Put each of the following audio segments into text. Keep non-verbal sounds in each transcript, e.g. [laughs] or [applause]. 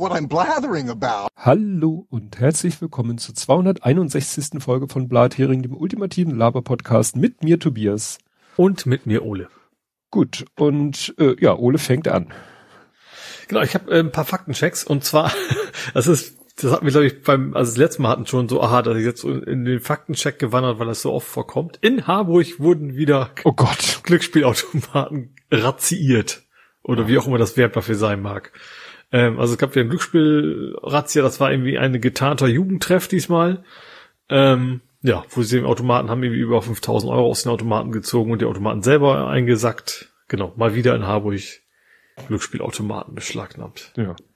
what I'm blathering about. Hallo und herzlich willkommen zur 261. Folge von Blathering, dem ultimativen Laber-Podcast mit mir Tobias. Und mit mir Ole. Gut, und äh, ja, Ole fängt an. Genau, ich habe äh, ein paar Faktenchecks und zwar, [laughs] das ist, das hatten wir, glaube ich, beim, also das letzte Mal hatten schon so, aha, dass ich jetzt in den Faktencheck gewandert, weil das so oft vorkommt. In Harburg wurden wieder oh Gott. Glücksspielautomaten razziiert. Oder wie auch immer das Verb dafür sein mag. Ähm, also es gab ja ein Glücksspiel-Razzia, das war irgendwie eine getarnter Jugendtreff diesmal. Ähm, ja, wo sie im Automaten haben irgendwie über 5000 Euro aus den Automaten gezogen und die Automaten selber eingesackt. Genau, mal wieder in Harburg Glücksspielautomaten beschlagnahmt. Ja. [laughs]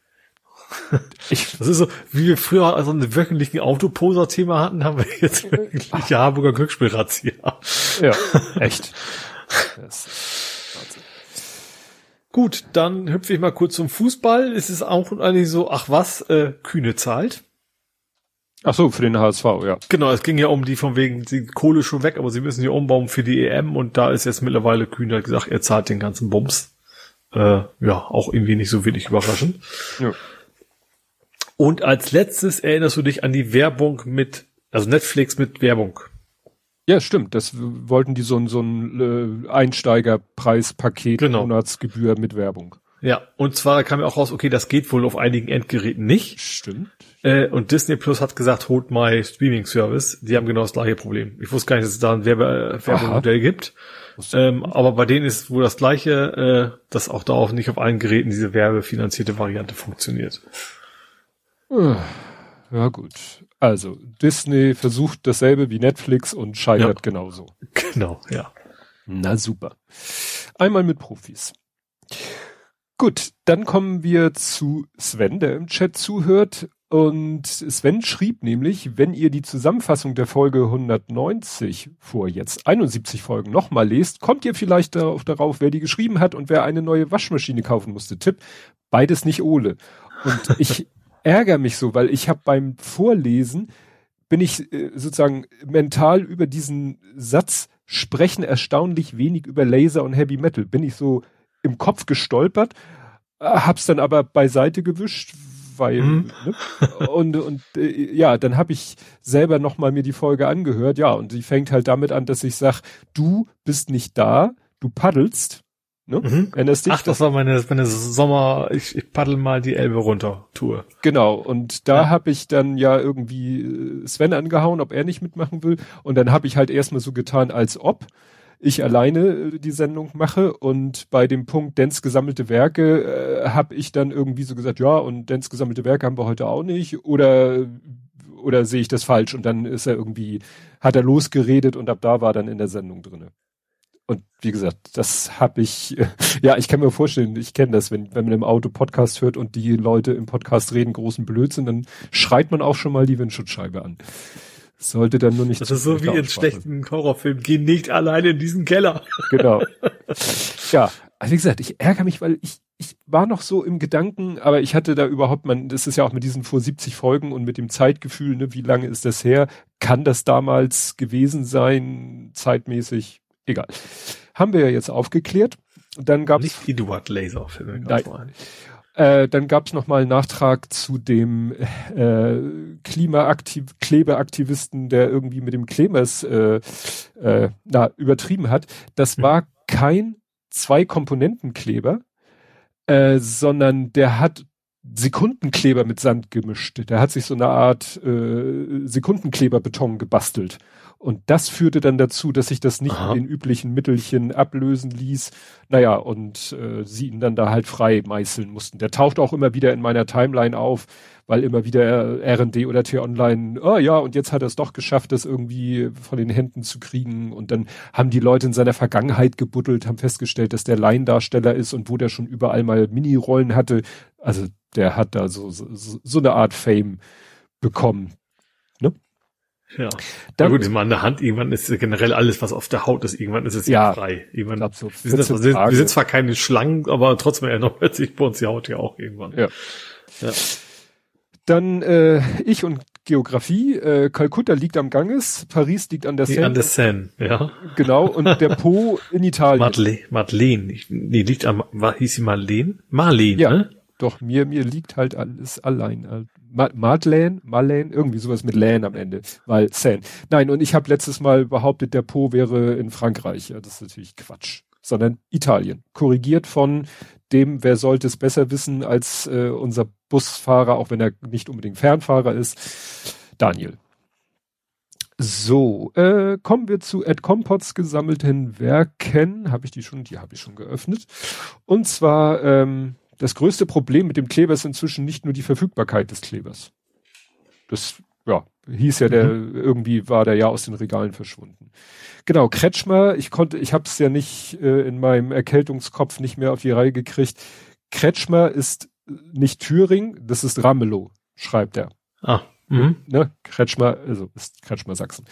Ich, das ist so, wie wir früher also einen wöchentlichen Autoposer-Thema hatten, haben wir jetzt [laughs] wirklich Harburger Glücksspielrazzia. Ja, [laughs] echt. Gut, dann hüpfe ich mal kurz zum Fußball. Es ist auch eigentlich so, ach was, äh, Kühne zahlt. Ach so, für den HSV, ja. Genau, es ging ja um die von wegen, die Kohle schon weg, aber sie müssen die umbauen für die EM und da ist jetzt mittlerweile Kühne gesagt, er zahlt den ganzen Bums. Äh, ja, auch irgendwie nicht so wenig überraschend. Ja. Und als letztes erinnerst du dich an die Werbung mit, also Netflix mit Werbung. Ja, stimmt. Das wollten die so ein, so ein äh, Einsteigerpreispaket, genau. Monatsgebühr mit Werbung. Ja, und zwar kam ja auch raus, okay, das geht wohl auf einigen Endgeräten nicht. Stimmt. Äh, und Disney Plus hat gesagt, holt my Streaming Service. Die haben genau das gleiche Problem. Ich wusste gar nicht, dass es da ein Werbe äh, Werbemodell gibt. Ähm, aber bei denen ist wohl das gleiche, äh, dass auch darauf nicht auf allen Geräten diese werbefinanzierte Variante funktioniert. Ja gut. Also Disney versucht dasselbe wie Netflix und scheitert ja. genauso. Genau, ja. Na super. Einmal mit Profis. Gut, dann kommen wir zu Sven, der im Chat zuhört. Und Sven schrieb nämlich, wenn ihr die Zusammenfassung der Folge 190 vor jetzt 71 Folgen nochmal lest, kommt ihr vielleicht darauf, darauf, wer die geschrieben hat und wer eine neue Waschmaschine kaufen musste. Tipp, beides nicht Ole. Und ich [laughs] ärgere mich so, weil ich habe beim Vorlesen, bin ich äh, sozusagen mental über diesen Satz sprechen erstaunlich wenig über Laser und Heavy Metal. Bin ich so im Kopf gestolpert, äh, hab's dann aber beiseite gewischt, weil mhm. ne? und und äh, ja, dann habe ich selber noch mal mir die Folge angehört, ja, und die fängt halt damit an, dass ich sag, du bist nicht da, du paddelst Ne? Mhm. Erinnerst dich? Ach, das war meine, meine Sommer, ich, ich paddel mal die Elbe runter Tour. Genau, und da ja. habe ich dann ja irgendwie äh, Sven angehauen, ob er nicht mitmachen will. Und dann habe ich halt erstmal so getan, als ob ich alleine äh, die Sendung mache. Und bei dem Punkt Dens gesammelte Werke äh, habe ich dann irgendwie so gesagt, ja, und Dens gesammelte Werke haben wir heute auch nicht. Oder oder sehe ich das falsch? Und dann ist er irgendwie, hat er losgeredet und ab da war dann in der Sendung drinne und wie gesagt, das habe ich, [laughs] ja, ich kann mir vorstellen, ich kenne das, wenn, wenn man im Auto Podcast hört und die Leute im Podcast reden großen Blödsinn, dann schreit man auch schon mal die Windschutzscheibe an. Sollte dann nur nicht. Das ist so wie in schlechten Horrorfilmen. Geh nicht alleine in diesen Keller. [laughs] Genau. Ja, also wie gesagt, ich ärgere mich, weil ich, ich war noch so im Gedanken, aber ich hatte da überhaupt, man, das ist ja auch mit diesen vor 70 Folgen und mit dem Zeitgefühl, ne, wie lange ist das her? Kann das damals gewesen sein, zeitmäßig? Egal. Haben wir ja jetzt aufgeklärt. Dann gab's nicht Eduard Laser Filme. Nein. Äh, dann gab es nochmal einen Nachtrag zu dem äh, Klimaaktiv Klebeaktivisten, der irgendwie mit dem Klebers äh, äh, na, übertrieben hat. Das hm. war kein Zwei-Komponenten-Kleber, äh, sondern der hat Sekundenkleber mit Sand gemischt. Der hat sich so eine Art äh, Sekundenkleberbeton gebastelt. Und das führte dann dazu, dass sich das nicht Aha. mit den üblichen Mittelchen ablösen ließ. Naja, und äh, sie ihn dann da halt frei meißeln mussten. Der taucht auch immer wieder in meiner Timeline auf, weil immer wieder R&D oder T-Online, oh ja, und jetzt hat er es doch geschafft, das irgendwie von den Händen zu kriegen. Und dann haben die Leute in seiner Vergangenheit gebuddelt, haben festgestellt, dass der Laiendarsteller ist und wo der schon überall mal Mini-Rollen hatte. Also der hat da so, so, so eine Art Fame bekommen. Ne? Ja. Dann, ja gut, immer an der Hand, irgendwann ist generell alles, was auf der Haut ist, irgendwann ist es ja frei. Irgendwann, so wir, sind das, wir, wir sind zwar keine Schlangen, aber trotzdem erneuert sich bei uns die Haut ja auch irgendwann. Ja. ja. Dann äh, ich und Geografie. Äh, Kalkutta liegt am Ganges, Paris liegt an der Seine. An der Seine, ja. Genau, und der Po in Italien. Madeleine, Madeleine. Nee, liegt am, war, hieß sie Marlene? Marlene, ja. ne? doch, mir, mir liegt halt alles allein. Madeleine, Marlene, irgendwie sowas mit Lane am Ende, weil Seine. Nein, und ich habe letztes Mal behauptet, der Po wäre in Frankreich. Ja, das ist natürlich Quatsch. Sondern Italien. Korrigiert von dem, wer sollte es besser wissen als äh, unser Busfahrer, auch wenn er nicht unbedingt Fernfahrer ist. Daniel. So, äh, kommen wir zu Ed Compots gesammelten Werken. Habe ich die schon? Die habe ich schon geöffnet. Und zwar ähm, das größte Problem mit dem Kleber ist inzwischen nicht nur die Verfügbarkeit des Klebers. Das, ja, hieß ja, der mhm. irgendwie war der ja aus den Regalen verschwunden. Genau, Kretschmer, ich konnte, ich habe es ja nicht äh, in meinem Erkältungskopf nicht mehr auf die Reihe gekriegt. Kretschmer ist nicht Thüringen, das ist Ramelow, schreibt er. Ah. Mhm. Ne, Kretschmer, also ist Kretschmer Sachsen.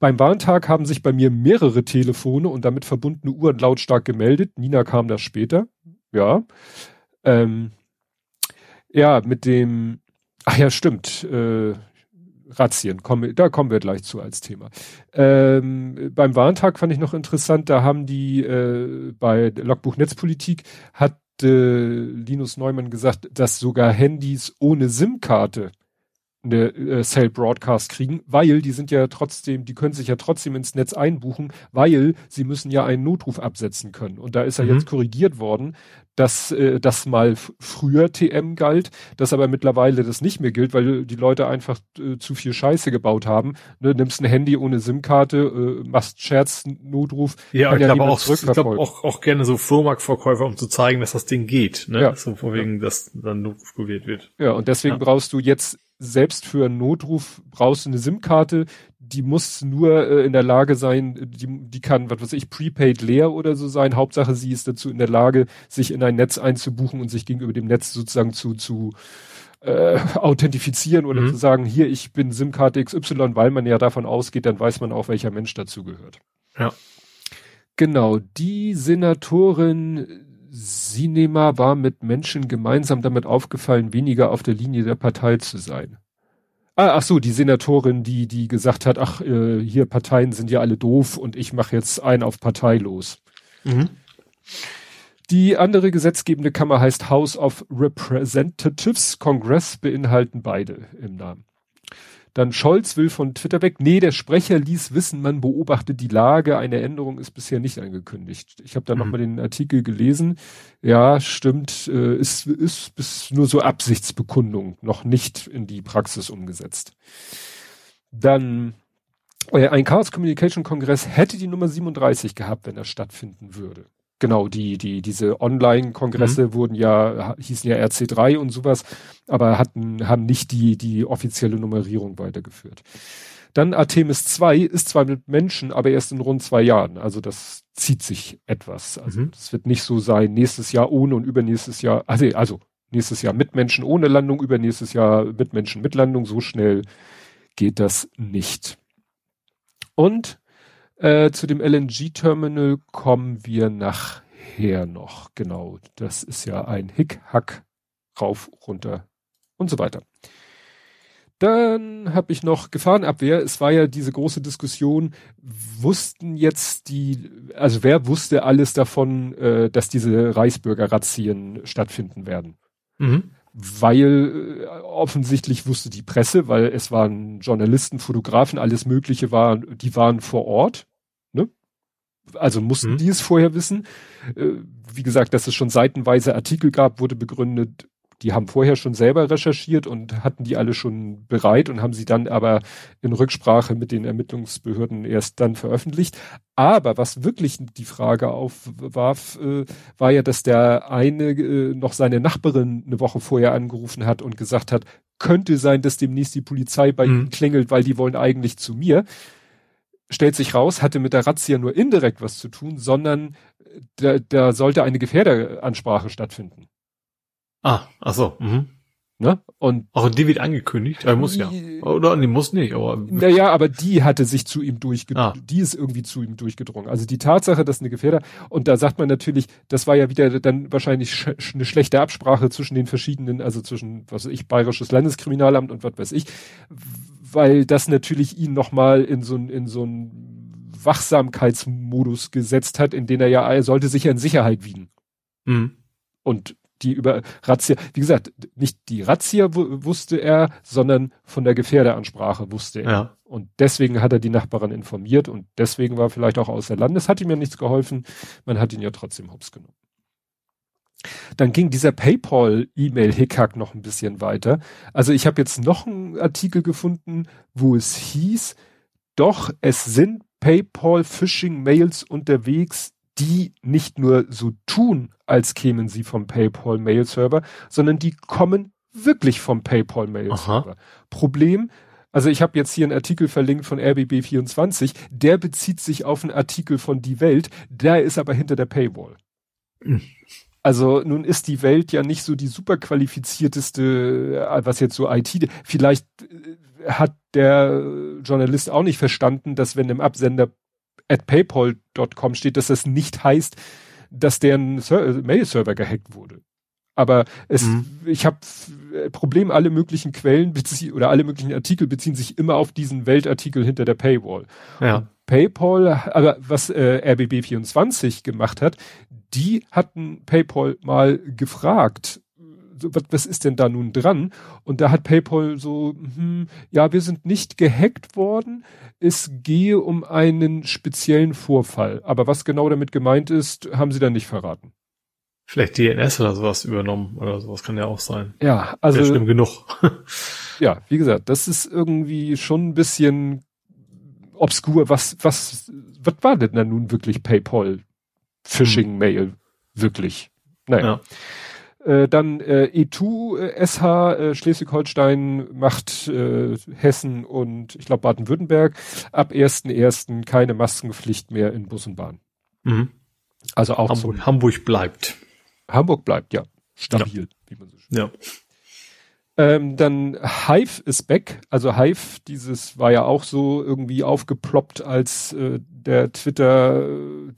Beim Warntag haben sich bei mir mehrere Telefone und damit verbundene Uhren lautstark gemeldet. Nina kam da später. Ja. Ähm, ja, mit dem, ach ja, stimmt, äh, Razzien, komm, da kommen wir gleich zu als Thema. Ähm, beim Warntag fand ich noch interessant, da haben die äh, bei Logbuch Netzpolitik hat äh, Linus Neumann gesagt, dass sogar Handys ohne SIM-Karte eine äh, Cell Broadcast kriegen, weil die sind ja trotzdem, die können sich ja trotzdem ins Netz einbuchen, weil sie müssen ja einen Notruf absetzen können. Und da ist ja mhm. jetzt korrigiert worden, dass äh, das mal früher TM galt, dass aber mittlerweile das nicht mehr gilt, weil die Leute einfach äh, zu viel Scheiße gebaut haben. Ne, nimmst ein Handy ohne SIM-Karte, äh, machst Scherz-Notruf. Ja, ich ja glaube auch, ich glaub auch, auch gerne so Flohmarktverkäufer, um zu zeigen, dass das Ding geht. Ne? Ja. So vor wegen, ja. dass dann Notruf gewählt wird. Ja, und deswegen ja. brauchst du jetzt selbst für einen Notruf brauchst du eine SIM-Karte, die muss nur äh, in der Lage sein, die, die kann, was weiß ich, prepaid leer oder so sein. Hauptsache, sie ist dazu in der Lage, sich in ein Netz einzubuchen und sich gegenüber dem Netz sozusagen zu, zu äh, authentifizieren oder mhm. zu sagen, hier, ich bin SIM-Karte XY, weil man ja davon ausgeht, dann weiß man auch, welcher Mensch dazu gehört. Ja. Genau, die Senatorin Sinema war mit Menschen gemeinsam damit aufgefallen, weniger auf der Linie der Partei zu sein. Ah, ach so, die Senatorin, die, die gesagt hat, ach, äh, hier Parteien sind ja alle doof und ich mache jetzt einen auf Partei los. Mhm. Die andere gesetzgebende Kammer heißt House of Representatives. Kongress beinhalten beide im Namen. Dann Scholz will von Twitter weg. Nee, der Sprecher ließ wissen, man beobachtet die Lage. Eine Änderung ist bisher nicht angekündigt. Ich habe da mhm. nochmal den Artikel gelesen. Ja, stimmt, äh, ist, ist bis nur so Absichtsbekundung, noch nicht in die Praxis umgesetzt. Dann äh, ein Chaos Communication Kongress hätte die Nummer 37 gehabt, wenn er stattfinden würde. Genau, die, die, diese Online-Kongresse mhm. wurden ja, hießen ja RC3 und sowas, aber hatten, haben nicht die, die offizielle Nummerierung weitergeführt. Dann Artemis 2 ist zwar mit Menschen, aber erst in rund zwei Jahren. Also das zieht sich etwas. Also mhm. wird nicht so sein, nächstes Jahr ohne und übernächstes Jahr, also, also nächstes Jahr mit Menschen ohne Landung, übernächstes Jahr mit Menschen mit Landung. So schnell geht das nicht. Und äh, zu dem LNG-Terminal kommen wir nachher noch. Genau, das ist ja ein Hick-Hack rauf, runter und so weiter. Dann habe ich noch Gefahrenabwehr. Es war ja diese große Diskussion, wussten jetzt die, also wer wusste alles davon, äh, dass diese Reichsbürger-Razzien stattfinden werden? Mhm. Weil äh, offensichtlich wusste die Presse, weil es waren Journalisten, Fotografen, alles Mögliche war, die waren vor Ort also mussten mhm. die es vorher wissen. Äh, wie gesagt, dass es schon seitenweise Artikel gab, wurde begründet, die haben vorher schon selber recherchiert und hatten die alle schon bereit und haben sie dann aber in Rücksprache mit den Ermittlungsbehörden erst dann veröffentlicht. Aber was wirklich die Frage aufwarf, äh, war ja, dass der eine äh, noch seine Nachbarin eine Woche vorher angerufen hat und gesagt hat, könnte sein, dass demnächst die Polizei bei mhm. ihnen klingelt, weil die wollen eigentlich zu mir stellt sich raus, hatte mit der Razzia nur indirekt was zu tun, sondern äh, da, da sollte eine Gefährderansprache stattfinden. Ah, ach so. Mhm. Ne? Und auch die wird angekündigt. Er muss ja. Oder die muss nicht, aber. Naja, aber die hatte sich zu ihm durchgedrungen. Ah. Die ist irgendwie zu ihm durchgedrungen. Also die Tatsache, dass eine Gefährder, und da sagt man natürlich, das war ja wieder dann wahrscheinlich sch eine schlechte Absprache zwischen den verschiedenen, also zwischen, was weiß ich, Bayerisches Landeskriminalamt und was weiß ich, weil das natürlich ihn nochmal in so in so ein Wachsamkeitsmodus gesetzt hat, in den er ja, er sollte sich ja in Sicherheit wiegen. Mhm. Und die über Razzia, wie gesagt, nicht die Razzia wusste er, sondern von der Gefährderansprache wusste er. Ja. Und deswegen hat er die Nachbarin informiert und deswegen war vielleicht auch außer Landes, hat ihm ja nichts geholfen, man hat ihn ja trotzdem hops genommen. Dann ging dieser PayPal-E-Mail-Hickhack noch ein bisschen weiter. Also ich habe jetzt noch einen Artikel gefunden, wo es hieß, doch es sind PayPal-Phishing-Mails unterwegs, die nicht nur so tun, als kämen sie vom PayPal Mail Server, sondern die kommen wirklich vom PayPal Mail Server. Problem, also ich habe jetzt hier einen Artikel verlinkt von RBB24, der bezieht sich auf einen Artikel von Die Welt, der ist aber hinter der Paywall. Mhm. Also nun ist die Welt ja nicht so die super qualifizierteste, äh, was jetzt so IT, vielleicht äh, hat der Journalist auch nicht verstanden, dass wenn im Absender at paypal.com steht, dass das nicht heißt, dass deren äh, Mail-Server gehackt wurde. Aber es, mhm. ich habe äh, Problem, alle möglichen Quellen oder alle möglichen Artikel beziehen sich immer auf diesen Weltartikel hinter der Paywall. Ja. PayPal, aber was äh, RBB24 gemacht hat, die hatten PayPal mal gefragt, was, was ist denn da nun dran? Und da hat PayPal so, hm, ja, wir sind nicht gehackt worden. Es gehe um einen speziellen Vorfall. Aber was genau damit gemeint ist, haben sie dann nicht verraten. Vielleicht DNS oder sowas übernommen oder sowas kann ja auch sein. Ja, also. Wäre schlimm genug. [laughs] ja, wie gesagt, das ist irgendwie schon ein bisschen obskur. Was, was, was war denn da nun wirklich PayPal Phishing Mail? Wirklich? Naja. Ja. Äh, dann äh, E2 äh, SH äh, Schleswig-Holstein macht äh, Hessen und ich glaube Baden-Württemberg ab 1.1. keine Maskenpflicht mehr in Bus und Bahn. Mhm. Also auch Hamburg, Hamburg bleibt. Hamburg bleibt, ja. Stabil, ja. wie man so schön Ja. Ähm, dann Hive ist back. Also Hive, dieses war ja auch so irgendwie aufgeploppt, als äh, der Twitter, äh,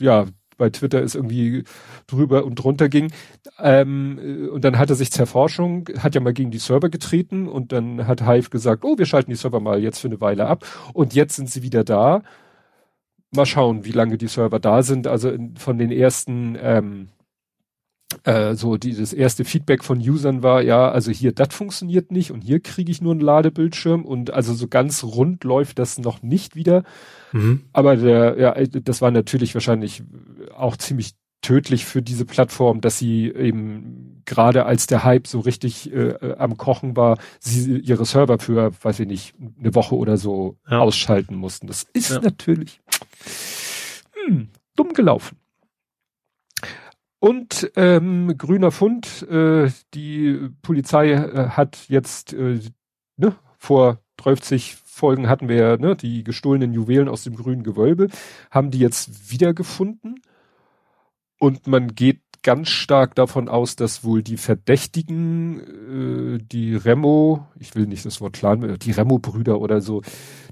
ja, bei Twitter ist irgendwie drüber und drunter ging. Ähm, äh, und dann hatte sich Zerforschung, hat ja mal gegen die Server getreten und dann hat Hive gesagt, oh, wir schalten die Server mal jetzt für eine Weile ab. Und jetzt sind sie wieder da. Mal schauen, wie lange die Server da sind. Also in, von den ersten ähm, äh, so dieses erste Feedback von Usern war, ja, also hier, das funktioniert nicht und hier kriege ich nur einen Ladebildschirm und also so ganz rund läuft das noch nicht wieder. Mhm. Aber der, ja, das war natürlich wahrscheinlich auch ziemlich tödlich für diese Plattform, dass sie eben gerade als der Hype so richtig äh, äh, am Kochen war, sie ihre Server für, weiß ich nicht, eine Woche oder so ja. ausschalten mussten. Das ist ja. natürlich hm, dumm gelaufen. Und ähm, grüner Fund, äh, die Polizei äh, hat jetzt äh, ne, vor 30 Folgen hatten wir ne, die gestohlenen Juwelen aus dem grünen Gewölbe, haben die jetzt wiedergefunden. Und man geht ganz stark davon aus, dass wohl die Verdächtigen, äh, die Remo, ich will nicht das Wort Clan, die Remo-Brüder oder so,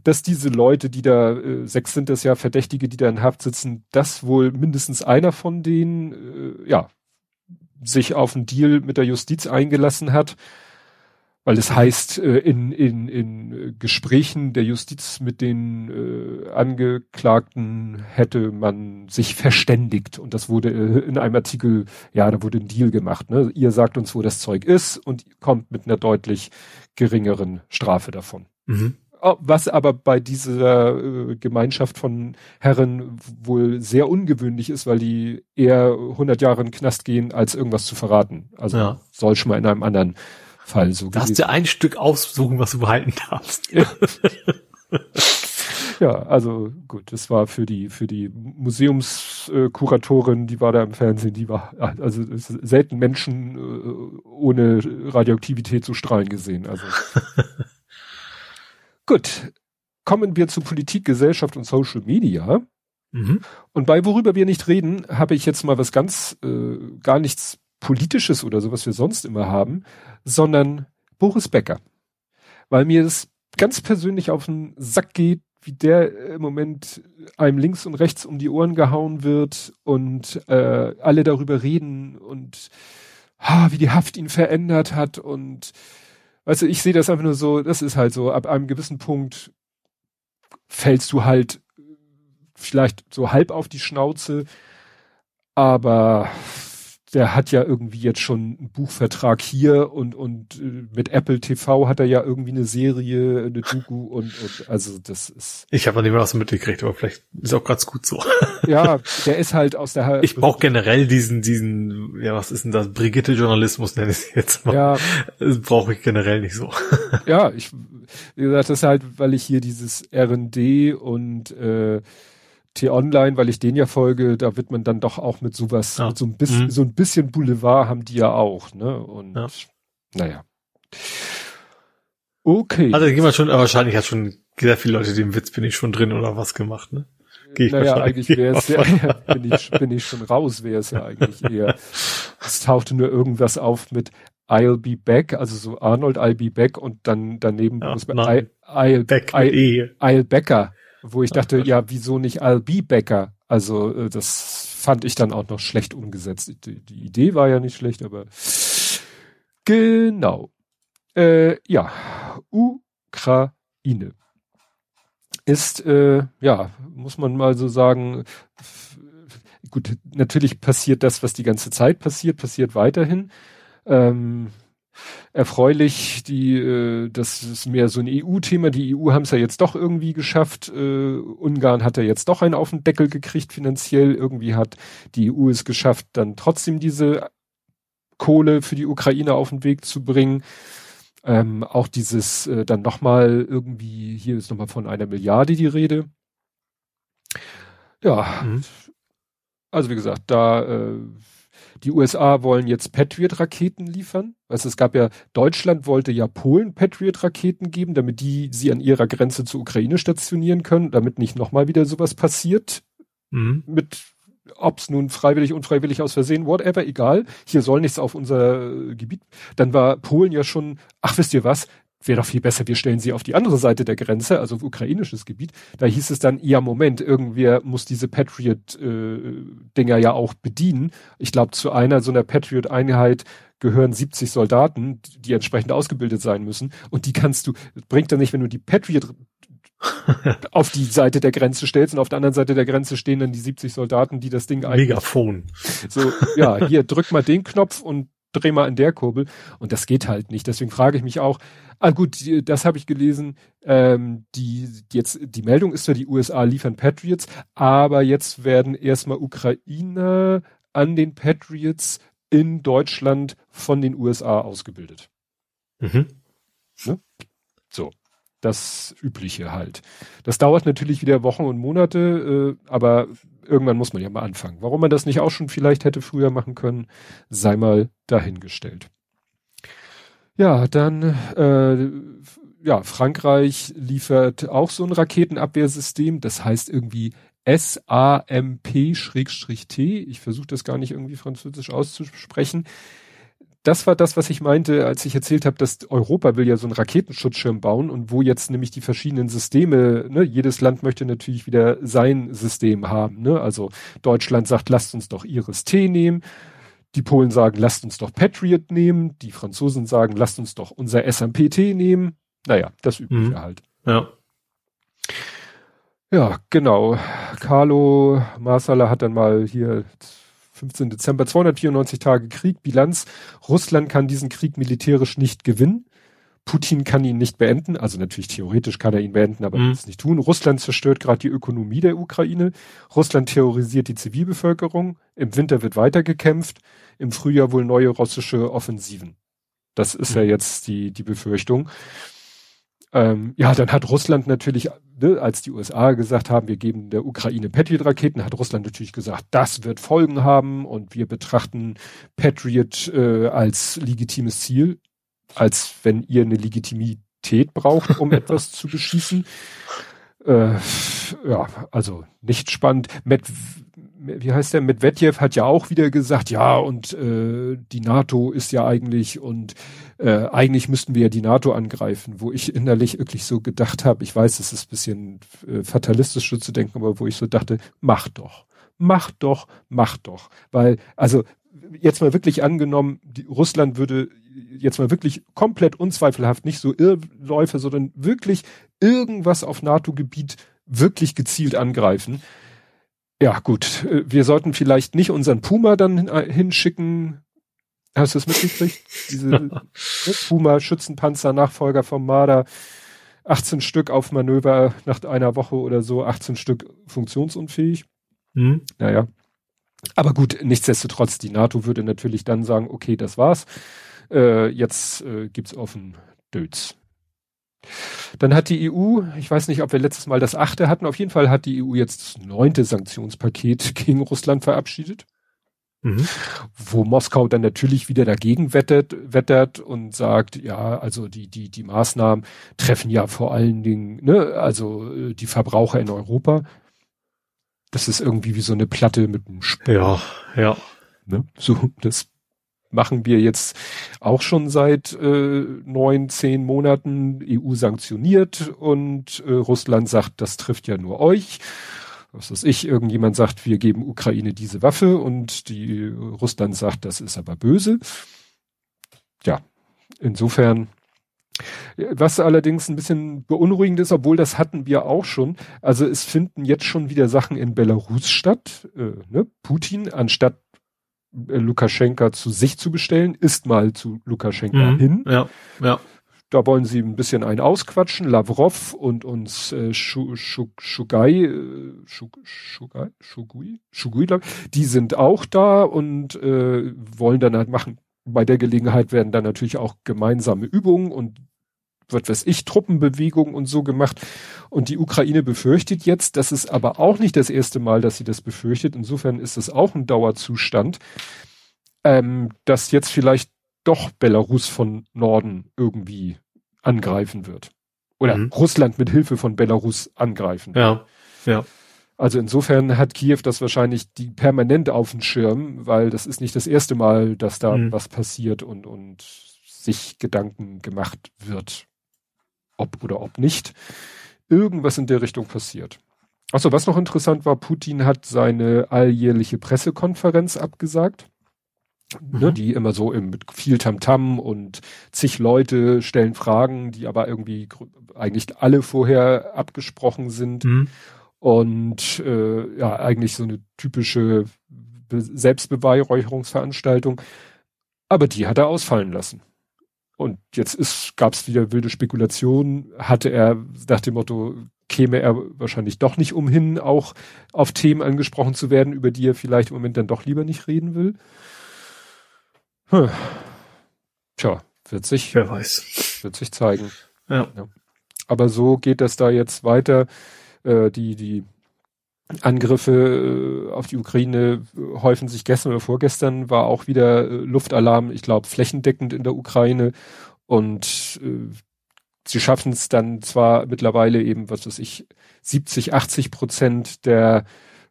dass diese Leute, die da, äh, sechs sind das ja Verdächtige, die da in Haft sitzen, dass wohl mindestens einer von denen, äh, ja, sich auf einen Deal mit der Justiz eingelassen hat weil es heißt, äh, in, in, in Gesprächen der Justiz mit den äh, Angeklagten hätte man sich verständigt. Und das wurde äh, in einem Artikel, ja, da wurde ein Deal gemacht. Ne? Ihr sagt uns, wo das Zeug ist und kommt mit einer deutlich geringeren Strafe davon. Mhm. Oh, was aber bei dieser äh, Gemeinschaft von Herren wohl sehr ungewöhnlich ist, weil die eher 100 Jahre in den Knast gehen, als irgendwas zu verraten. Also ja. soll schon mal in einem anderen Fall so. Da hast du ein Stück aussuchen, was du behalten darfst. Ja. ja, also gut, das war für die für die Museumskuratorin, die war da im Fernsehen, die war also selten Menschen äh, ohne Radioaktivität zu strahlen gesehen. Also [laughs] gut, kommen wir zu Politik, Gesellschaft und Social Media. Mhm. Und bei worüber wir nicht reden, habe ich jetzt mal was ganz äh, gar nichts Politisches oder so, was wir sonst immer haben, sondern Boris Becker. Weil mir das ganz persönlich auf den Sack geht, wie der im Moment einem links und rechts um die Ohren gehauen wird und äh, alle darüber reden und ha, wie die Haft ihn verändert hat und weißt du, ich sehe das einfach nur so, das ist halt so, ab einem gewissen Punkt fällst du halt vielleicht so halb auf die Schnauze, aber der hat ja irgendwie jetzt schon einen Buchvertrag hier und und äh, mit Apple TV hat er ja irgendwie eine Serie, eine Doku und und also das ist. Ich habe noch nicht mal was mitgekriegt, aber vielleicht ist auch ganz gut so. [laughs] Ja, der ist halt aus der. Ich brauche generell diesen diesen ja was ist denn das Brigitte Journalismus nenne ich es jetzt mal. Ja, brauche ich generell nicht so. Ja, ich wie gesagt das ist halt, weil ich hier dieses R&D und äh, T-Online, weil ich den ja folge, da wird man dann doch auch mit sowas, ja. mit so ein bisschen, mhm. so ein bisschen Boulevard haben die ja auch, ne? Und ja. naja. Okay. Also gehen wir schon, wahrscheinlich hat schon sehr viele Leute den Witz bin ich schon drin oder was gemacht, ne? Geh ich naja, eigentlich wäre es ja, bin ich, bin ich schon raus, wäre es ja eigentlich eher. Es tauchte nur irgendwas auf mit I'll be back, also so Arnold I'll be back und dann daneben ja, muss man I, I'll, back I'll, e. I'll Becker wo ich dachte, ja, wieso nicht I'll be Bäcker? Also äh, das fand ich dann auch noch schlecht umgesetzt. Die, die Idee war ja nicht schlecht, aber genau. Äh, ja, Ukraine ist, äh, ja, muss man mal so sagen, gut, natürlich passiert das, was die ganze Zeit passiert, passiert weiterhin. Ähm, erfreulich. Die, äh, das ist mehr so ein EU-Thema. Die EU haben es ja jetzt doch irgendwie geschafft. Äh, Ungarn hat ja jetzt doch einen auf den Deckel gekriegt finanziell. Irgendwie hat die EU es geschafft, dann trotzdem diese Kohle für die Ukraine auf den Weg zu bringen. Ähm, auch dieses äh, dann nochmal irgendwie, hier ist nochmal von einer Milliarde die Rede. Ja, mhm. also wie gesagt, da äh, die USA wollen jetzt Patriot-Raketen liefern. Also es gab ja, Deutschland wollte ja Polen Patriot-Raketen geben, damit die sie an ihrer Grenze zur Ukraine stationieren können, damit nicht nochmal wieder sowas passiert. Mhm. Mit, ob's nun freiwillig, unfreiwillig aus Versehen, whatever, egal. Hier soll nichts auf unser Gebiet. Dann war Polen ja schon, ach wisst ihr was, wäre doch viel besser, wir stellen sie auf die andere Seite der Grenze, also auf ukrainisches Gebiet. Da hieß es dann, ja Moment, irgendwer muss diese Patriot-Dinger äh, ja auch bedienen. Ich glaube, zu einer so einer Patriot-Einheit gehören 70 Soldaten, die entsprechend ausgebildet sein müssen. Und die kannst du, bringt dann nicht, wenn du die Patriot [laughs] auf die Seite der Grenze stellst und auf der anderen Seite der Grenze stehen dann die 70 Soldaten, die das Ding eigentlich. Megafon. So, ja, hier drück mal den Knopf und dreh mal an der Kurbel. Und das geht halt nicht. Deswegen frage ich mich auch, ah gut, das habe ich gelesen, ähm, die, jetzt, die Meldung ist ja, die USA liefern Patriots, aber jetzt werden erstmal Ukrainer an den Patriots in Deutschland von den USA ausgebildet. Mhm. Ne? So. Das Übliche halt. Das dauert natürlich wieder Wochen und Monate, äh, aber irgendwann muss man ja mal anfangen. Warum man das nicht auch schon vielleicht hätte früher machen können, sei mal dahingestellt. Ja, dann äh, ja, Frankreich liefert auch so ein Raketenabwehrsystem, das heißt irgendwie SAMP-T. Ich versuche das gar nicht irgendwie französisch auszusprechen das war das, was ich meinte, als ich erzählt habe, dass Europa will ja so einen Raketenschutzschirm bauen und wo jetzt nämlich die verschiedenen Systeme, ne, jedes Land möchte natürlich wieder sein System haben. Ne? Also Deutschland sagt, lasst uns doch Iris-T nehmen. Die Polen sagen, lasst uns doch Patriot nehmen. Die Franzosen sagen, lasst uns doch unser SMPT nehmen. Naja, das übliche mhm. halt. Ja. Ja, genau. Carlo Marsala hat dann mal hier 15. Dezember, 294 Tage Krieg, Bilanz. Russland kann diesen Krieg militärisch nicht gewinnen. Putin kann ihn nicht beenden, also natürlich theoretisch kann er ihn beenden, aber mhm. will es nicht tun. Russland zerstört gerade die Ökonomie der Ukraine. Russland terrorisiert die Zivilbevölkerung. Im Winter wird weiter gekämpft. Im Frühjahr wohl neue russische Offensiven. Das ist mhm. ja jetzt die, die Befürchtung. Ähm, ja, dann hat Russland natürlich, ne, als die USA gesagt haben, wir geben der Ukraine Patriot-Raketen, hat Russland natürlich gesagt, das wird Folgen haben und wir betrachten Patriot äh, als legitimes Ziel, als wenn ihr eine Legitimität braucht, um [laughs] etwas zu beschießen. Äh, ja, also nicht spannend. Med wie heißt der, Medvedev hat ja auch wieder gesagt, ja, und äh, die NATO ist ja eigentlich und äh, eigentlich müssten wir ja die NATO angreifen, wo ich innerlich wirklich so gedacht habe, ich weiß, es ist ein bisschen äh, fatalistisch zu denken, aber wo ich so dachte, mach doch, mach doch, mach doch. Weil, also jetzt mal wirklich angenommen, die, Russland würde jetzt mal wirklich komplett unzweifelhaft nicht so Irrläufe, sondern wirklich irgendwas auf NATO-Gebiet wirklich gezielt angreifen Ja, gut. Äh, wir sollten vielleicht nicht unseren Puma dann äh, hinschicken. Hast du es mitgekriegt? Diese [laughs] ne, Puma Schützenpanzer Nachfolger vom Marder. 18 Stück auf Manöver nach einer Woche oder so, 18 Stück funktionsunfähig. Mhm. Naja. Aber gut, nichtsdestotrotz, die NATO würde natürlich dann sagen, okay, das war's. Äh, jetzt äh, gibt's offen Döds. Dann hat die EU, ich weiß nicht, ob wir letztes Mal das achte hatten, auf jeden Fall hat die EU jetzt das neunte Sanktionspaket [laughs] gegen Russland verabschiedet. Mhm. Wo Moskau dann natürlich wieder dagegen wettert, wettert und sagt, ja, also die, die, die Maßnahmen treffen ja vor allen Dingen, ne, also äh, die Verbraucher in Europa. Das ist irgendwie wie so eine Platte mit einem Spur. Ja, ja. Ne? So, das machen wir jetzt auch schon seit äh, neun, zehn Monaten EU sanktioniert und äh, Russland sagt, das trifft ja nur euch. Was weiß ich, irgendjemand sagt, wir geben Ukraine diese Waffe und die Russland sagt, das ist aber böse. Ja, insofern was allerdings ein bisschen beunruhigend ist, obwohl das hatten wir auch schon. Also es finden jetzt schon wieder Sachen in Belarus statt. Äh, ne? Putin, anstatt äh, Lukaschenka zu sich zu bestellen, ist mal zu Lukaschenka mhm. hin. Ja, ja. Da wollen sie ein bisschen einen ausquatschen. Lavrov und uns äh, Shugai, äh, Shugai, Shugui, Shugui, die sind auch da und äh, wollen dann halt machen. Bei der Gelegenheit werden dann natürlich auch gemeinsame Übungen und wird weiß ich, Truppenbewegung und so gemacht. Und die Ukraine befürchtet jetzt, das ist aber auch nicht das erste Mal, dass sie das befürchtet. Insofern ist es auch ein Dauerzustand, ähm, dass jetzt vielleicht doch Belarus von Norden irgendwie angreifen wird. Oder mhm. Russland mit Hilfe von Belarus angreifen. Ja, ja. Also insofern hat Kiew das wahrscheinlich die permanent auf dem Schirm, weil das ist nicht das erste Mal, dass da mhm. was passiert und, und sich Gedanken gemacht wird ob oder ob nicht, irgendwas in der Richtung passiert. Achso, was noch interessant war, Putin hat seine alljährliche Pressekonferenz abgesagt. Ne, mhm. Ne, die immer so im, mit viel Tamtam -Tam und zig Leute stellen Fragen, die aber irgendwie eigentlich alle vorher abgesprochen sind. Mhm. Und äh, ja, eigentlich so eine typische Selbstbeweihräucherungsveranstaltung. Aber die hat er ausfallen lassen. Und jetzt gab es wieder wilde Spekulationen. Hatte er nach dem Motto, käme er wahrscheinlich doch nicht umhin, auch auf Themen angesprochen zu werden, über die er vielleicht im Moment dann doch lieber nicht reden will. Hm. Tja, wird sich, wer weiß, wird sich zeigen. Ja. ja. Aber so geht das da jetzt weiter. Äh, die, die Angriffe äh, auf die Ukraine häufen sich gestern oder vorgestern, war auch wieder äh, Luftalarm, ich glaube, flächendeckend in der Ukraine. Und äh, sie schaffen es dann zwar mittlerweile eben, was weiß ich, 70, 80 Prozent der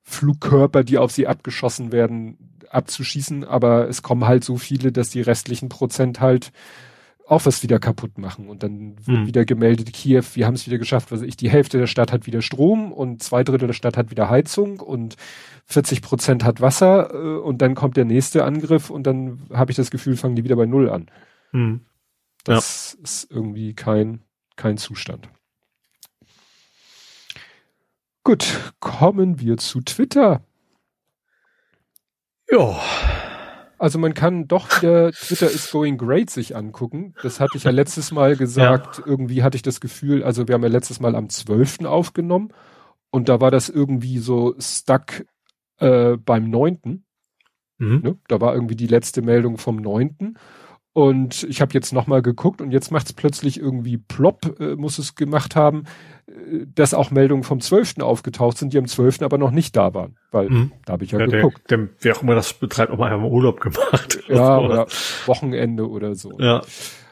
Flugkörper, die auf sie abgeschossen werden, abzuschießen, aber es kommen halt so viele, dass die restlichen Prozent halt auch was wieder kaputt machen. Und dann wird hm. wieder gemeldet, Kiew, wir haben es wieder geschafft, was ich, die Hälfte der Stadt hat wieder Strom und zwei Drittel der Stadt hat wieder Heizung und 40 Prozent hat Wasser äh, und dann kommt der nächste Angriff und dann habe ich das Gefühl, fangen die wieder bei Null an. Hm. Das ja. ist irgendwie kein, kein Zustand. Gut, kommen wir zu Twitter. Ja. Also man kann doch wieder Twitter is going great sich angucken. Das hatte ich ja letztes Mal gesagt. Ja. Irgendwie hatte ich das Gefühl, also wir haben ja letztes Mal am 12. aufgenommen und da war das irgendwie so stuck äh, beim 9. Mhm. Ne? Da war irgendwie die letzte Meldung vom 9. Und ich habe jetzt nochmal geguckt und jetzt macht es plötzlich irgendwie plopp, äh, muss es gemacht haben, äh, dass auch Meldungen vom 12. aufgetaucht sind, die am 12. aber noch nicht da waren. Weil mhm. da habe ich ja, ja geguckt. Der, der, wer auch immer das betreibt, auch mal im Urlaub gemacht. Ja, oder Wochenende oder so. Ja.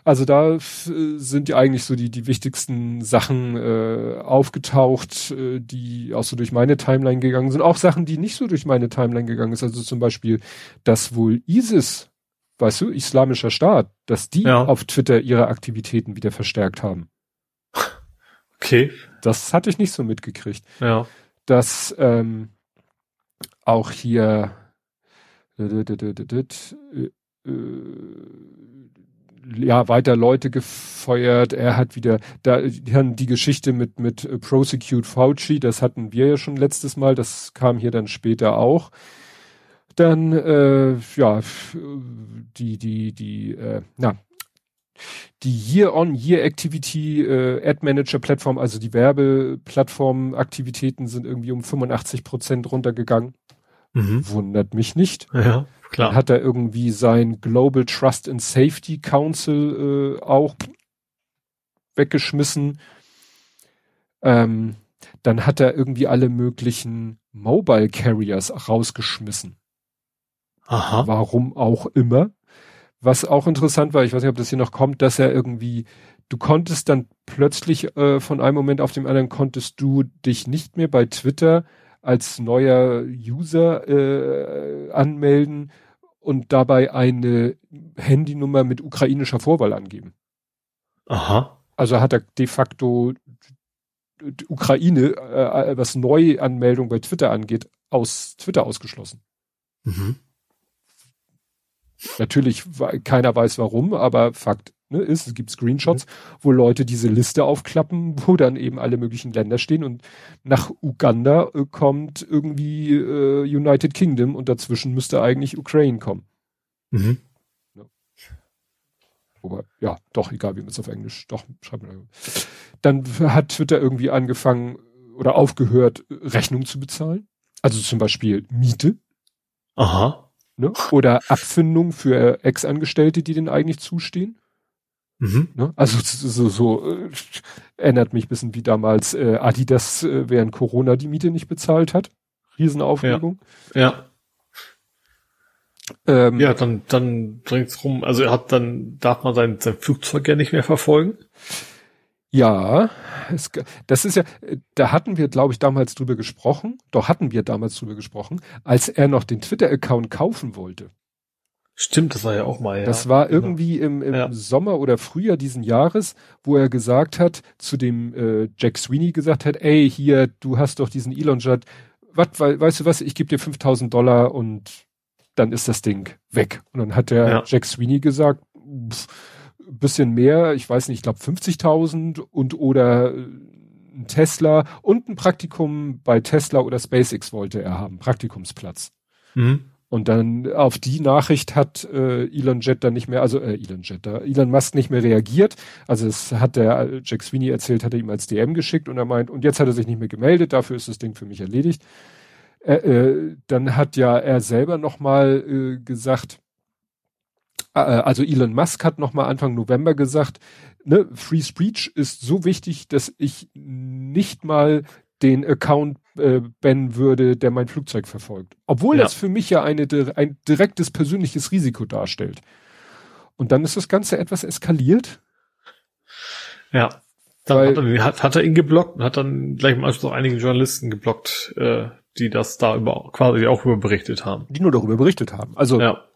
Also da sind ja eigentlich so die, die wichtigsten Sachen äh, aufgetaucht, äh, die auch so durch meine Timeline gegangen sind. Auch Sachen, die nicht so durch meine Timeline gegangen ist. Also zum Beispiel, dass wohl ISIS weißt du, islamischer Staat, dass die ja. auf Twitter ihre Aktivitäten wieder verstärkt haben. [laughs] Okay. Das hatte ich nicht so mitgekriegt. Ja. Dass ähm, auch hier äh, ja weiter Leute gefeuert. Er hat wieder da die, die Geschichte mit mit äh, Prosecute Fauci, das hatten wir ja schon letztes Mal, das kam hier dann später auch. Dann äh, ja die die die äh, na die Year-on-Year-Activity äh, Ad Manager Plattform, also die Werbeplattform Aktivitäten sind irgendwie um 85 Prozent runtergegangen. Mhm. Wundert mich nicht. Ja. Klar. Dann hat er irgendwie sein Global Trust and Safety Council äh, auch weggeschmissen. Ähm, dann hat er irgendwie alle möglichen Mobile Carriers rausgeschmissen. Aha. Warum auch immer. Was auch interessant war, ich weiß nicht, ob das hier noch kommt, dass er irgendwie, du konntest dann plötzlich äh, von einem Moment auf den anderen konntest du dich nicht mehr bei Twitter als neuer User äh, anmelden und dabei eine Handynummer mit ukrainischer Vorwahl angeben. Aha. Also hat er de facto Ukraine, äh, was Neuanmeldung bei Twitter angeht, aus Twitter ausgeschlossen. Mhm. Natürlich, keiner weiß warum, aber Fakt ne, ist, es gibt Screenshots, mhm. wo Leute diese Liste aufklappen, [laughs] wo dann eben alle möglichen Länder stehen und nach Uganda äh, kommt irgendwie äh, United Kingdom und dazwischen müsste eigentlich Ukraine kommen. Mhm. Ja. Aber ja, doch, egal wie man es auf Englisch, doch, schreibt man. Dann hat Twitter irgendwie angefangen oder aufgehört, Rechnungen zu bezahlen. Also zum Beispiel Miete. Aha. Ne? Oder Abfindung für Ex-Angestellte, die denen eigentlich zustehen. Mhm. Ne? Also so, so äh, erinnert mich ein bisschen wie damals äh, Adidas äh, während Corona die Miete nicht bezahlt hat. Riesenaufregung. Ja. ja. Ähm, ja, dann, dann bringt's rum. Also er hat dann, darf man sein, sein Flugzeug ja nicht mehr verfolgen. Ja, es, das ist ja, da hatten wir, glaube ich, damals drüber gesprochen. Doch hatten wir damals drüber gesprochen, als er noch den Twitter-Account kaufen wollte. Stimmt, das war ja auch mal, ja. Das war genau. irgendwie im, im ja. Sommer oder Frühjahr diesen Jahres, wo er gesagt hat, zu dem äh, Jack Sweeney gesagt hat, ey, hier, du hast doch diesen Elon-Jet, was, weißt du was, ich gebe dir 5000 Dollar und dann ist das Ding weg. Und dann hat der ja. Jack Sweeney gesagt, pff, bisschen mehr, ich weiß nicht, ich glaube 50.000 und oder äh, ein Tesla und ein Praktikum bei Tesla oder SpaceX wollte er haben, Praktikumsplatz. Mhm. Und dann auf die Nachricht hat äh, Elon Jet dann nicht mehr, also äh, Elon Jet, da, Elon Musk nicht mehr reagiert. Also es hat der äh, Jack Sweeney erzählt, hat er ihm als DM geschickt und er meint, und jetzt hat er sich nicht mehr gemeldet, dafür ist das Ding für mich erledigt. Äh, äh, dann hat ja er selber nochmal äh, gesagt, äh, also Elon Musk hat nochmal Anfang November gesagt, ne, Free Speech ist so wichtig, dass ich nicht mal den Account äh, bannen würde, der mein Flugzeug verfolgt. Obwohl ja. das für mich ja eine, ein direktes persönliches Risiko darstellt. Und dann ist das Ganze etwas eskaliert. Ja. Dann weil, hat, er, hat, hat, er ihn geblockt und hat dann gleich im Anschluss auch einige Journalisten geblockt, äh, die das da über, quasi auch über berichtet haben. Die nur darüber berichtet haben. Also ja.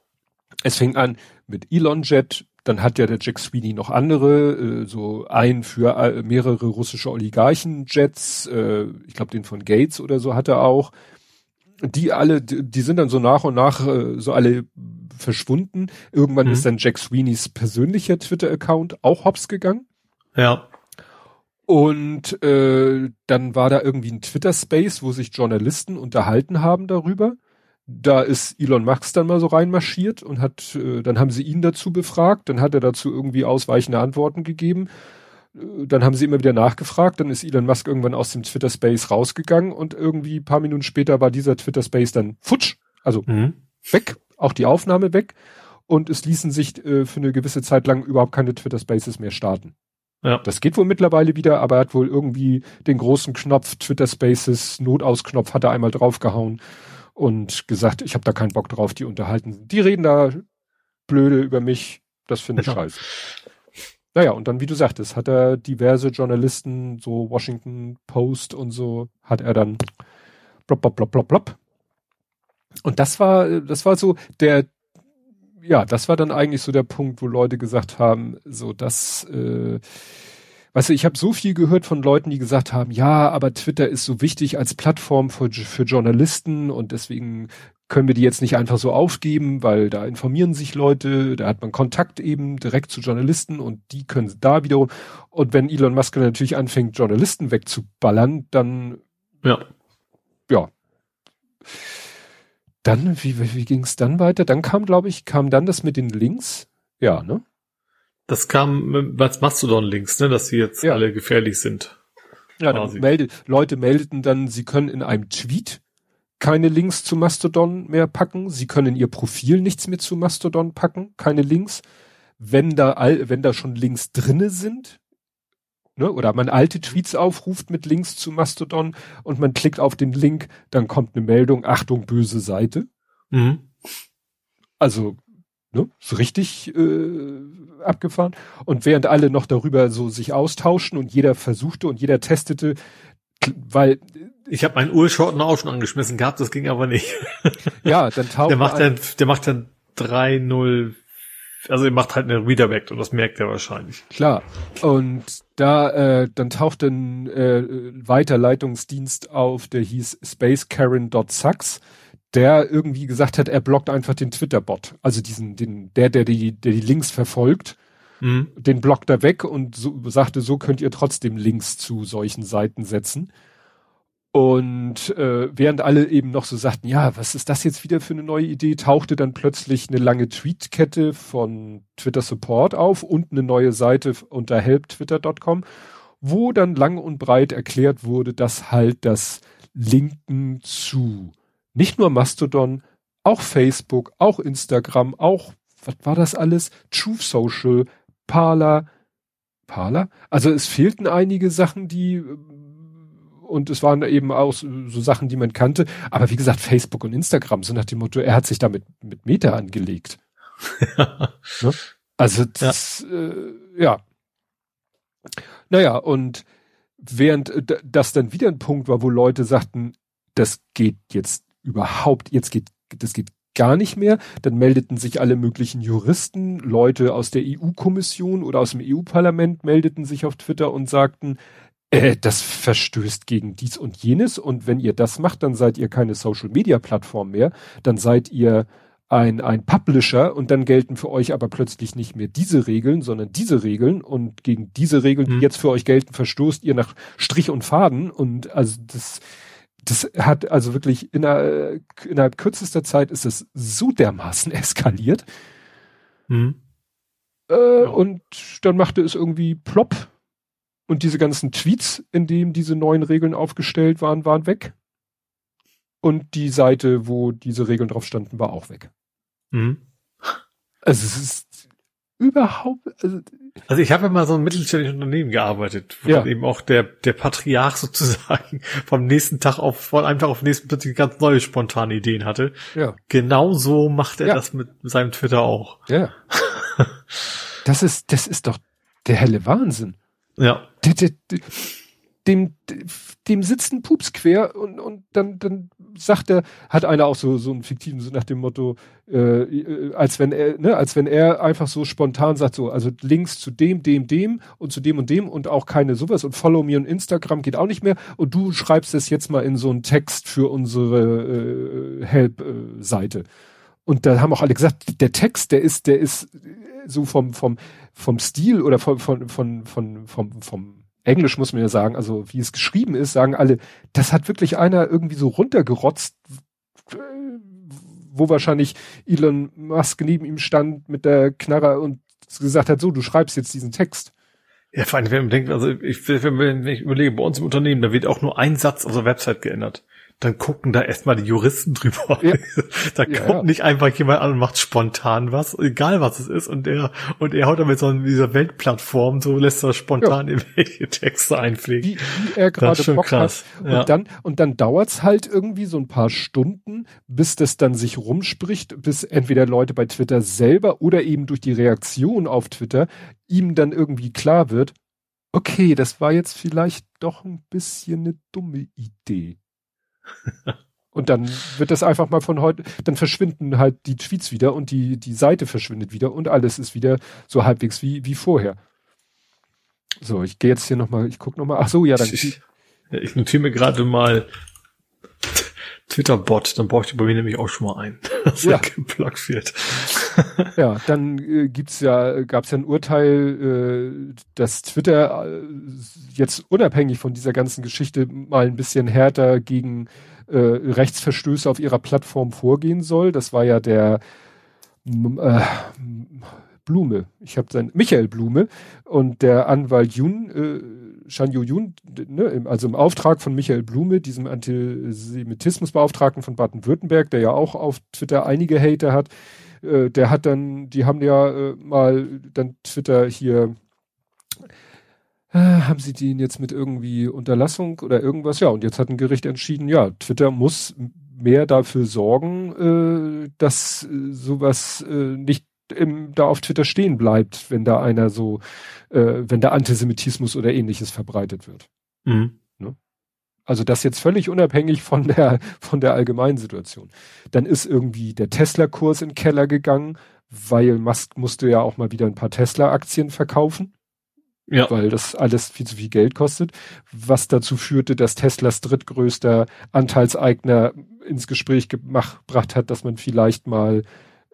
Es fing an mit Elon Jet, dann hat ja der Jack Sweeney noch andere, äh, so ein für äh, mehrere russische Oligarchen-Jets, äh, ich glaube den von Gates oder so hat er auch. Die alle, die, die sind dann so nach und nach äh, so alle verschwunden. Irgendwann mhm. ist dann Jack Sweeneys persönlicher Twitter-Account auch hops gegangen. Ja. Und äh, dann war da irgendwie ein Twitter-Space, wo sich Journalisten unterhalten haben darüber da ist Elon Musk dann mal so reinmarschiert und hat, äh, dann haben sie ihn dazu befragt, dann hat er dazu irgendwie ausweichende Antworten gegeben. Äh, dann haben sie immer wieder nachgefragt, dann ist Elon Musk irgendwann aus dem Twitter Space rausgegangen und irgendwie paar Minuten später war dieser Twitter Space dann futsch, also mhm. weg, auch die Aufnahme weg und es ließen sich äh, für eine gewisse Zeit lang überhaupt keine Twitter Spaces mehr starten. Ja. Das geht wohl mittlerweile wieder, aber er hat wohl irgendwie den großen Knopf Twitter Spaces Notausknopf hat er einmal draufgehauen und gesagt, ich habe da keinen Bock drauf, die unterhalten. Die reden da blöde über mich, das finde ich scheiße. Naja, und dann, wie du sagtest, hat er diverse Journalisten, so Washington Post und so, hat er dann blop, blop, blop, blop, blop. Und das war, das war so der, ja, das war dann eigentlich so der Punkt, wo Leute gesagt haben, so das, äh, Weißt du, ich habe so viel gehört von Leuten, die gesagt haben, ja, aber Twitter ist so wichtig als Plattform für, für Journalisten und deswegen können wir die jetzt nicht einfach so aufgeben, weil da informieren sich Leute, da hat man Kontakt eben direkt zu Journalisten und die können da wiederum. Und wenn Elon Musk natürlich anfängt, Journalisten wegzuballern, dann ja, ja. Dann, wie, wie ging es dann weiter? Dann kam, glaube ich, kam dann das mit den Links. Ja, ne? Das kam als Mastodon-Links, ne, dass sie jetzt ja. alle gefährlich sind. Ja, dann meldet, Leute meldeten dann, sie können in einem Tweet keine Links zu Mastodon mehr packen. Sie können in ihr Profil nichts mehr zu Mastodon packen, keine Links. Wenn da, all, wenn da schon Links drinne sind, ne, oder man alte Tweets aufruft mit Links zu Mastodon und man klickt auf den Link, dann kommt eine Meldung, Achtung, böse Seite. Mhm. Also, ne, so richtig äh, abgefahren. Und während alle noch darüber so sich austauschen und jeder versuchte und jeder testete, weil ich habe meinen Urshorten auch schon angeschmissen gehabt, das ging aber nicht. [laughs] Ja, dann taucht der macht dann, der macht dann 3-0, also er macht halt eine Redirect und das merkt er wahrscheinlich. Klar. Und da, äh, dann taucht ein äh, Weiterleitungsdienst auf, der hieß spacekaren.sucks, der irgendwie gesagt hat, er blockt einfach den Twitter-Bot. Also diesen, den, der, der die, der die Links verfolgt, mhm. den blockt er weg und so, sagte, so könnt ihr trotzdem Links zu solchen Seiten setzen. Und äh, während alle eben noch so sagten, ja, was ist das jetzt wieder für eine neue Idee, tauchte dann plötzlich eine lange Tweetkette von Twitter Support auf und eine neue Seite unter helptwitter.com, wo dann lang und breit erklärt wurde, dass halt das Linken zu nicht nur Mastodon, auch Facebook, auch Instagram, auch, was war das alles? Truth Social, Parler, Parler? Also es fehlten einige Sachen, die und es waren eben auch so, Sachen, die man kannte. Aber wie gesagt, Facebook und Instagram, so nach dem Motto, er hat sich damit mit Meta angelegt. [laughs] ne? Also das, ja. Äh, ja. Naja, und während äh, das dann wieder ein Punkt war, wo Leute sagten, das geht jetzt überhaupt, jetzt geht, das geht gar nicht mehr, dann meldeten sich alle möglichen Juristen, Leute aus der EU-Kommission oder aus dem EU-Parlament meldeten sich auf Twitter und sagten, äh, das verstößt gegen dies und jenes. Und wenn ihr das macht, dann seid ihr keine Social-Media-Plattform mehr, dann seid ihr ein, ein Publisher und dann gelten für euch aber plötzlich nicht mehr diese Regeln, sondern diese Regeln. Und gegen diese Regeln, die hm. jetzt für euch gelten, verstoßt ihr nach Strich und Faden. Und also das, das hat also wirklich innerhalb, innerhalb kürzester Zeit ist es so dermaßen [laughs] eskaliert. Hm. Äh, ja. Und dann machte es irgendwie plopp und diese ganzen Tweets, in denen diese neuen Regeln aufgestellt waren, waren weg. Und die Seite, wo diese Regeln drauf standen, war auch weg. Mhm. Also es ist überhaupt. Also, also ich habe ja mal so ein mittelständisches Unternehmen gearbeitet, wo ja. dann eben auch der der Patriarch [laughs] sozusagen vom nächsten Tag auf von einem Tag auf den nächsten plötzlich ganz neue spontane Ideen hatte. Ja. Genau so macht er ja. das mit seinem Twitter auch. Ja. [laughs] das ist das ist doch der helle Wahnsinn. Ja. Dem, dem sitzt ein Pups quer und, und dann, dann sagt er, hat einer auch so, so einen fiktiven, so nach dem Motto, äh, äh, als wenn er, ne, als wenn er einfach so spontan sagt, so, also Links zu dem, dem, dem und zu dem und dem und auch keine sowas und Follow Me und Instagram geht auch nicht mehr und du schreibst es jetzt mal in so einen Text für unsere äh, Help-Seite. Und da haben auch alle gesagt, der Text, der ist, der ist so vom, vom, vom Stil oder von, von, von, von, vom, vom Englisch muss man ja sagen, also wie es geschrieben ist, sagen alle, das hat wirklich einer irgendwie so runtergerotzt, wo wahrscheinlich Elon Musk neben ihm stand mit der Knarre und gesagt hat, so, du schreibst jetzt diesen Text. Ja, vor allem, wenn man denkt, also ich, wenn ich überlege, bei uns im Unternehmen, da wird auch nur ein Satz auf der Website geändert dann gucken da erstmal die Juristen [laughs] drüber. Ja. da kommt ja. nicht einfach jemand an und macht spontan was, egal was es ist, und er, und er haut dann mit so dieser Weltplattform, so lässt er spontan [laughs] irgendwelche Texte einpflegen. Wie, wie er gerade Bock krass. hat. Und dann, und dann dauert's halt irgendwie so ein paar Stunden, bis das dann sich rumspricht, bis entweder Leute bei Twitter selber oder eben durch die Reaktion auf Twitter ihm dann irgendwie klar wird, okay, das war jetzt vielleicht doch ein bisschen eine dumme Idee. Und dann wird das einfach mal von heute, dann verschwinden halt die Tweets wieder und die, die Seite verschwindet wieder und alles ist wieder so halbwegs wie, wie vorher. So, ich gehe jetzt hier nochmal, ich guck nochmal, ach so, ja, dann. Ich, ich notiere mir gerade mal Twitter-Bot, dann brauche ich bei mir nämlich auch schon mal einen, [laughs] dass Ja. er geblockt wird. Ja, dann äh, gibt's ja, gab's ja ein Urteil, äh, dass Twitter äh, jetzt unabhängig von dieser ganzen Geschichte mal ein bisschen härter gegen äh, Rechtsverstöße auf ihrer Plattform vorgehen soll. Das war ja der äh, Blume, ich habe sein Michael Blume und der Anwalt Jun, äh, Shanyu Jun, d- ne, also im Auftrag von Michael Blume, diesem Antisemitismusbeauftragten von Baden-Württemberg, der ja auch auf Twitter einige Hater hat, äh, der hat dann, die haben ja äh, mal dann Twitter hier, äh, haben sie den jetzt mit irgendwie Unterlassung oder irgendwas? Ja, und jetzt hat ein Gericht entschieden, ja, Twitter muss mehr dafür sorgen, äh, dass äh, sowas äh, nicht im, da auf Twitter stehen bleibt, wenn da einer so, äh, wenn da Antisemitismus oder ähnliches verbreitet wird. Mhm. Also das jetzt völlig unabhängig von der, von der allgemeinen Situation. Dann ist irgendwie der Tesla-Kurs in den Keller gegangen, weil Musk musste ja auch mal wieder ein paar Tesla-Aktien verkaufen, Ja. weil das alles viel zu viel Geld kostet, was dazu führte, dass Teslas drittgrößter Anteilseigner ins Gespräch gebracht hat, dass man vielleicht mal,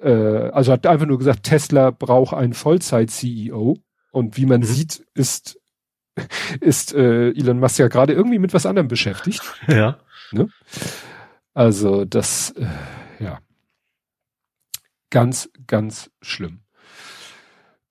äh, also hat einfach nur gesagt, Tesla braucht einen Vollzeit-CEO und wie man Mhm. sieht, ist [laughs] ist äh, Elon Musk ja gerade irgendwie mit was anderem beschäftigt. [laughs] Ja. Also das, äh, ja, ganz, ganz schlimm.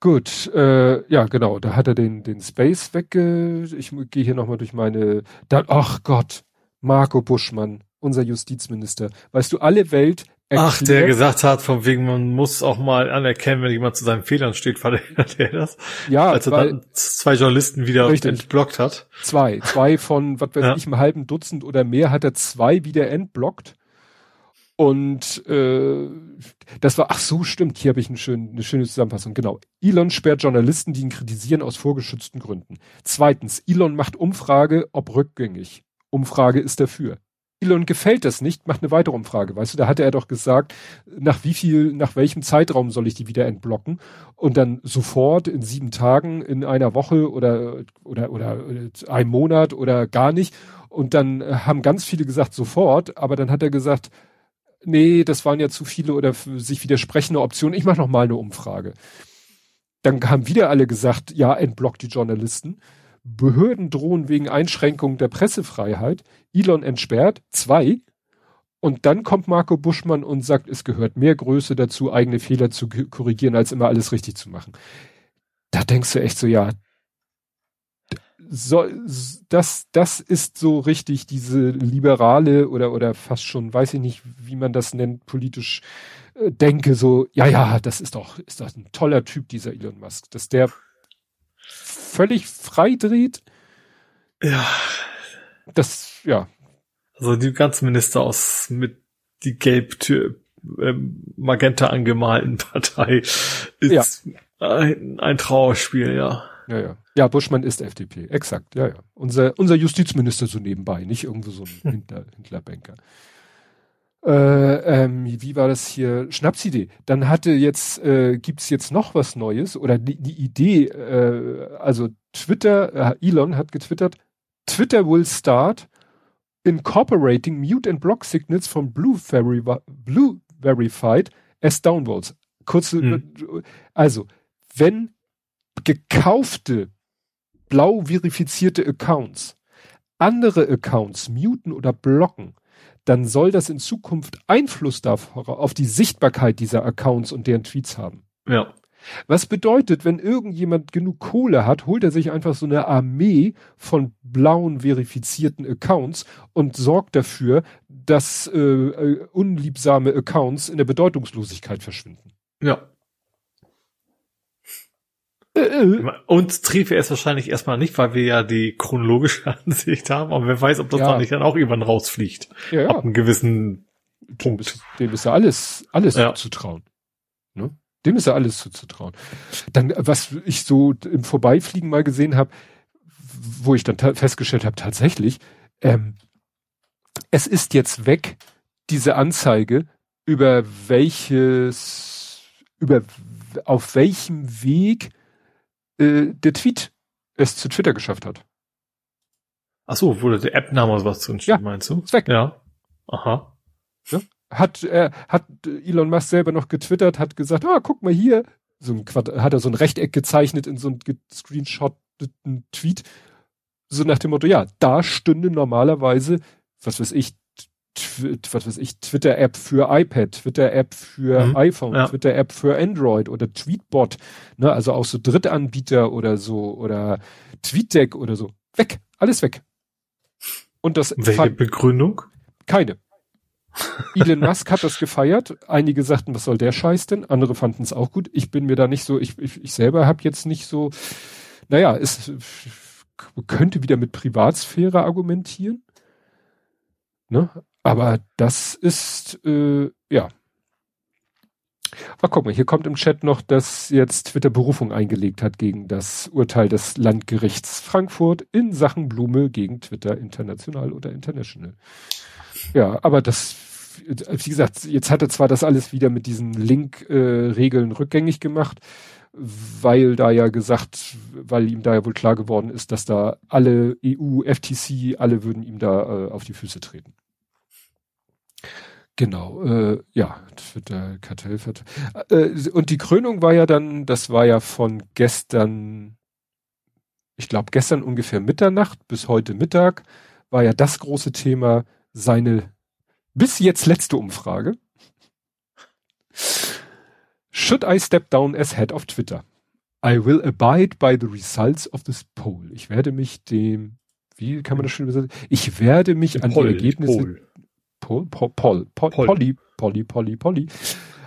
Gut, äh, ja genau, da hat er den den Space wegge. Ich gehe hier noch mal durch meine. Da, ach Gott, Marco Buschmann, unser Justizminister. Weißt du, alle Welt. Ach, der erklärt- gesagt hat, von wegen, man muss auch mal anerkennen, wenn jemand zu seinen Fehlern steht, war der, [laughs] der das? ja, Als er weil, dann zwei Journalisten wieder Richtig. entblockt hat. Zwei. Zwei von, [laughs] was weiß Ja. ich, einem halben Dutzend oder mehr hat er zwei wieder entblockt. Und äh, das war, ach so, stimmt, hier habe ich eine schöne, eine schöne Zusammenfassung. Genau. Elon sperrt Journalisten, die ihn kritisieren, aus vorgeschützten Gründen. Zweitens, Elon macht Umfrage, ob rückgängig. Umfrage ist dafür. Elon gefällt das nicht, macht eine weitere Umfrage. Weißt du, da hatte er doch gesagt, nach wie viel, nach welchem Zeitraum soll ich die wieder entblocken? Und dann sofort in sieben Tagen, in einer Woche oder, oder, oder, oder einem Monat oder gar nicht. Und dann äh, haben ganz viele gesagt sofort, aber dann hat er gesagt, nee, das waren ja zu viele oder sich widersprechende Optionen. Ich mache noch mal eine Umfrage. Dann haben wieder alle gesagt, ja, entblockt die Journalisten. Behörden drohen wegen Einschränkung der Pressefreiheit. Elon entsperrt zwei. Und dann kommt Marco Buschmann und sagt, es gehört mehr Größe dazu, eigene Fehler zu korrigieren, als immer alles richtig zu machen. Da denkst du echt so, ja, so, das, das ist so richtig diese liberale oder, oder fast schon, weiß ich nicht, wie man das nennt, politisch äh, denke, so, ja, ja, das ist doch, ist doch ein toller Typ, dieser Elon Musk, dass der völlig frei dreht, Ja. das, ja, Also die ganzen Minister aus mit die gelb ähm, magenta angemalten [laughs] Partei ist ein, ein Trauerspiel, ja. ja, ja. Ja, Buschmann ist FDP, exakt, ja, ja. Unser, unser Justizminister so nebenbei, nicht irgendwo so ein [laughs] Hinter, Hinterbanker. Äh, ähm, wie war das hier? Schnapsidee. Dann hatte jetzt, äh, gibt's jetzt noch was Neues oder die, die Idee, äh, also Twitter, äh, Elon hat getwittert, Twitter will start incorporating mute and block signals from Blue, Veri Blue Verified as downvotes. Kurze, Hm. also, wenn gekaufte blau verifizierte Accounts andere Accounts muten oder blocken, dann soll das in Zukunft Einfluss darauf, auf die Sichtbarkeit dieser Accounts und deren Tweets haben. Ja. Was bedeutet, wenn irgendjemand genug Kohle hat, holt er sich einfach so eine Armee von blauen verifizierten Accounts und sorgt dafür, dass äh, äh, unliebsame Accounts in der Bedeutungslosigkeit verschwinden. Ja. Uns trifft er es wahrscheinlich erstmal nicht, weil wir ja die chronologische [laughs] Ansicht haben, aber wer weiß, ob das Ja. dann nicht dann auch irgendwann rausfliegt. ja, ja. Ab einem gewissen Dem Punkt. ist, dem ist ja alles, alles Ja. zuzutrauen. Ne? Dem ist ja alles zuzutrauen. Dann, was ich so im Vorbeifliegen mal gesehen habe, wo ich dann festgestellt habe, tatsächlich, ähm, es ist jetzt weg, diese Anzeige, über welches, über auf welchem Weg äh, der Tweet es zu Twitter geschafft hat. Ach so, wurde der App-Name oder was drin steht, Ja. meinst du? Ist weg. Ja. Aha. Ne? Hat, äh, hat Elon Musk selber noch getwittert, hat gesagt, ah, guck mal hier, so ein Quad hat er so ein Rechteck gezeichnet in so einem gescreenshoteten Tweet, so nach dem Motto, ja, da stünde normalerweise, was weiß ich, was weiß ich, Twitter-App für iPad, Twitter-App für mhm, iPhone, ja. Twitter-App für Android oder Tweetbot, ne, also auch so Drittanbieter oder so oder TweetDeck oder so. Weg, alles weg. Und das Welche Begründung? Keine. Elon Musk hat das gefeiert. Einige sagten, was soll der Scheiß denn? Andere fanden es auch gut. Ich bin mir da nicht so, ich, ich, ich selber habe jetzt nicht so, naja, es könnte wieder mit Privatsphäre argumentieren. Ne? Aber das ist, äh, ja. Mal, hier kommt im Chat noch, dass jetzt Twitter Berufung eingelegt hat gegen das Urteil des Landgerichts Frankfurt in Sachen Blume gegen Twitter International oder International. Ja, aber das, wie gesagt, jetzt hat er zwar das alles wieder mit diesen Link-Regeln äh, rückgängig gemacht, weil da ja gesagt, weil ihm da ja wohl klar geworden ist, dass da alle EU, FTC, alle würden ihm da äh, auf die Füße treten. Genau, äh, ja, Twitter Kartellvertrag. Äh, und die Krönung war ja dann, das war ja von gestern, ich glaube gestern ungefähr Mitternacht bis heute Mittag, war ja das große Thema seine bis jetzt letzte Umfrage. Should I step down as head of Twitter? I will abide by the results of this poll. Ich werde mich dem, wie kann man das schon übersetzen? Ich werde mich an Poll, die Ergebnisse Poll. Paul, Paul, Paul, Polly, Polly, Polly, Polly.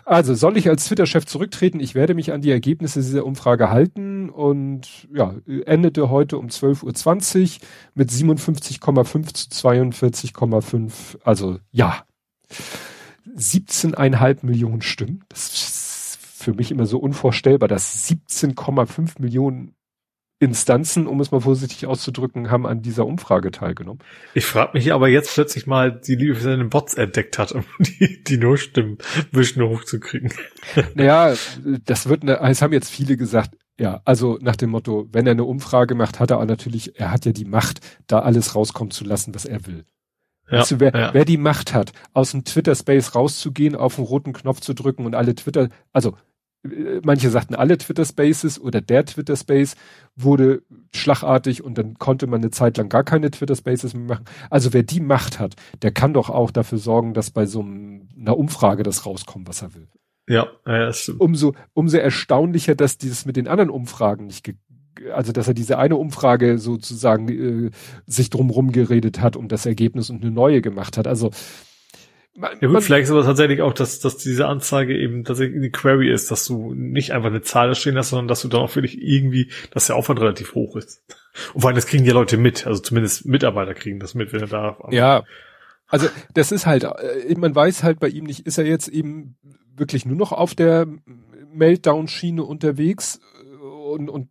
Also soll ich als Twitter-Chef zurücktreten? Ich werde mich an die Ergebnisse dieser Umfrage halten und ja, endete heute um 12.20 Uhr mit 57,5 zu 42,5. Also ja, 17,5 Millionen Stimmen. Das ist für mich immer so unvorstellbar, dass 17,5 Millionen Instanzen, um es mal vorsichtig auszudrücken, haben an dieser Umfrage teilgenommen. Ich frage mich aber jetzt plötzlich mal, die Liebe für seine Bots entdeckt hat, um [laughs] die, die No-Stimmen bisschen hochzukriegen. Naja, das wird, ne, es haben jetzt viele gesagt, ja, also nach dem Motto, wenn er eine Umfrage macht, hat er auch natürlich, er hat ja die Macht, da alles rauskommen zu lassen, was er will. Ja, du, wer, ja. wer die Macht hat, aus dem Twitter-Space rauszugehen, auf den roten Knopf zu drücken und alle Twitter, also manche sagten alle Twitter Spaces oder der Twitter Space wurde schlagartig und dann konnte man eine Zeit lang gar keine Twitter Spaces mehr machen. Also wer die Macht hat, der kann doch auch dafür sorgen, dass bei so einer Umfrage das rauskommt, was er will. Ja, ja das stimmt. Umso, umso erstaunlicher, dass dieses mit den anderen Umfragen nicht, also dass er diese eine Umfrage sozusagen äh, sich drumrum geredet hat und das Ergebnis und eine neue gemacht hat. Also man, ja gut, man, vielleicht ist aber tatsächlich auch, dass, dass diese Anzeige eben tatsächlich in die Query ist, dass du nicht einfach eine Zahl stehen hast, sondern dass du dann auch wirklich irgendwie, dass der Aufwand relativ hoch ist. Und vor allem, das kriegen ja Leute mit, also zumindest Mitarbeiter kriegen das mit, wenn er da. Ja, also das ist halt, äh, man weiß halt bei ihm nicht, ist er jetzt eben wirklich nur noch auf der Meltdown-Schiene unterwegs äh, und, und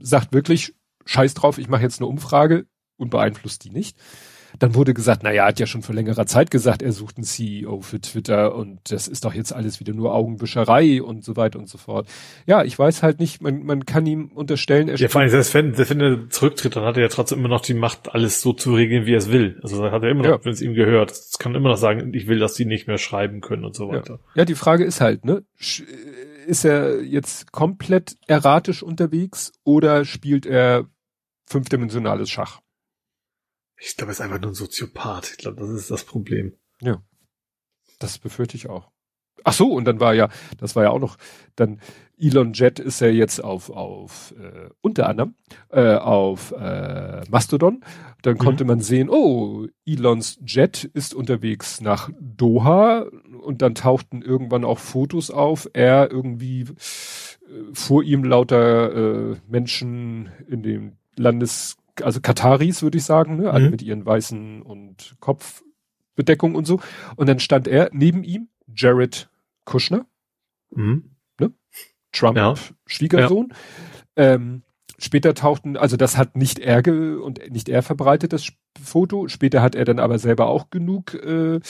sagt wirklich, scheiß drauf, ich mache jetzt eine Umfrage und beeinflusst die nicht. Dann wurde gesagt, naja, er hat ja schon vor längerer Zeit gesagt, er sucht einen CEO für Twitter und das ist doch jetzt alles wieder nur Augenwischerei und so weiter und so fort. Ja, ich weiß halt nicht, man, man kann ihm unterstellen, er Ja, vor allem, selbst wenn, wenn er zurücktritt, dann hat er ja trotzdem immer noch die Macht, alles so zu regeln, wie er es will. Also dann hat er immer noch, ja. wenn es ihm gehört, es kann immer noch sagen, ich will, dass die nicht mehr schreiben können und so weiter. Ja, ja die Frage ist halt, ne? Ist er jetzt komplett erratisch unterwegs oder spielt er fünfdimensionales Schach? Ich glaube, er ist einfach nur ein Soziopath. Ich glaube, das ist das Problem. Ja. Das befürchte ich auch. Ach so, und dann war ja, das war ja auch noch, dann Elon Jet ist ja jetzt auf, auf äh, unter anderem äh, auf äh, Mastodon. Dann mhm. konnte man sehen, oh, Elons Jet ist unterwegs nach Doha und dann tauchten irgendwann auch Fotos auf. Er irgendwie äh, vor ihm lauter äh, Menschen in dem Landes also Kataris, würde ich sagen, ne? alle mhm. mit ihren weißen und Kopfbedeckung und so. Und dann stand er neben ihm, Jared Kushner, mhm. ne? Trump, ja. Schwiegersohn. Ja. Ähm, später tauchten, also das hat nicht er ge und nicht er verbreitet, das Foto. Später hat er dann aber selber auch genug äh,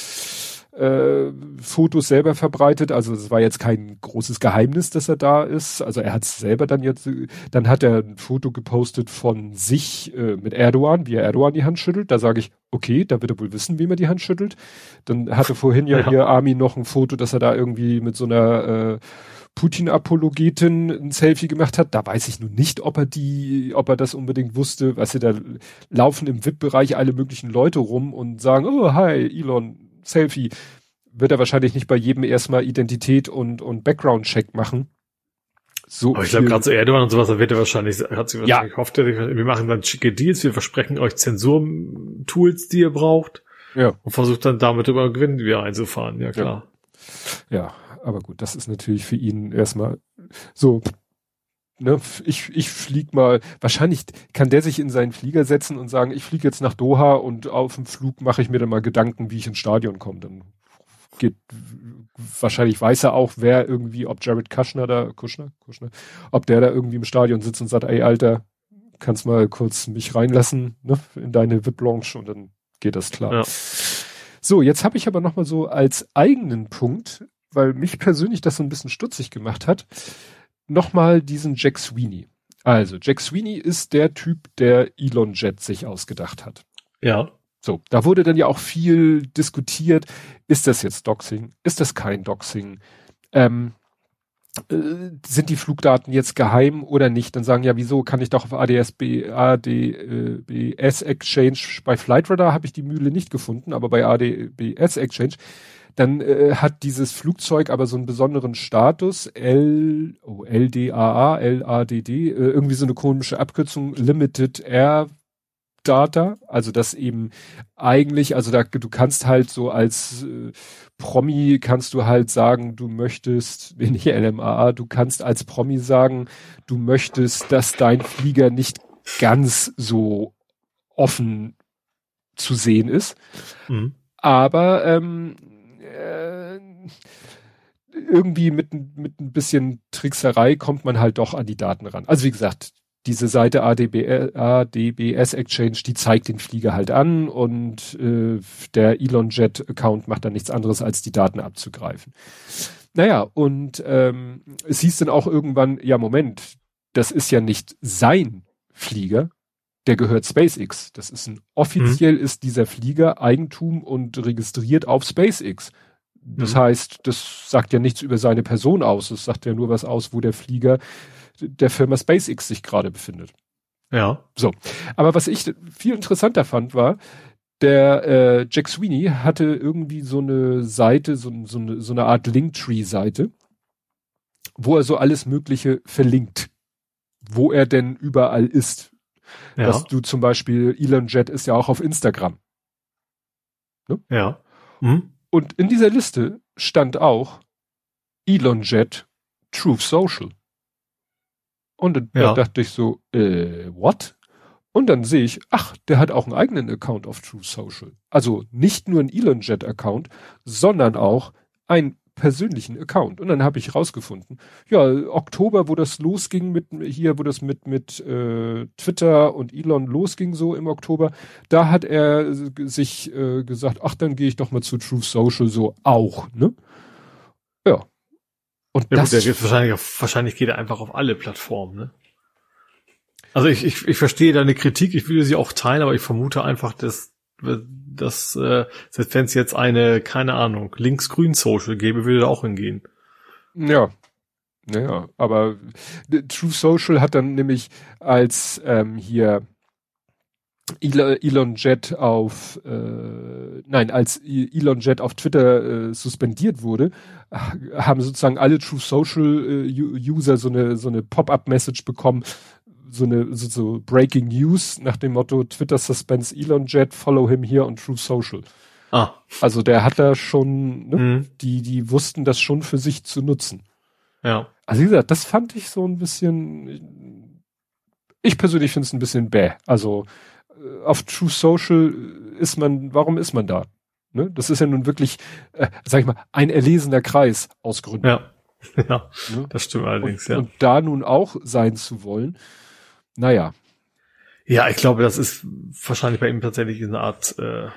äh, Fotos selber verbreitet. Also es war jetzt kein großes Geheimnis, dass er da ist. Also er hat es selber dann jetzt, dann hat er ein Foto gepostet von sich äh, mit Erdogan, wie er Erdogan die Hand schüttelt. Da sage ich, okay, da wird er wohl wissen, wie man die Hand schüttelt. Dann hatte vorhin ja, ja. hier Armin noch ein Foto, dass er da irgendwie mit so einer äh, Putin-Apologetin ein Selfie gemacht hat. Da weiß ich nun nicht, ob er die, ob er das unbedingt wusste. Was sie da laufen im VIP-Bereich alle möglichen Leute rum und sagen, oh, hi, Elon, Selfie. Wird er wahrscheinlich nicht bei jedem erstmal Identität und, und Background-Check machen. So Aber ich glaube, gerade so Erdogan und sowas, da wird er wahrscheinlich, hat sich wahrscheinlich ja. hofft, wir machen dann schicke Deals, wir versprechen euch Zensur-Tools, die ihr braucht. Ja. Und versucht dann damit über Gewinn wieder einzufahren, ja klar. Ja. ja aber gut, das ist natürlich für ihn erstmal so, ne, ich, ich flieg mal, wahrscheinlich kann der sich in seinen Flieger setzen und sagen, ich fliege jetzt nach Doha und auf dem Flug mache ich mir dann mal Gedanken, wie ich ins Stadion komme. Dann geht, wahrscheinlich weiß er auch, wer irgendwie, ob Jared Kushner da, Kushner, Kushner, ob der da irgendwie im Stadion sitzt und sagt, ey, Alter, kannst mal kurz mich reinlassen, ne, in deine VIP-Lounge und dann geht das klar. Ja. So, jetzt habe ich aber noch mal so als eigenen Punkt weil mich persönlich das so ein bisschen stutzig gemacht hat, nochmal diesen Jack Sweeney. Also, Jack Sweeney ist der Typ, der Elon Jet sich ausgedacht hat. Ja. So, da wurde dann ja auch viel diskutiert. Ist das jetzt Doxing? Ist das kein Doxing? Ähm, äh, sind die Flugdaten jetzt geheim oder nicht? Dann sagen ja, wieso kann ich doch auf ADSB, ADBS Exchange bei Flightradar habe ich die Mühle nicht gefunden, aber bei ADBS Exchange dann äh, hat dieses Flugzeug aber so einen besonderen Status, L, oh, LDAA, LADD, äh, irgendwie so eine komische Abkürzung, Limited Air Data, also das eben eigentlich, also da, du kannst halt so als äh, Promi kannst du halt sagen, du möchtest, [laughs] nicht LMAA, du kannst als Promi sagen, du möchtest, dass dein Flieger nicht ganz so offen zu sehen ist. Mhm. Aber ähm, äh, irgendwie mit, mit ein bisschen Trickserei kommt man halt doch an die Daten ran. Also wie gesagt, diese Seite ADB, ADBS Exchange, die zeigt den Flieger halt an und äh, der Elon Jet Account macht dann nichts anderes, als die Daten abzugreifen. Naja, und ähm, es hieß dann auch irgendwann, ja Moment, das ist ja nicht sein Flieger, der gehört SpaceX. Das ist ein offiziell mhm. ist dieser Flieger Eigentum und registriert auf SpaceX. Das mhm. heißt, das sagt ja nichts über seine Person aus. Es sagt ja nur was aus, wo der Flieger der Firma SpaceX sich gerade befindet. Ja. So. Aber was ich viel interessanter fand, war, der äh, Jack Sweeney hatte irgendwie so eine Seite, so, so, eine, so eine Art Linktree-Seite, wo er so alles Mögliche verlinkt, wo er denn überall ist. Ja. Dass du zum Beispiel, Elon Jet ist ja auch auf Instagram. Ne? Ja. Mhm. Und in dieser Liste stand auch Elon Jet Truth Social. Und dann ja. dachte ich so, äh, what? Und dann sehe ich, ach, der hat auch einen eigenen Account auf Truth Social. Also nicht nur ein Elon Jet Account, sondern auch ein persönlichen Account. Und dann habe ich rausgefunden, ja, Oktober, wo das losging mit hier, wo das mit mit äh, Twitter und Elon losging so im Oktober, da hat er sich äh, gesagt, ach, dann gehe ich doch mal zu Truth Social so auch, ne? Ja. Und ja, das gut, der geht wahrscheinlich wahrscheinlich geht er einfach auf alle Plattformen, ne? Also ich, ich, ich verstehe deine Kritik, ich will sie auch teilen, aber ich vermute einfach, dass das, äh, selbst wenn es jetzt eine, keine Ahnung, links-grün Social gäbe, würde da auch hingehen. Ja. Naja, aber True Social hat dann nämlich als ähm, hier Elon Jet auf äh, nein, als Elon Jet auf Twitter äh, suspendiert wurde, haben sozusagen alle True Social äh, User so eine so eine Pop-up-Message bekommen, so eine so, so Breaking News nach dem Motto Twitter suspends Elon Jet, follow him here on True Social. Ah. Also der hat da schon, ne, mhm. die, die wussten das schon für sich zu nutzen. Ja. Also wie gesagt, das fand ich so ein bisschen, ich persönlich finde es ein bisschen bäh. Also äh, auf True Social ist man, warum ist man da? Ne? Das ist ja nun wirklich, äh, sag ich mal, ein erlesener Kreis aus Gründen. Ja. [laughs] Ja, ne? das stimmt allerdings, und, ja. Und da nun auch sein zu wollen, naja. Ja, ich glaube, das ist wahrscheinlich bei ihm tatsächlich eine Art, äh,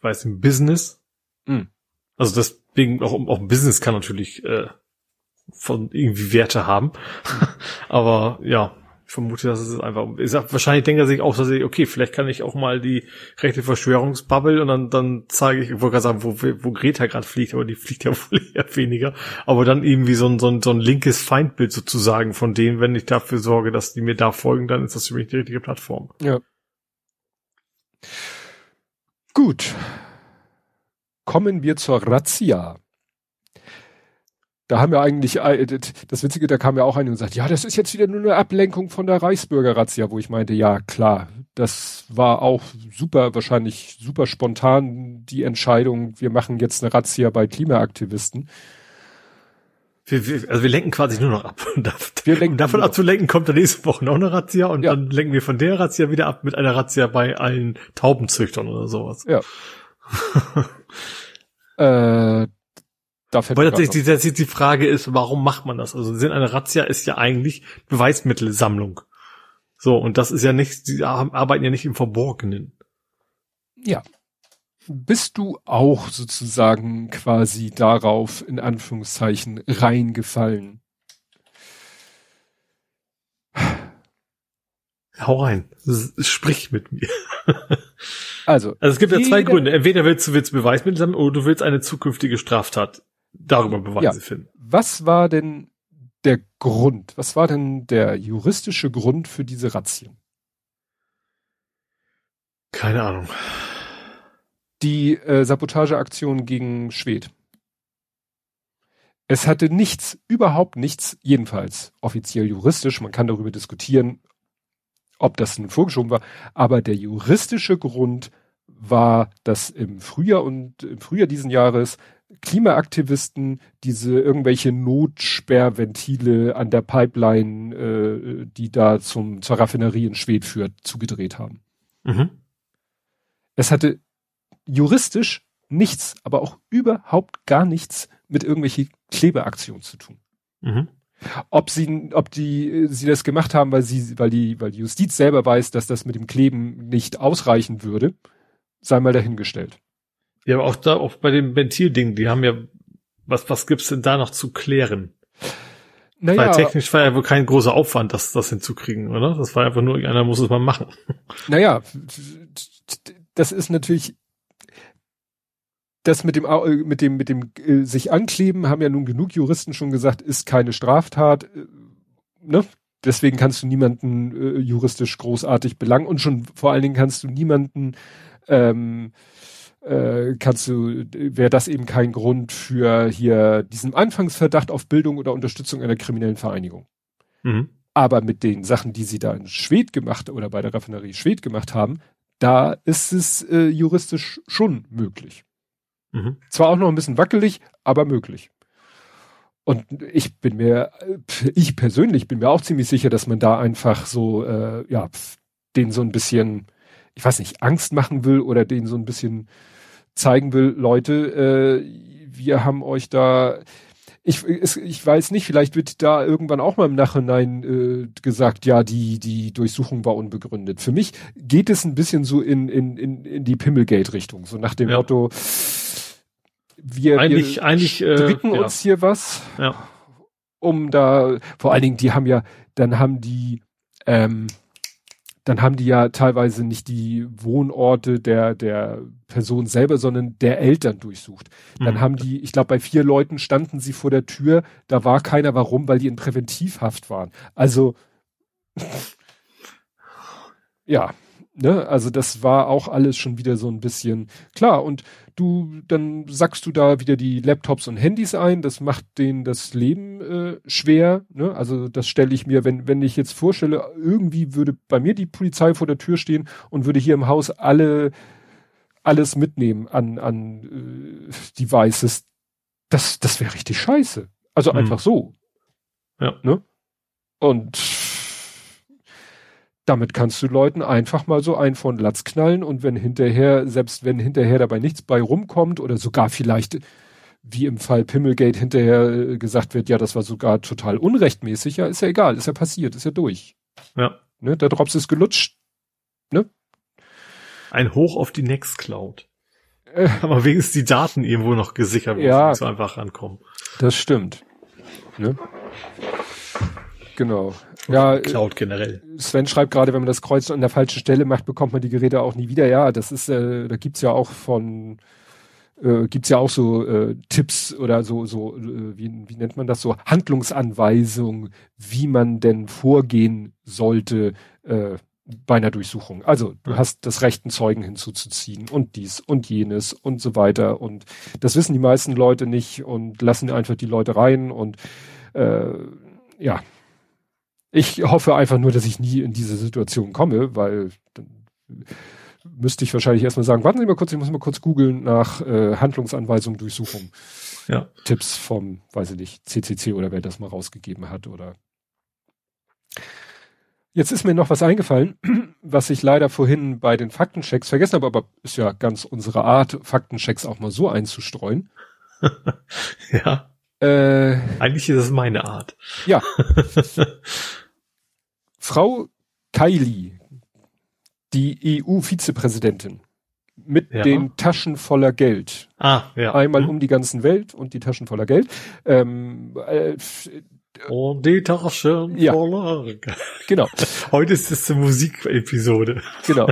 weiß nicht, Business. Mhm. Also deswegen auch, auch ein Business kann natürlich äh, von irgendwie Werte haben. [laughs] Aber ja, ich vermute, dass es einfach, ich sag, wahrscheinlich denkt er sich auch, dass ich, okay, vielleicht kann ich auch mal die rechte Verschwörungsbubble und dann, dann zeige ich, ich wollte gerade sagen, wo, wo Greta gerade fliegt, aber die fliegt ja [laughs] wohl eher weniger. Aber dann irgendwie so ein, so ein, so ein linkes Feindbild sozusagen von denen, wenn ich dafür sorge, dass die mir da folgen, dann ist das für mich die richtige Plattform. Ja. Gut. Kommen wir zur Razzia da haben wir eigentlich, äh, das Witzige, da kam ja auch einer und sagt, ja, das ist jetzt wieder nur eine Ablenkung von der Reichsbürger-Razzia, wo ich meinte, ja, klar, das war auch super, wahrscheinlich super spontan die Entscheidung, wir machen jetzt eine Razzia bei Klimaaktivisten. Wir, wir, also wir lenken quasi nur noch ab. wir lenken davon abzulenken, kommt dann nächste Woche noch eine Razzia und ja. dann lenken wir von der Razzia wieder ab mit einer Razzia bei allen Taubenzüchtern oder sowas. Ja. [laughs] äh, da Weil tatsächlich die, die Frage ist, warum macht man das? Also Sinn einer Razzia ist ja eigentlich Beweismittelsammlung. So, und das ist ja nicht, sie arbeiten ja nicht im Verborgenen. Ja. Bist du auch sozusagen quasi darauf, in Anführungszeichen, reingefallen? Hau rein. Sprich mit mir. also. Also es gibt ja zwei Gründe. Entweder willst du willst Beweismittel sammeln oder du willst eine zukünftige Straftat darüber Beweise ja. finden. Was war denn der Grund? Was war denn der juristische Grund für diese Razzien? Keine Ahnung. Die äh, Sabotageaktion gegen Schwed. Es hatte nichts, überhaupt nichts, jedenfalls offiziell juristisch, man kann darüber diskutieren, ob das nun vorgeschoben war, aber der juristische Grund war, dass im Frühjahr und im Frühjahr diesen Jahres Klimaaktivisten diese irgendwelche Notsperrventile an der Pipeline, äh, die da zum, zur Raffinerie in Schwed führt, zugedreht haben. Mhm. Es hatte juristisch nichts, aber auch überhaupt gar nichts mit irgendwelche Klebeaktionen zu tun. Mhm. Ob sie, ob die, sie das gemacht haben, weil sie, weil die, weil die Justiz selber weiß, dass das mit dem Kleben nicht ausreichen würde, sei mal dahingestellt. Ja, aber auch da, auch bei dem Ventilding, die haben ja, was, was gibt's denn da noch zu klären? Naja, Weil technisch war ja wohl kein großer Aufwand, das, das hinzukriegen, oder? Das war einfach nur, einer muss es mal machen. Naja, das ist natürlich, das mit dem, mit dem, mit dem äh, sich ankleben, haben ja nun genug Juristen schon gesagt, ist keine Straftat, äh, ne? Deswegen kannst du niemanden äh, juristisch großartig belangen und schon vor allen Dingen kannst du niemanden ähm, äh, kannst du, wäre das eben kein Grund für hier diesen Anfangsverdacht auf Bildung oder Unterstützung einer kriminellen Vereinigung. Mhm. Aber mit den Sachen, die sie da in Schwed gemacht oder bei der Raffinerie Schwed gemacht haben, da ist es äh, juristisch schon möglich. Mhm. Zwar auch noch ein bisschen wackelig, aber möglich. Und ich bin mir, ich persönlich bin mir auch ziemlich sicher, dass man da einfach so, äh, ja, den so ein bisschen, ich weiß nicht, Angst machen will oder den so ein bisschen zeigen will, Leute, äh, wir haben euch da, ich, ich weiß nicht, vielleicht wird da irgendwann auch mal im Nachhinein äh, gesagt, ja, die, die Durchsuchung war unbegründet. Für mich geht es ein bisschen so in, in, in, in die Pimmelgate-Richtung, so nach dem ja. Motto, wir, eigentlich, wir eigentlich, äh, stricken äh, uns hier was, ja. um da, vor allen Dingen, die haben ja, dann haben die, ähm, dann haben die ja teilweise nicht die Wohnorte der, der Person selber, sondern der Eltern durchsucht. Dann mhm. haben die, ich glaube, bei vier Leuten standen sie vor der Tür, da war keiner, warum, weil die in Präventivhaft waren. Also, [laughs] ja, ne, also das war auch alles schon wieder so ein bisschen klar und du, dann sackst du da wieder die Laptops und Handys ein, das macht denen das Leben äh, schwer, ne, also das stelle ich mir, wenn, wenn ich jetzt vorstelle, irgendwie würde bei mir die Polizei vor der Tür stehen und würde hier im Haus alle, alles mitnehmen an, an äh, Devices, das, das wäre richtig scheiße. Also mhm. einfach so. Ja. Ne? Und damit kannst du Leuten einfach mal so ein von Latz knallen und wenn hinterher, selbst wenn hinterher dabei nichts bei rumkommt oder sogar vielleicht wie im Fall Pimmelgate hinterher äh, gesagt wird, ja, das war sogar total unrechtmäßig, ja, ist ja egal, ist ja passiert, ist ja durch. Ja. Ne, der Drops ist gelutscht. Ne? Ein Hoch auf die Nextcloud. Aber wenigstens die Daten irgendwo noch gesichert, wo Ja. so einfach rankommen. Das stimmt. Ne? Genau. Ja, äh, Cloud generell. Sven schreibt gerade, wenn man das Kreuz an der falschen Stelle macht, bekommt man die Geräte auch nie wieder. Ja, das ist, äh, da gibt's ja auch von, äh, gibt's ja auch so äh, Tipps oder so, so, äh, wie, wie nennt man das so, Handlungsanweisungen, wie man denn vorgehen sollte äh, bei einer Durchsuchung. Also du hast das Recht, einen Zeugen hinzuzuziehen und dies und jenes und so weiter. Und das wissen die meisten Leute nicht und lassen einfach die Leute rein und äh, ja. Ich hoffe einfach nur, dass ich nie in diese Situation komme, weil dann müsste ich wahrscheinlich erstmal sagen, warten Sie mal kurz, ich muss mal kurz googeln nach äh, Handlungsanweisung, Durchsuchung. Ja. Tipps vom, weiß ich nicht, CCC oder wer das mal rausgegeben hat oder. Jetzt ist mir noch was eingefallen, [clears throat] was ich leider vorhin bei den Faktenchecks vergessen habe, aber ist ja ganz unsere Art, Faktenchecks auch mal so einzustreuen. [laughs] Ja. Äh, Eigentlich ist es meine Art. ja, [laughs] Frau Kylie, die EU-Vizepräsidentin, mit Ja. den Taschen voller Geld. Ah, ja. Einmal Hm. um die ganzen Welt und die Taschen voller Geld. Ähm, äh, Und die Taschen Ja. voller. genau, [laughs] Heute ist es eine Musikepisode. genau.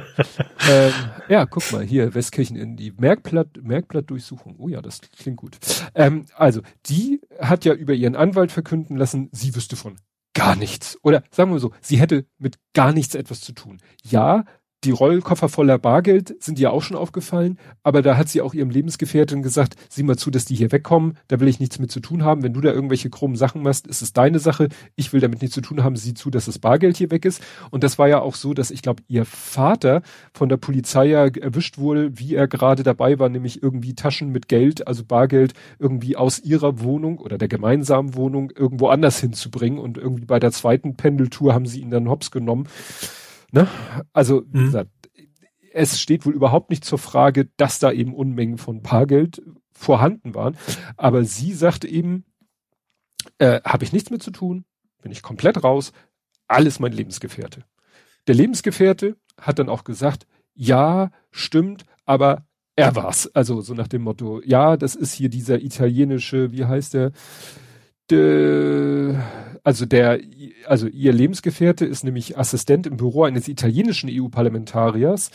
ähm, ja, guck mal, hier, Westkirchen in die Merkblatt, Merkblattdurchsuchung. Oh ja, das klingt gut. Ähm, also, die hat ja über ihren Anwalt verkünden lassen, sie wüsste von gar nichts. Oder sagen wir so, sie hätte mit gar nichts etwas zu tun. Ja, die Rollkoffer voller Bargeld sind ihr auch schon aufgefallen, aber da hat sie auch ihrem Lebensgefährtin gesagt, sieh mal zu, dass die hier wegkommen, da will ich nichts mit zu tun haben. Wenn du da irgendwelche krummen Sachen machst, ist es deine Sache. Ich will damit nichts zu tun haben, sieh zu, dass das Bargeld hier weg ist. Und das war ja auch so, dass ich glaube, ihr Vater von der Polizei ja erwischt wurde, wie er gerade dabei war, nämlich irgendwie Taschen mit Geld, also Bargeld, irgendwie aus ihrer Wohnung oder der gemeinsamen Wohnung irgendwo anders hinzubringen. Und irgendwie bei der zweiten Pendeltour haben sie ihn dann hops genommen. Ne? Also, wie Mhm. gesagt, es steht wohl überhaupt nicht zur Frage, dass da eben Unmengen von Bargeld vorhanden waren. Aber sie sagte eben, äh, habe ich nichts mit zu tun, bin ich komplett raus, alles mein Lebensgefährte. Der Lebensgefährte hat dann auch gesagt, ja, stimmt, aber er war's. Also so nach dem Motto, ja, das ist hier dieser italienische, wie heißt der? De, also der, also ihr Lebensgefährte ist nämlich Assistent im Büro eines italienischen EU-Parlamentariers,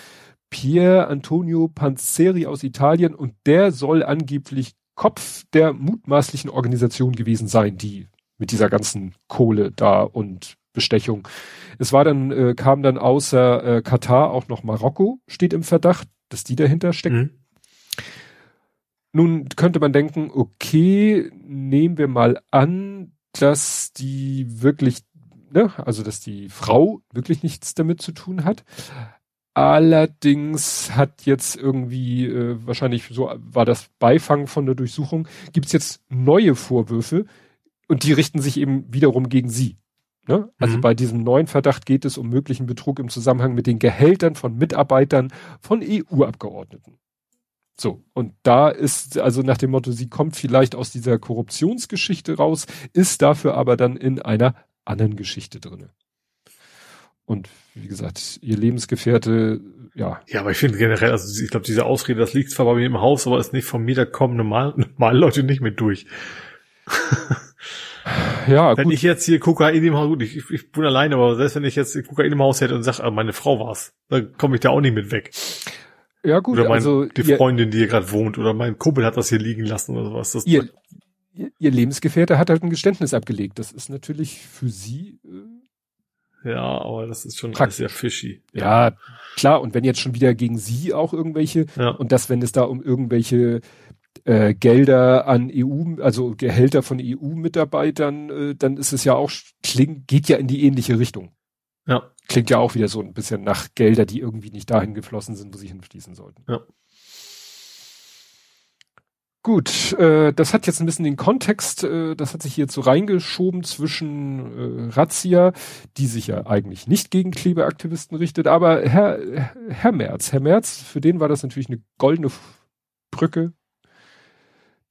Pier Antonio Panzeri aus Italien und der soll angeblich Kopf der mutmaßlichen Organisation gewesen sein, die mit dieser ganzen Kohle da und Bestechung. Es war dann, äh, kam dann außer äh, Katar auch noch Marokko, steht im Verdacht, dass die dahinter stecken. Mhm. Nun könnte man denken, okay, nehmen wir mal an, dass die wirklich, ne, also dass die Frau wirklich nichts damit zu tun hat. Allerdings hat jetzt irgendwie, äh, wahrscheinlich so war das Beifang von der Durchsuchung, gibt's jetzt neue Vorwürfe und die richten sich eben wiederum gegen sie. Ne? Also Mhm. bei diesem neuen Verdacht geht es um möglichen Betrug im Zusammenhang mit den Gehältern von Mitarbeitern von EU-Abgeordneten. So, und da ist also nach dem Motto, sie kommt vielleicht aus dieser Korruptionsgeschichte raus, ist dafür aber dann in einer anderen Geschichte drinne. Und wie gesagt, ihr Lebensgefährte, ja, Ja, aber ich finde generell, also ich glaube, diese Ausrede, das liegt zwar bei mir im Haus, aber ist nicht von mir, da kommen normal, [laughs] normale Leute nicht mit durch. [laughs] ja, wenn gut, ich jetzt hier Kokain im Haus, gut, ich, ich, bin alleine, aber selbst wenn ich jetzt Kokain im Haus hätte und sage, ah, meine Frau war's, dann komme ich da auch nicht mit weg. Ja gut, oder mein, also die Freundin, die hier gerade wohnt, oder mein Kumpel hat das hier liegen lassen oder sowas. Das, ihr, ihr, Lebensgefährte hat halt ein Geständnis abgelegt. Das ist natürlich für sie, äh, ja, aber das ist schon Praktisch. sehr fishy. ja, klar, und wenn jetzt schon wieder gegen sie auch irgendwelche Ja. Und das, wenn es da um irgendwelche äh, Gelder an EU, also Gehälter von EU-Mitarbeitern, äh, dann ist es ja auch, klingt, geht ja in die ähnliche Richtung. Ja. Klingt ja auch wieder so ein bisschen nach Gelder, die irgendwie nicht dahin geflossen sind, wo sie hinfließen sollten. Ja. Gut, äh, das hat jetzt ein bisschen den Kontext, äh, das hat sich hier so reingeschoben zwischen äh, Razzia, die sich ja eigentlich nicht gegen Klebeaktivisten richtet, aber Herr, Herr Merz, Herr Merz, für den war das natürlich eine goldene Brücke.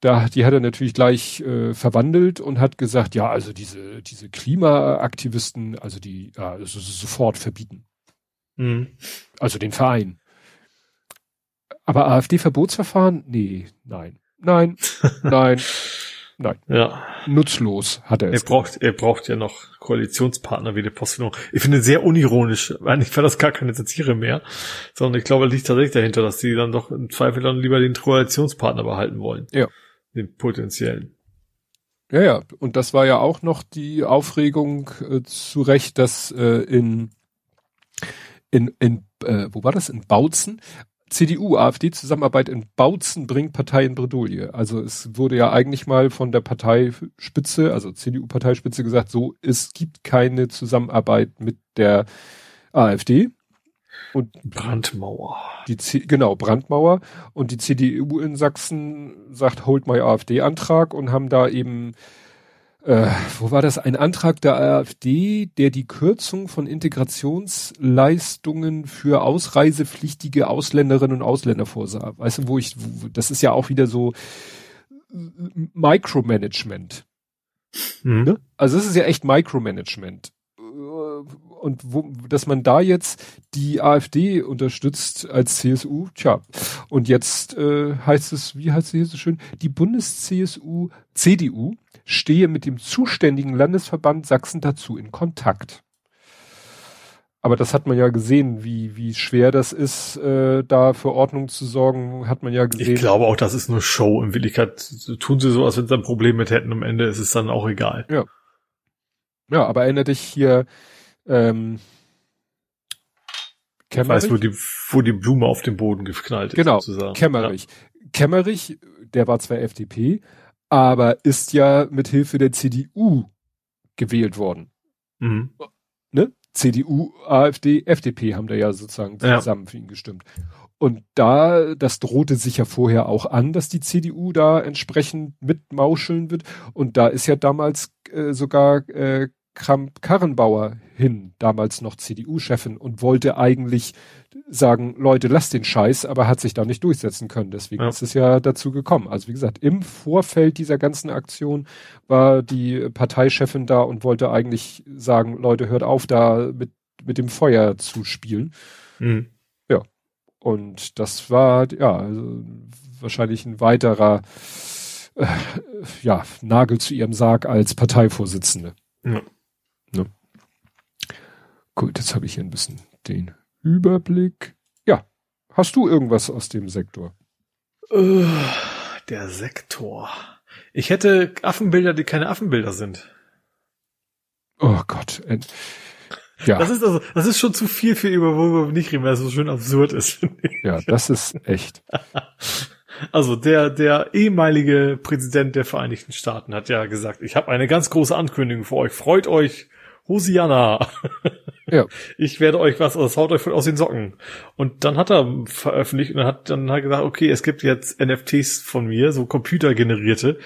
Da, die hat er natürlich gleich äh, verwandelt und hat gesagt, ja, also diese, diese Klimaaktivisten, also die, ja, also sofort verbieten. Mhm. Also den Verein. Aber AfD-Verbotsverfahren? Nee, nein. Nein, [laughs] nein, nein. Ja. Nutzlos hat er Er es. braucht, er braucht ja noch Koalitionspartner wie die Postfindung. Ich finde sehr unironisch. Eigentlich war das gar keine Satire mehr, sondern ich glaube, es liegt tatsächlich dahinter, dass die dann doch im Zweifel dann lieber den Koalitionspartner behalten wollen. Ja. Den potenziellen. Ja, ja. Und das war ja auch noch die Aufregung äh, zu Recht, dass äh, in, in, in äh, wo war das? In Bautzen. CDU, AfD-Zusammenarbeit in Bautzen bringt Partei in Bredouille. Also es wurde ja eigentlich mal von der Parteispitze, also CDU-Parteispitze gesagt, so, es gibt keine Zusammenarbeit mit der AfD. Und Brandmauer. die C genau, Brandmauer und die CDU in Sachsen sagt, holt my AfD-Antrag und haben da eben, äh, wo war das, ein Antrag der AfD, der die Kürzung von Integrationsleistungen für ausreisepflichtige Ausländerinnen und Ausländer vorsah. Weißt du, wo ich, wo, das ist ja auch wieder so Micromanagement. Mhm. Ne? Also es ist ja echt Micromanagement. Und wo, dass man da jetzt die AfD unterstützt als CSU, tja. Und jetzt äh, heißt es, wie heißt es hier so schön, die Bundes-CSU, CDU stehe mit dem zuständigen Landesverband Sachsen dazu in Kontakt. Aber das hat man ja gesehen, wie, wie schwer das ist, äh, da für Ordnung zu sorgen, hat man ja gesehen. Ich glaube auch, das ist nur Show. In Wirklichkeit tun sie so, als wenn sie ein Problem mit hätten. Am Ende ist es dann auch egal. Ja, aber erinnere dich hier, ähm, Ich weiß, wo die, wo die Blume auf den Boden geknallt ist. Genau, sozusagen. Kemmerich. Kemmerich, der war zwar FDP, aber ist ja mit Hilfe der CDU gewählt worden. Ja. Mhm. Ne? CDU, AfD, FDP haben da ja sozusagen Ja. zusammen für ihn gestimmt. Und da, das drohte sich ja vorher auch an, dass die CDU da entsprechend mitmauscheln wird. Und da ist ja damals äh, sogar äh, Kramp-Karrenbauer hin, damals noch CDU-Chefin und wollte eigentlich sagen, Leute, lasst den Scheiß, aber hat sich da nicht durchsetzen können. Deswegen Ja. ist es ja dazu gekommen. Also wie gesagt, im Vorfeld dieser ganzen Aktion war die Parteichefin da und wollte eigentlich sagen, Leute, hört auf, da mit, mit dem Feuer zu spielen. Mhm. Und das war, ja, also wahrscheinlich ein weiterer, äh, ja, Nagel zu ihrem Sarg als Parteivorsitzende. Ja. Gut, jetzt habe ich hier ein bisschen den Überblick. Ja, hast du irgendwas aus dem Sektor? Äh, Der Sektor. Ich hätte Affenbilder, die keine Affenbilder sind. Oh Gott. äh, Ja, Das ist also, das ist schon zu viel für über, wo wir nicht reden, weil es so schön absurd ist. ja, das ist echt. [laughs] Also der, der ehemalige Präsident der Vereinigten Staaten hat ja gesagt, ich habe eine ganz große Ankündigung für euch. Freut euch, Hosianna. [laughs] Ja. [laughs] Ich werde euch was, das haut euch voll aus den Socken. Und dann hat er veröffentlicht und hat dann halt gesagt, okay, es gibt jetzt NFTs von mir, so computergenerierte. Und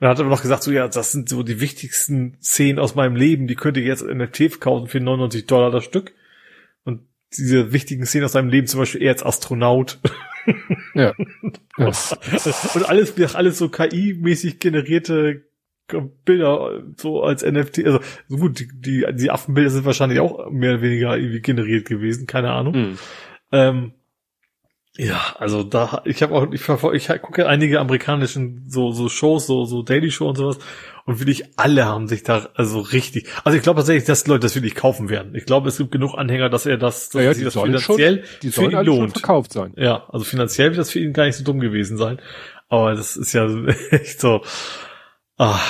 dann hat er noch gesagt, so ja, das sind so die wichtigsten Szenen aus meinem Leben, die könnt ihr jetzt NFT verkaufen für 99 Dollar das Stück. Und diese wichtigen Szenen aus seinem Leben, zum Beispiel er als Astronaut. Ja. Das, [laughs] Und alles, alles so KI-mäßig generierte Bilder so als NFT. Also so gut, die, die, die Affenbilder sind wahrscheinlich auch mehr oder weniger irgendwie generiert gewesen, keine Ahnung. hm. Ähm, ja, also da, ich habe auch, ich verfolge, ich gucke einige amerikanischen so so Shows, so so Daily Show und sowas und wirklich alle haben sich da also richtig. Also ich glaube tatsächlich, dass die Leute das wirklich kaufen werden. Ich glaube, es gibt genug Anhänger, dass er das, dass Ja, ja, sich die das sollen schon- finanziell die für ihn lohnt. verkauft sein. Ja, also finanziell wird das für ihn gar nicht so dumm gewesen sein. Aber das ist ja [laughs] echt so. Ah,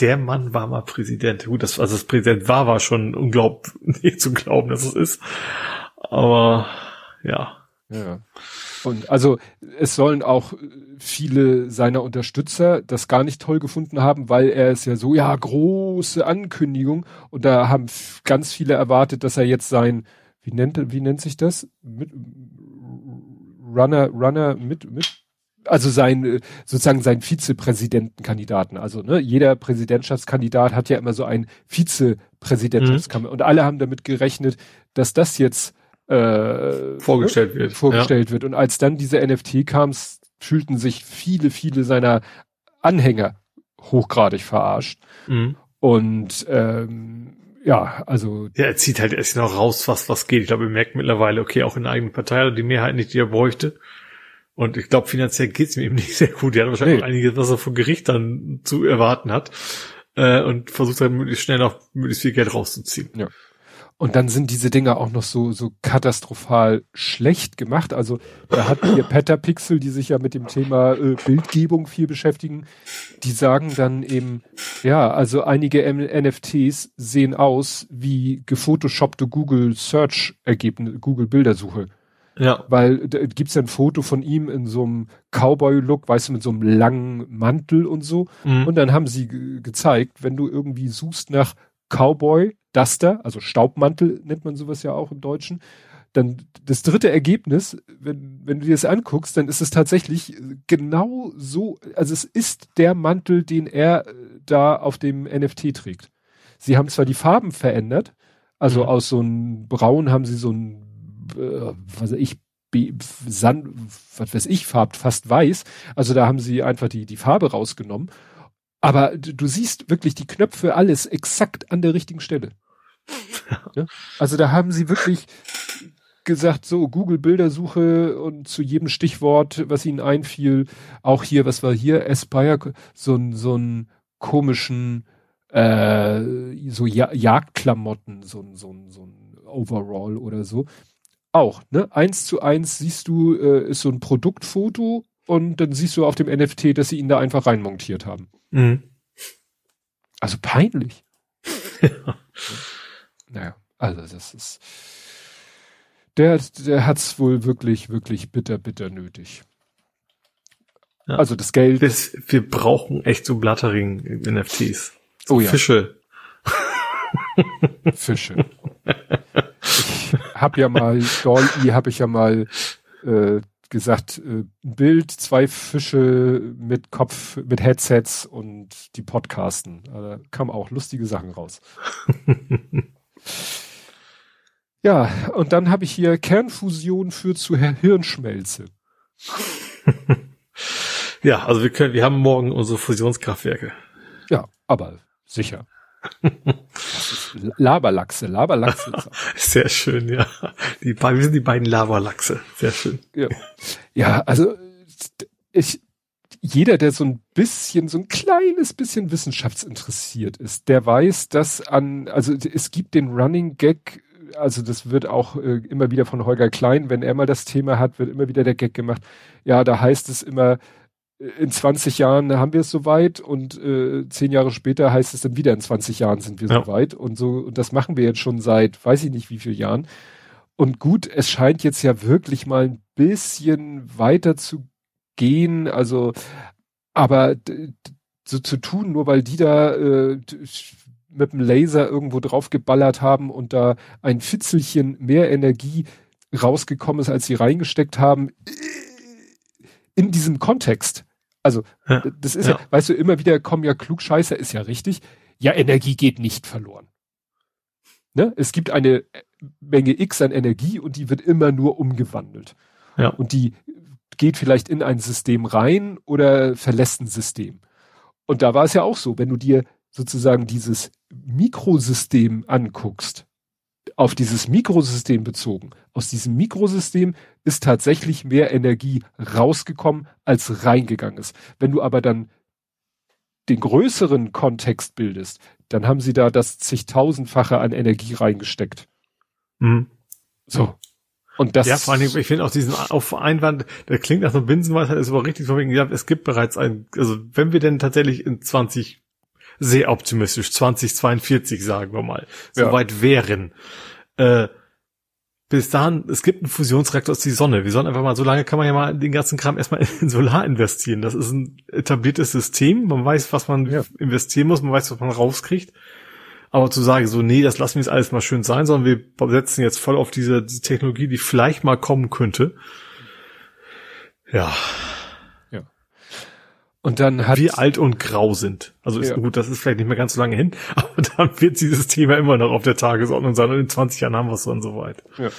der Mann war mal Präsident. Gut, das, also das Präsident war, war schon unglaublich [laughs] nicht zu glauben, dass es ist. Aber ja. Ja. Und also es sollen auch viele seiner Unterstützer das gar nicht toll gefunden haben, weil er ist ja so, ja, große Ankündigung. Und da haben ganz viele erwartet, dass er jetzt sein, wie nennt, wie nennt sich das? Mit, Runner, Runner mit, mit, also sein, äh, sozusagen sein Vizepräsidentenkandidaten. Also, ne, jeder Präsidentschaftskandidat hat ja immer so einen Vizepräsidentschaftskandidaten. Und alle haben damit gerechnet, dass das jetzt äh, Vorgestellt wird. vorgestellt wird. Und als dann diese NFT kam, fühlten sich viele, viele seiner Anhänger hochgradig verarscht. Ja. Mhm. Und ähm, ja, also ja, er zieht halt erst noch raus, was, was geht. Ich glaube, er merkt mittlerweile, okay, auch in der eigenen Partei hat die Mehrheit nicht, die er bräuchte. Und ich glaube, finanziell geht's mir eben [laughs] nicht sehr gut. Die hat wahrscheinlich Nee. auch einiges, was er vom Gericht dann zu erwarten hat. Äh, und versucht dann möglichst schnell noch möglichst viel Geld rauszuziehen. Und dann sind diese Dinger auch noch so, so katastrophal schlecht gemacht. Also da hat hier [clears throat] Petapixel, die sich ja mit dem Thema äh, Bildgebung viel beschäftigen, die sagen dann eben, ja, also einige M NFTs sehen aus wie gefotoshoppte Google Search Ergebnisse, Google Bildersuche. Ja. Weil da gibt's ja ein Foto von ihm in so einem Cowboy-Look, weißt du, mit so einem langen Mantel und so. Mhm. Und dann haben sie ge gezeigt, wenn du irgendwie suchst nach Cowboy, Duster, also Staubmantel nennt man sowas ja auch im Deutschen, dann das dritte Ergebnis, wenn, wenn du dir das anguckst, dann ist es tatsächlich genau so, also es ist der Mantel, den er äh, da auf dem NFT trägt. Sie haben zwar die Farben verändert, also Mhm. aus so einem Braun haben sie so ein, äh, was weiß ich, Sand, was weiß ich, farbt fast weiß. Also da haben sie einfach die, die Farbe rausgenommen. Aber du, du siehst wirklich die Knöpfe, alles exakt an der richtigen Stelle. [laughs] Ja? Also da haben sie wirklich gesagt, so Google Bildersuche und zu jedem Stichwort, was ihnen einfiel, auch hier, was war hier, Aspire, so ein so ein komischen äh, so ja Jagdklamotten, so ein so ein so ein Overall oder so. Auch, ne? Eins zu eins siehst du, äh, ist so ein Produktfoto und dann siehst du auf dem NFT, dass sie ihn da einfach reinmontiert haben. Mhm. Also peinlich. [laughs] Naja, also das ist. Der, der hat's wohl wirklich, wirklich bitter, bitter nötig. Ja. Also das Geld. Wir, wir brauchen echt so Blattering-NFTs. So Oh ja. Fische. Fische. ich [laughs] hab ja mal, Dolly habe ich ja mal äh, gesagt, äh, ein Bild, zwei Fische mit Kopf, mit Headsets und die podcasten. Also, Da kamen auch lustige Sachen raus. [laughs] ja, und dann habe ich hier Kernfusion führt zu Hirnschmelze. [laughs] Ja, also wir können, wir haben morgen unsere Fusionskraftwerke. Ja, aber sicher. Laberlachse, Laberlachse. [laughs] Sehr schön, ja. Die wir sind die beiden Lavalachse. Sehr schön. Ja, ja also ich, jeder, der so ein bisschen, so ein kleines bisschen wissenschaftsinteressiert ist, der weiß, dass an, also es gibt den Running Gag, also das wird auch äh, immer wieder von Holger Klein, wenn er mal das Thema hat, wird immer wieder der Gag gemacht. Ja, da heißt es immer, in 20 Jahren haben wir es soweit und äh, zehn Jahre später heißt es dann wieder, in 20 Jahren sind wir Ja. soweit und so, und das machen wir jetzt schon seit, weiß ich nicht wie vielen Jahren. Und gut, es scheint jetzt ja wirklich mal ein bisschen weiter zu gehen, also, aber so zu tun, nur weil die da äh, mit dem Laser irgendwo drauf geballert haben und da ein Fitzelchen mehr Energie rausgekommen ist, als sie reingesteckt haben, in diesem Kontext. Also, Ja, das ist ja. ja. weißt du, immer wieder kommen ja Klugscheißer, ist ja richtig. Ja, Energie geht nicht verloren. Ne? Es gibt eine Menge X an Energie und die wird immer nur umgewandelt. Ja. Und die geht vielleicht in ein System rein oder verlässt ein System. Und da war es ja auch so, wenn du dir sozusagen dieses Mikrosystem anguckst, auf dieses Mikrosystem bezogen, aus diesem Mikrosystem ist tatsächlich mehr Energie rausgekommen, als reingegangen ist. Wenn du aber dann den größeren Kontext bildest, dann haben sie da das zigtausendfache an Energie reingesteckt. Mhm. So. Und das ja, vor allen Dingen, ich finde auch diesen auf Einwand, der klingt nach so einem Binsenweisheit, ist aber richtig von wegen, ja, es gibt bereits ein, also wenn wir denn tatsächlich in 20, sehr optimistisch, 2042 sagen wir mal, Ja. soweit wären, äh, bis dahin, es gibt einen Fusionsreaktor aus die Sonne. Wir sollen einfach mal, so lange kann man ja mal den ganzen Kram erstmal in Solar investieren. Das ist ein etabliertes System. Man weiß, was man Ja. investieren muss, man weiß, was man rauskriegt. Aber zu sagen, so, nee, das lassen wir jetzt alles mal schön sein, sondern wir setzen jetzt voll auf diese, diese Technologie, die vielleicht mal kommen könnte. Ja, und dann hat wie alt und grau sind. Also ist Ja. gut, das ist vielleicht nicht mehr ganz so lange hin, [laughs] aber dann wird dieses Thema immer noch auf der Tagesordnung sein und in 20 Jahren haben wir es dann soweit. Ja.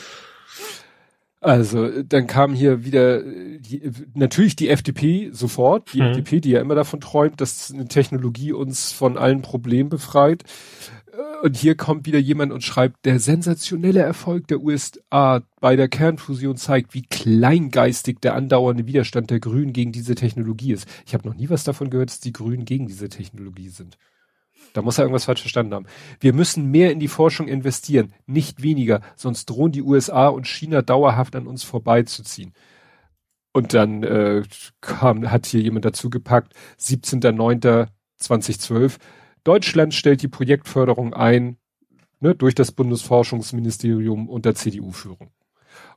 Also, dann kam hier wieder die, natürlich die FDP sofort, die mhm. FDP, die ja immer davon träumt, dass eine Technologie uns von allen Problemen befreit. Und hier kommt wieder jemand und schreibt, der sensationelle Erfolg der USA bei der Kernfusion zeigt, wie kleingeistig der andauernde Widerstand der Grünen gegen diese Technologie ist. Ich habe noch nie was davon gehört, dass die Grünen gegen diese Technologie sind. Da muss er irgendwas falsch verstanden haben. Wir müssen mehr in die Forschung investieren, nicht weniger, sonst drohen die USA und China dauerhaft an uns vorbeizuziehen. Und dann äh, kam, hat hier jemand dazu gepackt, 17.09.2012, Deutschland stellt die Projektförderung ein, ne, durch das Bundesforschungsministerium unter CDU-Führung.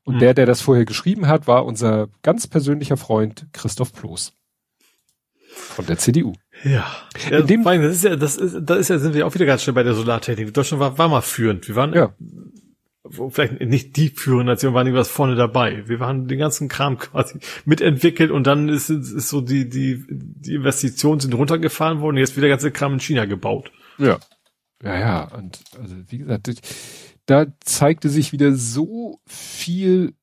Und mhm. der, der das vorher geschrieben hat, war unser ganz persönlicher Freund Christoph Ploß. Von der CDU. Ja. ja dem, das ist ja, das ist, da ist ja, sind wir auch wieder ganz schnell bei der Solartechnik. Deutschland war, war mal führend. Wir waren ja vielleicht nicht die führende Nation, waren irgendwas vorne dabei. Wir waren den ganzen Kram quasi mitentwickelt und dann ist, ist so die, die, die Investitionen sind runtergefahren worden, jetzt wird der ganze Kram in China gebaut. Ja. Ja, ja, und also wie gesagt, da zeigte sich wieder so viel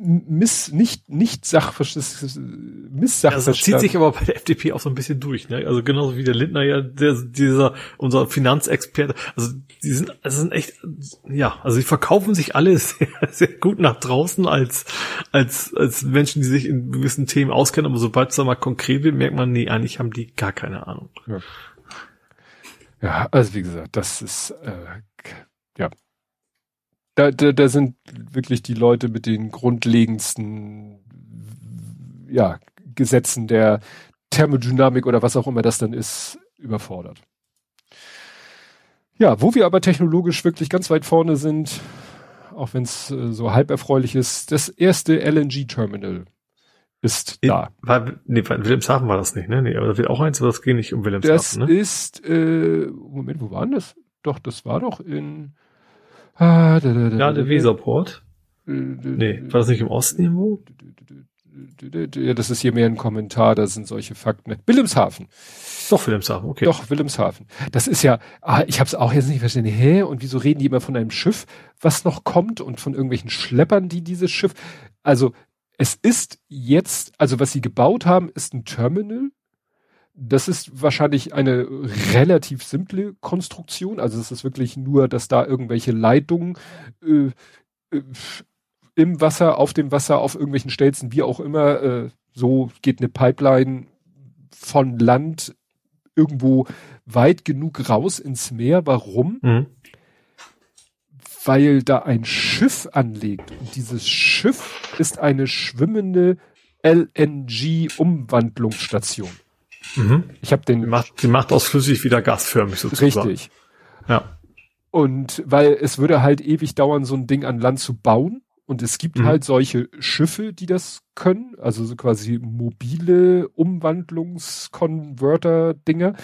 Miss, nicht, nicht Sachverständnis, Misssachverstand. Das zieht sich aber bei der FDP auch so ein bisschen durch, ne? Also genauso wie der Lindner ja, der, dieser, unser Finanzexperte, also die sind, also sind echt, ja, also die verkaufen sich alle [laughs] sehr, sehr gut nach draußen als, als, als Menschen, die sich in gewissen Themen auskennen, aber sobald es da mal konkret wird, merkt man, nee, eigentlich haben die gar keine Ahnung. Ja, ja also wie gesagt, das ist, äh, ja, da, da, da sind wirklich die Leute mit den grundlegendsten ja, Gesetzen der Thermodynamik oder was auch immer das dann ist, überfordert. Ja, wo wir aber technologisch wirklich ganz weit vorne sind, auch wenn es äh, so halb erfreulich ist, das erste LNG-Terminal ist In, da. War, nee, Wilhelmshaven war das nicht, ne? Nee, aber da wird auch eins, aber das geht nicht um Wilhelmshaven, das ne? Das ist, äh, Moment, wo war denn das? Doch, das war doch in, Ah, da, da, da, ja, der Weserport. Nee, war das nicht im Osten irgendwo? Ja, das ist hier mehr ein Kommentar, da sind solche Fakten. Wilhelmshaven. Doch, Wilhelmshaven, okay. Doch, Wilhelmshaven. Das ist ja, ah, ich habe es auch jetzt nicht verstanden, hä? Und wieso reden die immer von einem Schiff, was noch kommt und von irgendwelchen Schleppern, die dieses Schiff. Also es ist jetzt, also was sie gebaut haben, ist ein Terminal das ist wahrscheinlich eine relativ simple Konstruktion. Also es ist wirklich nur, dass da irgendwelche Leitungen äh, äh, im Wasser, auf dem Wasser, auf irgendwelchen Stelzen, wie auch immer, äh, so geht eine Pipeline von Land irgendwo weit genug raus ins Meer. Warum? Mhm. Weil da ein Schiff anlegt und dieses Schiff ist eine schwimmende LNG-Umwandlungsstation. Mhm. Ich habe den. Die macht, die macht aus flüssig wieder gasförmig sozusagen. Richtig. Ja. Und weil es würde halt ewig dauern, so ein Ding an Land zu bauen. Und es gibt mhm. halt solche Schiffe, die das können, also so quasi mobile Umwandlungskonverter-Dinger.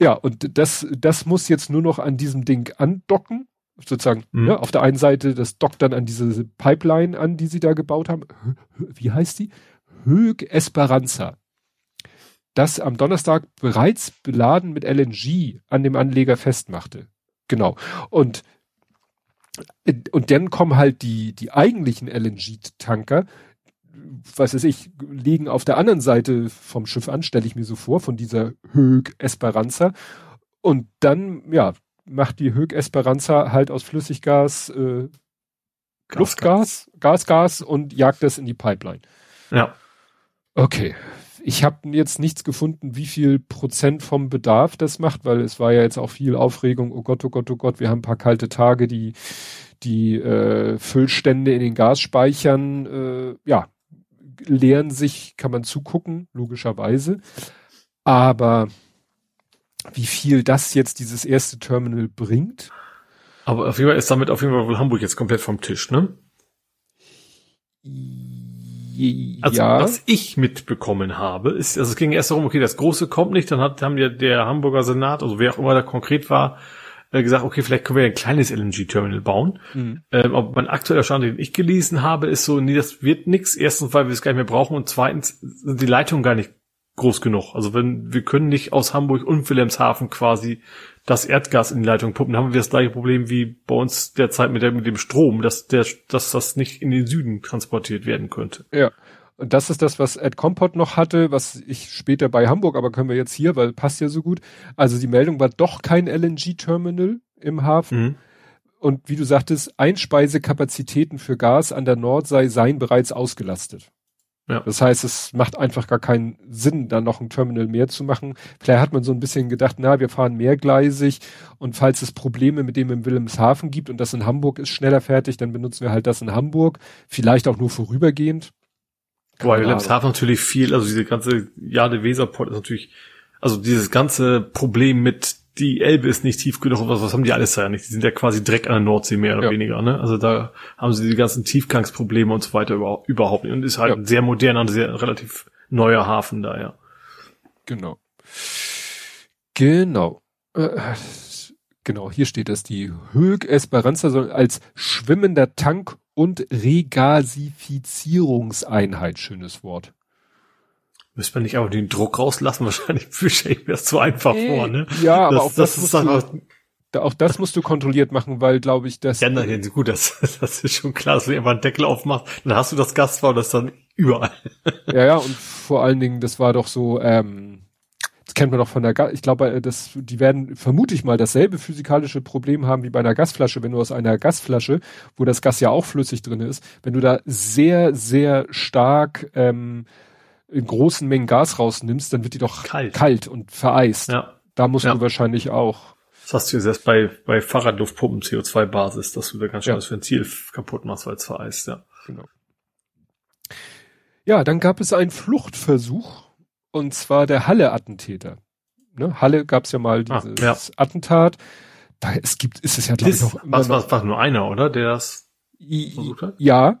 Ja, und das, das muss jetzt nur noch an diesem Ding andocken. Sozusagen, mhm. ne, auf der einen Seite, das dockt dann an diese Pipeline an, die sie da gebaut haben. Wie heißt die? Hög Esperanza das am Donnerstag bereits beladen mit LNG an dem Anleger festmachte. Genau. Und und dann kommen halt die, die eigentlichen LNG-Tanker, was weiß ich, liegen auf der anderen Seite vom Schiff an, stelle ich mir so vor, von dieser Hög Esperanza. Und dann, ja, macht die Hög Esperanza halt aus Flüssiggas äh, Luftgas, Gas, Gas und jagt das in die Pipeline. Ja. Okay, ich habe jetzt nichts gefunden, wie viel Prozent vom Bedarf das macht, weil es war ja jetzt auch viel Aufregung. Oh Gott, oh Gott, oh Gott, wir haben ein paar kalte Tage, die die äh, Füllstände in den Gasspeichern, äh, ja, leeren sich, kann man zugucken, logischerweise. Aber wie viel das jetzt dieses erste Terminal bringt? Aber auf jeden Fall ist damit auf jeden Fall wohl Hamburg jetzt komplett vom Tisch, ne? Also ja. was ich mitbekommen habe, ist, also es ging erst darum, okay, das Große kommt nicht, dann hat, haben wir der Hamburger Senat, also wer auch immer da konkret war, äh, gesagt, okay, vielleicht können wir ein kleines LNG-Terminal bauen. Mhm. Ähm, aber mein aktueller Stand, den ich gelesen habe, ist so, nee, das wird nix. Erstens, weil wir es gar nicht mehr brauchen und zweitens sind die Leitungen gar nicht groß genug. Also wenn wir können nicht aus Hamburg und Wilhelmshaven quasi das Erdgas in die Leitung pumpen, haben wir das gleiche Problem wie bei uns derzeit mit, der, mit dem Strom, dass, der, dass das nicht in den Süden transportiert werden könnte. Ja. Und das ist das, was Ed Compot noch hatte, was ich später bei Hamburg, aber können wir jetzt hier, weil passt ja so gut. Also die Meldung war doch kein LNG-Terminal im Hafen. Mhm. Und wie du sagtest, Einspeisekakapazitäten für Gas an der Nordsee seien bereits ausgelastet. Ja. Das heißt, es macht einfach gar keinen Sinn, da noch ein Terminal mehr zu machen. Vielleicht hat man so ein bisschen gedacht, na, wir fahren mehrgleisig und falls es Probleme mit dem in Wilhelmshaven gibt und das in Hamburg ist schneller fertig, dann benutzen wir halt das in Hamburg. Vielleicht auch nur vorübergehend. Wobei Wilhelmshaven natürlich viel, also diese ganze Jade Weserport ist natürlich, also dieses ganze Problem mit die Elbe ist nicht tief genug, was, was haben die alles da ja nicht? Die sind ja quasi direkt an der Nordsee mehr oder ja. weniger, ne? Also da haben sie die ganzen Tiefgangsprobleme und so weiter über, überhaupt nicht. Und ist halt ja. ein sehr moderner, sehr relativ neuer Hafen da, ja. Genau. Genau. Äh, genau, hier steht es, die Hög Esperanza soll als schwimmender Tank und Regasifizierungseinheit, schönes Wort. Müsste man nicht aber den Druck rauslassen? [laughs] Wahrscheinlich stelle ich mir das zu einfach nee, vor, ne? Ja, das, aber auch das, das ist einfach, da, auch das musst du kontrolliert machen, weil, glaube ich, das. Ja, nein, gut, das, [laughs] das ist schon klar, dass du einfach einen Deckel aufmachst, dann hast du das Gas und das dann überall. [laughs] Ja, ja, und vor allen Dingen, das war doch so, ähm, das kennt man doch von der Gas, ich glaube, äh, das, die werden, vermute ich mal, dasselbe physikalische Problem haben wie bei einer Gasflasche, wenn du aus einer Gasflasche, wo das Gas ja auch flüssig drin ist, wenn du da sehr, sehr stark, ähm, in großen Mengen Gas rausnimmst, dann wird die doch kalt, kalt und vereist. Ja. Da musst ja. du wahrscheinlich auch. Das hast du jetzt erst bei, bei Fahrradluftpumpen CO2-Basis, dass du da ganz schön ja. das Ventil kaputt machst, weil es vereist, ja. Genau. Ja, dann gab es einen Fluchtversuch, und zwar der Halle-Attentäter. Ne? Halle gab es ja mal ah, dieses ah, ja. Attentat. Da, es gibt, ist es ja, glaube ich, noch. Was, was, war nur einer, oder? Der das versucht hat? Ja,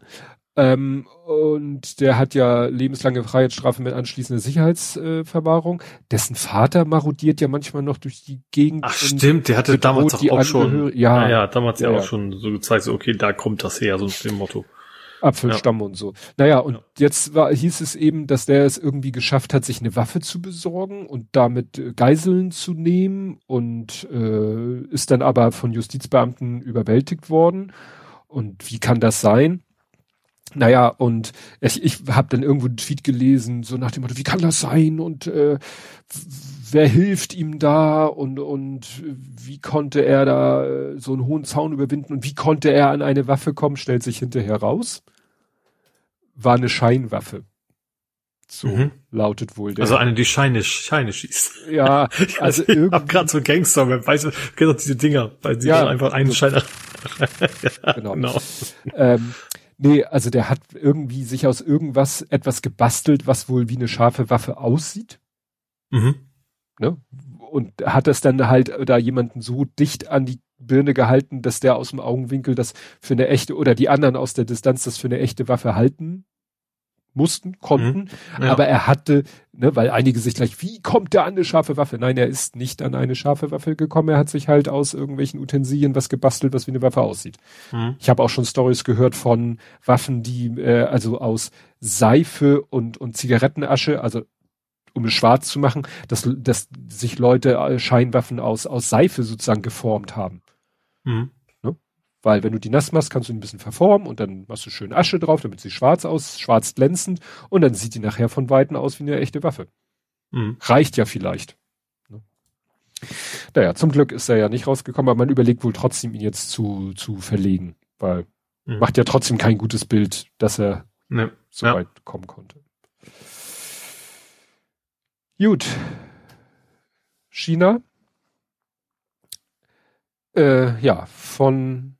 ähm, und der hat ja lebenslange Freiheitsstrafe mit anschließender Sicherheitsverwahrung. Äh, Dessen Vater marodiert ja manchmal noch durch die Gegend. Ach stimmt, der hatte damals auch, auch schon, ja, ja, damals ja, ja auch schon so gezeigt, so, okay, da kommt das her, so mit dem Motto. Apfelstamm ja. und so. Naja, und ja. jetzt war, hieß es eben, dass der es irgendwie geschafft hat, sich eine Waffe zu besorgen und damit äh, Geiseln zu nehmen und äh, ist dann aber von Justizbeamten überwältigt worden. Und wie kann das sein? Naja, und ich, ich habe dann irgendwo einen Tweet gelesen, so nach dem Motto, wie kann das sein und äh, wer hilft ihm da und, und wie konnte er da äh, so einen hohen Zaun überwinden und wie konnte er an eine Waffe kommen, stellt sich hinterher raus. War eine Scheinwaffe. So mhm. lautet wohl der. Also eine, die Scheine, Scheine schießt. Ja, [laughs] also irgendwie. Ich hab grad so Gangster, man weiß, kennt doch diese Dinger, weil sie ja, einfach einen Schein. [laughs] ja, genau. genau. Ähm, Nee, also der hat irgendwie sich aus irgendwas etwas gebastelt, was wohl wie eine scharfe Waffe aussieht. Mhm. Ne? Und hat das dann halt da jemanden so dicht an die Birne gehalten, dass der aus dem Augenwinkel das für eine echte oder die anderen aus der Distanz das für eine echte Waffe halten mussten, konnten, mhm. ja. aber er hatte, ne, weil einige sich gleich, wie kommt der an eine scharfe Waffe? Nein, er ist nicht an eine scharfe Waffe gekommen, er hat sich halt aus irgendwelchen Utensilien was gebastelt, was wie eine Waffe aussieht. Mhm. Ich habe auch schon Stories gehört von Waffen, die äh, also aus Seife und, und Zigarettenasche, also um es schwarz zu machen, dass, dass sich Leute äh, Scheinwaffen aus, aus Seife sozusagen geformt haben. Mhm. Weil wenn du die nass machst, kannst du ein bisschen verformen und dann machst du schön Asche drauf, damit sie schwarz aus, schwarz glänzend und dann sieht die nachher von Weitem aus wie eine echte Waffe. Mhm. Reicht ja vielleicht. Ne? Naja, zum Glück ist er ja nicht rausgekommen, aber man überlegt wohl trotzdem, ihn jetzt zu, zu verlegen, weil mhm. macht ja trotzdem kein gutes Bild, dass er ne. so ja. weit kommen konnte. Gut. China. Äh, ja, von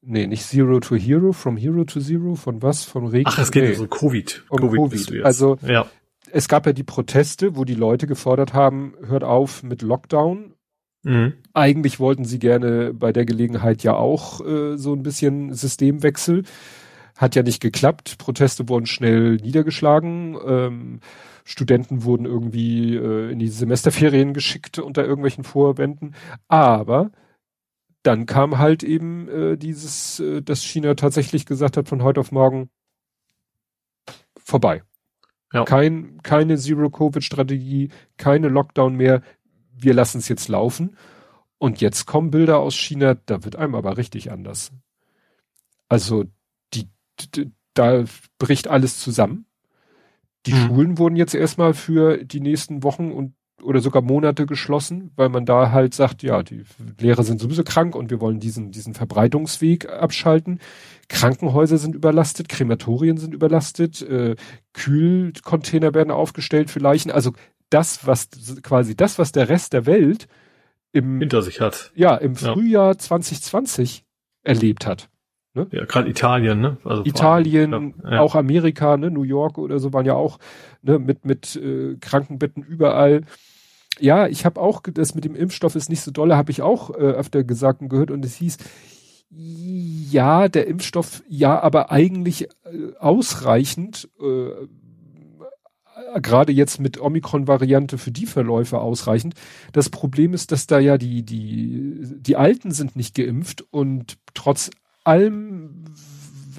Nee, nicht Zero to Hero, from Hero to Zero, von was? Von Regen? Ach, es geht nee. um Covid. Um Covid. Covid. Also, ja. es gab ja die Proteste, wo die Leute gefordert haben, hört auf mit Lockdown. Mhm. Eigentlich wollten sie gerne bei der Gelegenheit ja auch äh, so ein bisschen Systemwechsel. Hat ja nicht geklappt. Proteste wurden schnell niedergeschlagen. Ähm, Studenten wurden irgendwie äh, in die Semesterferien geschickt unter irgendwelchen Vorwänden. Aber dann kam halt eben äh, dieses, äh, dass China tatsächlich gesagt hat, von heute auf morgen vorbei. Ja. Kein, keine Zero-Covid-Strategie, keine Lockdown mehr. Wir lassen es jetzt laufen. Und jetzt kommen Bilder aus China, da wird einem aber richtig anders. Also, die, die da bricht alles zusammen. Die mhm. Schulen wurden jetzt erstmal für die nächsten Wochen und oder sogar Monate geschlossen, weil man da halt sagt, ja, die Lehrer sind sowieso krank und wir wollen diesen, diesen Verbreitungsweg abschalten. Krankenhäuser sind überlastet, Krematorien sind überlastet, äh, Kühlcontainer werden aufgestellt für Leichen. Also das, was quasi das, was der Rest der Welt im hinter sich hat. Ja, im Frühjahr ja. 2020 erlebt hat. Ne? Ja, gerade Italien, ne? Also Italien, allem, ja. auch Amerika, ne? New York oder so waren ja auch ne? mit mit äh, Krankenbetten überall. Ja, ich habe auch das mit dem Impfstoff ist nicht so dolle, habe ich auch äh, öfter gesagt und gehört und es hieß ja, der Impfstoff ja, aber eigentlich äh, ausreichend äh, gerade jetzt mit Omikron-Variante für die Verläufe ausreichend. Das Problem ist, dass da ja die, die, die Alten sind nicht geimpft und trotz allem,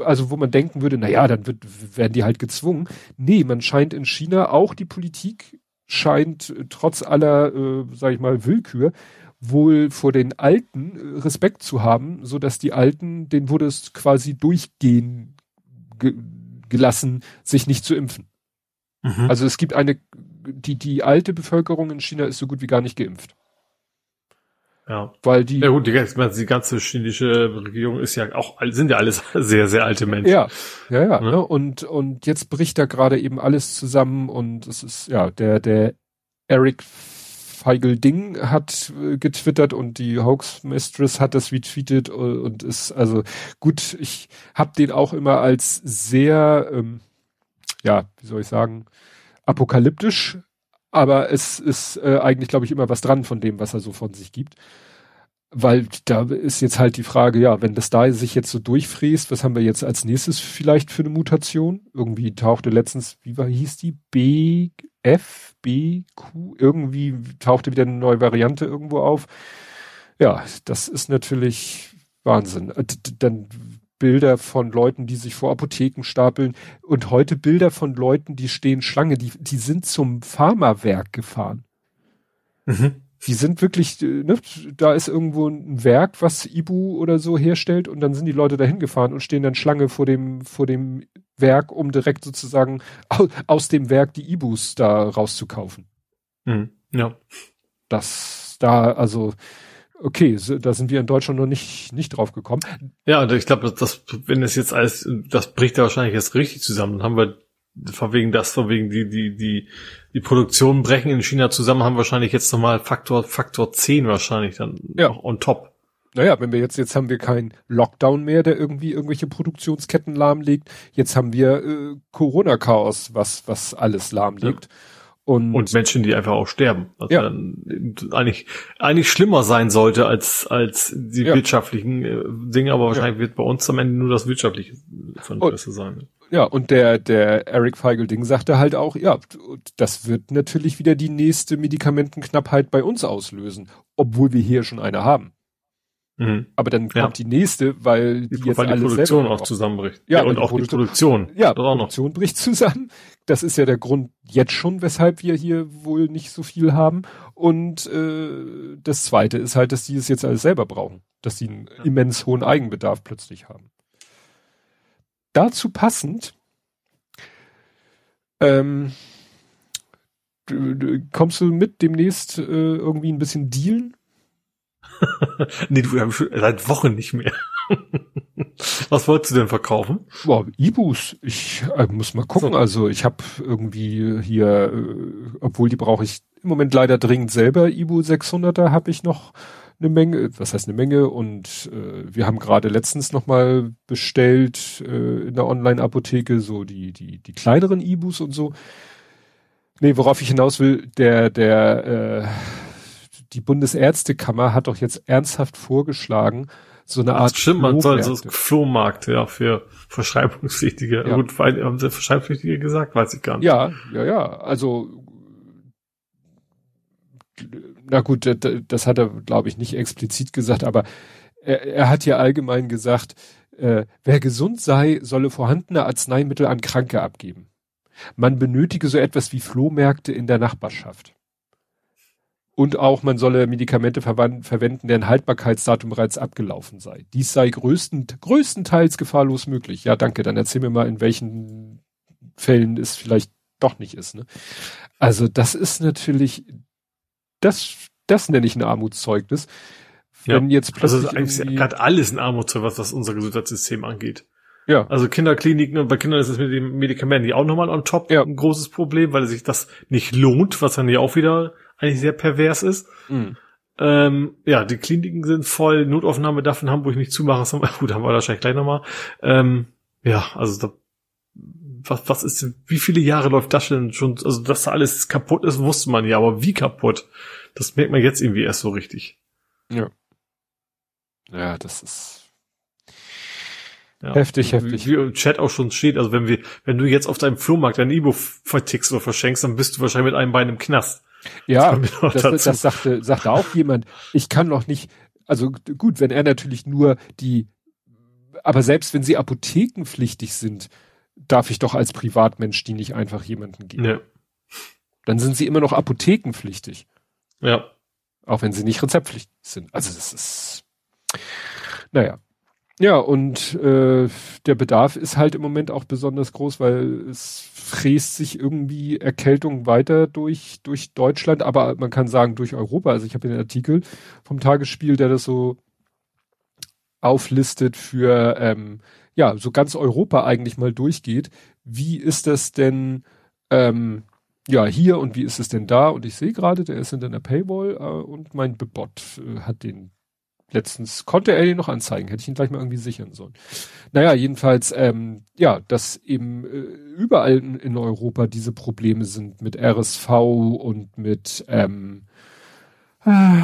also wo man denken würde, na ja, dann wird, werden die halt gezwungen. Nee, man scheint in China auch die Politik scheint trotz aller, äh, sag ich mal, Willkür wohl vor den Alten äh, Respekt zu haben, so dass die Alten, denen wurde es quasi durchgehen ge gelassen, sich nicht zu impfen. Mhm. Also es gibt eine, die, die alte Bevölkerung in China ist so gut wie gar nicht geimpft. Ja. Weil die. Ja gut, die, die ganze chinesische Regierung ist ja auch, sind ja alles [laughs] sehr, sehr alte Menschen. Ja, ja, ja. Ne? Und, und jetzt bricht da gerade eben alles zusammen und es ist, ja, der, der Eric Feigl Ding hat äh, getwittert und die Hoax Mistress hat das retweetet und, und ist, also gut, ich hab den auch immer als sehr, ähm, ja, wie soll ich sagen, apokalyptisch aber es ist äh, eigentlich, glaube ich, immer was dran von dem, was er so von sich gibt. Weil da ist jetzt halt die Frage, ja, wenn das da sich jetzt so durchfräst, was haben wir jetzt als nächstes vielleicht für eine Mutation? Irgendwie tauchte letztens, wie war, hieß die? B, F, B, Q, irgendwie tauchte wieder eine neue Variante irgendwo auf. Ja, das ist natürlich Wahnsinn. Äh, dann Bilder von Leuten, die sich vor Apotheken stapeln und heute Bilder von Leuten, die stehen Schlange, die, die sind zum Pharmawerk gefahren. Mhm. Die sind wirklich, äh, ne, da ist irgendwo ein Werk, was Ibu oder so herstellt und dann sind die Leute dahin gefahren und stehen dann Schlange vor dem, vor dem Werk, um direkt sozusagen aus, aus dem Werk die Ibus da rauszukaufen. Mhm. Ja. Das, da, also, okay, so, da sind wir in Deutschland noch nicht, nicht drauf gekommen. Ja, und ich glaube, das, wenn es jetzt alles, das bricht ja wahrscheinlich jetzt richtig zusammen. Dann haben wir von wegen das, von wegen die, die, die, die Produktionen brechen in China zusammen, haben wahrscheinlich jetzt nochmal Faktor, Faktor 10 wahrscheinlich dann ja. on top. Naja, wenn wir jetzt, jetzt haben wir keinen Lockdown mehr, der irgendwie irgendwelche Produktionsketten lahmlegt. Jetzt haben wir äh, Corona-Chaos, was, was alles lahmlegt. Ja. Und, und Menschen, die einfach auch sterben. Was ja. dann eigentlich, eigentlich schlimmer sein sollte als, als die ja. wirtschaftlichen äh, Dinge, aber wahrscheinlich ja. wird bei uns am Ende nur das Wirtschaftliche von Interesse sein. Ja, und der, der Eric Feigelding sagte halt auch, ja, das wird natürlich wieder die nächste Medikamentenknappheit bei uns auslösen, obwohl wir hier schon eine haben. Mhm. Aber dann kommt ja. die nächste, weil die, die jetzt weil die Produktion auch zusammenbricht. Ja, ja und auch die Produktion. Ja, die Produktion bricht zusammen. Das ist ja der Grund jetzt schon, weshalb wir hier wohl nicht so viel haben. Und äh, das Zweite ist halt, dass die es jetzt alles selber brauchen, dass sie einen ja. immens hohen Eigenbedarf plötzlich haben. Dazu passend ähm, du, du, kommst du mit demnächst äh, irgendwie ein bisschen dealen? [laughs] nee, du schon seit Wochen nicht mehr. [laughs] [laughs] Was wolltest du denn verkaufen? Boah, Ibus. Ich äh, muss mal gucken. So. Also ich habe irgendwie hier, äh, obwohl die brauche ich im Moment leider dringend selber, Ibu 600er habe ich noch eine Menge, was heißt eine Menge und äh, wir haben gerade letztens noch mal bestellt äh, in der Online-Apotheke so die, die, die kleineren Ibus und so. Nee, worauf ich hinaus will, der, der, äh, die Bundesärztekammer hat doch jetzt ernsthaft vorgeschlagen, so eine Art. Stimmt, man soll so Flohmarkt, ja, für Verschreibungspflichtige. Ja. Gut, haben sie Verschreibungspflichtige gesagt? Weiß ich gar nicht. Ja, ja, ja. Also, na gut, das, das hat er, glaube ich, nicht explizit gesagt, aber er, er hat ja allgemein gesagt, äh, wer gesund sei, solle vorhandene Arzneimittel an Kranke abgeben. Man benötige so etwas wie Flohmärkte in der Nachbarschaft. Und auch, man solle Medikamente verwenden, deren Haltbarkeitsdatum bereits abgelaufen sei. Dies sei größten, größtenteils gefahrlos möglich. Ja, danke. Dann erzähl mir mal, in welchen Fällen es vielleicht doch nicht ist. Ne? Also das ist natürlich, das, das nenne ich ein Armutszeugnis. Wenn ja. jetzt plötzlich also ist eigentlich gerade alles ein Armutszeugnis, was, unser Gesundheitssystem angeht. Ja. Also Kinderkliniken und bei Kindern ist es mit den Medikamenten die auch nochmal on top ja. ein großes Problem, weil sich das nicht lohnt, was dann ja auch wieder eigentlich sehr pervers ist. Mhm. Ähm, ja, die Kliniken sind voll, Notaufnahme darf in Hamburg nicht zumachen. [laughs] Gut, haben wir wahrscheinlich gleich nochmal. Ähm, ja, also da was, was ist, wie viele Jahre läuft das denn schon? Also, dass da alles kaputt ist, wusste man ja, aber wie kaputt? Das merkt man jetzt irgendwie erst so richtig. Ja. Ja, das ist ja. heftig, heftig. Wie, wie im Chat auch schon steht, also wenn wir, wenn du jetzt auf deinem Flohmarkt dein E-Book vertickst oder verschenkst, dann bist du wahrscheinlich mit einem Bein im Knast. Ja, das, das, das sagte, sagte auch jemand. Ich kann noch nicht, also gut, wenn er natürlich nur die, aber selbst wenn sie apothekenpflichtig sind, darf ich doch als Privatmensch die nicht einfach jemanden geben. Ja. Dann sind sie immer noch apothekenpflichtig. Ja. Auch wenn sie nicht rezeptpflichtig sind. Also das ist, naja. Ja, und äh, der Bedarf ist halt im Moment auch besonders groß, weil es fräst sich irgendwie Erkältung weiter durch, durch Deutschland, aber man kann sagen durch Europa. Also ich habe den Artikel vom Tagesspiel, der das so auflistet für ähm, ja, so ganz Europa eigentlich mal durchgeht. Wie ist das denn ähm, ja hier und wie ist es denn da? Und ich sehe gerade, der ist in der Paywall äh, und mein Bebot äh, hat den letztens, konnte er den noch anzeigen, hätte ich ihn gleich mal irgendwie sichern sollen. Naja, jedenfalls, ähm, ja, dass eben äh, überall in, Europa diese Probleme sind mit RSV und mit ähm, äh,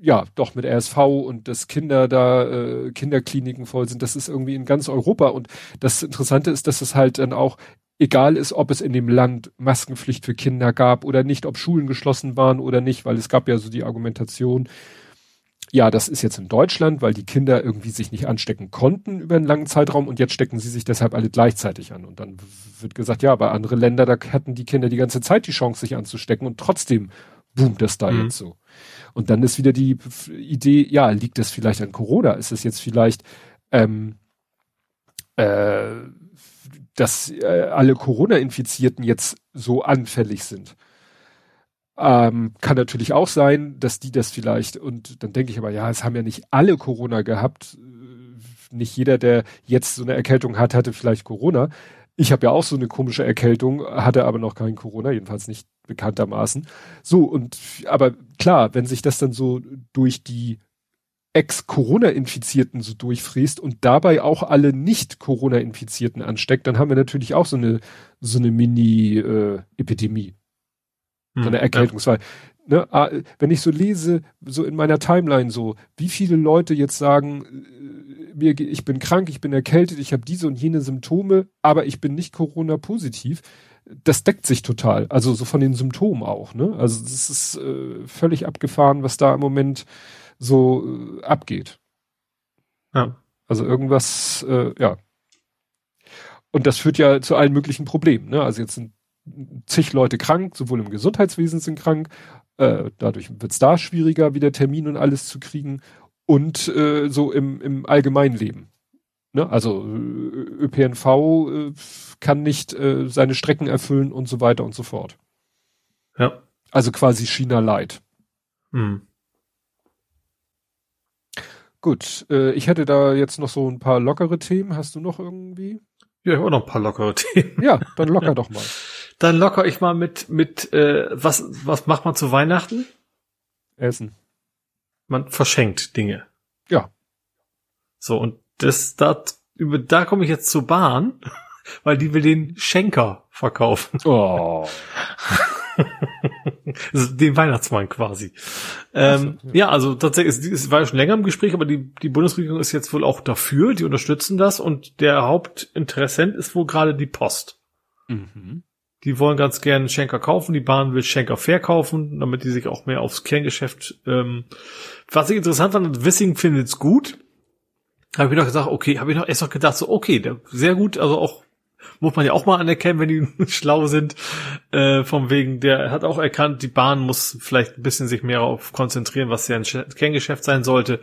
ja, doch mit RSV und dass Kinder da, äh, Kinderkliniken voll sind, das ist irgendwie in ganz Europa. Und das Interessante ist, dass es halt dann auch egal ist, ob es in dem Land Maskenpflicht für Kinder gab oder nicht, ob Schulen geschlossen waren oder nicht, weil es gab ja so die Argumentation, ja, das ist jetzt in Deutschland, weil die Kinder irgendwie sich nicht anstecken konnten über einen langen Zeitraum und jetzt stecken sie sich deshalb alle gleichzeitig an. Und dann wird gesagt, ja, aber andere Länder, da hatten die Kinder die ganze Zeit die Chance, sich anzustecken und trotzdem boomt das da mhm. jetzt so. Und dann ist wieder die Idee, ja, liegt das vielleicht an Corona? Ist es jetzt vielleicht, ähm, äh, dass äh, alle Corona-Infizierten jetzt so anfällig sind? Ähm, kann natürlich auch sein, dass die das vielleicht, und dann denke ich aber, ja, es haben ja nicht alle Corona gehabt. Nicht jeder, der jetzt so eine Erkältung hat, hatte vielleicht Corona. Ich habe ja auch so eine komische Erkältung, hatte aber noch kein Corona, jedenfalls nicht bekanntermaßen. So, und aber klar, wenn sich das dann so durch die Ex-Corona-Infizierten so durchfräst und dabei auch nicht-Corona-Infizierten ansteckt, dann haben wir natürlich auch so eine, so eine Mini-Epidemie. So eine hm, Erkältungsfall. Ja. Ne, wenn ich so lese, so in meiner Timeline so, wie viele Leute jetzt sagen, äh, mir, ich bin krank, ich bin erkältet, ich habe diese und jene Symptome, aber ich bin nicht Corona-positiv das deckt sich total. Also so von den Symptomen auch, ne? Also das ist äh, völlig abgefahren, was da im Moment so äh, abgeht. Ja. Also irgendwas, äh, ja. Und das führt ja zu allen möglichen Problemen, ne? Also jetzt sind zig Leute krank, sowohl im Gesundheitswesen sind krank, äh, dadurch wird es da schwieriger, wieder Termin und alles zu kriegen und äh, so im, im Allgemeinleben. Ne? Also ÖPNV äh, kann nicht äh, seine Strecken erfüllen und so weiter und so fort. Ja. Also quasi China Light. Hm. Gut, äh, ich hätte da jetzt noch so ein paar lockere Themen. Hast du noch irgendwie? Ja, ich habe noch ein paar lockere [laughs] Themen. Ja, dann locker doch mal. [laughs] Dann locker ich mal mit mit äh, was was macht man zu Weihnachten? Essen. Man verschenkt Dinge. Ja. So und das, da, über, da komme ich jetzt zur Bahn, [laughs] weil die will den Schenker verkaufen. Oh. [laughs] den Weihnachtsmann quasi. Ähm, ja. ja. also tatsächlich, es, es war ja schon länger im Gespräch, aber die, die Bundesregierung ist jetzt wohl auch dafür, die unterstützen das und der Hauptinteressent ist wohl gerade die Post. Mhm. Die wollen ganz gerne Schenker kaufen, die Bahn will Schenker verkaufen, damit die sich auch mehr aufs Kerngeschäft. Ähm, was ich interessant fand, Wissing findet es gut, habe ich noch gesagt, okay, habe ich noch erst noch gedacht, so, okay, sehr gut, also auch muss man ja auch mal anerkennen, wenn die [laughs] schlau sind. Äh, vom wegen, der hat auch erkannt, die Bahn muss vielleicht ein bisschen sich mehr auf konzentrieren, was ja ein Kerngeschäft sein sollte.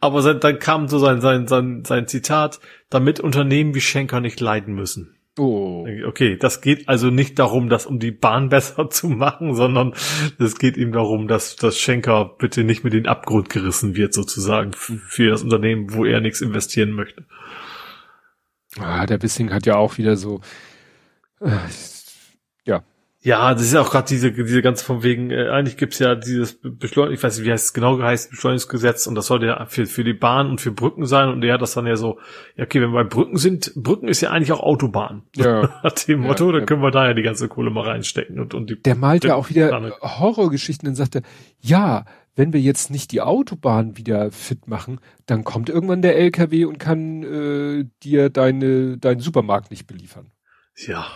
Aber dann kam so sein, sein, sein, sein Zitat, damit Unternehmen wie Schenker nicht leiden müssen. Oh. Okay, das geht also nicht darum, das um die Bahn [laughs] besser zu machen, sondern es geht ihm darum, dass das Schenker bitte nicht mit den Abgrund gerissen wird, sozusagen, für das Unternehmen, wo er nichts investieren möchte. Ah, der Bissing hat ja auch wieder so, äh, ja. Das ist auch gerade diese, diese ganze von wegen, äh, eigentlich gibt's ja dieses Beschleunigung, ich weiß nicht, wie heißt es genau geheißen, Beschleunigungsgesetz und das sollte ja für, für die Bahn und für Brücken sein und der hat das dann ja so, ja okay, wenn wir bei Brücken sind, Brücken ist ja eigentlich auch Autobahn. Ja. [laughs] Hat dem Motto, ja, dann ja. können wir da ja die ganze Kohle mal reinstecken und, und die. Der malt ja auch wieder Horrorgeschichten und sagte, ja, wenn wir jetzt nicht die Autobahn wieder fit machen, dann kommt irgendwann der LKW und kann äh, dir deine deinen Supermarkt nicht beliefern. Ja.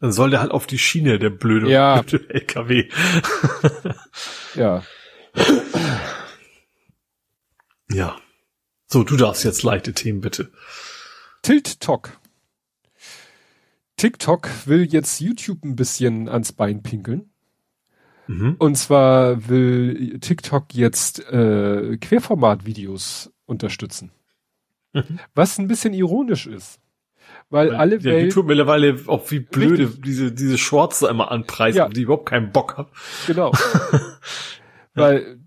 Dann soll der halt auf die Schiene, der blöde, ja. [laughs] blöde LKW. [laughs] ja. Ja. So, du darfst jetzt leichte Themen, bitte. Tilt Talk. TikTok will jetzt YouTube ein bisschen ans Bein pinkeln. Mhm. Und zwar will TikTok jetzt äh, Querformat-Videos unterstützen. Mhm. Was ein bisschen ironisch ist. Weil, weil alle ja, Welt YouTube mittlerweile auch wie blöde richtig. diese diese Shorts immer anpreisen, ja. die überhaupt keinen Bock haben. Genau. [laughs] weil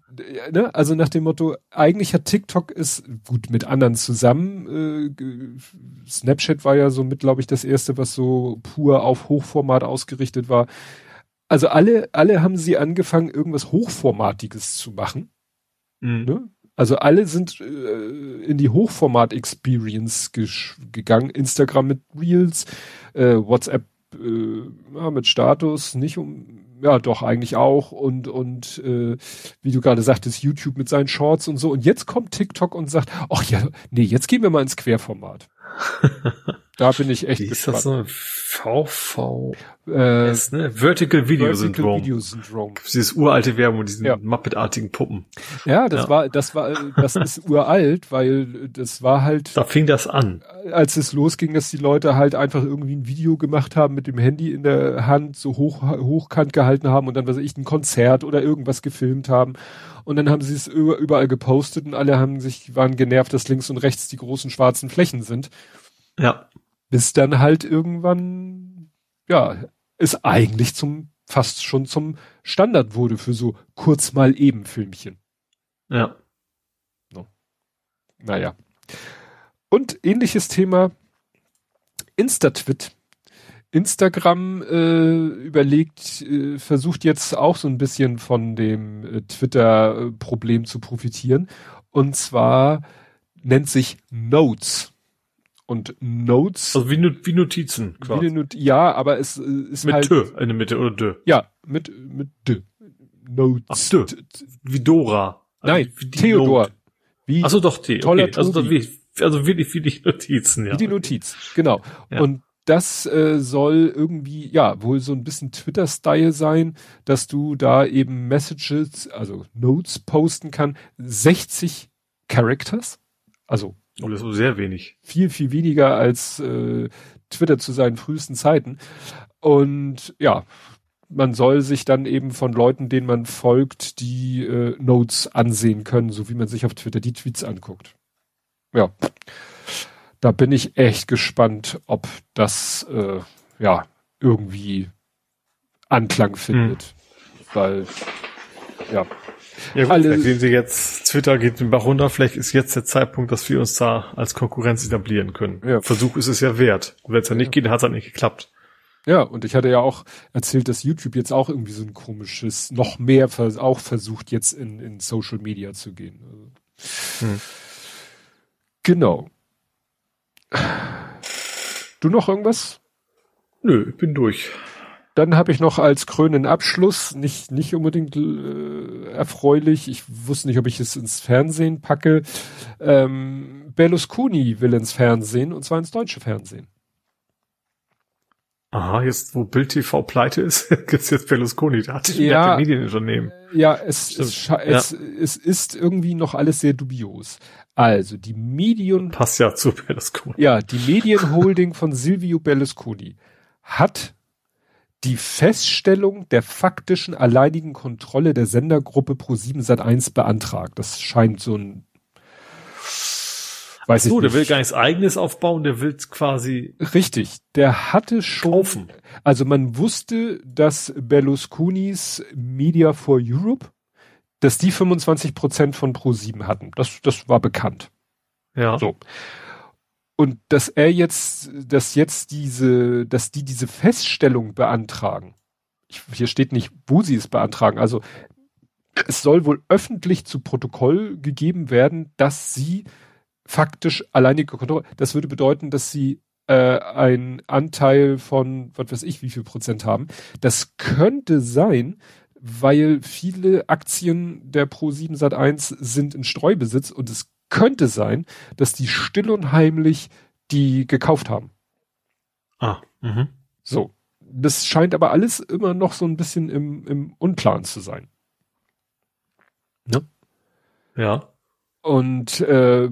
ne, also nach dem Motto, eigentlich hat TikTok ist gut mit anderen zusammen. Äh, Snapchat war ja so mit, glaube ich, das erste, was so pur auf Hochformat ausgerichtet war also alle, alle haben sie angefangen, irgendwas Hochformatiges zu machen. Mhm. Ne? Also alle sind äh, in die Hochformat-Experience gegangen. Instagram mit Reels, äh, WhatsApp äh, mit Status, nicht um, ja doch eigentlich auch und und äh, wie du gerade sagtest, YouTube mit seinen Shorts und so. Und jetzt kommt TikTok und sagt, ach ja, nee, jetzt gehen wir mal ins Querformat. [laughs] Da bin ich echt Wie ist gespannt. das so? VV äh, S, ne? Vertical Video Vertical Syndrome. Video Syndrome. Dieses uralte Werbung mit diesen ja. Muppet-artigen Puppen. Ja, das ja. war, das war, das ist uralt, weil das war halt. Da fing das an. Als es losging, dass die Leute halt einfach irgendwie ein Video gemacht haben mit dem Handy in der Hand, so hoch, hochkant gehalten haben und dann, was weiß ich, ein Konzert oder irgendwas gefilmt haben. Und dann haben sie es überall gepostet und alle haben sich, waren genervt, dass links und rechts die großen schwarzen Flächen sind. Ja bis dann halt irgendwann, ja, es eigentlich zum, fast schon zum Standard wurde für so kurz mal eben Filmchen. Ja. No. Naja. Und ähnliches Thema, Instatwit. Instagram äh, überlegt, äh, versucht jetzt auch so ein bisschen von dem äh, Twitter-Problem zu profitieren. Und zwar nennt sich Notes. Und Notes. Also wie, wie Notizen quasi. Wie Not ja, aber es ist mit halt. Mit in der Mitte oder Dö. Ja, mit, mit Dö. Notes. Ach, Dö. Wie Dora. Also Nein, wie Theodor. Wie Achso, doch, T. Toller okay. also, wie, also wirklich wie die Notizen, ja. Wie die Notiz, genau. Ja. Und das äh, soll irgendwie, ja, wohl so ein bisschen Twitter-Style sein, dass du da eben Messages, also Notes posten kann, 60 Characters, also Oh, das ist sehr wenig. Viel, viel weniger als äh, Twitter zu seinen frühesten Zeiten. Und ja, man soll sich dann eben von Leuten, denen man folgt, die äh, Notes ansehen können, so wie man sich auf Twitter die Tweets anguckt. Ja, da bin ich echt gespannt, ob das äh, ja irgendwie Anklang findet, hm. weil ja, ja, gut, alle, sehen Sie jetzt, Twitter geht den Bach runter, vielleicht ist jetzt der Zeitpunkt, dass wir uns da als Konkurrenz etablieren können. Ja. Versuch ist es ja wert. Wenn es ja nicht geht, hat es halt nicht geklappt. Ja, und ich hatte ja auch erzählt, dass YouTube jetzt auch irgendwie so ein komisches, noch mehr auch versucht, jetzt in, in Social Media zu gehen. Also. Hm. Genau. Du noch irgendwas? Nö, ich bin durch. Dann habe ich noch als krönenden Abschluss, nicht, nicht unbedingt äh, erfreulich, ich wusste nicht, ob ich es ins Fernsehen packe, ähm, Berlusconi will ins Fernsehen, und zwar ins deutsche Fernsehen. Aha, jetzt wo Bild TV pleite ist, [laughs] gibt's jetzt Berlusconi, da hatte ich Ja. Medienunternehmen. Ja, es, es, scha- es, es ist irgendwie noch alles sehr dubios. Also, die Medien, Passt ja zu Berlusconi. ja, die Medienholding von Silvio Berlusconi hat die Feststellung der faktischen alleinigen Kontrolle der Sendergruppe Pro7 Sat1 beantragt. Das scheint so ein, weiß So, ich der nicht. will gar nichts eigenes aufbauen, der will quasi Richtig, der hatte schon, kaufen. also man wusste, dass Berlusconis Media for Europe, dass die 25 Prozent von Pro7 hatten. Das, das war bekannt. Ja. So. Und dass er jetzt, dass jetzt diese, dass die diese Feststellung beantragen. Ich, hier steht nicht, wo sie es beantragen. Also es soll wohl öffentlich zu Protokoll gegeben werden, dass sie faktisch alleinige Kontrolle. Das würde bedeuten, dass sie äh, einen Anteil von, was weiß ich, wie viel Prozent haben. Das könnte sein, weil viele Aktien der Pro7 Sat1 sind in Streubesitz und es könnte sein, dass die still und heimlich die gekauft haben. Ah, mhm. So. Das scheint aber alles immer noch so ein bisschen im, im Unplan zu sein. Ja. Und äh,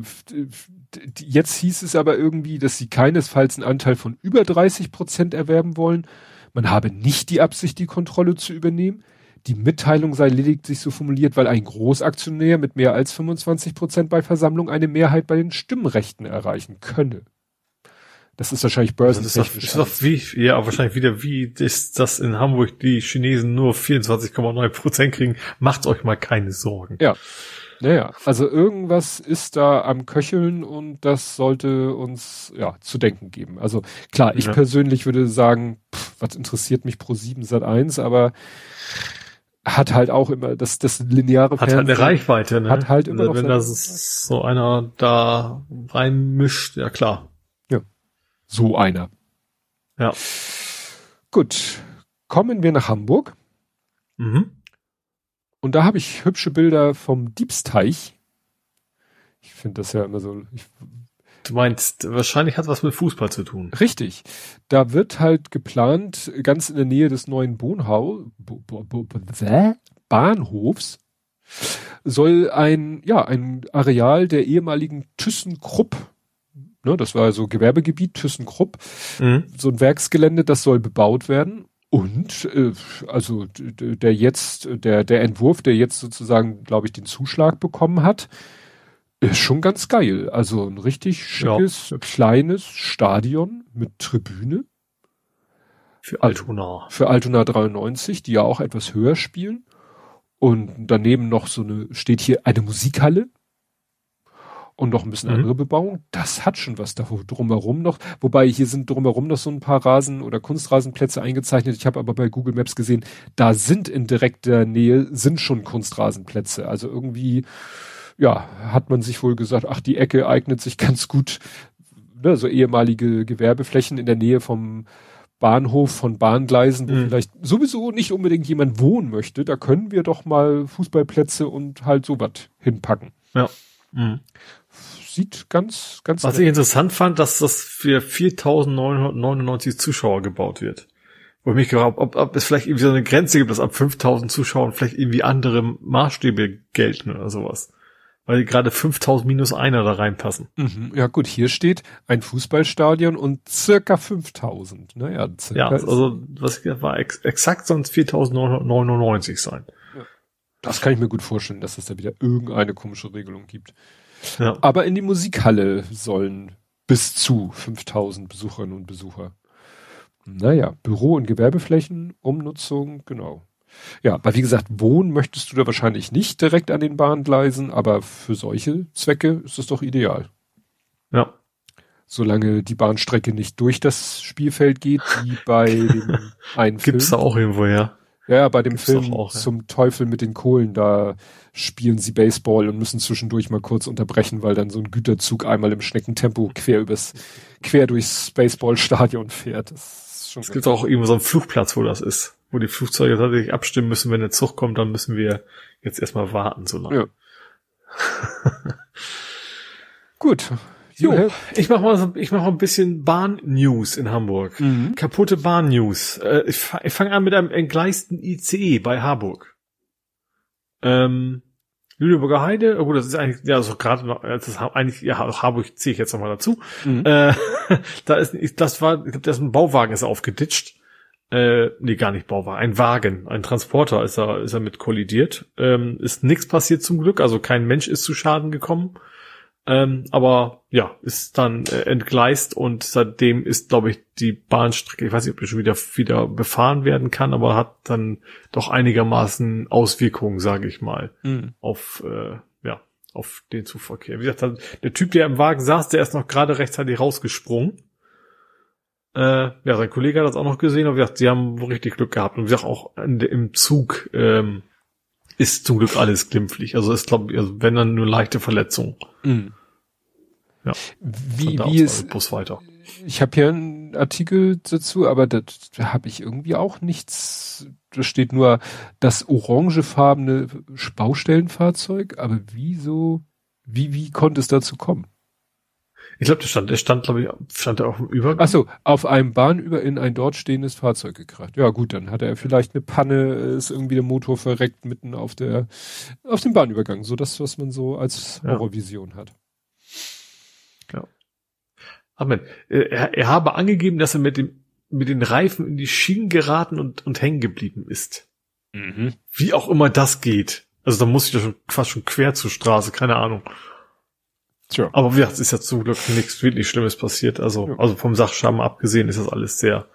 jetzt hieß es aber irgendwie, dass sie keinesfalls einen Anteil von über 30 Prozent erwerben wollen. Man habe nicht die Absicht, die Kontrolle zu übernehmen. Die Mitteilung sei lediglich so formuliert, weil ein Großaktionär mit mehr als 25 Prozent bei Versammlung eine Mehrheit bei den Stimmrechten erreichen könne. Das ist wahrscheinlich Das ist doch, börsentechnisch. ist doch wie, ja, wahrscheinlich wieder wie, das, das in Hamburg die Chinesen nur 24,9 Prozent kriegen. Macht euch mal keine Sorgen. Ja. Naja, also irgendwas ist da am Köcheln und das sollte uns ja zu denken geben. Also klar, ich Ja. persönlich würde sagen, pff, was interessiert mich pro 7 Sat 1, aber hat halt auch immer das, das lineare Hat halt eine Fernsehen- Reichweite, ne? Hat halt immer noch Wenn das so einer da reinmischt, ja klar. So einer. Ja. Gut. Kommen wir nach Hamburg Mhm. und da habe ich hübsche Bilder vom Diebsteich. Ich finde das ja immer so, ich Du meinst, wahrscheinlich hat was mit Fußball zu tun. Richtig. Da wird halt geplant, ganz in der Nähe des neuen Bohnhau, Bo, Bo, Bo, Bo, Bäh? Bahnhofs, soll ein, ja, ein Areal der ehemaligen ThyssenKrupp, ne, das war so Gewerbegebiet ThyssenKrupp, Mhm. so ein Werksgelände, das soll bebaut werden. Und äh, also der jetzt, der, der Entwurf, der jetzt sozusagen, glaube ich, den Zuschlag bekommen hat, ist schon ganz geil. Also ein richtig schickes, kleines Stadion mit Tribüne Für Altona. für Altona 93, die ja auch etwas höher spielen. Und daneben noch so eine, steht hier eine Musikhalle und noch ein bisschen Mhm. andere Bebauung. Das hat schon was da drumherum noch. Wobei hier sind drumherum noch so ein paar Rasen- oder Kunstrasenplätze eingezeichnet. Ich habe aber bei Google Maps gesehen, da sind in direkter Nähe sind schon Kunstrasenplätze. Also irgendwie, ja, hat man sich wohl gesagt, ach, die Ecke eignet sich ganz gut, ne, so ehemalige Gewerbeflächen in der Nähe vom Bahnhof von Bahngleisen, wo Mhm. vielleicht sowieso nicht unbedingt jemand wohnen möchte, da können wir doch mal Fußballplätze und halt sowas hinpacken. Ja. Mhm. Sieht ganz, ganz Was ich interessant fand, dass das für 4.999 Zuschauer gebaut wird. Wo ich mich gefragt habe, ob, ob es vielleicht irgendwie so eine Grenze gibt, dass ab 5.000 Zuschauern vielleicht irgendwie andere Maßstäbe gelten oder sowas. Weil gerade 5.000 minus einer da reinpassen. Mhm. Ja gut, hier steht ein Fußballstadion und circa 5000. Naja, circa Ja, also was war ex exakt sonst 4.999 sein. das kann ich mir gut vorstellen, dass es da wieder irgendeine komische Regelung gibt. Ja. Aber in die Musikhalle sollen bis zu 5000 Besucherinnen und Besucher. Naja, Büro- und Gewerbeflächen, Umnutzung, genau. Ja, aber wie gesagt, wohnen möchtest du da wahrscheinlich nicht direkt an den Bahngleisen, aber für solche Zwecke ist es doch ideal. Ja. Solange die Bahnstrecke nicht durch das Spielfeld geht, wie [laughs] bei dem einen Gibt's da Film. auch irgendwo, ja. Ja, bei dem gibt's Film auch, ja. zum Teufel mit den Kohlen, da spielen sie Baseball und müssen zwischendurch mal kurz unterbrechen, weil dann so ein Güterzug einmal im Schneckentempo quer übers, quer durchs Baseballstadion fährt. Das Es gibt auch irgendwo so einen Flugplatz, wo das ist. Wo die Flugzeuge tatsächlich abstimmen müssen, wenn der Zug kommt, dann müssen wir jetzt erstmal warten so lange. Ja. [laughs] Gut. Jo, ich mach mal, so, ich mach mal ein bisschen Bahn-News in Hamburg. Mhm. Kaputte Bahn-News. Äh, ich ich fange an mit einem entgleisten ICE bei Harburg. Ähm, Lüneburger Heide, oh gut, das ist eigentlich, ja, also gerade noch, das ist eigentlich, ja, Harburg ziehe ich jetzt nochmal dazu. Mhm. Äh, [laughs] da ist, das war, ich glaube, das ist ein Bauwagen ist aufgeditscht. Äh, nee, gar nicht Bauwagen, ein Wagen, ein Transporter ist er, ist er mit kollidiert. Ähm, ist nichts passiert zum Glück, also kein Mensch ist zu Schaden gekommen. Ähm, aber ja, ist dann äh, entgleist und seitdem ist, glaube ich, die Bahnstrecke, ich weiß nicht, ob die schon wieder wieder befahren werden kann, aber hat dann doch einigermaßen Auswirkungen, sage ich mal, Mhm. auf äh, ja auf den Zugverkehr. Wie gesagt, der Typ, der im Wagen saß, der ist noch gerade rechtzeitig rausgesprungen. Äh, ja, sein Kollege hat das auch noch gesehen, aber wie gesagt, sie haben richtig Glück gehabt und wie gesagt, auch in, der- im Zug ähm, ist zum Glück alles glimpflich. Also ist glaube ich, also wenn dann nur leichte Verletzungen. Mhm. Ja. Wie, wie ist, Bus weiter. ich habe hier einen Artikel dazu, aber da, da habe ich irgendwie auch nichts. Da steht nur das orangefarbene Baustellenfahrzeug, aber wieso, wie, wie konnte es dazu kommen? Ich glaube, der stand, der stand, glaube ich, stand er auf dem Übergang. Ach so, auf einem Bahnüber in ein dort stehendes Fahrzeug gekracht. Ja gut, dann hat er vielleicht eine Panne, ist irgendwie der Motor verreckt mitten auf der, auf dem Bahnübergang. So das, was man so als Ja. Horrorvision hat. Amen. Äh, Er, er habe angegeben, dass er mit dem mit den Reifen in die Schienen geraten und, und hängen geblieben ist. Wie auch immer das geht. Also da muss ich ja schon fast schon quer zur Straße, keine Ahnung. Tja. Aber wie gesagt, es ist ja zum Glück nichts wirklich Schlimmes passiert. Also, Ja. also vom Sachschaden abgesehen ist das alles sehr,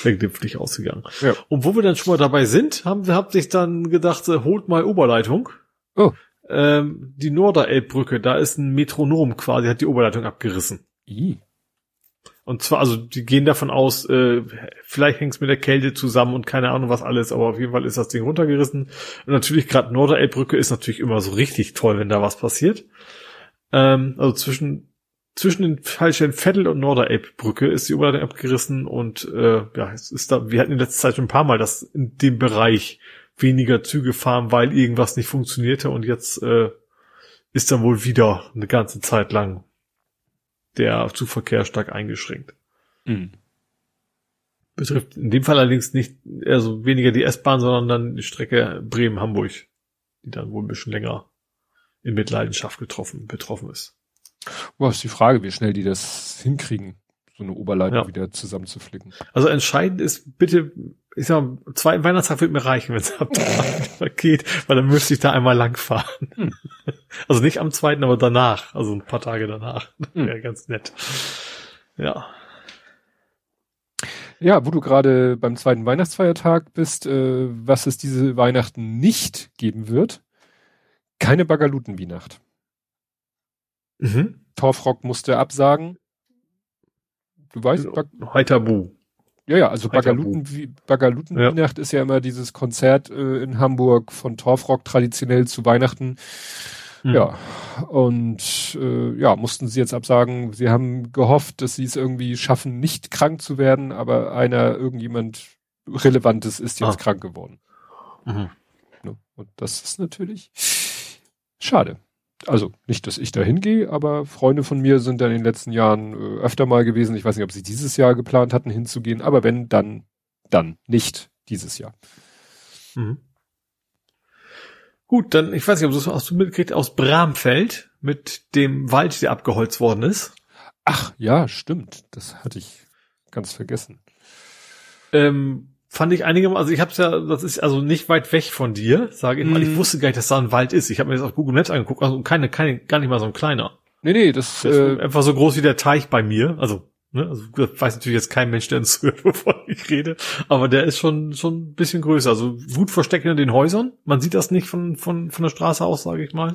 sehr glimpflich ausgegangen. Ja. Und wo wir dann schon mal dabei sind, haben wir, habt sich dann gedacht, äh, holt mal Oberleitung. Oh. Ähm, die Norderelbbrücke, da ist ein Metronom quasi, hat die Oberleitung abgerissen. I. Und zwar, also die gehen davon aus, äh, vielleicht hängt es mit der Kälte zusammen und keine Ahnung was alles, aber auf jeden Fall ist das Ding runtergerissen. Und natürlich gerade Norderelbbrücke ist natürlich immer so richtig toll, wenn da was passiert. Ähm, also zwischen zwischen den Fallstellen Vettel und Norderelbbrücke ist die Oberleitung abgerissen und äh, ja, es ist da, wir hatten in letzter Zeit schon ein paar Mal, dass in dem Bereich weniger Züge fahren, weil irgendwas nicht funktionierte und jetzt äh, ist dann wohl wieder eine ganze Zeit lang der Zugverkehr stark eingeschränkt. Mhm. Betrifft in dem Fall allerdings nicht, also weniger die S-Bahn, sondern dann die Strecke Bremen-Hamburg, die dann wohl ein bisschen länger in Mitleidenschaft getroffen, betroffen ist. Wo ist die Frage, wie schnell die das hinkriegen, so eine Oberleitung Ja. wieder zusammenzuflicken. Also entscheidend ist bitte, ich sag mal, zwei Weihnachtstag wird mir reichen, wenn es ab [laughs] geht, weil dann müsste ich da einmal langfahren. Hm. [laughs] Also nicht am zweiten, aber danach, also ein paar Tage danach. Hm. Wäre ganz nett. Ja. Ja, wo du gerade beim zweiten Weihnachtsfeiertag bist, äh, was es diese Weihnachten nicht geben wird, keine Bagalutenweihnacht. Mhm. Torfrock musste absagen. Du weißt, Bag Heiterbu. ja, ja, also Heiter Bagaluten, Bagalutenweihnacht ist ja immer dieses Konzert äh, in Hamburg von Torfrock traditionell zu Weihnachten. Mhm. Ja, und äh, ja, mussten sie jetzt absagen. Sie haben gehofft, dass sie es irgendwie schaffen, nicht krank zu werden, aber einer, irgendjemand Relevantes ist jetzt Ah. krank geworden. Mhm. Ne? Und das ist natürlich schade. Also nicht, dass ich da hingehe, aber Freunde von mir sind dann in den letzten Jahren äh, öfter mal gewesen. Ich weiß nicht, ob sie dieses Jahr geplant hatten, hinzugehen, aber wenn, dann, dann nicht dieses Jahr. Mhm. Gut, dann, ich weiß nicht, ob du das hast du mitgekriegt aus Bramfeld mit dem Wald, der abgeholzt worden ist. Ach ja, stimmt. Das hatte ich ganz vergessen. Ähm, fand ich einigermaßen, also ich hab's ja, das ist also nicht weit weg von dir, sage ich mal. Mhm. Ich wusste gar nicht, dass da ein Wald ist. Ich habe mir das auf Google Maps angeguckt, also keine, keine, gar nicht mal so ein kleiner. Nee, nee, das, ist äh, einfach so groß wie der Teich bei mir. Also, ne, also das weiß natürlich jetzt kein Mensch, der uns [laughs] zuhört, bevor ich rede. Aber der ist schon, schon ein bisschen größer. Also gut versteckt hinter den Häusern. Man sieht das nicht von, von, von der Straße aus, sage ich mal.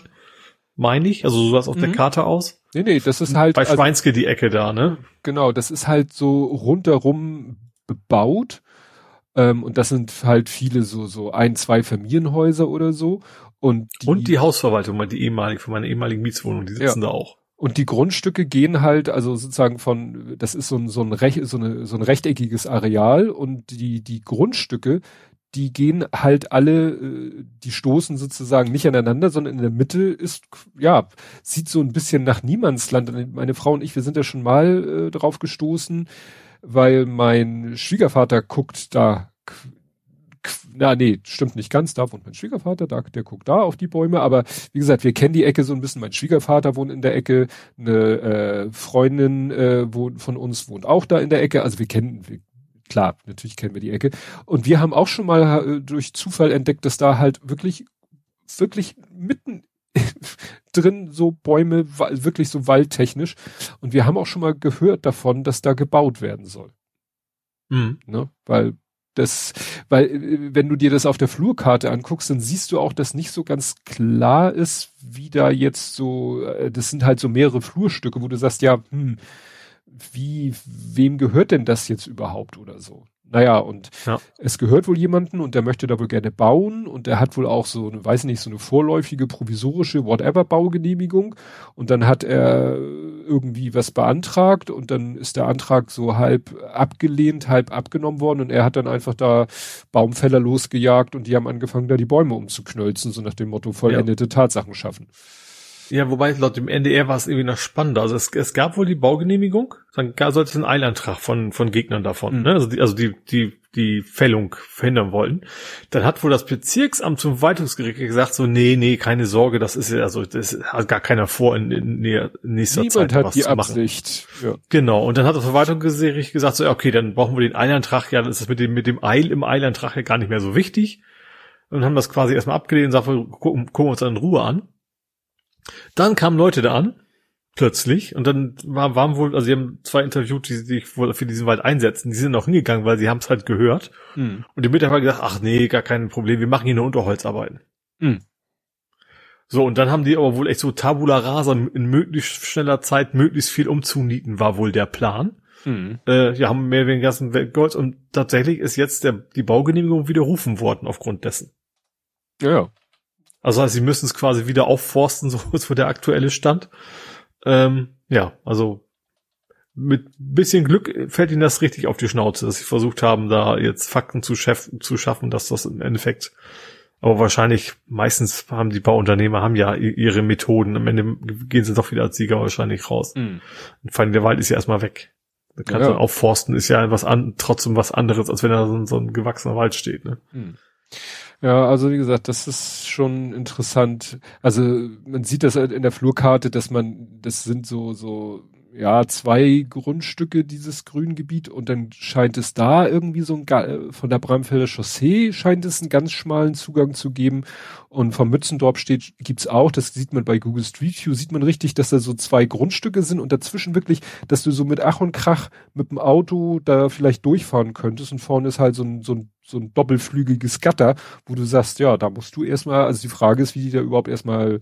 Meine ich. Also so sah es auf der Mhm. Karte aus. nee, nee, das ist halt, Bei also, Schweinske die Ecke da, ne? genau, das ist halt so rundherum bebaut. Ähm, und das sind halt viele so, so ein, zwei Familienhäuser oder so. Und die, Und die Hausverwaltung, die ehemalige, von meiner ehemaligen Mietswohnung, die sitzen da auch. Und die Grundstücke gehen halt, also sozusagen von, das ist so ein, so ein, Rech, so, eine, so ein rechteckiges Areal und die, die Grundstücke, die gehen halt alle, äh, die stoßen sozusagen nicht aneinander, sondern in der Mitte ist, ja, sieht so ein bisschen nach Niemandsland. Meine Frau und ich, wir sind ja schon mal äh, drauf gestoßen, weil mein Schwiegervater guckt da na nee, stimmt nicht ganz, da wohnt mein Schwiegervater, da, der guckt da auf die Bäume, aber wie gesagt, wir kennen die Ecke so ein bisschen, mein Schwiegervater wohnt in der Ecke, eine äh, Freundin äh, wohnt, von uns wohnt auch da in der Ecke, also wir kennen, wir, klar, natürlich kennen wir die Ecke. Und wir haben auch schon mal äh, durch Zufall entdeckt, dass da halt wirklich, wirklich mitten [laughs] drin so Bäume, wirklich so waldtechnisch und wir haben auch schon mal gehört davon, dass da gebaut werden soll. Mhm. Ne? Weil das, weil, äh, wenn du dir das auf der Flurkarte anguckst, dann siehst du auch, dass nicht so ganz klar ist, wie da jetzt so, äh, das sind halt so mehrere Flurstücke, wo du sagst, ja, hm, wie, wem gehört denn das jetzt überhaupt oder so? Naja, und ja. es gehört wohl jemanden und der möchte da wohl gerne bauen und der hat wohl auch so eine, weiß nicht, so eine vorläufige, provisorische, whatever Baugenehmigung und dann hat er irgendwie was beantragt und dann ist der Antrag so halb abgelehnt, halb abgenommen worden und er hat dann einfach da Baumfäller losgejagt und die haben angefangen, da die Bäume umzuknölzen, so nach dem Motto vollendete ja. Tatsachen schaffen. Ja, wobei laut dem NDR war es irgendwie noch spannender. Also es, es gab wohl die Baugenehmigung, dann sollte es einen Eilantrag von, von Gegnern davon, mhm. ne? also, die, also die, die, die Fällung verhindern wollten. Dann hat wohl das Bezirksamt zum Verwaltungsgericht gesagt, so, nee, nee, keine Sorge, das ist ja, also, das hat gar keiner vor in, in, in nächster Niemand Zeit hat was die zu Absicht. Ja. Genau. Und dann hat das Verwaltungsgericht gesagt, so, okay, dann brauchen wir den Eilantrag, ja, dann ist das mit dem, mit dem Eil im Eilantrag ja gar nicht mehr so wichtig. Und haben das quasi erstmal abgelehnt und gesagt, gucken, gucken wir uns dann in Ruhe an. Dann kamen Leute da an, plötzlich, und dann war, waren wohl, also sie haben zwei interviewt, die sich wohl für diesen Wald einsetzen, die sind auch hingegangen, weil sie haben es halt gehört. Mhm. Und die Mitarbeiter gesagt, ach nee, gar kein Problem, wir machen hier nur Unterholzarbeiten. Mhm. So, und dann haben die aber wohl echt so Tabula Rasa in möglichst schneller Zeit möglichst viel umzunieten, war wohl der Plan. Mhm. Äh, ja, haben mehr den ganzen Gold und tatsächlich ist jetzt der, die Baugenehmigung widerrufen worden aufgrund dessen. Ja. Also heißt, sie müssen es quasi wieder aufforsten, [laughs] so ist wo der aktuelle Stand. Ähm, ja, also mit bisschen Glück fällt ihnen das richtig auf die Schnauze, dass sie versucht haben, da jetzt Fakten zu, chef, zu schaffen, dass das im Endeffekt, aber wahrscheinlich meistens haben die Bauunternehmer haben ja ihre Methoden. Am Ende gehen sie doch wieder als Sieger wahrscheinlich raus. Mhm. Und vor allem der Wald ist ja erstmal weg. Da kannst ja, ja. aufforsten, ist ja was an, trotzdem was anderes, als wenn da so, so ein gewachsener Wald steht. Ne? Mhm. Ja, also wie gesagt, das ist schon interessant. Also man sieht das halt in der Flurkarte, dass man, das sind so, so ja, zwei Grundstücke dieses Grüngebiet. Und dann scheint es da irgendwie so ein, von der Bramfelder Chaussee scheint es einen ganz schmalen Zugang zu geben. Und vom Mützendorf steht, gibt's auch, das sieht man bei Google Street View, sieht man richtig, dass da so zwei Grundstücke sind und dazwischen wirklich, dass du so mit Ach und Krach mit dem Auto da vielleicht durchfahren könntest. Und vorne ist halt so ein, so ein, so ein doppelflügiges Gatter, wo du sagst, ja, da musst du erstmal, also die Frage ist, wie die da überhaupt erstmal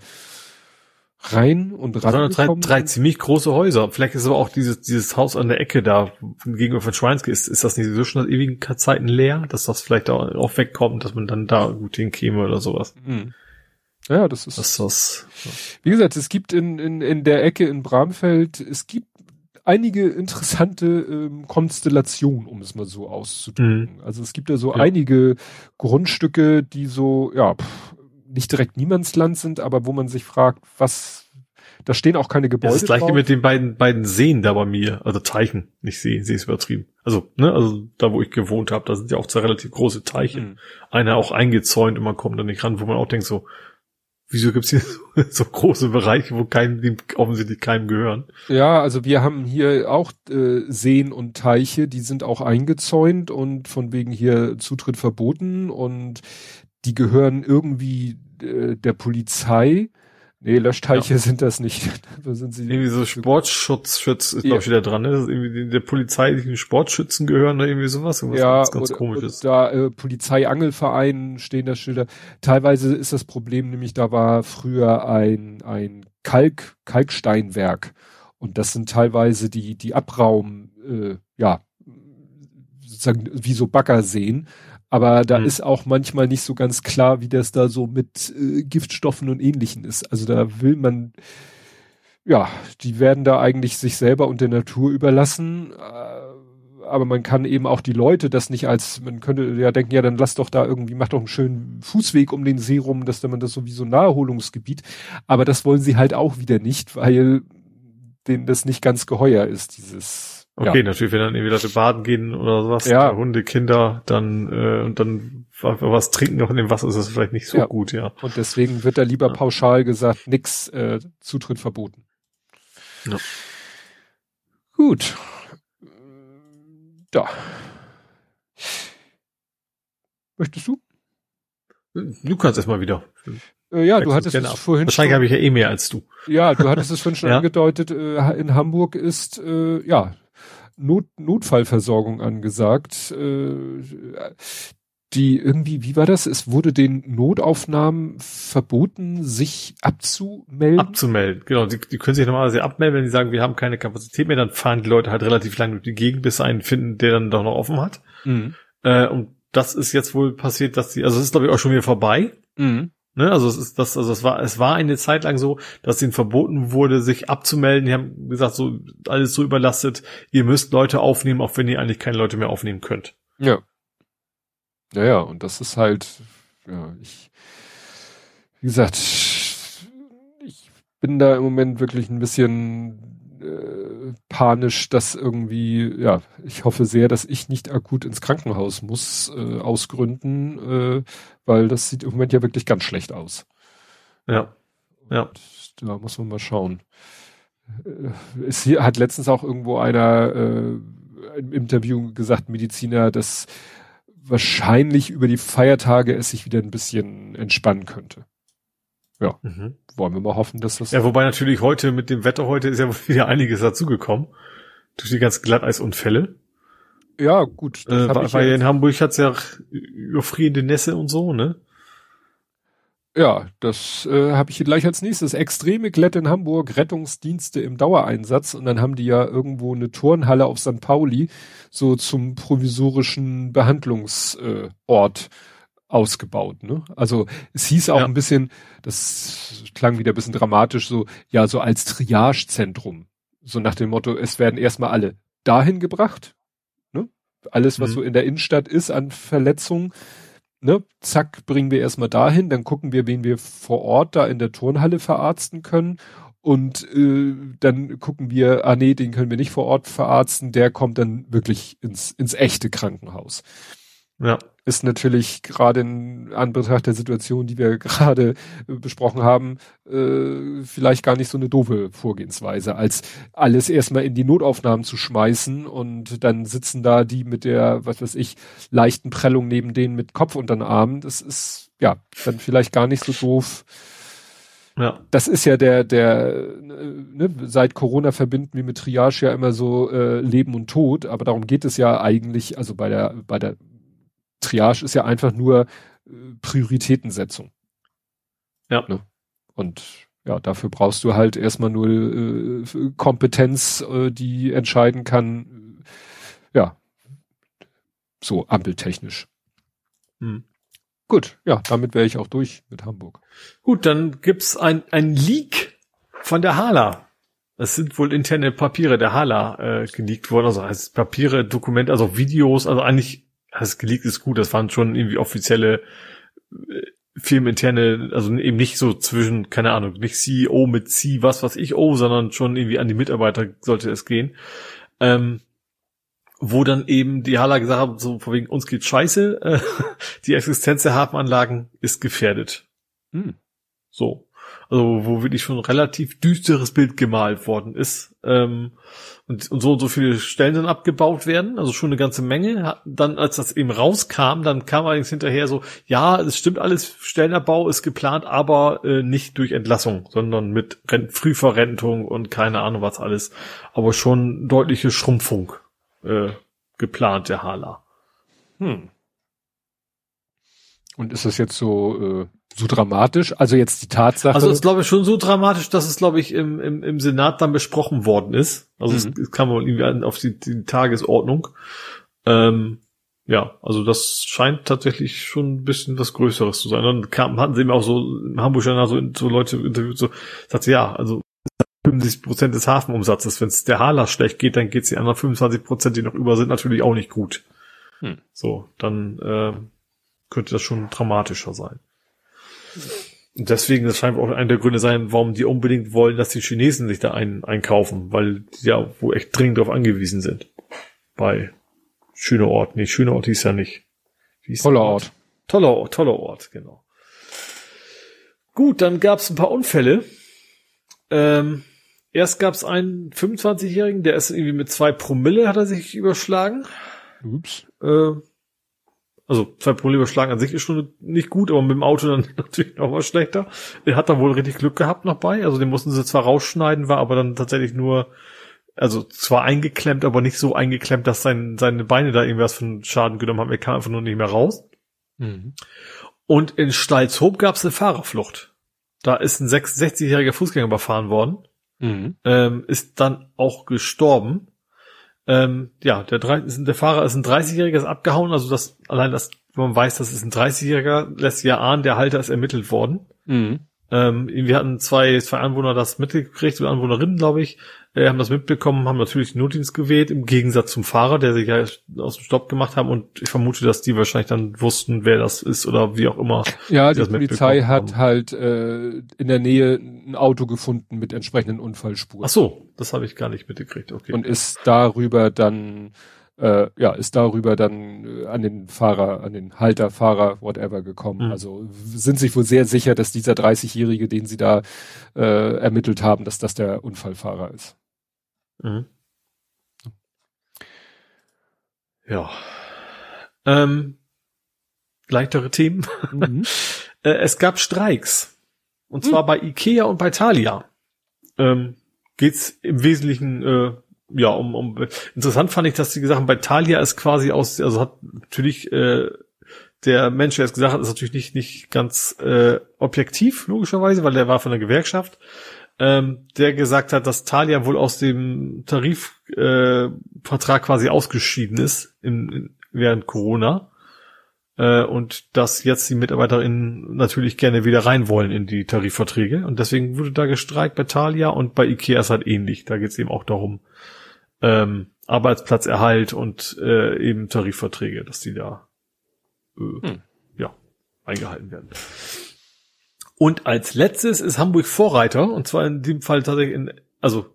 rein und ran. Drei, drei ziemlich große Häuser. Vielleicht ist aber auch dieses, dieses Haus an der Ecke da gegenüber von Schweinske. Ist, ist das nicht so schon seit ewigen Zeiten leer, dass das vielleicht auch, auch wegkommt, dass man dann da gut hinkäme oder sowas? Mhm. Ja, das ist. Das, das, ja. Wie gesagt, es gibt in, in, in der Ecke in Bramfeld, es gibt einige interessante ähm, Konstellationen, um es mal so auszudrücken. Mhm. Also es gibt ja so ja. einige Grundstücke, die so, ja, pff, nicht direkt Niemandsland sind, aber wo man sich fragt, was, da stehen auch keine Gebäude. Das ist das gleiche drauf. mit den beiden, beiden Seen da bei mir, also Teichen, nicht See, See ist übertrieben. Also, ne, also da, wo ich gewohnt habe, da sind ja auch zwei relativ große Teiche. Mhm. Einer auch eingezäunt und man kommt da nicht ran, wo man auch denkt so, wieso gibt's hier [laughs] so, so große Bereiche, wo keinem, offensichtlich keinem gehören? Ja, also wir haben hier auch äh, Seen und Teiche, die sind auch eingezäunt und von wegen hier Zutritt verboten und die gehören irgendwie der Polizei. Nee, Löschteiche ja. sind das nicht. [laughs] da sind sie irgendwie so Sportschutzschutz ist, glaube ich, wieder dran. Ne? Das ist irgendwie der polizeilichen Sportschützen gehören oder irgendwie sowas. Irgendwas ja, ganz, ganz oder, komisches. Da äh, Polizeiangelverein stehen da Schilder. Teilweise ist das Problem nämlich, da war früher ein, ein Kalk, Kalksteinwerk. Und das sind teilweise die, die Abraum, äh, ja, sozusagen wie so Baggerseen. Aber da mhm. ist auch manchmal nicht so ganz klar, wie das da so mit äh, Giftstoffen und ähnlichen ist. Also da will man, ja, die werden da eigentlich sich selber und der Natur überlassen. Äh, aber man kann eben auch die Leute das nicht als, man könnte ja denken, ja, dann lass doch da irgendwie, mach doch einen schönen Fußweg um den See rum, dass man das sowieso Naherholungsgebiet. Aber das wollen sie halt auch wieder nicht, weil denen das nicht ganz geheuer ist, dieses. Okay, ja. natürlich, wenn dann irgendwie Leute baden gehen oder sowas, ja. Hunde, Kinder, dann äh, und dann was trinken noch in dem Wasser, ist das vielleicht nicht so ja. gut, ja. Und deswegen wird da lieber pauschal gesagt, nix, äh, Zutritt verboten. Ja. Gut. Da. Möchtest du? Du kannst erstmal wieder. Äh, ja, du hattest es ab. vorhin Wahrscheinlich habe ich ja eh mehr als du. Ja, du hattest es vorhin schon Ja. angedeutet, äh, in Hamburg ist äh, ja Not Notfallversorgung angesagt. Äh, die irgendwie, wie war das? Es wurde den Notaufnahmen verboten, sich abzumelden. Abzumelden, genau. Die, die können sich normalerweise abmelden, wenn sie sagen, wir haben keine Kapazität mehr, dann fahren die Leute halt relativ lang durch die Gegend, bis sie einen finden, der dann doch noch offen hat. mhm. Äh, und das ist jetzt wohl passiert, dass die, also es ist glaube ich auch schon wieder vorbei. Mhm. Ne, also es ist das, also es war, es war eine Zeit lang so, dass ihnen verboten wurde, sich abzumelden. Die haben gesagt, so alles so überlastet, ihr müsst Leute aufnehmen, auch wenn ihr eigentlich keine Leute mehr aufnehmen könnt. Ja. Naja, und das ist halt, ja, ich, wie gesagt, ich bin da im Moment wirklich ein bisschen äh, panisch, dass irgendwie, ja, ich hoffe sehr, dass ich nicht akut ins Krankenhaus muss, äh, aus Gründen, äh, weil das sieht im Moment ja wirklich ganz schlecht aus. Ja. Ja. Und da muss man mal schauen. Äh, Es hier hat letztens auch irgendwo einer äh, im Interview gesagt, Mediziner, dass wahrscheinlich über die Feiertage es sich wieder ein bisschen entspannen könnte. Mhm. Wollen wir mal hoffen, dass das Ja, wobei natürlich heute mit dem Wetter heute ist ja [laughs] wieder einiges dazugekommen. Durch die ganzen Glatteisunfälle. ja gut. das Äh, weil ja, in Hamburg hat's ja überfrierende Nässe und so, ne? ja, das äh, habe ich hier gleich als nächstes. Extreme Glätte in Hamburg, Rettungsdienste im Dauereinsatz und dann haben die ja irgendwo eine Turnhalle auf St. Pauli so zum provisorischen Behandlungsort äh, ausgebaut. Ne? Also es hieß auch Ja. ein bisschen, das klang wieder ein bisschen dramatisch, so ja so als Triagezentrum, so nach dem Motto, es werden erstmal alle dahin gebracht, ne? Alles was Mhm. so in der Innenstadt ist an Verletzungen, ne? Zack bringen wir erstmal dahin, dann gucken wir, wen wir vor Ort da in der Turnhalle verarzten können. Und äh, dann gucken wir, ah nee, den können wir nicht vor Ort verarzten, der kommt dann wirklich ins, ins echte Krankenhaus Ja. ist natürlich gerade in Anbetracht der Situation, die wir [laughs] gerade äh, besprochen haben, äh, vielleicht gar nicht so eine doofe Vorgehensweise, als alles erstmal in die Notaufnahmen zu schmeißen und dann sitzen da die mit der, was weiß ich, leichten Prellung neben denen mit Kopf unter den Armen. Das ist ja dann vielleicht gar nicht so doof. Ja. Das ist ja der, der, äh, ne, seit Corona verbinden wir mit Triage ja immer so äh, Leben und Tod, aber darum geht es ja eigentlich, also bei der, bei der Triage ist ja einfach nur äh, Prioritätensetzung. Ja. Ne? Und ja, dafür brauchst du halt erstmal nur äh, Kompetenz, äh, die entscheiden kann, äh, ja, so ampeltechnisch. Hm. Gut, ja, damit wäre ich auch durch mit Hamburg. Gut, dann gibt's ein, ein Leak von der Hala. Es sind wohl interne Papiere der Hala äh, geleakt worden, also heißt Papiere, Dokumente, also Videos, also eigentlich, das geleakt ist gut, das waren schon irgendwie offizielle äh, firmeninterne, also eben nicht so zwischen, keine Ahnung, nicht CEO mit C, was was ich, oh, sondern schon irgendwie an die Mitarbeiter sollte es gehen. Ähm, wo dann eben die Hala gesagt haben, so von wegen uns geht scheiße, äh, [laughs] die Existenz der Hafenanlagen ist gefährdet. Hm. So. Also, wo wirklich schon ein relativ düsteres Bild gemalt worden ist. Ähm, und, und so und so viele Stellen dann abgebaut werden, also schon eine ganze Menge. Dann, als das eben rauskam, dann kam allerdings hinterher so, ja, es stimmt alles, Stellenabbau ist geplant, aber äh, nicht durch Entlassung, sondern mit Rent Frühverrentung und keine Ahnung was alles. Aber schon deutliche Schrumpfung äh, geplant, der Hala. Hm. Und ist das jetzt so, äh, so dramatisch? Also jetzt die Tatsache. Also ist glaube ich schon so dramatisch, dass es glaube ich im, im, im Senat dann besprochen worden ist. Also es, Mhm. es kam wohl irgendwie auf die, die Tagesordnung. Ähm, ja, also das scheint tatsächlich schon ein bisschen was Größeres zu sein. Dann kam, hatten sie eben auch so im Hamburger so, so Leute interviewt, so sagte ja, also 75 Prozent des Hafenumsatzes. Wenn es der Hala schlecht geht, dann geht's die anderen 25 Prozent, die noch über sind, natürlich auch nicht gut. Hm. So, dann äh, könnte das schon dramatischer sein. Deswegen, das scheint auch einer der Gründe sein, warum die unbedingt wollen, dass die Chinesen sich da ein, einkaufen, weil die ja wo echt dringend darauf angewiesen sind. Bei schöner Ort. Nee, schöner Ort hieß ja nicht. Toller Ort. Ort. Toller Ort, toller Ort, genau. Gut, dann gab es ein paar Unfälle. Ähm, erst gab es einen 25-Jährigen, der ist irgendwie mit zwei Promille hat er sich überschlagen. Ups. Äh, also zwei Promille überschlagen an sich ist schon nicht gut, aber mit dem Auto dann [laughs] natürlich noch mal schlechter. Er hat da wohl richtig Glück gehabt noch bei. Also den mussten sie zwar rausschneiden, war aber dann tatsächlich nur, also zwar eingeklemmt, aber nicht so eingeklemmt, dass sein, seine Beine da irgendwas von Schaden genommen haben. Er kam einfach nur nicht mehr raus. Mhm. Und in Stalzhoop gab es eine Fahrerflucht. Da ist ein 66-jähriger Fußgänger überfahren worden, mhm. ähm, ist dann auch gestorben. Ähm, ja, der, der Fahrer ist ein 30-jähriger, ist abgehauen, also das allein das, wenn man weiß, das ist ein 30-jähriger, lässt ja ahnen, der Halter ist ermittelt worden. Mhm. Ähm, wir hatten zwei, zwei Anwohner das mitgekriegt, oder Anwohnerinnen, glaube ich, äh, haben das mitbekommen, haben natürlich Notdienst gewählt, im Gegensatz zum Fahrer, der sich ja aus dem Stopp gemacht haben und ich vermute, dass die wahrscheinlich dann wussten, wer das ist oder wie auch immer. Ja, die, die Polizei hat haben. halt äh, in der Nähe ein Auto gefunden mit entsprechenden Unfallspuren. Ach so, das habe ich gar nicht mitgekriegt, okay. Und ist darüber dann äh, ja, ist darüber dann äh, an den Fahrer, an den Halter, Fahrer, whatever gekommen. Mhm. Also sind sich wohl sehr sicher, dass dieser 30-Jährige, den sie da äh, ermittelt haben, dass das der Unfallfahrer ist. Mhm. Ja. Ähm, leichtere Themen. Mhm. [laughs] äh, es gab Streiks. Und zwar mhm. bei Ikea und bei Thalia. Ähm, geht's im Wesentlichen äh, ja, um, um interessant fand ich, dass die gesagt haben, bei Thalia ist quasi aus, also hat natürlich äh, der Mensch, der es gesagt hat, ist natürlich nicht, nicht ganz äh, objektiv, logischerweise, weil der war von der Gewerkschaft, ähm, der gesagt hat, dass Thalia wohl aus dem Tarifvertrag äh, quasi ausgeschieden ist in, in, während Corona äh, und dass jetzt die MitarbeiterInnen natürlich gerne wieder rein wollen in die Tarifverträge und deswegen wurde da gestreikt bei Thalia und bei Ikea ist halt ähnlich. Da geht es eben auch darum, ähm, Arbeitsplatzerhalt und äh, eben Tarifverträge, dass die da äh, hm. ja eingehalten werden. Und als letztes ist Hamburg Vorreiter und zwar in dem Fall tatsächlich in also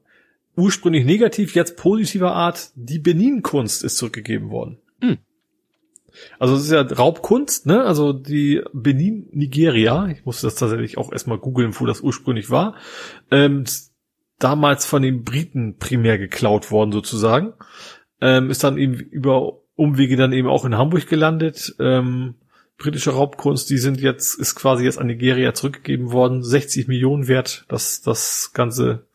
ursprünglich negativ, jetzt positiver Art. Die Benin-Kunst ist zurückgegeben worden. Hm. Also es ist ja Raubkunst, ne? Also die Benin Nigeria, ich musste das tatsächlich auch erstmal googeln, wo das ursprünglich war. Ähm, damals von den Briten primär geklaut worden sozusagen. Ähm, ist dann eben über Umwege dann eben auch in Hamburg gelandet. Ähm, britische Raubkunst, die sind jetzt, ist quasi jetzt an Nigeria zurückgegeben worden. 60 Millionen wert, das, das ganze,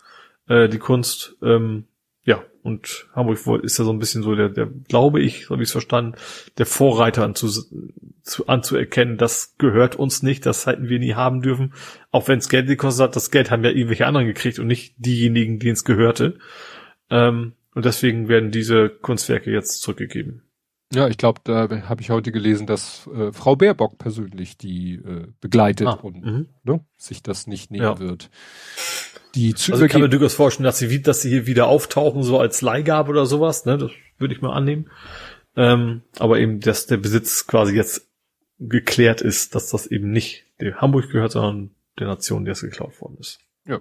äh, die Kunst. Ähm, ja, und Hamburg ist ja so ein bisschen so der, der glaube ich, so habe ich es verstanden, der Vorreiter anzu, zu, anzuerkennen, das gehört uns nicht, das hätten wir nie haben dürfen. Auch wenn es Geld gekostet hat, das Geld haben ja irgendwelche anderen gekriegt und nicht diejenigen, denen es gehörte. Ähm, und deswegen werden diese Kunstwerke jetzt zurückgegeben. Ja, ich glaube, da habe ich heute gelesen, dass äh, Frau Baerbock persönlich die äh, begleitet ah, und mhm. ne, sich das nicht nehmen ja. wird die zu also ich kann mir durchaus vorstellen, dass sie, dass sie hier wieder auftauchen, so als Leihgabe oder sowas, ne? Das würde ich mal annehmen. Ähm, aber eben, dass der Besitz quasi jetzt geklärt ist, dass das eben nicht der Hamburg gehört, sondern der Nation, der es geklaut worden ist. Ja.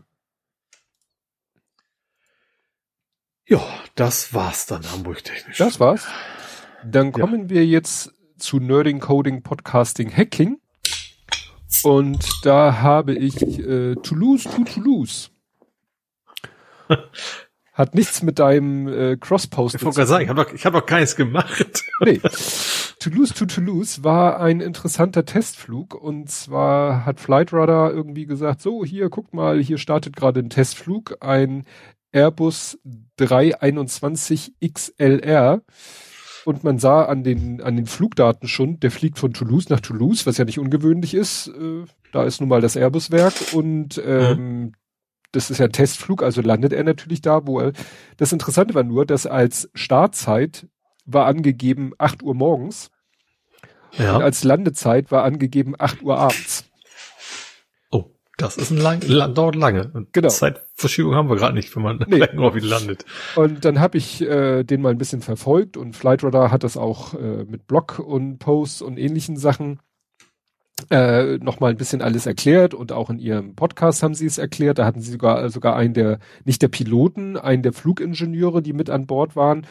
Ja, das war's dann Hamburg technisch. Das war's. Dann kommen ja. wir jetzt zu Nerding, Coding, Podcasting, Hacking. Und da habe ich äh, Toulouse to Toulouse. [laughs] Hat nichts mit deinem äh, Cross-Post. Ich wollte gerade sagen, ich habe doch, ich hab doch keins gemacht. nee. [laughs] Toulouse to Toulouse war ein interessanter Testflug und zwar hat Flightradar irgendwie gesagt, so hier, guck mal, hier startet gerade ein Testflug, ein Airbus 321 XLR und man sah an den, an den Flugdaten schon, der fliegt von Toulouse nach Toulouse, was ja nicht ungewöhnlich ist. Äh, da ist nun mal das Airbus-Werk und ähm, das ist ja ein Testflug, also landet er natürlich da, wo er. Das Interessante war nur, dass als Startzeit war angegeben 8 Uhr morgens. Ja. Und als Landezeit war angegeben 8 Uhr abends. Das ist ein lang, lang dauert lange. Und Genau. Zeitverschiebung haben wir gerade nicht, wenn man Nee. wieder landet. Und dann habe ich äh, den mal ein bisschen verfolgt und Flightradar hat das auch äh, mit Blog und Posts und ähnlichen Sachen äh, noch mal ein bisschen alles erklärt und auch in ihrem Podcast haben sie es erklärt. Da hatten sie sogar sogar einen der nicht der Piloten, einen der Flugingenieure, die mit an Bord waren.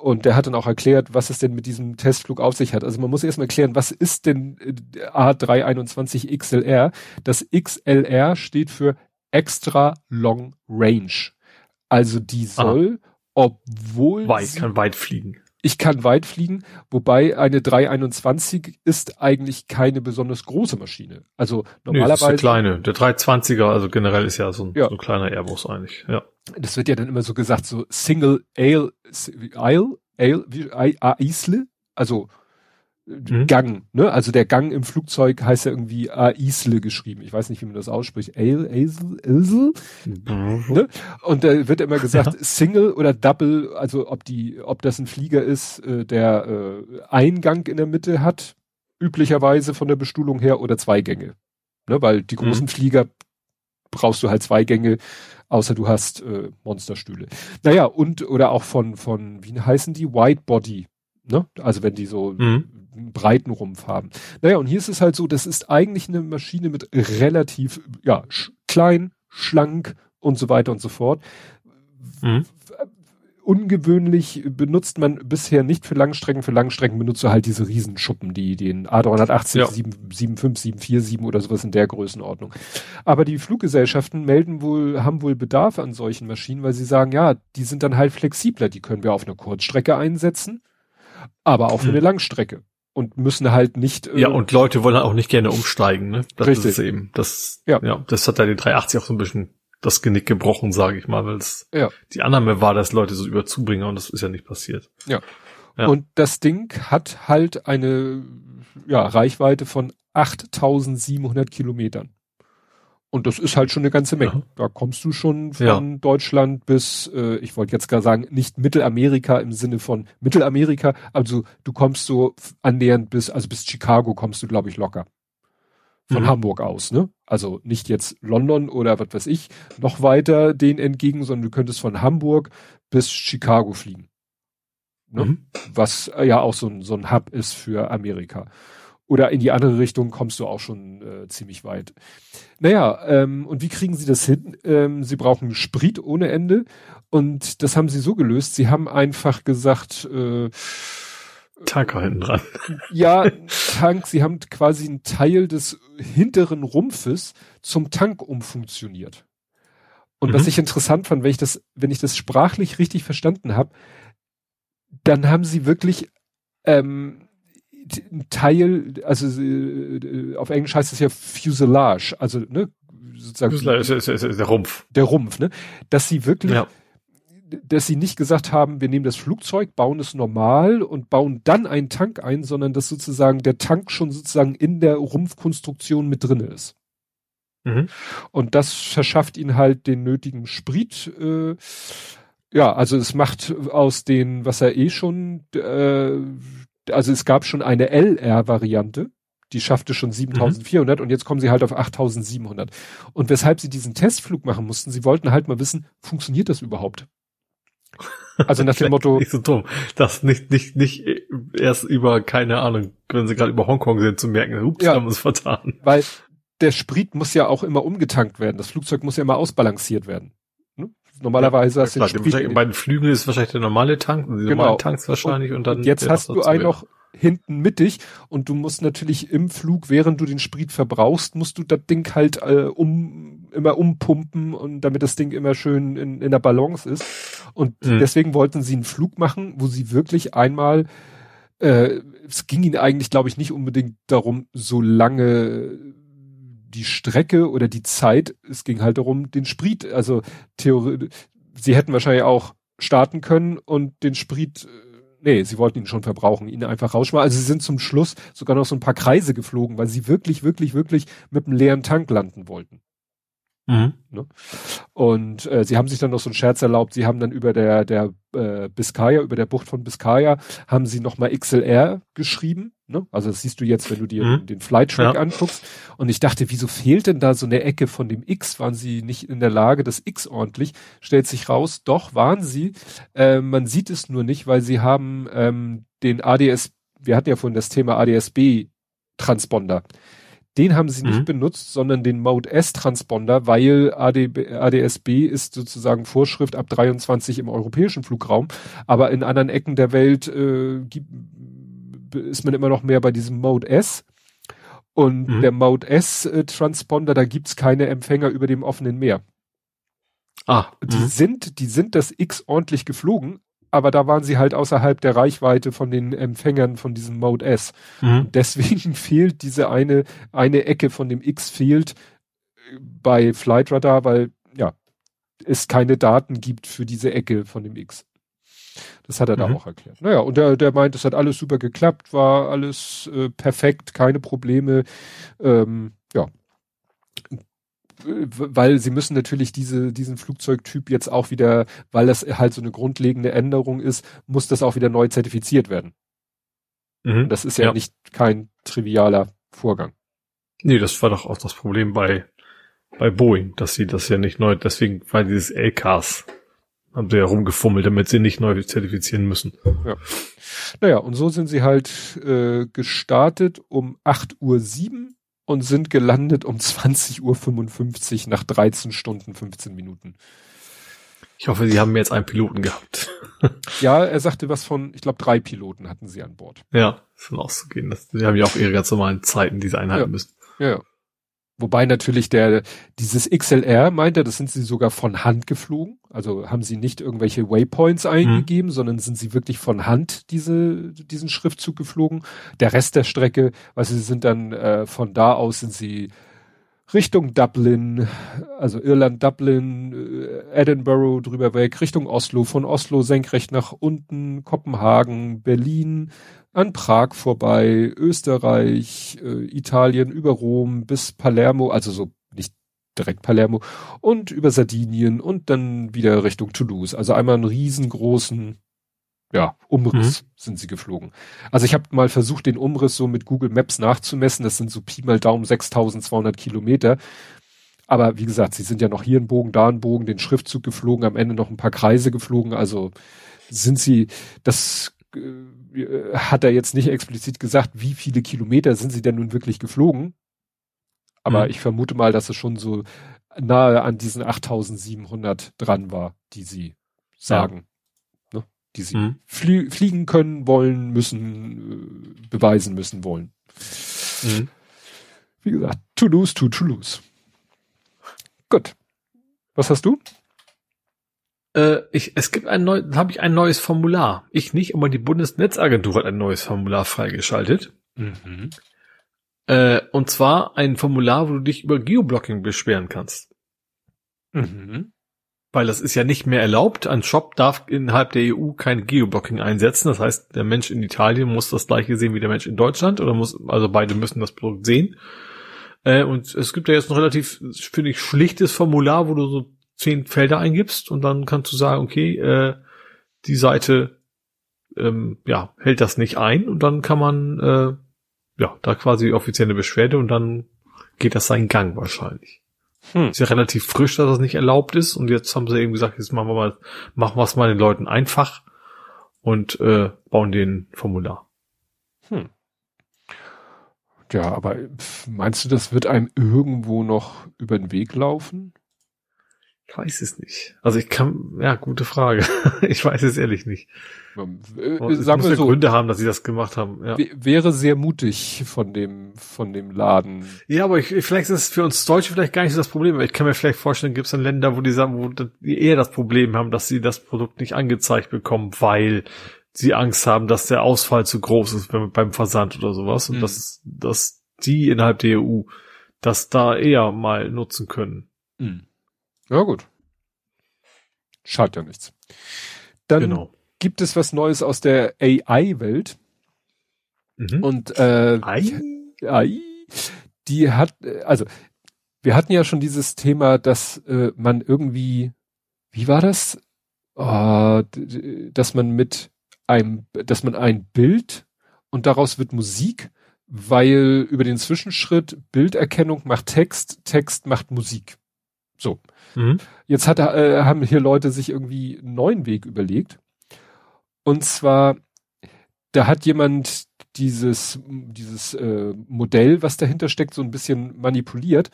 Und der hat dann auch erklärt, was es denn mit diesem Testflug auf sich hat. Also man muss erstmal erklären, was ist denn äh, A321 XLR? Das XLR steht für Extra Long Range. Also die soll, obwohl Weit, sie, kann weit fliegen. Ich kann weit fliegen, wobei eine 321 ist eigentlich keine besonders große Maschine. Also Nee, das ist normalerweise, der kleine. Der 320er, also generell ist ja so ein, Ja. so ein kleiner Airbus eigentlich. Ja. das wird ja dann immer so gesagt, so Single Ale, Ale, Ale, Aisle, also Mhm. Gang, ne? Also der Gang im Flugzeug heißt ja irgendwie Aisle geschrieben. Ich weiß nicht, wie man das ausspricht. Aisle, Aisle? Ne? Und da wird immer gesagt, [laughs] Single oder Double, also ob die, ob das ein Flieger ist, äh, der äh, Eingang in der Mitte hat, üblicherweise von der Bestuhlung her, oder zwei Gänge. Ne? Weil die großen Flieger brauchst du halt zwei Gänge, außer du hast äh, Monsterstühle. Naja, und oder auch von, von, wie heißen die? White Body. Ne? Also wenn die so Mhm. einen breiten Rumpf haben. Naja, und hier ist es halt so, das ist eigentlich eine Maschine mit relativ, ja, sch klein, schlank und so weiter und so fort. Mhm. Ungewöhnlich benutzt man bisher nicht für Langstrecken. Für Langstrecken benutzt du halt diese Riesenschuppen, die den A380, Ja. 775, 747 oder sowas in der Größenordnung. Aber die Fluggesellschaften melden wohl, haben wohl Bedarf an solchen Maschinen, weil sie sagen, ja, die sind dann halt flexibler, die können wir auf einer Kurzstrecke einsetzen, aber auch für eine Langstrecke. Und müssen halt nicht. äh, Ja, und Leute wollen auch nicht gerne umsteigen, ne? Das Richtig. ist eben. Das, Ja. ja. das hat ja den 380 auch so ein bisschen das Genick gebrochen, sage ich mal, weil es Ja. die Annahme war, dass Leute so überzubringen und das ist ja nicht passiert. Ja. Und das Ding hat halt eine ja, Reichweite von 8700 Kilometern. Und das ist halt schon eine ganze Menge. Ja. Da kommst du schon von Ja. Deutschland bis, äh, ich wollte jetzt gerade sagen, nicht Mittelamerika im Sinne von Mittelamerika, also du kommst so annähernd bis, also bis Chicago kommst du, glaube ich, locker. Von Mhm. Hamburg aus, ne? Also nicht jetzt London oder was weiß ich, noch weiter den entgegen, sondern du könntest von Hamburg bis Chicago fliegen. Ne? Mhm. was äh, ja auch so ein, so ein Hub ist für Amerika. Oder in die andere Richtung kommst du auch schon äh, ziemlich weit. Naja, ähm, und wie kriegen sie das hin? Ähm, sie brauchen Sprit ohne Ende und das haben sie so gelöst. Sie haben einfach gesagt, äh, Tanker hinten dran. ja, Tank, sie haben quasi einen Teil des hinteren Rumpfes zum Tank umfunktioniert. Und was Mhm. ich interessant fand, wenn ich das, wenn ich das sprachlich richtig verstanden habe, dann haben sie wirklich ähm, einen Teil, also äh, auf Englisch heißt es ja Fuselage, also ne, sozusagen Das ist, ist, ist, der Rumpf. der Rumpf, ne, dass sie wirklich Ja. dass sie nicht gesagt haben, wir nehmen das Flugzeug, bauen es normal und bauen dann einen Tank ein, sondern dass sozusagen der Tank schon sozusagen in der Rumpfkonstruktion mit drinne ist. Mhm. Und das verschafft ihnen halt den nötigen Sprit. Äh, ja, also es macht aus den, was er eh schon, äh, also es gab schon eine LR-Variante, die schaffte schon 7400 und jetzt kommen sie halt auf 8700. Und weshalb sie diesen Testflug machen mussten, sie wollten halt mal wissen, funktioniert das überhaupt? Also nach dem [laughs] Motto, Nicht so dumm. Das nicht, nicht, nicht erst über, keine Ahnung, wenn sie gerade über Hongkong sind, zu merken, ups, Ja. haben wir uns vertan. weil der Sprit muss ja auch immer umgetankt werden. Das Flugzeug muss ja immer ausbalanciert werden. Normalerweise hast du Klar, den Sprit. bei den Flügeln ist wahrscheinlich der normale Tank, die Genau. normalen Tanks wahrscheinlich und, dann. Und jetzt der hast du einen noch hinten mittig und du musst natürlich im Flug, während du den Sprit verbrauchst, musst du das Ding halt äh, um immer umpumpen und damit das Ding immer schön in, in der Balance ist. Und Mhm. deswegen wollten sie einen Flug machen, wo sie wirklich einmal äh, es ging ihnen eigentlich, glaube ich, nicht unbedingt darum, so lange die Strecke oder die Zeit, es ging halt darum, den Sprit, also Theorie, sie hätten wahrscheinlich auch starten können und den Sprit, äh, nee, sie wollten ihn schon verbrauchen, ihn einfach rausschmeißen. Also sie sind zum Schluss sogar noch so ein paar Kreise geflogen, weil sie wirklich, wirklich, wirklich mit einem leeren Tank landen wollten. Mhm. Ne? Und äh, sie haben sich dann noch so einen Scherz erlaubt, sie haben dann über der, der äh, Biscaya, über der Bucht von Biscaya, haben sie nochmal XLR geschrieben. Ne? Also das siehst du jetzt, wenn du dir mhm. den Flight Track ja. anguckst. Und ich dachte, wieso fehlt denn da so eine Ecke von dem X? Waren sie nicht in der Lage, das X ordentlich? Stellt sich raus, doch waren sie. Äh, man sieht es nur nicht, weil sie haben ähm, den ADS, wir hatten ja vorhin das Thema ADSB Transponder. Den haben sie mhm. nicht benutzt, sondern den Mode S Transponder, weil ADB, ADSB ist sozusagen Vorschrift ab 23 im europäischen Flugraum, aber in anderen Ecken der Welt äh, gibt, ist man immer noch mehr bei diesem Mode S. Und mhm. der Mode S äh, Transponder, da gibt's keine Empfänger über dem offenen Meer. Ah, die mhm. sind, die sind das X ordentlich geflogen, aber da waren sie halt außerhalb der Reichweite von den Empfängern von diesem Mode S. Mhm. deswegen [laughs] fehlt diese eine, eine Ecke von dem X fehlt äh, bei Flight Radar, weil, ja, es keine Daten gibt für diese Ecke von dem X. Das hat er mhm. da auch erklärt. Naja, und der, der meint, es hat alles super geklappt, war alles äh, perfekt, keine Probleme. Ähm, ja, weil sie müssen natürlich diese, diesen Flugzeugtyp jetzt auch wieder, weil das halt so eine grundlegende Änderung ist, muss das auch wieder neu zertifiziert werden. Mhm. Das ist ja, ja, nicht kein trivialer Vorgang. Nee, das war doch auch das Problem bei, bei Boeing, dass sie das ja nicht neu, deswegen war dieses LKs, haben sie ja rumgefummelt, damit sie nicht neu zertifizieren müssen. Ja. Naja, und so sind sie halt äh, gestartet um 8.07 Uhr und sind gelandet um 20.55 Uhr nach 13 Stunden 15 Minuten. Ich hoffe, Sie haben jetzt einen Piloten gehabt. [laughs] ja, er sagte was von, ich glaube, drei Piloten hatten sie an Bord. Ja, von auszugehen. Sie haben ja auch ihre ganz normalen Zeiten, die sie einhalten ja. müssen. Ja. Wobei natürlich der, dieses XLR meint er, das sind sie sogar von Hand geflogen. Also haben sie nicht irgendwelche Waypoints mhm. eingegeben, mhm. sondern sind sie wirklich von Hand diese, diesen Schriftzug geflogen. Der Rest der Strecke, also sie sind dann äh, von da aus sind sie Richtung Dublin, also Irland, Dublin, äh, Edinburgh drüber weg, Richtung Oslo, von Oslo senkrecht nach unten, Kopenhagen, Berlin, an Prag vorbei, Österreich, äh, Italien über Rom bis Palermo, also so nicht direkt Palermo und über Sardinien und dann wieder Richtung Toulouse. Also einmal einen riesengroßen ja, Umriss mhm. sind sie geflogen. Also ich habe mal versucht, den Umriss so mit Google Maps nachzumessen. Das sind so Pi mal Daumen 6200 Kilometer. Aber wie gesagt, sie sind ja noch hier einen Bogen, da einen Bogen, den Schriftzug geflogen, am Ende noch ein paar Kreise geflogen. Also sind sie, das äh, hat er jetzt nicht explizit gesagt, wie viele Kilometer sind sie denn nun wirklich geflogen. Aber mhm. ich vermute mal, dass es schon so nahe an diesen 8700 dran war, die sie sagen. Ja. Ne? Die sie mhm. flie fliegen können, wollen, müssen, äh, beweisen müssen, wollen. Mhm. Wie gesagt, Toulouse to Toulouse. Gut. Was hast du? Äh, ich, es gibt ein neues, habe ich ein neues Formular. Ich nicht, aber die Bundesnetzagentur hat ein neues Formular freigeschaltet. Mhm. Äh, und zwar ein Formular, wo du dich über Geoblocking beschweren kannst. Mhm. Weil das ist ja nicht mehr erlaubt. Ein Shop darf innerhalb der EU kein Geoblocking einsetzen. Das heißt, der Mensch in Italien muss das gleiche sehen wie der Mensch in Deutschland oder muss, also beide müssen das Produkt sehen. Äh, und es gibt ja jetzt ein relativ, finde ich, schlichtes Formular, wo du so zehn Felder eingibst und dann kannst du sagen, okay, äh, die Seite ähm, ja, hält das nicht ein und dann kann man äh, ja da quasi offizielle Beschwerde und dann geht das seinen Gang wahrscheinlich. Hm. Ist ja relativ frisch, dass das nicht erlaubt ist und jetzt haben sie eben gesagt, jetzt machen wir mal, machen wir es mal den Leuten einfach und äh, bauen den Formular. Hm. Ja, aber meinst du, das wird einem irgendwo noch über den Weg laufen? Ich weiß es nicht. Also ich kann, ja, gute Frage. [laughs] ich weiß es ehrlich nicht. Äh, sagen wir so. Gründe haben, dass sie das gemacht haben. Ja. Wäre sehr mutig von dem, von dem Laden. Ja, aber ich, vielleicht ist es für uns Deutsche vielleicht gar nicht so das Problem. Ich kann mir vielleicht vorstellen, gibt es dann Länder, wo die sagen, wo die eher das Problem haben, dass sie das Produkt nicht angezeigt bekommen, weil sie Angst haben, dass der Ausfall zu groß ist beim Versand oder sowas. Und mhm. dass, dass die innerhalb der EU das da eher mal nutzen können. Mhm. Ja, gut. Schadet ja nichts. Dann genau. gibt es was Neues aus der AI-Welt. Mhm. Und äh, AI? AI, die hat, also wir hatten ja schon dieses Thema, dass äh, man irgendwie, wie war das? Oh, dass man mit einem, dass man ein Bild und daraus wird Musik, weil über den Zwischenschritt Bilderkennung macht Text, Text macht Musik. So. Mhm. Jetzt hat, äh, haben hier Leute sich irgendwie einen neuen Weg überlegt. Und zwar, da hat jemand dieses, dieses äh, Modell, was dahinter steckt, so ein bisschen manipuliert.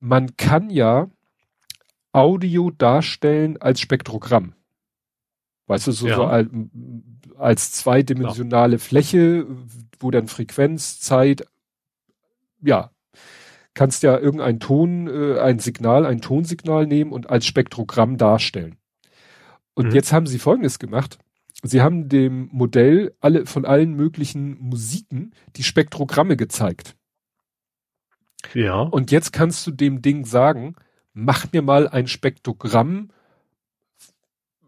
Man kann ja Audio darstellen als Spektrogramm. Weißt du, so, ja. so als, als zweidimensionale ja. Fläche, wo dann Frequenz, Zeit, ja, kannst ja irgendein Ton, äh, ein Signal, ein Tonsignal nehmen und als Spektrogramm darstellen. Und mhm. jetzt haben sie Folgendes gemacht. Sie haben dem Modell alle, von allen möglichen Musiken die Spektrogramme gezeigt. Ja. Und jetzt kannst du dem Ding sagen, mach mir mal ein Spektrogramm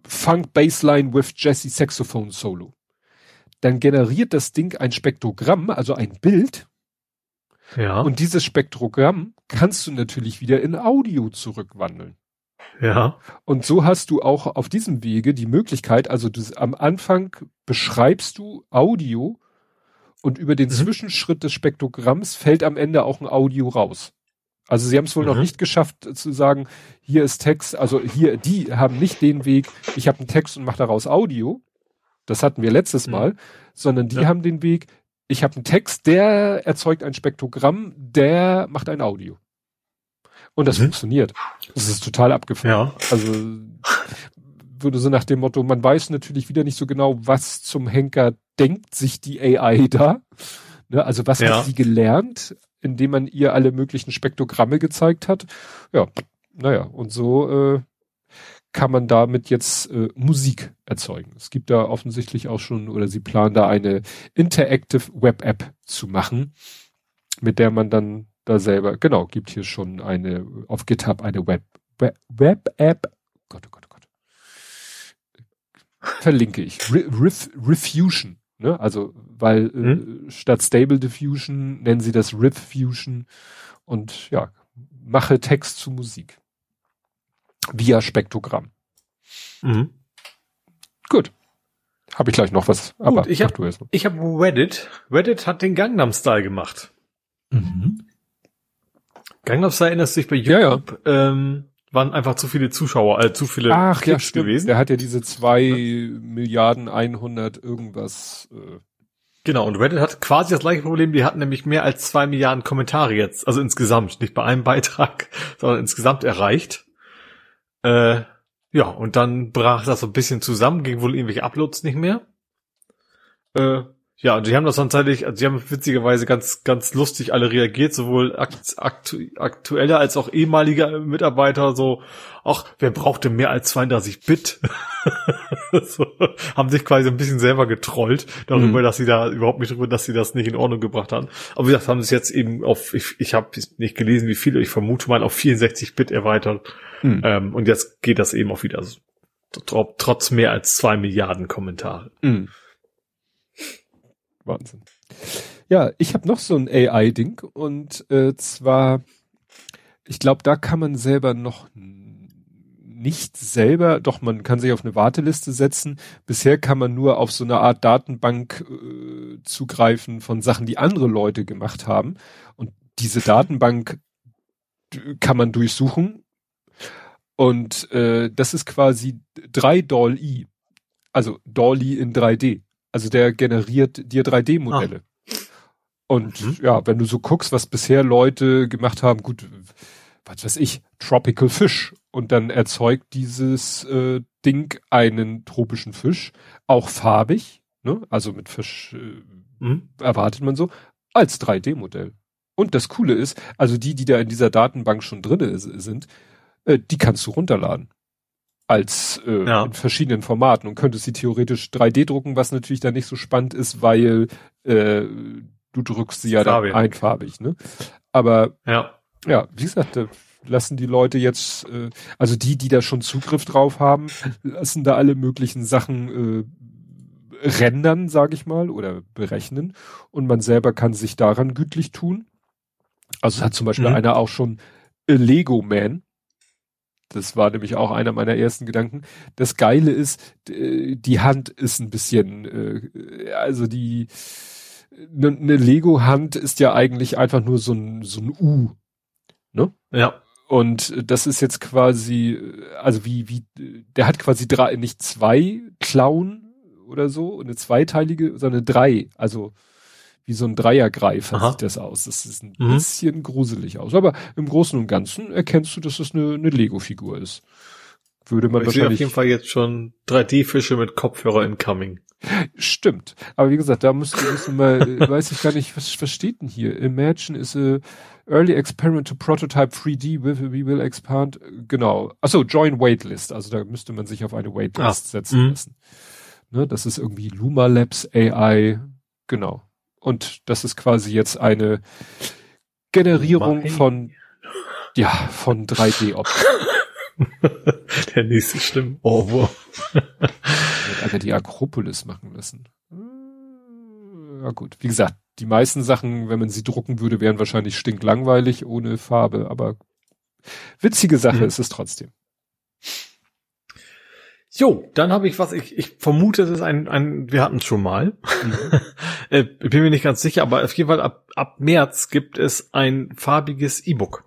Funk Bassline with Jesse Saxophone Solo. Dann generiert das Ding ein Spektrogramm, also ein Bild. Ja. Und dieses Spektrogramm kannst du natürlich wieder in Audio zurückwandeln. Ja. Und so hast du auch auf diesem Wege die Möglichkeit, also du, am Anfang beschreibst du Audio und über den mhm. Zwischenschritt des Spektrogramms fällt am Ende auch ein Audio raus. Also sie haben es wohl mhm. noch nicht geschafft zu sagen, hier ist Text, also hier, die haben nicht den Weg, ich habe einen Text und mache daraus Audio. Das hatten wir letztes mhm. Mal, sondern die ja. haben den Weg, ich habe einen Text, der erzeugt ein Spektrogramm, der macht ein Audio. Und das mhm. funktioniert. Das ist total abgefahren. Ja. Also würde so nach dem Motto, man weiß natürlich wieder nicht so genau, was zum Henker denkt sich die AI da. Ne, also was ja. hat sie gelernt, indem man ihr alle möglichen Spektrogramme gezeigt hat. Ja, naja, und so äh, kann man damit jetzt äh, Musik erzeugen. Es gibt da offensichtlich auch schon, oder sie planen da eine Interactive Web App zu machen, mit der man dann da selber, genau, gibt hier schon eine, auf GitHub eine Web, Web, Web App. Gott, oh Gott, oh Gott. Verlinke ich. Ref, Refusion. Ne? Also, weil äh, hm? äh, statt Stable Diffusion nennen sie das Fusion und ja, mache Text zu Musik. Via Spektrogramm. Mhm. Gut. Habe ich gleich noch was, Gut, aber ich habe ich hab Reddit. Reddit hat den Gangnam Style gemacht. Mhm. Gangnam Style erinnerst du dich bei YouTube, ja, ja. Ähm, waren einfach zu viele Zuschauer, äh, zu viele Ach, Klicks ja, stimmt. gewesen. Der hat ja diese zwei ja. Milliarden einhundert irgendwas. Äh. Genau, und Reddit hat quasi das gleiche Problem. Die hatten nämlich mehr als zwei Milliarden Kommentare jetzt, also insgesamt, nicht bei einem Beitrag, [laughs] sondern insgesamt erreicht. Äh, ja, und dann brach das so ein bisschen zusammen, ging wohl irgendwelche Uploads nicht mehr. Äh, ja, und die haben das dann tatsächlich, also die haben witzigerweise ganz, ganz lustig alle reagiert, sowohl aktu aktuelle als auch ehemalige Mitarbeiter, so, ach, wer brauchte mehr als 32 Bit? [laughs] so, haben sich quasi ein bisschen selber getrollt darüber, mhm. dass sie da überhaupt nicht darüber, dass sie das nicht in Ordnung gebracht haben. Aber wie gesagt, haben sie es jetzt eben auf, ich, ich habe nicht gelesen, wie viele, ich vermute mal auf 64 Bit erweitert. Mhm. Ähm, und jetzt geht das eben auch wieder, also, trotz mehr als zwei Milliarden Kommentare. Mhm. Wahnsinn. Ja, ich habe noch so ein AI-Ding und äh, zwar, ich glaube, da kann man selber noch nicht selber, doch man kann sich auf eine Warteliste setzen. Bisher kann man nur auf so eine Art Datenbank äh, zugreifen von Sachen, die andere Leute gemacht haben. Und diese Datenbank kann man durchsuchen. Und äh, das ist quasi 3 DALL-I. Also DALL-I in 3D. Also der generiert dir 3D-Modelle. Ah. Und mhm. ja, wenn du so guckst, was bisher Leute gemacht haben, gut, was weiß ich, Tropical Fish. Und dann erzeugt dieses äh, Ding einen tropischen Fisch, auch farbig, ne? also mit Fisch äh, mhm. erwartet man so, als 3D-Modell. Und das Coole ist, also die, die da in dieser Datenbank schon drinne sind, äh, die kannst du runterladen als äh, ja. in verschiedenen Formaten und könntest sie theoretisch 3D drucken, was natürlich dann nicht so spannend ist, weil äh, du drückst sie ja dann einfarbig, ne? Aber ja, ja wie gesagt, da lassen die Leute jetzt, äh, also die, die da schon Zugriff drauf haben, lassen da alle möglichen Sachen äh, rendern, sage ich mal, oder berechnen und man selber kann sich daran gütlich tun. Also hat zum Beispiel mhm. einer auch schon Lego Man. Das war nämlich auch einer meiner ersten Gedanken. Das Geile ist, die Hand ist ein bisschen, äh, also die, eine ne Lego-Hand ist ja eigentlich einfach nur so ein, so ein U. Ne? Ja. Und das ist jetzt quasi, also wie, wie, der hat quasi drei, nicht zwei Klauen oder so, eine zweiteilige, sondern drei. Also wie so ein Dreiergreifer Aha. sieht das aus. Das ist ein mhm. bisschen gruselig aus. Aber im Großen und Ganzen erkennst du, dass das eine, eine Lego-Figur ist. Würde man ich wahrscheinlich. auf jeden Fall jetzt schon 3D-Fische mit Kopfhörer incoming. Stimmt. Aber wie gesagt, da müsste, müsste mal, [laughs] weiß ich gar nicht, was, was steht denn hier? Imagine is a early experiment to prototype 3D with, we will expand, genau. Achso, join waitlist. Also da müsste man sich auf eine Waitlist ah, setzen mh. lassen. Ne, das ist irgendwie Luma Labs AI, genau. Und das ist quasi jetzt eine Generierung von, ja, von 3D-Optik. [laughs] Der nächste Stimmen. Oh, einfach die Akropolis machen lassen. Ja gut, wie gesagt, die meisten Sachen, wenn man sie drucken würde, wären wahrscheinlich stinklangweilig ohne Farbe, aber witzige Sache mhm. ist es trotzdem. Jo, dann habe ich was, ich, ich vermute, es ist ein, ein wir hatten es schon mal. Mhm. [laughs] äh, bin mir nicht ganz sicher, aber auf jeden Fall ab, ab März gibt es ein farbiges E-Book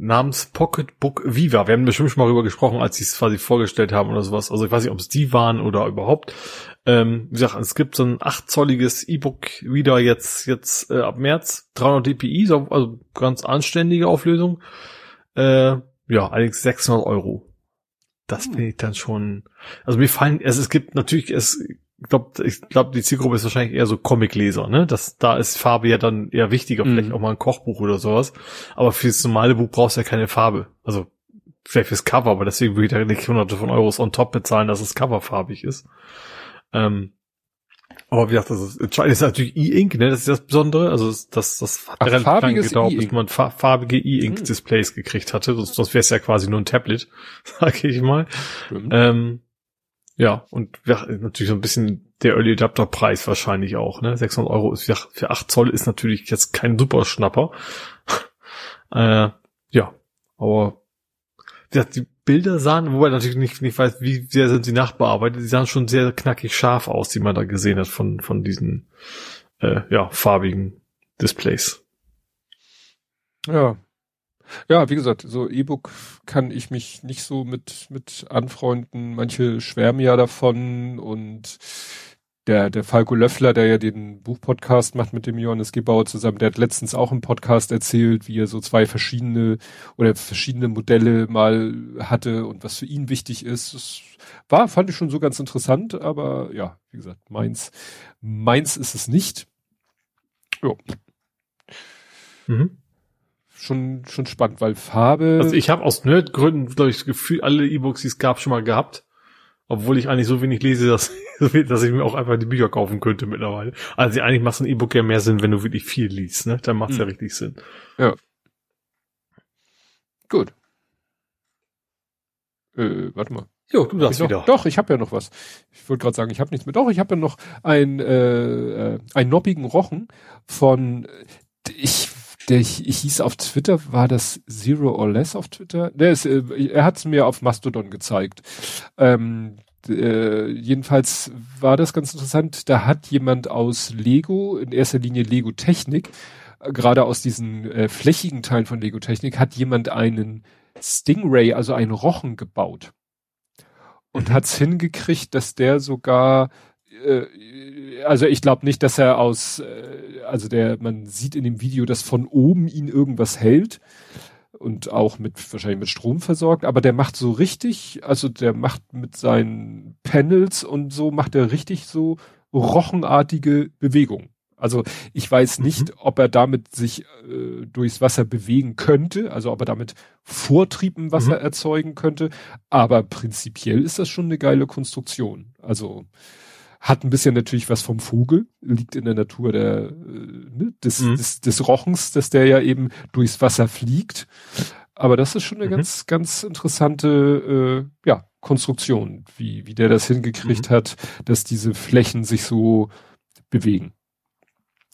namens Pocketbook Viva. Wir haben bestimmt schon mal darüber gesprochen, als sie es quasi vorgestellt haben oder sowas. Also ich weiß nicht, ob es die waren oder überhaupt. Ähm, wie gesagt, es gibt so ein achtzolliges E-Book wieder jetzt jetzt äh, ab März, 300 dpi, so, also ganz anständige Auflösung. Äh, ja, allerdings 600 Euro. Das hm. finde ich dann schon. Also mir fallen, es, es gibt natürlich, es ich glaube, ich glaube, die Zielgruppe ist wahrscheinlich eher so Comicleser, ne? Das, da ist Farbe ja dann eher wichtiger, mhm. vielleicht auch mal ein Kochbuch oder sowas. Aber fürs normale Buch brauchst du ja keine Farbe. Also vielleicht fürs Cover, aber deswegen würde ich da nicht hunderte von Euros on top bezahlen, dass das Cover farbig ist. Ähm, aber wie gesagt, das ist, entscheidend ist natürlich E-Ink, ne? Das ist das Besondere. Also das, das, das hat Ach, relativ lange gedauert, bis man fa farbige E-Ink-Displays hm. gekriegt hatte. Sonst, sonst wäre es ja quasi nur ein Tablet, [laughs] sage ich mal. Ähm, ja, und ja, natürlich so ein bisschen der Early Adapter Preis wahrscheinlich auch, ne? 600 Euro ist für, für 8 Zoll ist natürlich jetzt kein super Schnapper. [laughs] äh, ja, aber ja, die Bilder sahen, wobei natürlich nicht, nicht weiß, wie sehr sind sie nachbearbeitet, die sahen schon sehr knackig scharf aus, die man da gesehen hat von, von diesen, äh, ja, farbigen Displays. Ja, ja, wie gesagt, so E-Book kann ich mich nicht so mit, mit anfreunden. Manche schwärmen ja davon und der, der Falco Löffler, der ja den Buchpodcast macht mit dem Johannes Gebauer zusammen, der hat letztens auch im Podcast erzählt, wie er so zwei verschiedene oder verschiedene Modelle mal hatte und was für ihn wichtig ist. Das war, fand ich schon so ganz interessant, aber ja, wie gesagt, meins, meins ist es nicht. Ja. Mhm schon, schon spannend, weil Farbe. Also ich habe aus Nerdgründen, glaube ich, das Gefühl, alle E-Books, die es gab, schon mal gehabt. Obwohl ich eigentlich so wenig lese, dass, [laughs] dass ich mir auch einfach die Bücher kaufen könnte mittlerweile. Also eigentlich macht so ein E-Book ja mehr Sinn, wenn du wirklich viel liest, ne? Dann macht es mhm. ja richtig Sinn. Ja. Gut. Äh, warte mal. Jo, du darfst wieder. Doch, ich habe ja noch was. Ich wollte gerade sagen, ich habe nichts mehr. Doch, ich habe ja noch ein äh, äh, einen noppigen Rochen von ich der hieß auf Twitter, war das Zero or Less auf Twitter? Der ist, äh, er hat es mir auf Mastodon gezeigt. Ähm, äh, jedenfalls war das ganz interessant. Da hat jemand aus Lego, in erster Linie Lego Technik, äh, gerade aus diesen äh, flächigen Teilen von Lego Technik, hat jemand einen Stingray, also einen Rochen gebaut. Und mhm. hat es hingekriegt, dass der sogar äh, also ich glaube nicht, dass er aus, äh, also der, man sieht in dem Video, dass von oben ihn irgendwas hält und auch mit wahrscheinlich mit Strom versorgt, aber der macht so richtig, also der macht mit seinen Panels und so macht er richtig so rochenartige Bewegungen. Also ich weiß mhm. nicht, mhm. ob er damit sich äh, durchs Wasser bewegen könnte, also ob er damit Vortrieb im Wasser mhm. erzeugen könnte, aber prinzipiell ist das schon eine geile Konstruktion. Also hat ein bisschen natürlich was vom Vogel, liegt in der Natur der, äh, ne, des, mhm. des, des Rochens, dass der ja eben durchs Wasser fliegt. Aber das ist schon eine mhm. ganz, ganz interessante äh, ja, Konstruktion, wie, wie der das hingekriegt mhm. hat, dass diese Flächen sich so bewegen.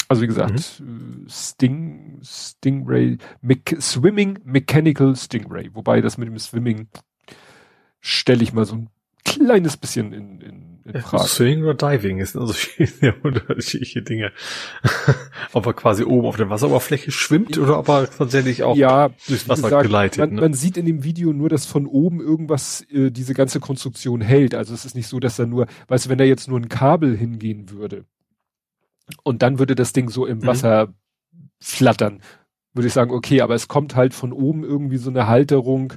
Also wie gesagt, mhm. Sting, Stingray, Me Swimming Mechanical Stingray. Wobei das mit dem Swimming stelle ich mal so ein kleines bisschen in, in, in Frage. Swimming oder Diving ist also [laughs] sehr unterschiedliche Dinge. ob er quasi oben auf der Wasseroberfläche schwimmt oder ob er tatsächlich auch ja, durchs Wasser gesagt, geleitet. Man, ne? man, sieht in dem Video nur, dass von oben irgendwas äh, diese ganze Konstruktion hält. Also es ist nicht so, dass er nur, weißt du, wenn da jetzt nur ein Kabel hingehen würde und dann würde das Ding so im mhm. Wasser flattern, würde ich sagen, okay, aber es kommt halt von oben irgendwie so eine Halterung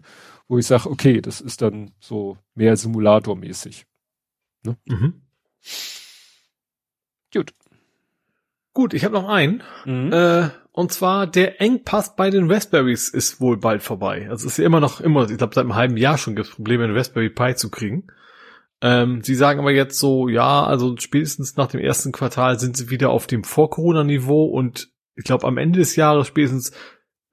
wo ich sage, okay, das ist dann so mehr Simulatormäßig. Ne? Mhm. Gut. Gut, ich habe noch einen. Mhm. Äh, und zwar der Engpass bei den Raspberries ist wohl bald vorbei. Also es ist ja immer noch immer, ich glaube seit einem halben Jahr schon gibt es Probleme, einen Raspberry Pi zu kriegen. Ähm, sie sagen aber jetzt so, ja, also spätestens nach dem ersten Quartal sind sie wieder auf dem Vor-Corona-Niveau und ich glaube am Ende des Jahres spätestens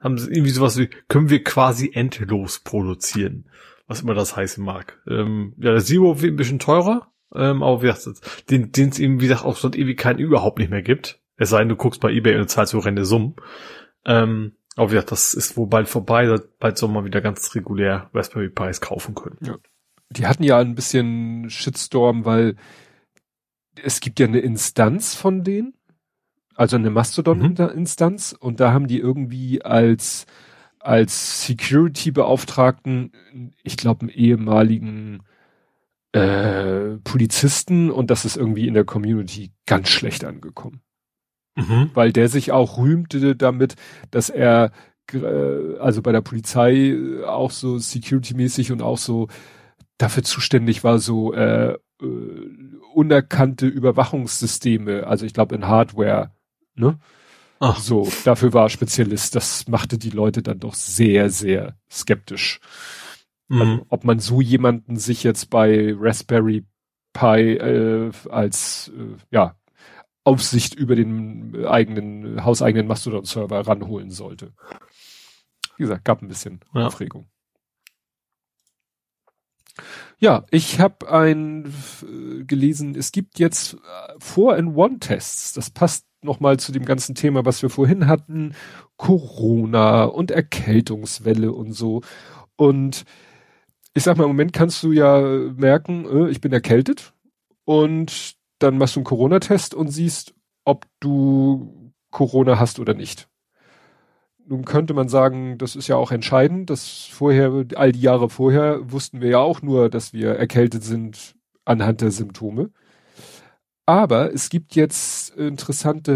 haben sie irgendwie sowas wie, können wir quasi endlos produzieren. Was immer das heißen mag. Ähm, ja, der Zero wird ein bisschen teurer, ähm, aber wie gesagt, den, den es eben, wie gesagt, auch seit Ewigkeiten überhaupt nicht mehr gibt. Es sei denn, du guckst bei Ebay und zahlst so rende Summen. Ähm, aber wie gesagt, das ist wohl bald vorbei, bald soll man wieder ganz regulär Raspberry Pis kaufen können. Ja. Die hatten ja ein bisschen Shitstorm, weil es gibt ja eine Instanz von denen, also eine Mastodon-Instanz mhm. und da haben die irgendwie als als Security-Beauftragten, ich glaube, einen ehemaligen äh, Polizisten und das ist irgendwie in der Community ganz schlecht angekommen. Mhm. Weil der sich auch rühmte damit, dass er äh, also bei der Polizei auch so security-mäßig und auch so dafür zuständig war, so äh, äh, unerkannte Überwachungssysteme, also ich glaube in Hardware Ne? Ach. So, dafür war er Spezialist. Das machte die Leute dann doch sehr, sehr skeptisch. Mhm. Also, ob man so jemanden sich jetzt bei Raspberry Pi äh, als äh, ja Aufsicht über den eigenen hauseigenen Mastodon-Server ranholen sollte. Wie gesagt, gab ein bisschen ja. Aufregung. Ja, ich habe ein äh, gelesen, es gibt jetzt 4-in-1-Tests. Das passt nochmal zu dem ganzen Thema, was wir vorhin hatten, Corona und Erkältungswelle und so. Und ich sag mal, im Moment kannst du ja merken, äh, ich bin erkältet und dann machst du einen Corona-Test und siehst, ob du Corona hast oder nicht. Nun könnte man sagen, das ist ja auch entscheidend, dass vorher, all die Jahre vorher wussten wir ja auch nur, dass wir erkältet sind anhand der Symptome. Aber es gibt jetzt interessante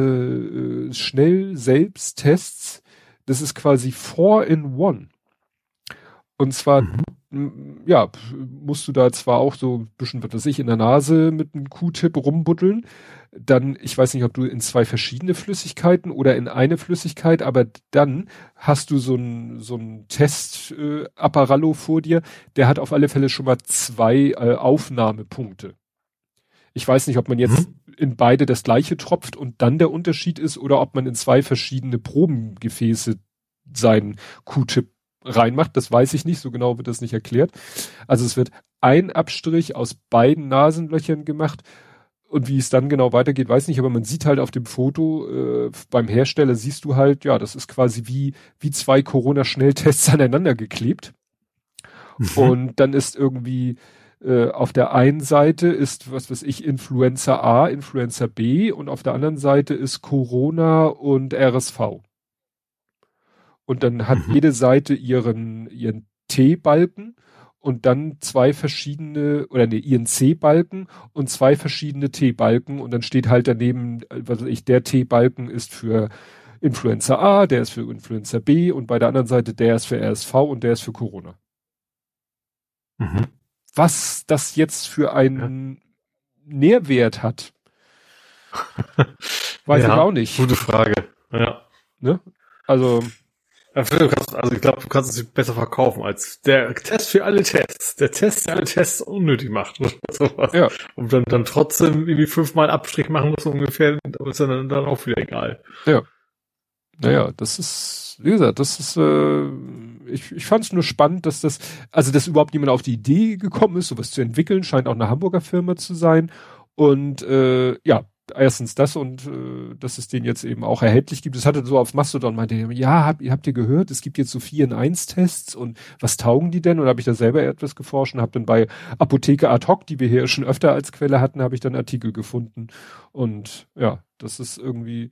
äh, Schnell-Selbsttests. Das ist quasi four in one. Und zwar, mhm. Ja, musst du da zwar auch so ein bisschen, was weiß ich, in der Nase mit einem Q-Tip rumbuddeln. Dann, ich weiß nicht, ob du in zwei verschiedene Flüssigkeiten oder in eine Flüssigkeit, aber dann hast du so ein so ein Test-Apparallo äh, vor dir, der hat auf alle Fälle schon mal zwei äh, Aufnahmepunkte. Ich weiß nicht, ob man jetzt hm? in beide das gleiche tropft und dann der Unterschied ist oder ob man in zwei verschiedene Probengefäße seinen Q-Tip reinmacht. Das weiß ich nicht. So genau wird das nicht erklärt. Also es wird ein Abstrich aus beiden Nasenlöchern gemacht. Und wie es dann genau weitergeht, weiß nicht, aber man sieht halt auf dem Foto äh, beim Hersteller siehst du halt, ja, das ist quasi wie wie zwei Corona-Schnelltests [laughs] aneinander geklebt. Mhm. Und dann ist irgendwie äh, auf der einen Seite ist, was weiß ich, Influenza A, Influenza B und auf der anderen Seite ist Corona und RSV. Und dann hat mhm. jede Seite ihren, ihren T-Balken und dann zwei verschiedene, oder nee, ihren C-Balken und zwei verschiedene T-Balken und dann steht halt daneben, was weiß ich, der T-Balken ist für Influenza A, der ist für Influenza B und bei der anderen Seite der ist für RSV und der ist für Corona. Mhm was das jetzt für einen ja. Nährwert hat. [laughs] Weiß ja, ich auch nicht. Gute Frage. Ja. Ne? Also. Also ich glaube, du kannst es besser verkaufen als der Test für alle Tests. Der Test, der alle Tests unnötig macht. [laughs] sowas. Ja. Und dann, dann trotzdem irgendwie fünfmal Abstrich machen muss ungefähr, aber ist dann, dann auch wieder egal. Ja. Naja, das ist, wie gesagt, das ist, äh, ich, ich fand es nur spannend, dass das, also dass überhaupt niemand auf die Idee gekommen ist, sowas zu entwickeln, scheint auch eine Hamburger Firma zu sein. Und äh, ja, erstens das und äh, dass es den jetzt eben auch erhältlich gibt. Es hatte so auf Mastodon meinte ja, habt, habt ihr gehört, es gibt jetzt so 4 in 1 Tests und was taugen die denn? Und habe ich da selber etwas geforscht und habe dann bei Apotheke ad hoc, die wir hier schon öfter als Quelle hatten, habe ich dann Artikel gefunden. Und ja, das ist irgendwie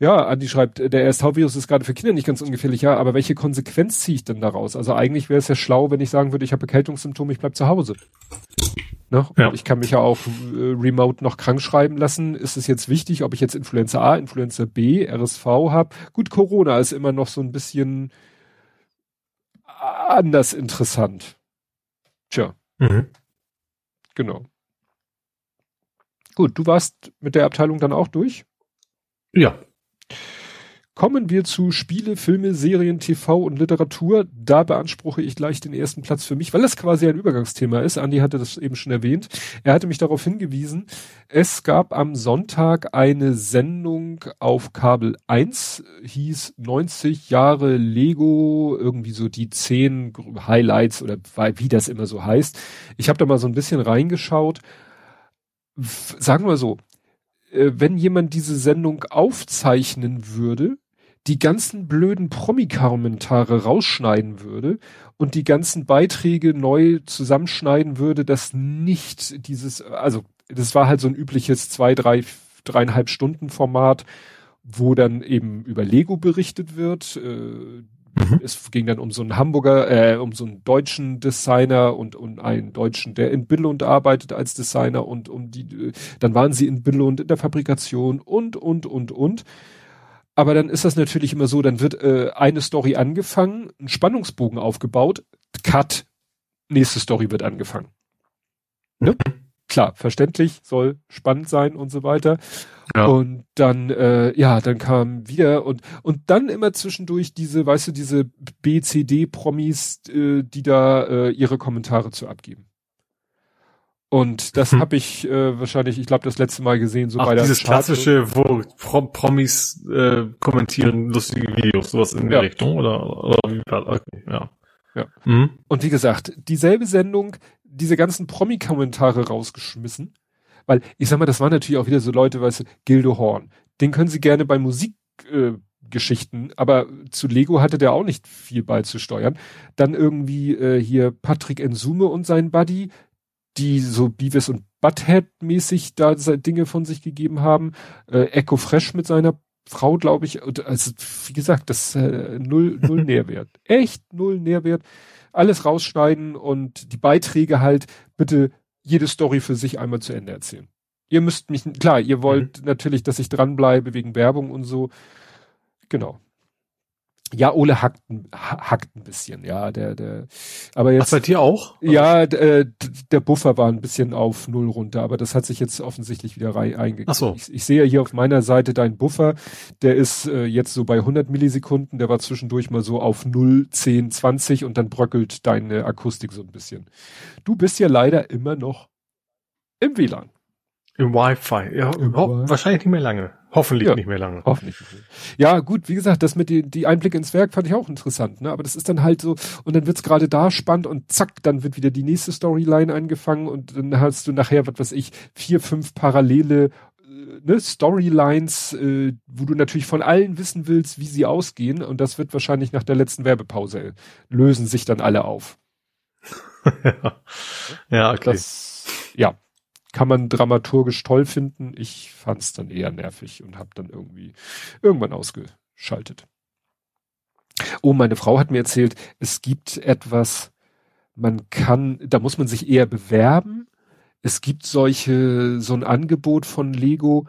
ja, Andi schreibt, der RSV-Virus ist gerade für Kinder nicht ganz ungefährlich, ja, aber welche Konsequenz ziehe ich denn daraus? Also eigentlich wäre es ja schlau, wenn ich sagen würde, ich habe Erkältungssymptome, ich bleib zu Hause. Ne? Ja. Ich kann mich ja auch äh, remote noch krank schreiben lassen. Ist es jetzt wichtig, ob ich jetzt Influenza A, Influenza B, RSV habe? Gut, Corona ist immer noch so ein bisschen anders interessant. Tja. Mhm. Genau. Gut, du warst mit der Abteilung dann auch durch? Ja, Kommen wir zu Spiele, Filme, Serien, TV und Literatur. Da beanspruche ich gleich den ersten Platz für mich, weil das quasi ein Übergangsthema ist. Andi hatte das eben schon erwähnt. Er hatte mich darauf hingewiesen, es gab am Sonntag eine Sendung auf Kabel 1, hieß 90 Jahre Lego, irgendwie so die 10 Highlights oder wie das immer so heißt. Ich habe da mal so ein bisschen reingeschaut. Sagen wir so, äh, wenn jemand diese Sendung aufzeichnen würde, die ganzen blöden Promi-Kommentare rausschneiden würde und die ganzen Beiträge neu zusammenschneiden würde, dass nicht dieses, also das war halt so ein übliches zwei, drei, dreieinhalb Stunden Format, wo dann eben über Lego berichtet wird. Äh, mhm. Es ging dann um so einen Hamburger, äh, um so einen deutschen Designer und, und einen Deutschen, der in Billund arbeitet als Designer und um die, äh, dann waren sie in Billund in der Fabrikation und, und, und, und. Aber dann ist das natürlich immer so, dann wird äh, eine Story angefangen, ein Spannungsbogen aufgebaut, Cut, nächste Story wird angefangen. Ne? Klar, verständlich, soll spannend sein und so weiter. Ja. Und dann, äh, ja, dann kam wieder und und dann immer zwischendurch diese, weißt du, diese BCD-Promis, äh, die da äh, ihre Kommentare zu abgeben. Und das hm. habe ich äh, wahrscheinlich, ich glaube, das letzte Mal gesehen, so Ach, bei der dieses Chart klassische, wo Prom Promis äh, kommentieren lustige Videos, sowas in der ja. Richtung, oder, oder wie okay, ja. Ja. Mhm. Und wie gesagt, dieselbe Sendung, diese ganzen Promi-Kommentare rausgeschmissen, weil ich sag mal, das waren natürlich auch wieder so Leute, weißt du, Gildo Horn, den können sie gerne bei Musik äh, Geschichten, aber zu Lego hatte der auch nicht viel beizusteuern. Dann irgendwie äh, hier Patrick Ensume und sein Buddy, die so Beavis und Butthead mäßig da Dinge von sich gegeben haben. Äh, Echo Fresh mit seiner Frau, glaube ich. Also wie gesagt, das äh, null [laughs] null Nährwert, echt null Nährwert. Alles rausschneiden und die Beiträge halt bitte jede Story für sich einmal zu Ende erzählen. Ihr müsst mich, klar, ihr wollt mhm. natürlich, dass ich dranbleibe wegen Werbung und so. Genau. Ja, Ole hackt, hackt ein bisschen, ja, der, der, aber jetzt. Ach, bei dir auch? Ja, äh, der Buffer war ein bisschen auf Null runter, aber das hat sich jetzt offensichtlich wieder eingekriegt. Ach so. Ich, ich sehe hier auf meiner Seite deinen Buffer, der ist äh, jetzt so bei 100 Millisekunden, der war zwischendurch mal so auf 0, 10, 20 und dann bröckelt deine Akustik so ein bisschen. Du bist ja leider immer noch im WLAN. Im Wi-Fi, ja, Im wahrscheinlich nicht mehr lange. Hoffentlich ja, nicht mehr lange. Hoffentlich. Ja, gut, wie gesagt, das mit die, die Einblicke ins Werk fand ich auch interessant, ne? Aber das ist dann halt so, und dann wird's gerade da spannend und zack, dann wird wieder die nächste Storyline eingefangen und dann hast du nachher, was weiß ich, vier, fünf parallele äh, ne, Storylines, äh, wo du natürlich von allen wissen willst, wie sie ausgehen. Und das wird wahrscheinlich nach der letzten Werbepause lösen sich dann alle auf. ja. [laughs] ja, okay. Das, ja, kann man dramaturgisch toll finden. Ich fand es dann eher nervig und habe dann irgendwie irgendwann ausgeschaltet. Oh, meine Frau hat mir erzählt, es gibt etwas, man kann, da muss man sich eher bewerben. Es gibt solche, so ein Angebot von Lego,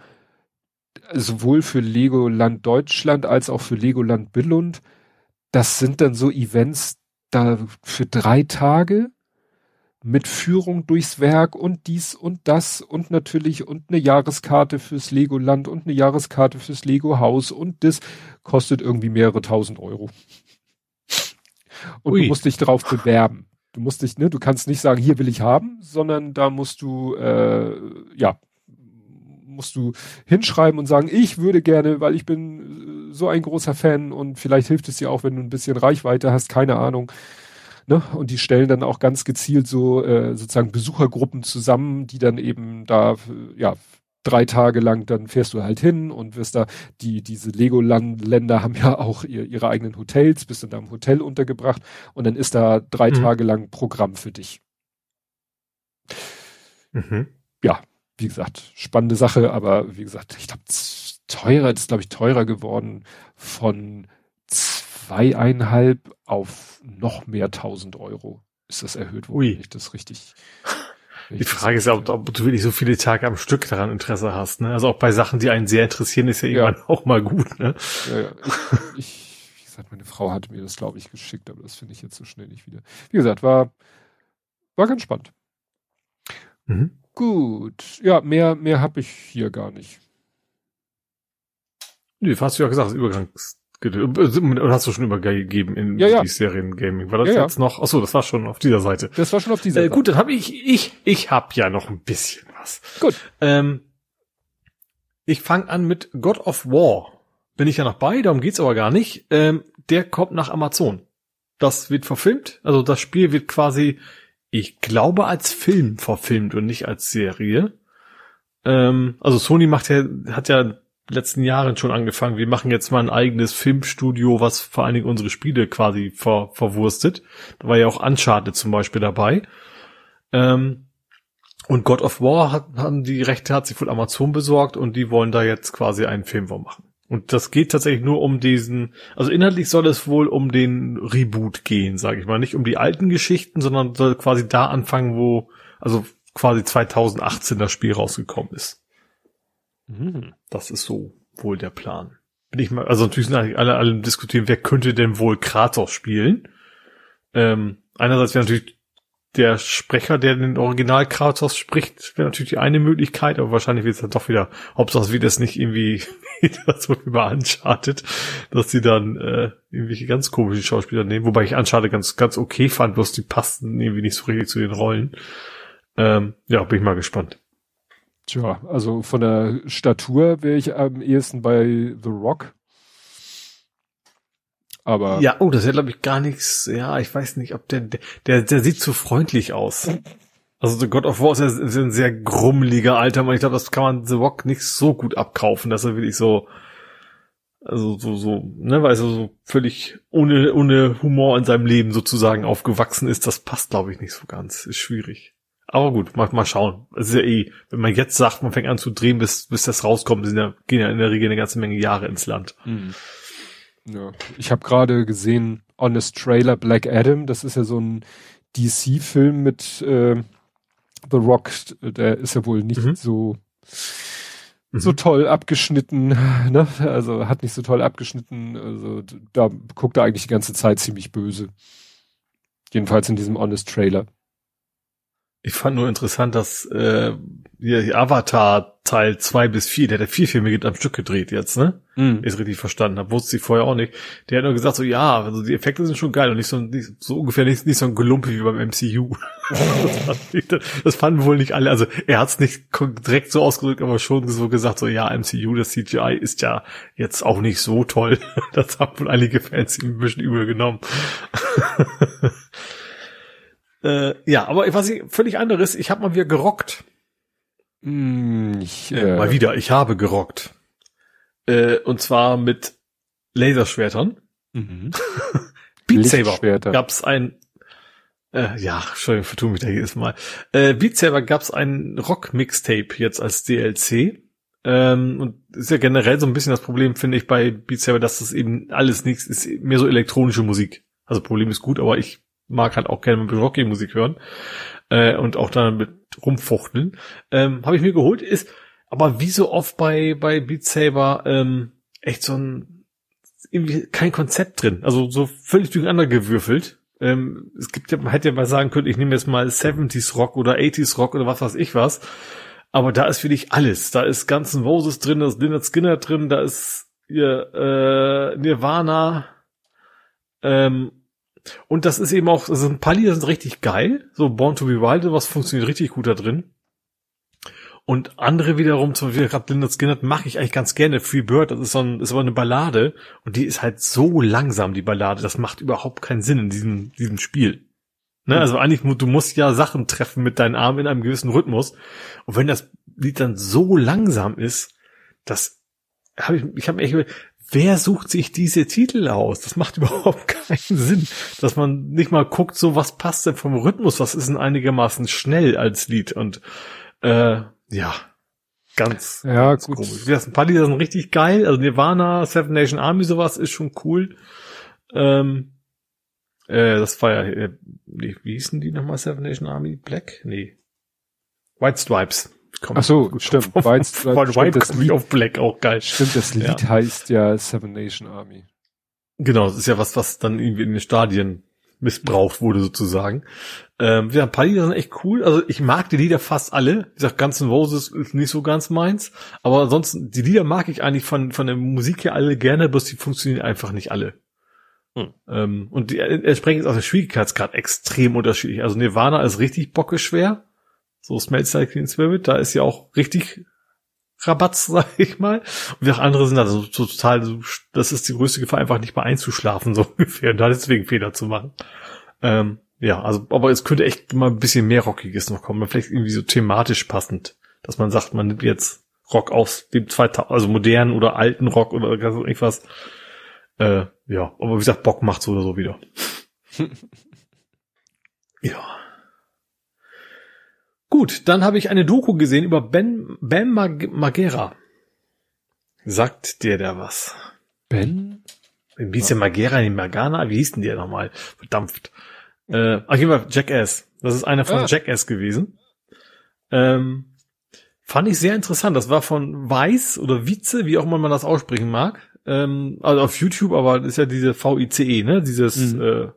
sowohl für Legoland Deutschland als auch für Legoland Billund. Das sind dann so Events da für drei Tage mit Führung durchs Werk und dies und das und natürlich und eine Jahreskarte fürs Legoland und eine Jahreskarte fürs Lego Haus und das kostet irgendwie mehrere tausend Euro. Und Ui. du musst dich darauf bewerben. Du musst dich, ne, du kannst nicht sagen, hier will ich haben, sondern da musst du, äh, ja, musst du hinschreiben und sagen, ich würde gerne, weil ich bin so ein großer Fan und vielleicht hilft es dir auch, wenn du ein bisschen Reichweite hast, keine Ahnung Ne? Und die stellen dann auch ganz gezielt so äh, sozusagen Besuchergruppen zusammen, die dann eben da ja drei Tage lang, dann fährst du halt hin und wirst da, die, diese Lego-Länder haben ja auch ihr, ihre eigenen Hotels, bist dann da im Hotel untergebracht und dann ist da drei mhm. Tage lang Programm für dich. Mhm. Ja, wie gesagt, spannende Sache, aber wie gesagt, ich glaube, teurer, das ist glaube ich teurer geworden von zweieinhalb auf noch mehr tausend Euro ist das erhöht worden. Ui. Ich das richtig. Die Frage ist ja, ob, ob, du wirklich so viele Tage am Stück daran Interesse hast. Ne? Also auch bei Sachen, die einen sehr interessieren, ist ja, ja. irgendwann auch mal gut. Ne? Ja, ja. Ich, ich, wie gesagt, meine Frau hat mir das, glaube ich, geschickt, aber das finde ich jetzt so schnell nicht wieder. Wie gesagt, war, war ganz spannend. Mhm. Gut. Ja, mehr, mehr habe ich hier gar nicht. Nee, hast du ja gesagt, das Übergangs oder hast du schon übergeben in ja, ja. die Serien Gaming? War das ja, jetzt noch? Achso, das war schon auf dieser Seite. Das war schon auf dieser äh, Seite. Gut, dann habe ich, ich, ich hab ja noch ein bisschen was. Gut. Ähm, ich fange an mit God of War. Bin ich ja noch bei, darum geht's aber gar nicht. Ähm, der kommt nach Amazon. Das wird verfilmt. Also das Spiel wird quasi, ich glaube, als Film verfilmt und nicht als Serie. Ähm, also Sony macht ja, hat ja letzten Jahren schon angefangen. Wir machen jetzt mal ein eigenes Filmstudio, was vor allen Dingen unsere Spiele quasi ver verwurstet. Da war ja auch Uncharted zum Beispiel dabei. Ähm, und God of War hat, haben die Rechte, hat sich wohl Amazon besorgt und die wollen da jetzt quasi einen Film machen. Und das geht tatsächlich nur um diesen, also inhaltlich soll es wohl um den Reboot gehen, sage ich mal. Nicht um die alten Geschichten, sondern soll quasi da anfangen, wo, also quasi 2018 das Spiel rausgekommen ist. Mhm. Das ist so wohl der Plan. Bin ich mal, also natürlich sind alle, alle diskutieren, wer könnte denn wohl Kratos spielen? Ähm, einerseits wäre natürlich der Sprecher, der den Original Kratos spricht, wäre natürlich die eine Möglichkeit, aber wahrscheinlich wird es dann doch wieder, Hauptsache wird es nicht irgendwie [laughs] das so über Uncharted, dass sie dann äh, irgendwelche ganz komischen Schauspieler nehmen, wobei ich Uncharted ganz, ganz okay fand, bloß die passten irgendwie nicht so richtig zu den Rollen. Ähm, ja, bin ich mal gespannt. Tja, also von der Statur wäre ich am ehesten bei The Rock. Aber. Ja, oh, das ist glaube ich, gar nichts. Ja, ich weiß nicht, ob der, der, der sieht zu freundlich aus. Also The God of War ist, ja, ein sehr grummeliger alter Mann. Ich glaube, das kann man The Rock nicht so gut abkaufen, dass er wirklich so, also so, so, ne, weil er so völlig ohne, ohne Humor in seinem Leben sozusagen aufgewachsen ist. Das passt, glaube ich, nicht so ganz. Ist schwierig. Aber gut, mal, mal schauen. Es ist ja eh, wenn man jetzt sagt, man fängt an zu drehen, bis, bis das rauskommt, sind ja, gehen ja in der Regel eine ganze Menge Jahre ins Land. Mhm. Ja. Ich habe gerade gesehen, Honest Trailer Black Adam, das ist ja so ein DC-Film mit äh, The Rock, der ist ja wohl nicht mhm. so so mhm. toll abgeschnitten, [laughs] ne? Also hat nicht so toll abgeschnitten. Also da guckt er eigentlich die ganze Zeit ziemlich böse. Jedenfalls in diesem Honest Trailer. Ich fand nur interessant, dass äh, hier Avatar Teil zwei bis vier, der hat ja vier Filme am Stück gedreht jetzt, ne? Mm. Ich richtig verstanden habe, wusste ich vorher auch nicht. Der hat nur gesagt so, ja, also die Effekte sind schon geil und nicht so, nicht, so ungefähr nicht, nicht so ein Gelumpe wie beim MCU. [laughs] das, fanden wohl nicht alle. Also er hat es nicht direkt so ausgedrückt, aber schon so gesagt so, ja, MCU, das CGI ist ja jetzt auch nicht so toll. [laughs] das haben wohl einige Fans ihm ein bisschen übel genommen. [laughs] Äh, ja, aber was ich völlig anderes, ich habe mal wieder gerockt. Mm, ich, äh, mal wieder, ich habe gerockt. Äh, und zwar mit Laserschwertern. Mhm. [laughs] Beat Saber gab's ein äh, ja, Entschuldigung, vertue mich da jedes Mal. Äh, Beat Saber gab's ein Rock-Mixtape jetzt als DLC. Ähm, und ist ja generell so ein bisschen das Problem, finde ich, bei Beat Saber, dass das eben alles nichts ist, mehr so elektronische Musik. Also Problem ist gut, aber ich mag halt auch gerne mit Rocky-Musik hören äh, und auch dann mit rumfuchteln. Ähm, Habe ich mir geholt, ist aber wie so oft bei bei Beat Saber ähm, echt so ein irgendwie kein Konzept drin, also so völlig durcheinander gewürfelt. Ähm, es gibt ja, man hätte ja mal sagen können, ich nehme jetzt mal 70s Rock oder 80s Rock oder was weiß ich was. Aber da ist wirklich alles. Da ist ganzen Roses drin, da ist Leonard Skinner drin, da ist ihr, äh, Nirvana, ähm, und das ist eben auch, also ein paar Lieder sind richtig geil. So Born to be Wild, was funktioniert richtig gut da drin. Und andere wiederum, zum Beispiel gerade Linda Skinner, mache ich eigentlich ganz gerne. Free Bird, das ist so ein, ist aber eine Ballade. Und die ist halt so langsam, die Ballade. Das macht überhaupt keinen Sinn in diesem, diesem Spiel. Ne? Also eigentlich, du musst ja Sachen treffen mit deinen Armen in einem gewissen Rhythmus. Und wenn das Lied dann so langsam ist, dass habe ich, ich habe echt wer sucht sich diese Titel aus? Das macht [laughs] überhaupt keinen Sinn, dass man nicht mal guckt, so was passt denn vom Rhythmus, was ist denn einigermaßen schnell als Lied und äh, ja, ganz, ja, ganz gut. komisch. Das ein paar Lieder sind richtig geil, also Nirvana, Seven Nation Army, sowas ist schon cool. Ähm, äh, das war ja, äh, wie hießen die nochmal Seven Nation Army? Black? Nee. White Stripes. Komm, Ach so, stimmt. Von, White, von White, White das Lied auf Black auch geil. Stimmt, das Lied ja. heißt ja Seven Nation Army. Genau, das ist ja was, was dann irgendwie in den Stadien missbraucht wurde sozusagen. Ähm, ja, ein paar Lieder sind echt cool. Also ich mag die Lieder fast alle. Wie gesagt, Guns N' Roses ist nicht so ganz meins. Aber ansonsten, die Lieder mag ich eigentlich von, von der Musik her alle gerne, bloß die funktionieren einfach nicht alle. Hm. Ähm, und die, entsprechend ist auch der Schwierigkeitsgrad extrem unterschiedlich. Also Nirvana ist richtig bockeschwer. So Smells Like Teen Spirit, da ist ja auch richtig Rabatz, [laughs] sag ich mal. Und wie auch andere sind da so, so total, so, das ist die größte Gefahr, einfach nicht mal einzuschlafen, [laughs] so ungefähr, und da deswegen Fehler zu machen. Ähm, ja, also, aber es könnte echt mal ein bisschen mehr Rockiges noch kommen, vielleicht irgendwie so thematisch passend, dass man sagt, man nimmt jetzt Rock aus dem 2000, also modernen oder alten Rock oder irgendwas. Äh, ja, aber wie gesagt, Bock macht so oder so wieder. [laughs] ja. Gut, dann habe ich eine Doku gesehen über Ben Ben Mag Magera. Sagt dir der was? Ben? Wie hieß der Magera in Magana? Wie hieß denn der nochmal? Verdampft. Äh, ach, hier war Jackass. Das ist einer von ah. Jackass gewesen. Ähm, fand ich sehr interessant. Das war von Weiß oder Vize, wie auch immer man das aussprechen mag. Ähm, also auf YouTube, aber das ist ja diese VICE, ne? Dieses mhm. äh,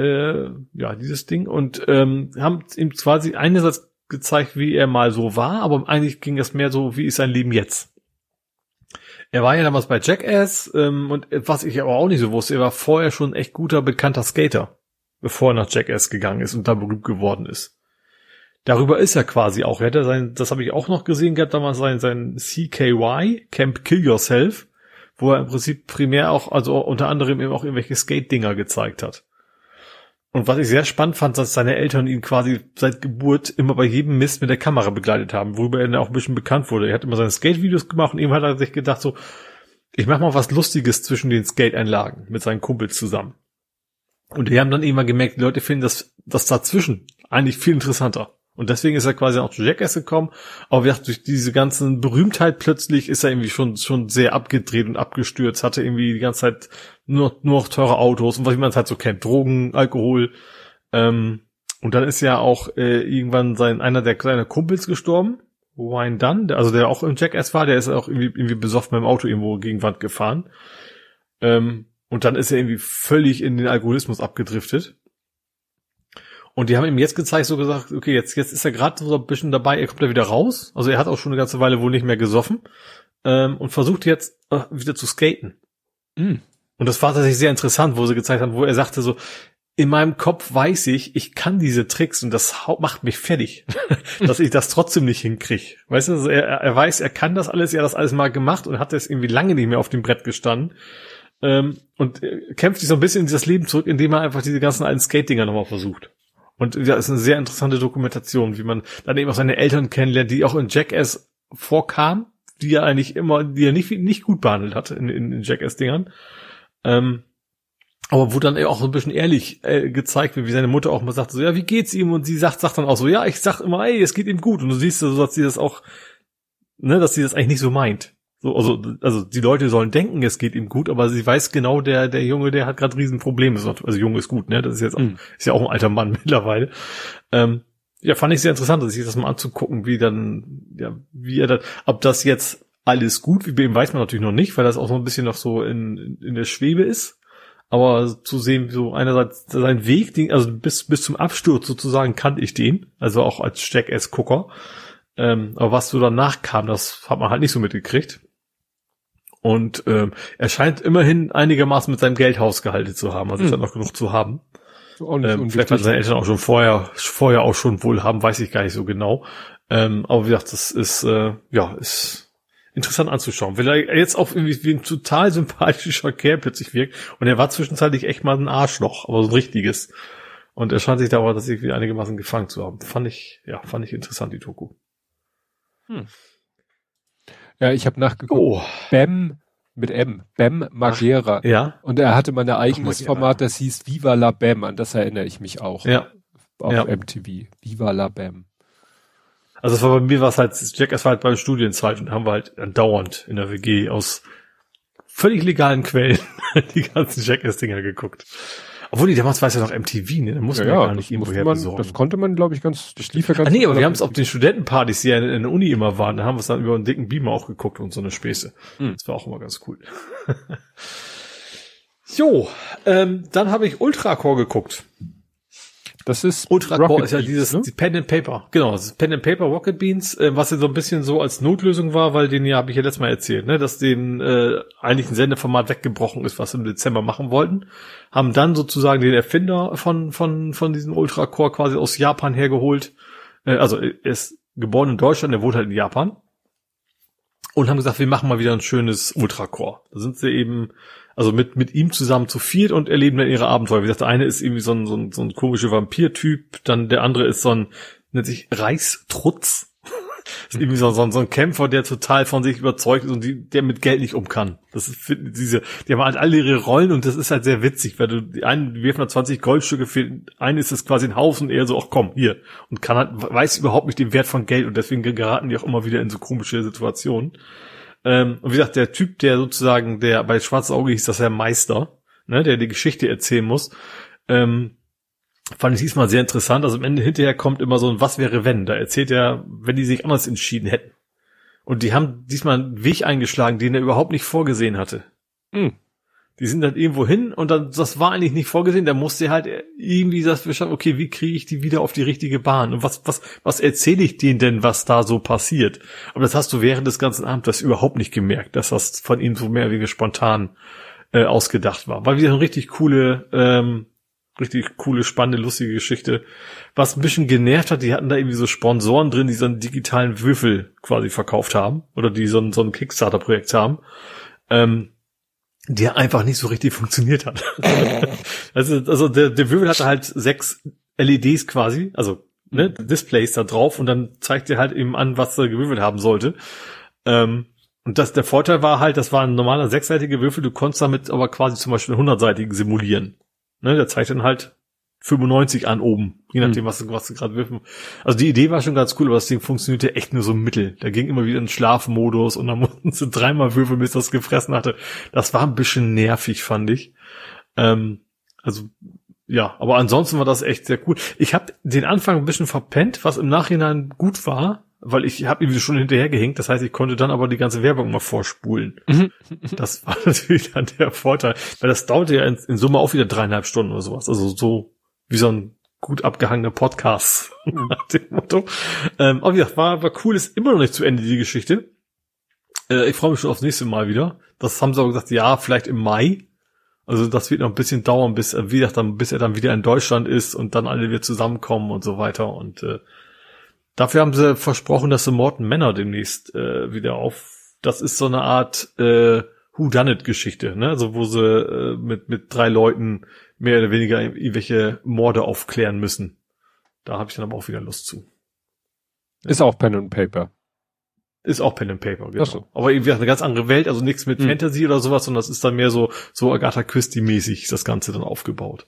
äh, ja, dieses Ding und ähm, haben ihm quasi einerseits gezeigt, wie er mal so war, aber eigentlich ging es mehr so, wie ist sein Leben jetzt. Er war ja damals bei Jackass ähm, und was ich aber auch nicht so wusste, er war vorher schon echt guter, bekannter Skater, bevor er nach Jackass gegangen ist und da berühmt geworden ist. Darüber ist er quasi auch. Er hatte sein, das habe ich auch noch gesehen gehabt, damals sein, sein CKY, Camp Kill Yourself, wo er im Prinzip primär auch, also unter anderem eben auch irgendwelche Skate-Dinger gezeigt hat. Und was ich sehr spannend fand, dass seine Eltern ihn quasi seit Geburt immer bei jedem Mist mit der Kamera begleitet haben, worüber er dann auch ein bisschen bekannt wurde. Er hat immer seine Skate-Videos gemacht und ihm hat er sich gedacht so, ich mach mal was Lustiges zwischen den Skate-Einlagen mit seinen Kumpels zusammen. Und die haben dann immer gemerkt, die Leute finden das, das dazwischen eigentlich viel interessanter. Und deswegen ist er quasi auch zu Jackass gekommen. Aber wie gesagt, durch diese ganzen Berühmtheit plötzlich ist er irgendwie schon, schon sehr abgedreht und abgestürzt, hatte irgendwie die ganze Zeit nur, nur noch teure Autos und was man halt so kennt, Drogen, Alkohol. Ähm, und dann ist ja auch äh, irgendwann sein, einer der kleinen Kumpels gestorben. Wine Dunn, also der auch im Jackass war, der ist auch irgendwie, irgendwie besoffen beim Auto irgendwo gegen Wand gefahren. Ähm, und dann ist er irgendwie völlig in den Alkoholismus abgedriftet. Und die haben ihm jetzt gezeigt, so gesagt, okay, jetzt, jetzt ist er gerade so ein bisschen dabei, er kommt da wieder raus. Also er hat auch schon eine ganze Weile wohl nicht mehr gesoffen. Ähm, und versucht jetzt äh, wieder zu skaten. Mm. Und das war tatsächlich sehr interessant, wo sie gezeigt haben, wo er sagte so, in meinem Kopf weiß ich, ich kann diese Tricks und das macht mich fertig, [laughs] dass ich das trotzdem nicht hinkriege. Weißt du, also er, er weiß, er kann das alles, er hat das alles mal gemacht und hat das irgendwie lange nicht mehr auf dem Brett gestanden. Ähm, und kämpft sich so ein bisschen in dieses Leben zurück, indem er einfach diese ganzen alten Skate-Dinger nochmal versucht. Und ja, ist eine sehr interessante Dokumentation, wie man dann eben auch seine Eltern kennenlernt, die auch in Jackass vorkam, die er eigentlich immer, die er nicht, nicht gut behandelt hat in, in, in Jackass-Dingern. Ähm, aber wo dann eben auch so ein bisschen ehrlich äh, gezeigt wird, wie seine Mutter auch mal sagt, so, ja, wie geht's ihm? Und sie sagt, sagt dann auch so, ja, ich sag immer, ey, es geht ihm gut. Und du siehst so, dass sie das auch, ne, dass sie das eigentlich nicht so meint. So, also, also die Leute sollen denken, es geht ihm gut, aber sie weiß genau, der, der Junge, der hat gerade Riesenprobleme. Also Junge ist gut, ne? Das ist jetzt auch, mhm. ist ja auch ein alter Mann [laughs] mittlerweile. Ähm, ja, fand ich sehr interessant, sich das mal anzugucken, wie dann, ja, wie er da, ob das jetzt alles gut, wie bei ihm weiß man natürlich noch nicht, weil das auch so ein bisschen noch so in, in der Schwebe ist. Aber zu sehen, so einerseits sein Weg, also bis, bis zum Absturz sozusagen kannte ich den, also auch als Jack-S-Gucker. Ähm, aber was so danach kam, das hat man halt nicht so mitgekriegt. Und ähm, er scheint immerhin einigermaßen mit seinem Geld hausgehalten zu haben, also mhm. ist hm. noch genug zu haben. Ähm, vielleicht hat seine Eltern auch schon vorher, vorher auch schon wohl haben, weiß ich gar nicht so genau. Ähm, aber wie gesagt, das ist, äh, ja, ist interessant anzuschauen. Weil er jetzt auch irgendwie wie ein total [laughs] sympathischer Kerl plötzlich wirkt. Und er war zwischenzeitlich echt mal ein Arschloch, aber so ein richtiges. Und er scheint sich da aber tatsächlich einigermaßen gefangen zu haben. Fand ich, ja, fand ich interessant, die Doku. Ja, ich habe nachgeguckt. Oh. Bam mit M. Bam Magera. Ja. Und er hatte mal ein eigenes Magera. Format, das hieß Viva la Bam. An das erinnere ich mich auch. Ja. Auf ja. MTV. Viva la Bam. Also es war bei mir was halt, Jackass war halt beim Studienzeit und haben wir halt dauernd in der WG aus völlig legalen Quellen [laughs] die ganzen Jackass-Dinger geguckt. Obwohl die damals war es ja noch MTV, ne? Da musste man ja gar nicht irgendwo man, besorgen. das konnte man, glaube ich, ganz, das lief ja ganz Ah, nee, aber wir haben es auf den Studentenpartys, die ja in, der Uni immer waren, da haben wir es dann über einen dicken Beamer auch geguckt und so eine Späße. Hm. Das war auch immer ganz cool. [laughs] jo, ähm, dann habe ich Ultracore geguckt. Das ist Ultracore Rocket ist ja Beans, dieses ne? die Pen and Paper. Genau, das ist Pen and Paper Rocket Beans, äh, was ja so ein bisschen so als Notlösung war, weil den ja habe ich ja letztes Mal erzählt, ne, dass den äh, eigentlich ein Sendeformat weggebrochen ist, was sie im Dezember machen wollten, haben dann sozusagen den Erfinder von von von diesem Ultracore quasi aus Japan hergeholt. Äh, also er ist geboren in Deutschland, er wohnt halt in Japan. Und haben gesagt, wir machen mal wieder ein schönes Ultracore. Da sind sie eben, also mit, mit ihm zusammen zu viert und erleben dann ihre Abenteuer. Wie gesagt, der eine ist irgendwie so ein, so ein, so ein komischer Vampir-Typ, dann der andere ist so ein, nennt sich Reichstrutz. Das [laughs] ist irgendwie so, so, ein- so ein Kämpfer, der total von sich überzeugt ist und die, der mit Geld nicht um kann. Das ist diese, die haben halt alle ihre Rollen und das ist halt sehr witzig, weil du die einen die werfen da 20 Goldstücke für eine ist es quasi ein Haus und er so, ach komm, hier. Und kann halt, weiß überhaupt nicht den Wert von Geld und deswegen geraten die auch immer wieder in so komische Situationen. Ähm, und wie gesagt, der Typ, der sozusagen, der bei Schwarzes Auge hieß das ja Meister, ne, der die Geschichte erzählen muss, ähm, fand ich diesmal sehr interessant. Also am Ende hinterher kommt immer so ein Was wäre wenn? Da erzählt er, wenn die sich anders entschieden hätten. Und die haben diesmal einen Weg eingeschlagen, den er überhaupt nicht vorgesehen hatte. Hm. Die sind dann irgendwo hin und dann, das war eigentlich nicht vorgesehen, da musste halt irgendwie das beschaffen, okay, wie kriege ich die wieder auf die richtige Bahn? Und was, was, was erzähle ich denen denn, was da so passiert? Aber das hast du während des ganzen Abends überhaupt nicht gemerkt, dass das von ihm so mehr weniger spontan äh, ausgedacht war. War wieder eine richtig coole, ähm, richtig coole, spannende, lustige Geschichte. Was ein bisschen genervt hat, die hatten da irgendwie so Sponsoren drin, die so einen digitalen Würfel quasi verkauft haben oder die so ein, so ein Kickstarter-Projekt haben. Ähm, der einfach nicht so richtig funktioniert hat. [laughs] also, also der, der Würfel hatte halt sechs LEDs quasi, also ne, Displays da drauf und dann zeigt er halt eben an, was er gewürfelt haben sollte. Ähm, und das, der Vorteil war halt, das war ein normaler sechsseitiger Würfel, du konntest damit aber quasi zum Beispiel einen hundertseitigen simulieren. Ne, der zeigt dann halt 95 an oben, je nachdem, was du, was du gerade würfeln. Also die Idee war schon ganz cool, aber das Ding funktionierte echt nur so mittel. Da ging immer wieder in Schlafmodus und dann [laughs] mussten sie dreimal würfeln, bis das gefressen hatte. Das war ein bisschen nervig, fand ich. Ähm, also ja, aber ansonsten war das echt sehr cool. Ich habe den Anfang ein bisschen verpennt, was im Nachhinein gut war, weil ich habe irgendwie schon hinterhergehängt. Das heißt, ich konnte dann aber die ganze Werbung mal vorspulen. Das war [laughs] natürlich dann der Vorteil, weil das dauerte ja in, in Summe auch wieder dreieinhalb Stunden oder sowas. Also so wie so ein gut abgehangener Podcast [laughs] nach dem Motto. Ähm, aber ja, war, war cool, ist immer noch nicht zu Ende die Geschichte. Äh, ich freue mich schon aufs nächste Mal wieder. Das haben sie aber gesagt, ja, vielleicht im Mai. Also das wird noch ein bisschen dauern, bis, äh, wie gesagt, dann, bis er dann wieder in Deutschland ist und dann alle wieder zusammenkommen und so weiter. Und äh, dafür haben sie versprochen, dass sie Morten Männer demnächst äh, wieder auf. Das ist so eine Art äh, Who-Done-It-Geschichte, ne? Also wo sie äh, mit mit drei Leuten mehr oder weniger irgendwelche Morde aufklären müssen. Da habe ich dann aber auch wieder Lust zu. Ist auch Pen and Paper. Ist auch Pen and Paper, genau. Ach so. Aber irgendwie eine ganz andere Welt, also nichts mit Hm. Fantasy oder sowas, sondern das ist dann mehr so, so Agatha Christie-mäßig das Ganze dann aufgebaut.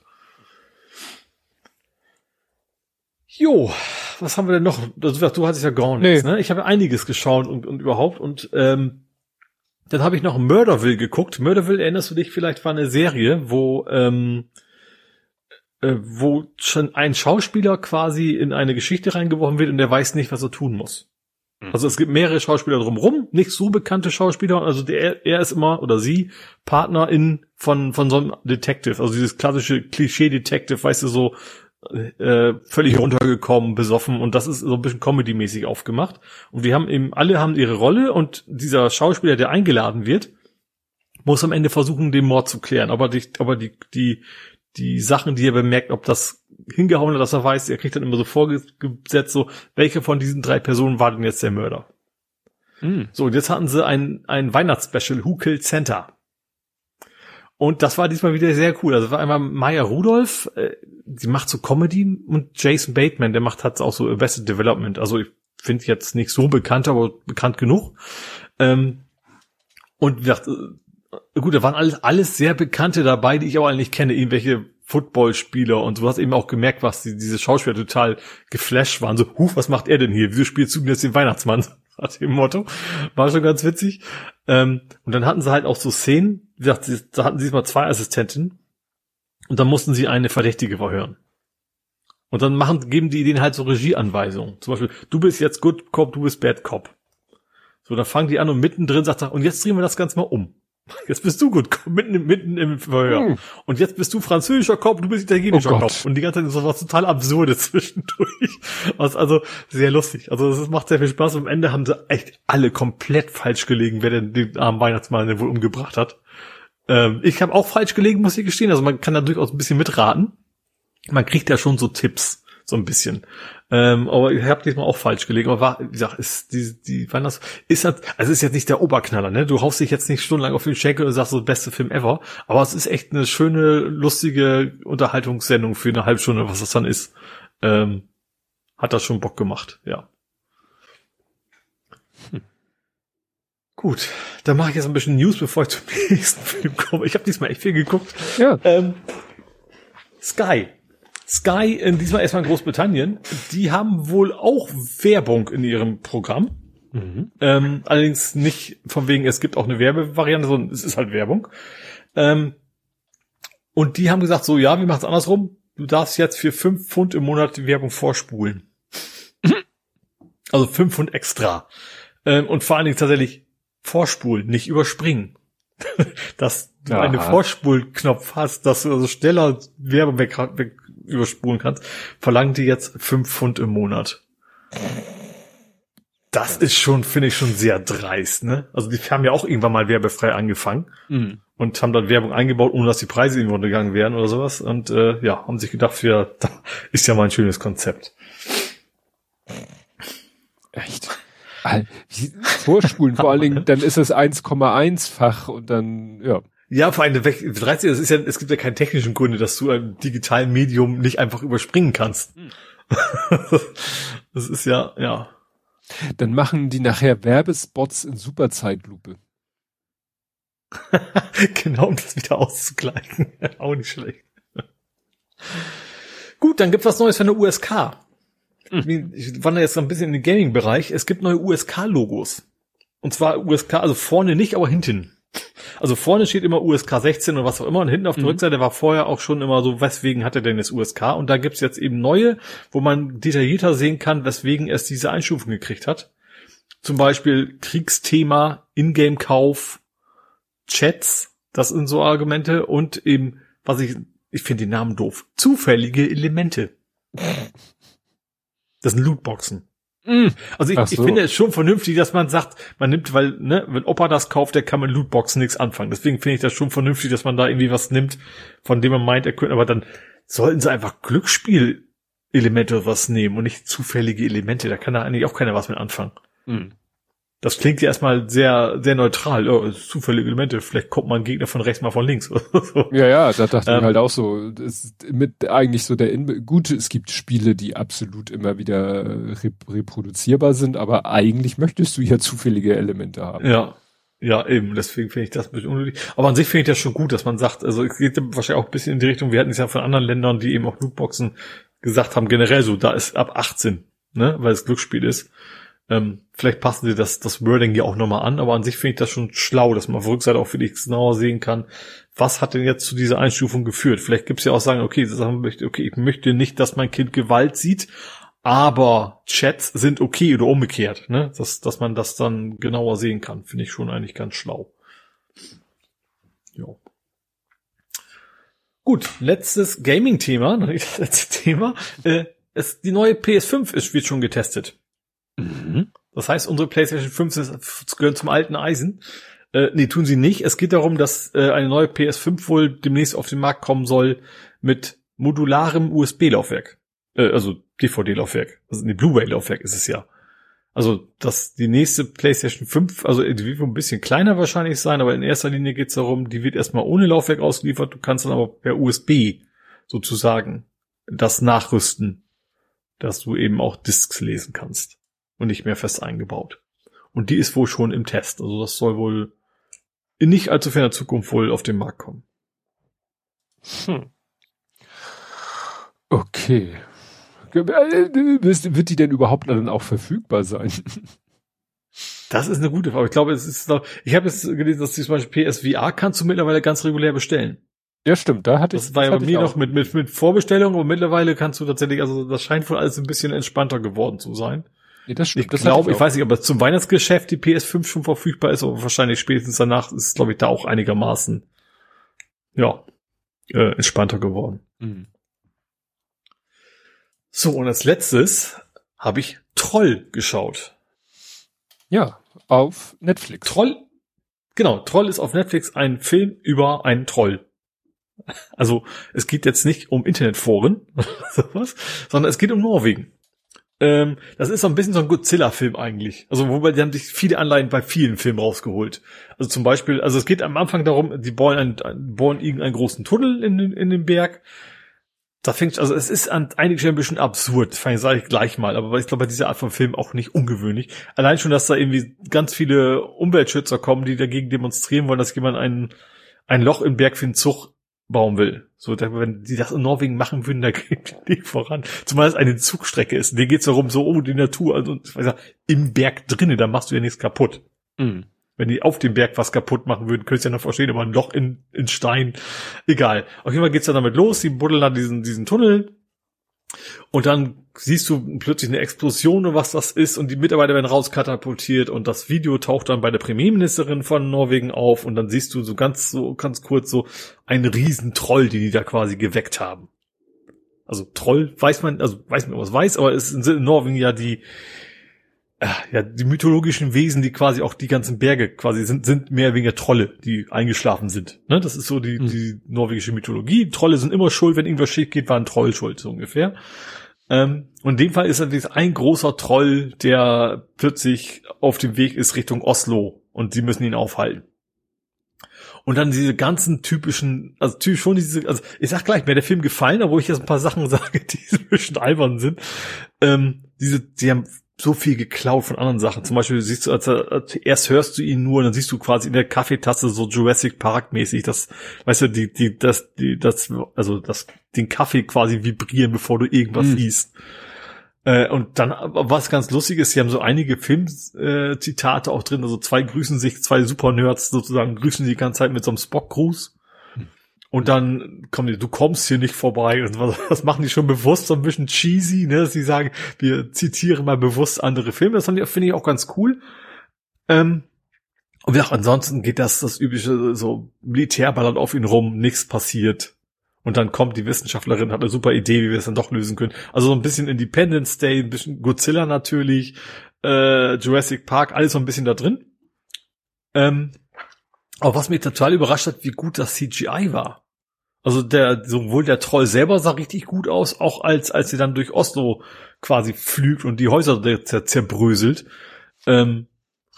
Jo, was haben wir denn noch? Also, du hattest ja gar nichts, Nee. ne? Ich habe einiges geschaut und, und überhaupt und ähm, dann habe ich noch Murderville geguckt. Murderville, erinnerst du dich vielleicht, war eine Serie, wo ähm, äh, wo schon ein Schauspieler quasi in eine Geschichte reingeworfen wird und der weiß nicht, was er tun muss. Also es gibt mehrere Schauspieler drumherum, nicht so bekannte Schauspieler. Also der, er ist immer oder sie Partnerin von von so einem Detective, also dieses klassische Klischee-Detective, weißt du so äh, völlig runtergekommen, besoffen und das ist so ein bisschen Comedy-mäßig aufgemacht. Und wir haben eben alle haben ihre Rolle und dieser Schauspieler, der eingeladen wird, muss am Ende versuchen, den Mord zu klären. Aber die, aber die die die Sachen, die er bemerkt, ob das hingehauen hat, dass er weiß, er kriegt dann immer so vorgesetzt, so, welche von diesen drei Personen war denn jetzt der Mörder? Hm. So, und jetzt hatten sie ein, ein Weihnachtsspecial, Who Killed Santa? Und das war diesmal wieder sehr cool. Also war einmal Maya Rudolph, äh, die macht so Comedy und Jason Bateman, der macht halt auch so Arrested Development. Also ich finde jetzt nicht so bekannt, aber bekannt genug. Ähm, und wie gesagt, äh, gut, da waren alles, alles sehr Bekannte dabei, die ich aber eigentlich kenne, irgendwelche Footballspieler und du hast eben auch gemerkt, was die, diese Schauspieler total geflasht waren. So, huch, was macht er denn hier? Wieso spielst du denn jetzt den Weihnachtsmann? [laughs] Nach dem Motto. War schon ganz witzig. Ähm, und dann hatten sie halt auch so Szenen, wie gesagt, da hatten sie mal zwei Assistenten und dann mussten sie eine Verdächtige verhören. Und dann machen, geben die denen halt so Regieanweisungen. Zum Beispiel, du bist jetzt Good Cop, du bist Bad Cop. So, dann fangen die an und mittendrin sagt er, und jetzt drehen wir das Ganze mal um. [laughs] Jetzt bist du gut, mitten, mitten im Verhör. Hm. Und jetzt bist du französischer Kopf, du bist italienischer oh Kopf. Und die ganze Zeit ist so was total Absurdes [laughs] zwischendurch. Was also sehr lustig. Also es macht sehr viel Spaß. am Ende haben sie echt alle komplett falsch gelegen, wer denn den armen Weihnachtsmann denn wohl umgebracht hat. Ähm, ich habe auch falsch gelegen, muss ich gestehen. Also man kann da durchaus ein bisschen mitraten. Man kriegt ja schon so Tipps so ein bisschen. Ähm, aber ich habe diesmal auch falsch gelegen. Aber war, wie gesagt, ist die, die Weihnachts ist halt, also ist jetzt nicht der Oberknaller, ne? Du haust dich jetzt nicht stundenlang auf den Schenkel und sagst so beste Film ever. Aber es ist echt eine schöne, lustige Unterhaltungssendung für eine halbe Stunde, was das dann ist. Ähm, hat das schon Bock gemacht, ja. Gut, dann mache ich jetzt ein bisschen News, bevor ich zum [laughs] nächsten Film komme. Ich habe diesmal echt viel geguckt. Ja. Ähm, Sky Sky, in diesmal erstmal in Großbritannien, die haben wohl auch Werbung in ihrem Programm. Mhm. Ähm, allerdings nicht von wegen, es gibt auch eine Werbevariante, sondern es ist halt Werbung. Ähm, und die haben gesagt, so, ja, wir machen es andersrum. Du darfst jetzt für fünf Pfund im Monat die Werbung vorspulen. [laughs] Also fünf Pfund extra. Ähm, und vor allen Dingen tatsächlich vorspulen, nicht überspringen. [laughs] dass du Aha. einen Vorspulknopf hast, dass du also schneller Werbung weg, weg, überspulen kannst, verlangen die jetzt fünf Pfund im Monat. Das ist schon, finde ich, schon sehr dreist, ne? Also die haben ja auch irgendwann mal werbefrei angefangen mhm. und haben dann Werbung eingebaut, ohne dass die Preise irgendwo gegangen wären oder sowas. Und äh, ja, haben sich gedacht, da [laughs] ist ja mal ein schönes Konzept. Echt? Vorspulen, vor allen Dingen, dann ist es 1,1-fach und dann, ja. Ja, vor allem, 13, es ist ja, es gibt ja keinen technischen Gründe, dass du ein digitalen Medium nicht einfach überspringen kannst. Hm. [laughs] das ist ja, ja. Dann machen die nachher Werbespots in Superzeitlupe. [laughs] genau, um das wieder auszugleichen. [laughs] Auch nicht schlecht. Gut, dann gibt's was Neues für eine USK. Ich wandere jetzt noch ein bisschen in den Gaming-Bereich. Es gibt neue USK-Logos. Und zwar USK, also vorne nicht, aber hinten. Also vorne steht immer USK 16 und was auch immer und hinten auf der mhm. Rückseite war vorher auch schon immer so, weswegen hat er denn das USK? Und da gibt's jetzt eben neue, wo man detaillierter sehen kann, weswegen es diese Einstufung gekriegt hat. Zum Beispiel Kriegsthema, Ingame-Kauf, Chats, das sind so Argumente und eben, was ich, ich finde den Namen doof, zufällige Elemente. [laughs] Das sind Lootboxen. Mm. Also ich, so. ich finde es schon vernünftig, dass man sagt, man nimmt, weil, ne, wenn Opa das kauft, der kann mit Lootboxen nichts anfangen. Deswegen finde ich das schon vernünftig, dass man da irgendwie was nimmt, von dem man meint, er könnte, aber dann sollten sie einfach Glücksspiel-Elemente was nehmen und nicht zufällige Elemente. Da kann da eigentlich auch keiner was mit anfangen. Mm. Das klingt ja erstmal sehr, sehr neutral. Oh, zufällige Elemente. Vielleicht kommt mal ein Gegner von rechts mal von links. [laughs] so. Ja, ja, da dachte ähm, ich halt auch so. Mit eigentlich so der In gut, es gibt Spiele, die absolut immer wieder rep reproduzierbar sind, aber eigentlich möchtest du ja zufällige Elemente haben. Ja. Ja, eben, deswegen finde ich das ein bisschen unnötig. Aber an sich finde ich das schon gut, dass man sagt, also es geht wahrscheinlich auch ein bisschen in die Richtung, wir hatten es ja von anderen Ländern, die eben auch Lootboxen gesagt haben, generell so, da ist ab 18, ne, weil es Glücksspiel ist. Ähm, vielleicht passen sie das, das Wording ja auch nochmal an, aber an sich finde ich das schon schlau, dass man auf Rückseite auch wirklich genauer sehen kann, was hat denn jetzt zu dieser Einstufung geführt. Vielleicht gibt es ja auch sagen, okay, okay, ich möchte nicht, dass mein Kind Gewalt sieht, aber Chats sind okay oder umgekehrt, ne? Dass, dass man das dann genauer sehen kann, finde ich schon eigentlich ganz schlau. Ja. Gut, letztes Gaming-Thema, [laughs] das letzte Thema. Äh, es, die neue PS5 ist, wird schon getestet. Mhm. Das heißt, unsere PlayStation 5 ist, gehört zum alten Eisen. Äh, nee, tun sie nicht. Es geht darum, dass äh, eine neue PS5 wohl demnächst auf den Markt kommen soll mit modularem USB-Laufwerk. Äh, also DVD-Laufwerk. Also nee, Blu-ray-Laufwerk ist es ja. Also, dass die nächste PlayStation 5, also die wird ein bisschen kleiner wahrscheinlich sein, aber in erster Linie geht es darum, die wird erstmal ohne Laufwerk ausgeliefert, du kannst dann aber per USB sozusagen das nachrüsten, dass du eben auch Discs lesen kannst. Und nicht mehr fest eingebaut. Und die ist wohl schon im Test. Also das soll wohl in nicht allzu ferner Zukunft wohl auf den Markt kommen. Hm. Okay. Wird die denn überhaupt dann auch verfügbar sein? Das ist eine gute Frage. Ich glaube, es ist noch, ich habe jetzt gelesen, dass zum Beispiel PSVR kannst du mittlerweile ganz regulär bestellen. Ja, stimmt, da hatte ich. Das war ja bei mir noch mit, mit, mit Vorbestellung, aber mittlerweile kannst du tatsächlich, also das scheint wohl alles ein bisschen entspannter geworden zu sein. Nee, das stimmt. Ich glaube, ich, ich weiß nicht, ob zum Weihnachtsgeschäft die PS5 schon verfügbar ist, aber wahrscheinlich spätestens danach ist, glaube ich, da auch einigermaßen, ja, äh, entspannter geworden. Mhm. So, und als letztes habe ich Troll geschaut. Ja, auf Netflix. Troll, genau, Troll ist auf Netflix ein Film über einen Troll. Also es geht jetzt nicht um Internetforen, [laughs] sowas, sondern es geht um Norwegen. Ähm, das ist so ein bisschen so ein Godzilla-Film eigentlich. Also wobei die haben sich viele Anleihen bei vielen Filmen rausgeholt. Also zum Beispiel, also es geht am Anfang darum, die bauen, einen, bauen irgendeinen großen Tunnel in, in den Berg. Da fängt, also es ist an einigen Stellen ein bisschen absurd, sage ich gleich mal, aber ich glaube bei dieser Art von Film auch nicht ungewöhnlich. Allein schon, dass da irgendwie ganz viele Umweltschützer kommen, die dagegen demonstrieren wollen, dass jemand ein, ein Loch im Berg für den Zug bauen will. So, wenn die das in Norwegen machen würden, da [laughs] geht die voran. Zumal es eine Zugstrecke ist. Denen geht's darum, so, oh, die Natur, also ich weiß ja, im Berg drinnen, da machst du ja nichts kaputt. Mhm. Wenn die auf dem Berg was kaputt machen würden, könntest du ja noch verstehen, aber ein Loch in, in Stein, egal. Auf jeden Fall geht's dann damit los, die buddeln dann diesen, diesen Tunnel, und dann siehst du plötzlich eine Explosion und was das ist und die Mitarbeiter werden rauskatapultiert und das Video taucht dann bei der Premierministerin von Norwegen auf und dann siehst du so ganz so ganz kurz so einen riesen Troll, die die da quasi geweckt haben. Also Troll weiß man, also weiß man, was weiß, aber es sind in Norwegen ja die ja, die mythologischen Wesen, die quasi auch die ganzen Berge quasi sind, sind mehr oder weniger Trolle, die eingeschlafen sind. Ne? Das ist so die, mhm. die norwegische Mythologie. Trolle sind immer schuld, wenn irgendwas schief geht, war ein Troll schuld, so ungefähr. Ähm, und in dem Fall ist natürlich ein großer Troll, der plötzlich auf dem Weg ist Richtung Oslo und sie müssen ihn aufhalten. Und dann diese ganzen typischen, also typisch schon diese, also ich sag gleich, mir der Film gefallen, obwohl ich jetzt ein paar Sachen [laughs] sage, die so ein bisschen albern sind. Ähm, diese, die haben so viel geklaut von anderen Sachen. Zum Beispiel siehst du, als, als erst hörst du ihn nur, dann siehst du quasi in der Kaffeetasse so Jurassic Park mäßig, das, weißt du, die, die, das, die, das, also das, den Kaffee quasi vibrieren, bevor du irgendwas mhm. siehst. Äh, und dann, was ganz lustig ist, sie haben so einige Filmzitate äh, auch drin, also zwei grüßen sich, zwei Super-Nerds sozusagen grüßen die ganze Zeit mit so einem Spock-Gruß. Und dann kommen die, du kommst hier nicht vorbei. Und was, [laughs] was machen die schon bewusst so ein bisschen cheesy, ne? Sie sagen, wir zitieren mal bewusst andere Filme. Das finde ich auch ganz cool. Ähm, und ja, ansonsten geht das, das übliche, so Militärballert auf ihn rum, nichts passiert. Und dann kommt die Wissenschaftlerin, hat eine super Idee, wie wir es dann doch lösen können. Also so ein bisschen Independence Day, ein bisschen Godzilla natürlich, äh, Jurassic Park, alles so ein bisschen da drin. Ähm, aber was mich total überrascht hat, wie gut das CGI war. Also der, sowohl der Troll selber sah richtig gut aus, auch als, als sie dann durch Oslo quasi flügt und die Häuser zer zerbröselt. Ähm,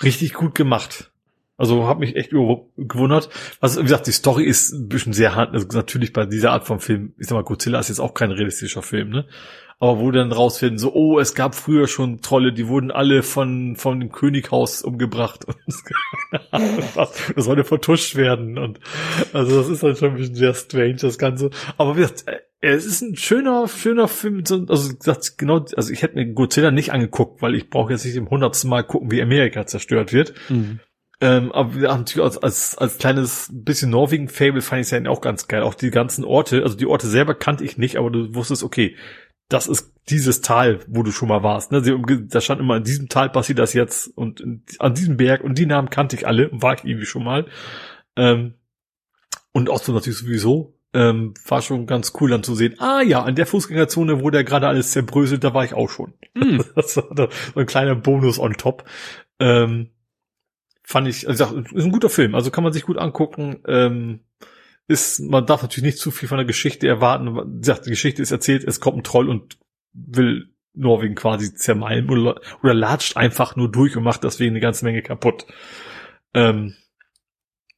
richtig gut gemacht. Also hat mich echt gewundert. Also wie gesagt, die Story ist ein bisschen sehr hart. Also natürlich bei dieser Art von Film, ich sag mal, Godzilla ist jetzt auch kein realistischer Film, ne? Aber wo dann rausfinden, so, oh, es gab früher schon Trolle, die wurden alle von, von dem Könighaus umgebracht [laughs] und das, das sollte vertuscht werden und also das ist dann schon ein bisschen sehr strange, das Ganze. Aber wie gesagt, äh, es ist ein schöner, schöner Film, also gesagt, genau, also ich hätte mir Godzilla nicht angeguckt, weil ich brauche jetzt nicht im hundertsten Mal gucken, wie Amerika zerstört wird. Mhm. Ähm, aber wir haben natürlich als, als, als kleines bisschen Norwegen-Fable fand ich es ja auch ganz geil. Auch die ganzen Orte, also die Orte selber kannte ich nicht, aber du wusstest, okay, das ist dieses Tal, wo du schon mal warst. Ne? Da stand immer, in diesem Tal passiert das jetzt und an diesem Berg und die Namen kannte ich alle, war ich irgendwie schon mal. Ähm, und auch so natürlich sowieso. Ähm, war schon ganz cool dann zu sehen, ah ja, an der Fußgängerzone, wo der gerade alles zerbröselt, da war ich auch schon. Mm. [laughs] das war so ein kleiner Bonus on top. Ähm, fand ich, also ist ein guter Film, also kann man sich gut angucken. Ähm, ist, man darf natürlich nicht zu viel von der Geschichte erwarten. Die Geschichte ist erzählt, es kommt ein Troll und will Norwegen quasi zermalmen oder, oder latscht einfach nur durch und macht deswegen eine ganze Menge kaputt. Ähm,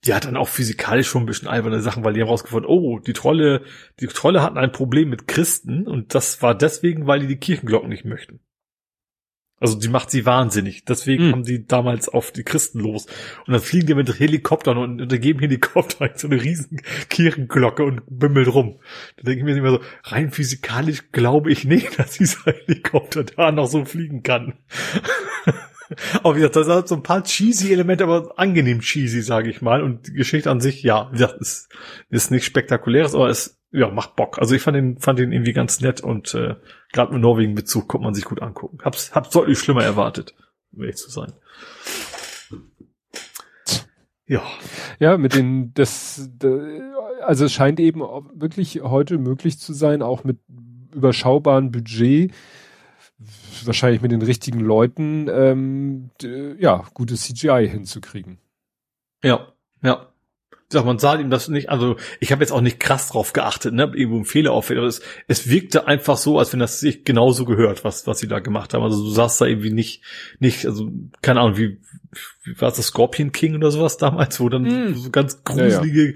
die hat dann auch physikalisch schon ein bisschen alberne Sachen, weil die haben rausgefunden, oh, die Trolle, die Trolle hatten ein Problem mit Christen und das war deswegen, weil die die Kirchenglocken nicht möchten. Also die macht sie wahnsinnig. Deswegen Mhm. haben die damals auf die Christen los. Und dann fliegen die mit Helikoptern und unter jedem Helikopter so eine riesen Kirchenglocke und bimmelt rum. Da denke ich mir immer so, rein physikalisch glaube ich nicht, [laughs] dass dieser Helikopter da noch so fliegen kann. Aber wie gesagt, das hat so ein paar cheesy Elemente, aber angenehm cheesy, sage ich mal. Und die Geschichte an sich, ja, gesagt, ist, ist nicht spektakuläres, aber es ja, macht Bock. Also ich fand den, fand den irgendwie ganz nett und äh, gerade mit Norwegen-Bezug konnte man sich gut angucken. Hab's, hab's deutlich schlimmer erwartet, um ehrlich zu sein. Ja, Ja, mit den, das, da- also es scheint eben auch wirklich heute möglich zu sein, auch mit überschaubarem Budget, wahrscheinlich mit den richtigen Leuten, ähm, ja, gutes CGI hinzukriegen. ja, ja. Ich sag, man sah ihm das nicht, also ich habe jetzt auch nicht krass drauf geachtet, ne, irgendwo ein Fehler auffällt, aber es, es wirkte einfach so, als wenn das sich genauso gehört, was, was sie da gemacht haben. Also du sahst da irgendwie nicht, nicht, also keine Ahnung, wie, wie war es das Scorpion King oder sowas damals, wo dann Mm. so ganz gruselige,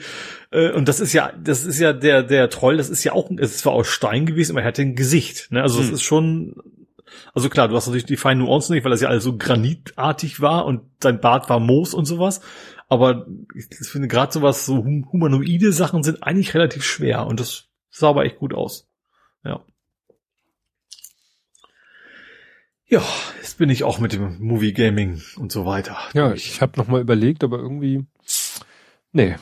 äh, und das ist ja, das ist ja der, der Troll, das ist ja auch, es zwar aus Stein gewesen, aber er hatte ein Gesicht, ne, also das Mm. ist schon, also klar, du hast natürlich die feinen Nuancen nicht, weil das ja alles so granitartig war und sein Bart war Moos und sowas. Aber ich finde gerade sowas, so hum- humanoide Sachen sind eigentlich relativ schwer und das sah aber echt gut aus. Ja. Ja, jetzt bin ich auch mit dem Movie Gaming und so weiter. Ja, ich habe noch mal überlegt, aber irgendwie, nee,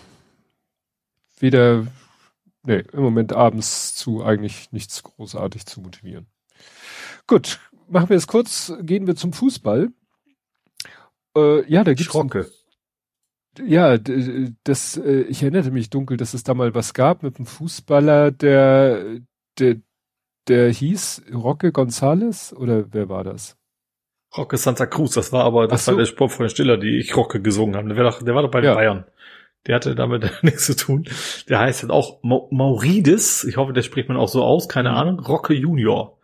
weder, nee, im Moment abends zu eigentlich nichts großartig zu motivieren. Gut, machen wir es kurz, gehen wir zum Fußball. Äh, ja, da gibt's Schrocke. Ja, das, äh, ich erinnerte mich dunkel, dass es da mal was gab mit einem Fußballer, der, der, der hieß Roque González oder wer war das? Rocke Santa Cruz, das war aber, das so. war der Sport von Stiller, die ich Rocke gesungen habe. Der war doch, der war doch bei den Ja. Bayern. Der hatte damit [laughs] nichts zu tun. Der heißt halt auch Ma Maurides. Ich hoffe, der spricht man auch so aus. Keine Mhm. Ahnung. Rocke Junior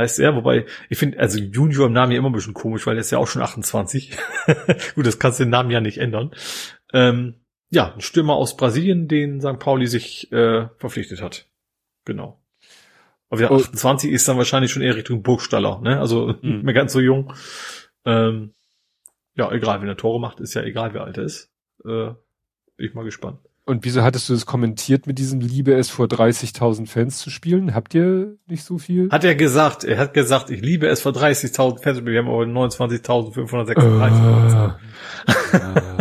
heißt er. Wobei, ich finde, also Junior im Namen ja immer ein bisschen komisch, weil der ist ja auch schon 28. [laughs] Gut, das kannst du den Namen ja nicht ändern. Ähm, ja, ein Stürmer aus Brasilien, den St. Pauli sich äh, verpflichtet hat. Genau. Aber ja, Oh. 28 ist dann wahrscheinlich schon eher Richtung Burgstaller, ne? Also [laughs] Mhm. nicht mehr ganz so jung. Ähm, ja, egal, wenn er Tore macht, ist ja egal, wer alt er ist. Äh, bin ich mal gespannt. Und wieso hattest du das kommentiert mit diesem Liebe es vor 30.000 Fans zu spielen? Habt ihr nicht so viel? Hat er gesagt, er hat gesagt, ich liebe es vor 30.000 Fans, wir haben aber 29.536. Ah. [laughs]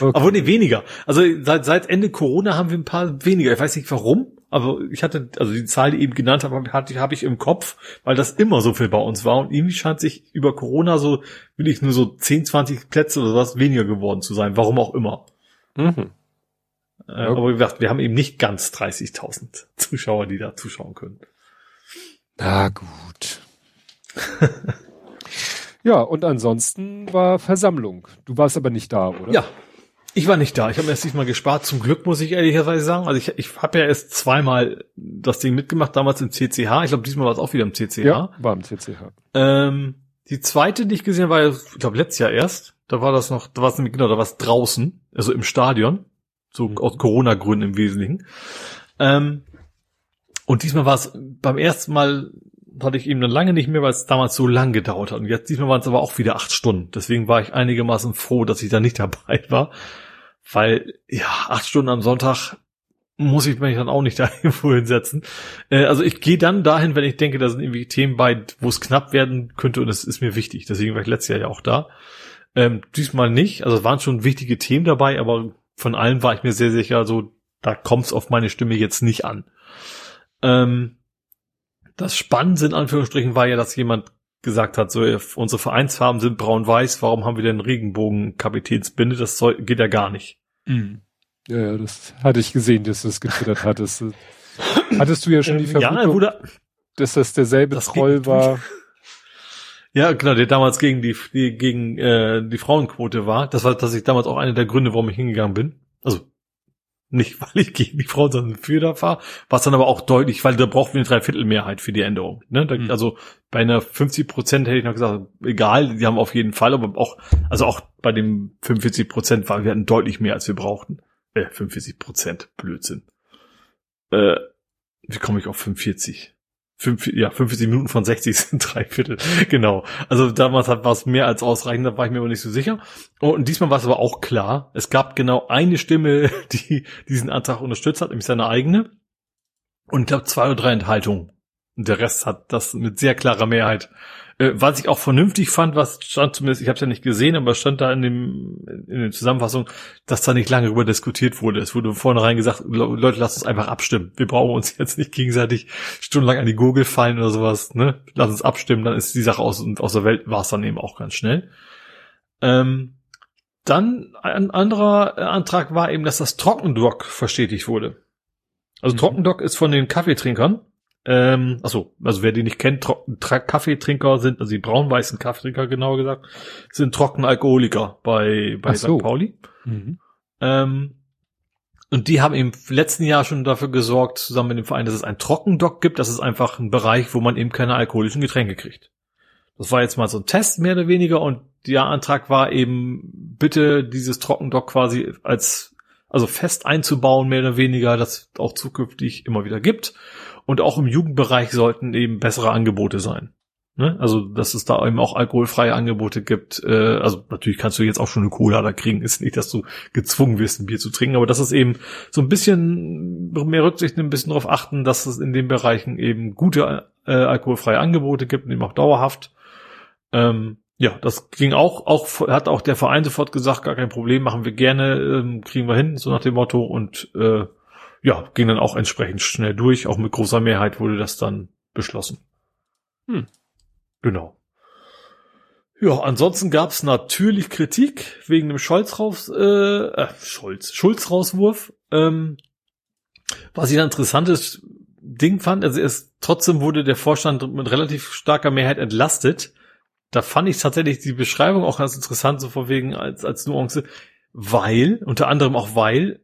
okay. Aber nee, weniger. Also seit, seit Ende Corona haben wir ein paar weniger. Ich weiß nicht warum, aber ich hatte, also die Zahl, die ich eben genannt habe, hatte, habe ich im Kopf, weil das immer so viel bei uns war. Und irgendwie scheint sich über Corona so, will ich nur so 10, 20 Plätze oder was weniger geworden zu sein. Warum auch immer. Mhm. Äh, Ja. Aber wie gesagt, wir haben eben nicht ganz 30.000 Zuschauer, die da zuschauen können. Na gut. [laughs] ja, und ansonsten war Versammlung. Du warst aber nicht da, oder? Ja, ich war nicht da. Ich habe mir das diesmal gespart. Zum Glück muss ich ehrlicherweise sagen. Also ich, ich habe ja erst zweimal das Ding mitgemacht, damals im CCH. Ich glaube, diesmal war es auch wieder im CCH. Ja, war im CCH. Ähm, die zweite, die ich gesehen habe, war, ja, ich glaube, letztes Jahr erst. Da war das noch, da war es nämlich genau, da war es draußen, also im Stadion. So Mhm. aus Corona-Gründen im Wesentlichen. Ähm, und diesmal war es beim ersten Mal hatte ich eben dann lange nicht mehr, weil es damals so lang gedauert hat. Und jetzt diesmal waren es aber auch wieder acht Stunden. Deswegen war ich einigermaßen froh, dass ich da nicht [laughs] dabei war. Weil, ja, acht Stunden am Sonntag muss ich mich dann auch nicht [laughs] da irgendwo hinsetzen. Äh, also ich gehe dann dahin, wenn ich denke, da sind irgendwie Themen bei, wo es knapp werden könnte und es ist mir wichtig. Deswegen war ich letztes Jahr ja auch da. Ähm, diesmal nicht. Also es waren schon wichtige Themen dabei, aber von allen war ich mir sehr sicher, so da kommt es auf meine Stimme jetzt nicht an. Ähm, das Spannende in Anführungsstrichen war ja, dass jemand gesagt hat, so unsere Vereinsfarben sind braun-weiß, warum haben wir denn Regenbogen-Kapitänsbinde? Das soll, geht ja gar nicht. Mhm. Ja, ja, das hatte ich gesehen, dass du es getwittert hattest. Hattest du ja schon die Ähm, ja, er Vermutung, wurde, dass das derselbe Das Troll war? Ja, genau, der damals gegen die, die gegen äh, die Frauenquote war. Das war tatsächlich damals auch einer der Gründe, warum ich hingegangen bin. Also nicht, [laughs] weil ich gegen die Frauen, sondern für da war. Was dann aber auch deutlich, weil da brauchten wir eine Dreiviertelmehrheit für die Änderung. Ne? Da, Mhm. Also bei einer 50 Prozent hätte ich noch gesagt, egal, die haben auf jeden Fall, aber auch, also auch bei dem 45 Prozent war, wir hatten deutlich mehr, als wir brauchten. Äh, 45 Prozent, Blödsinn. Äh, wie komme ich auf 45? Fünf, ja, 50 Minuten von 60 sind drei Viertel. [laughs] Genau. Also damals war es mehr als ausreichend, da war ich mir aber nicht so sicher. Und diesmal war es aber auch klar. Es gab genau eine Stimme, [laughs] die diesen Antrag unterstützt hat, nämlich seine eigene. Und ich glaube zwei oder drei Enthaltungen. Und der Rest hat das mit sehr klarer Mehrheit äh, was ich auch vernünftig fand, was stand zumindest, ich habe es ja nicht gesehen, aber stand da in dem in der Zusammenfassung, dass da nicht lange darüber diskutiert wurde. Es wurde vornherein gesagt, Leute, lasst uns einfach abstimmen. Wir brauchen uns [laughs] jetzt nicht gegenseitig stundenlang an die Gurgel fallen oder sowas. Ne? Lass uns abstimmen, dann ist die Sache aus, aus der Welt, war es dann eben auch ganz schnell. Ähm, dann ein anderer Antrag war eben, dass das Trockendock verstetigt wurde. Also mhm. Trockendock ist von den Kaffeetrinkern ähm, achso, also wer die nicht kennt, Kaffeetrinker sind, also die braun-weißen Kaffeetrinker genauer gesagt, sind trockene Alkoholiker bei, bei so. St. Pauli. Mhm. Ähm, und die haben im letzten Jahr schon dafür gesorgt, zusammen mit dem Verein, dass es ein Trockendock gibt. Das ist einfach ein Bereich, wo man eben keine alkoholischen Getränke kriegt. Das war jetzt mal so ein Test, mehr oder weniger. Und der Antrag war eben, bitte dieses Trockendock quasi als, also fest einzubauen, mehr oder weniger, das auch zukünftig immer wieder gibt. Und auch im Jugendbereich sollten eben bessere Angebote sein. Ne? Also, dass es da eben auch alkoholfreie Angebote gibt. Äh, also natürlich kannst du jetzt auch schon eine Cola da kriegen. Ist nicht, dass du gezwungen wirst, ein Bier zu trinken, aber das ist eben so ein bisschen mehr Rücksicht, ein bisschen darauf achten, dass es in den Bereichen eben gute äh, alkoholfreie Angebote gibt eben auch dauerhaft. Ähm, ja, das ging auch, auch hat auch der Verein sofort gesagt, gar kein Problem, machen wir gerne, ähm, kriegen wir hin, so nach dem Motto und äh, ja, ging dann auch entsprechend schnell durch. Auch mit großer Mehrheit wurde das dann beschlossen. Hm. Genau. Ja, ansonsten gab es natürlich Kritik wegen dem Scholz raus, äh, äh, Scholz, Schulz Rauswurf. Ähm, was ich ein interessantes Ding fand, also es trotzdem wurde der Vorstand mit relativ starker Mehrheit entlastet. Da fand ich tatsächlich die Beschreibung auch ganz interessant, so vor wegen als, als Nuance, weil, unter anderem auch weil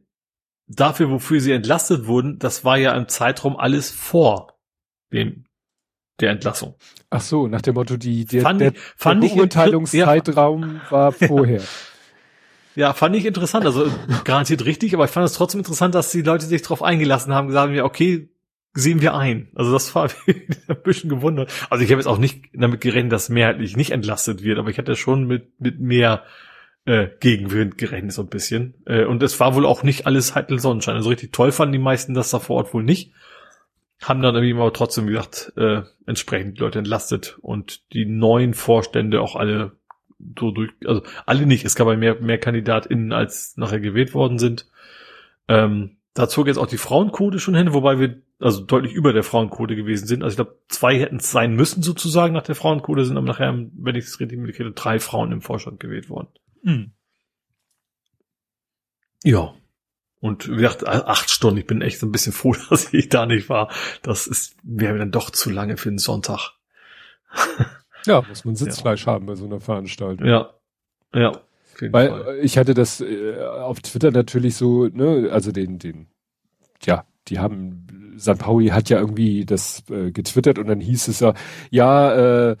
dafür, wofür sie entlastet wurden, das war ja im Zeitraum alles vor dem der Entlassung. Ach so, nach dem Motto, die der, fand der, fand der Beurteilungszeitraum ja. war vorher. [laughs] Ja, fand ich interessant, also garantiert richtig, aber ich fand es trotzdem interessant, dass die Leute sich darauf eingelassen haben, gesagt haben, okay, sehen wir ein. Also das war [laughs] ein bisschen gewundert. Also ich habe jetzt auch nicht damit gerechnet, dass mehrheitlich nicht entlastet wird, aber ich hatte schon mit, mit mehr äh, Gegenwind gerechnet, so ein bisschen. Äh, und es war wohl auch nicht alles heitel Sonnenschein. Also richtig toll fanden die meisten das da vor Ort wohl nicht. Haben dann irgendwie mal trotzdem gesagt, äh, entsprechend Leute entlastet und die neuen Vorstände auch alle so durch, also alle nicht, es gab ja mehr, mehr KandidatInnen, als nachher gewählt worden sind. Ähm, da zog jetzt auch die Frauenquote schon hin, wobei wir also deutlich über der Frauenquote gewesen sind. Also ich glaube, zwei hätten es sein müssen sozusagen nach der Frauenquote, sind aber nachher, wenn ich es richtig mitkriege, drei Frauen im Vorstand gewählt worden. Hm. Ja. Und wie gesagt, acht Stunden. Ich bin echt so ein bisschen froh, [laughs] dass ich da nicht war. Das ist, wäre dann doch zu lange für einen Sonntag. [laughs] ja, muss man Sitzfleisch ja. haben bei so einer Veranstaltung. Ja. Ja. Weil Fall. ich hatte das äh, auf Twitter natürlich so, ne, also den, den, ja, die haben, St. Pauli hat ja irgendwie das äh, getwittert und dann hieß es ja, ja, äh,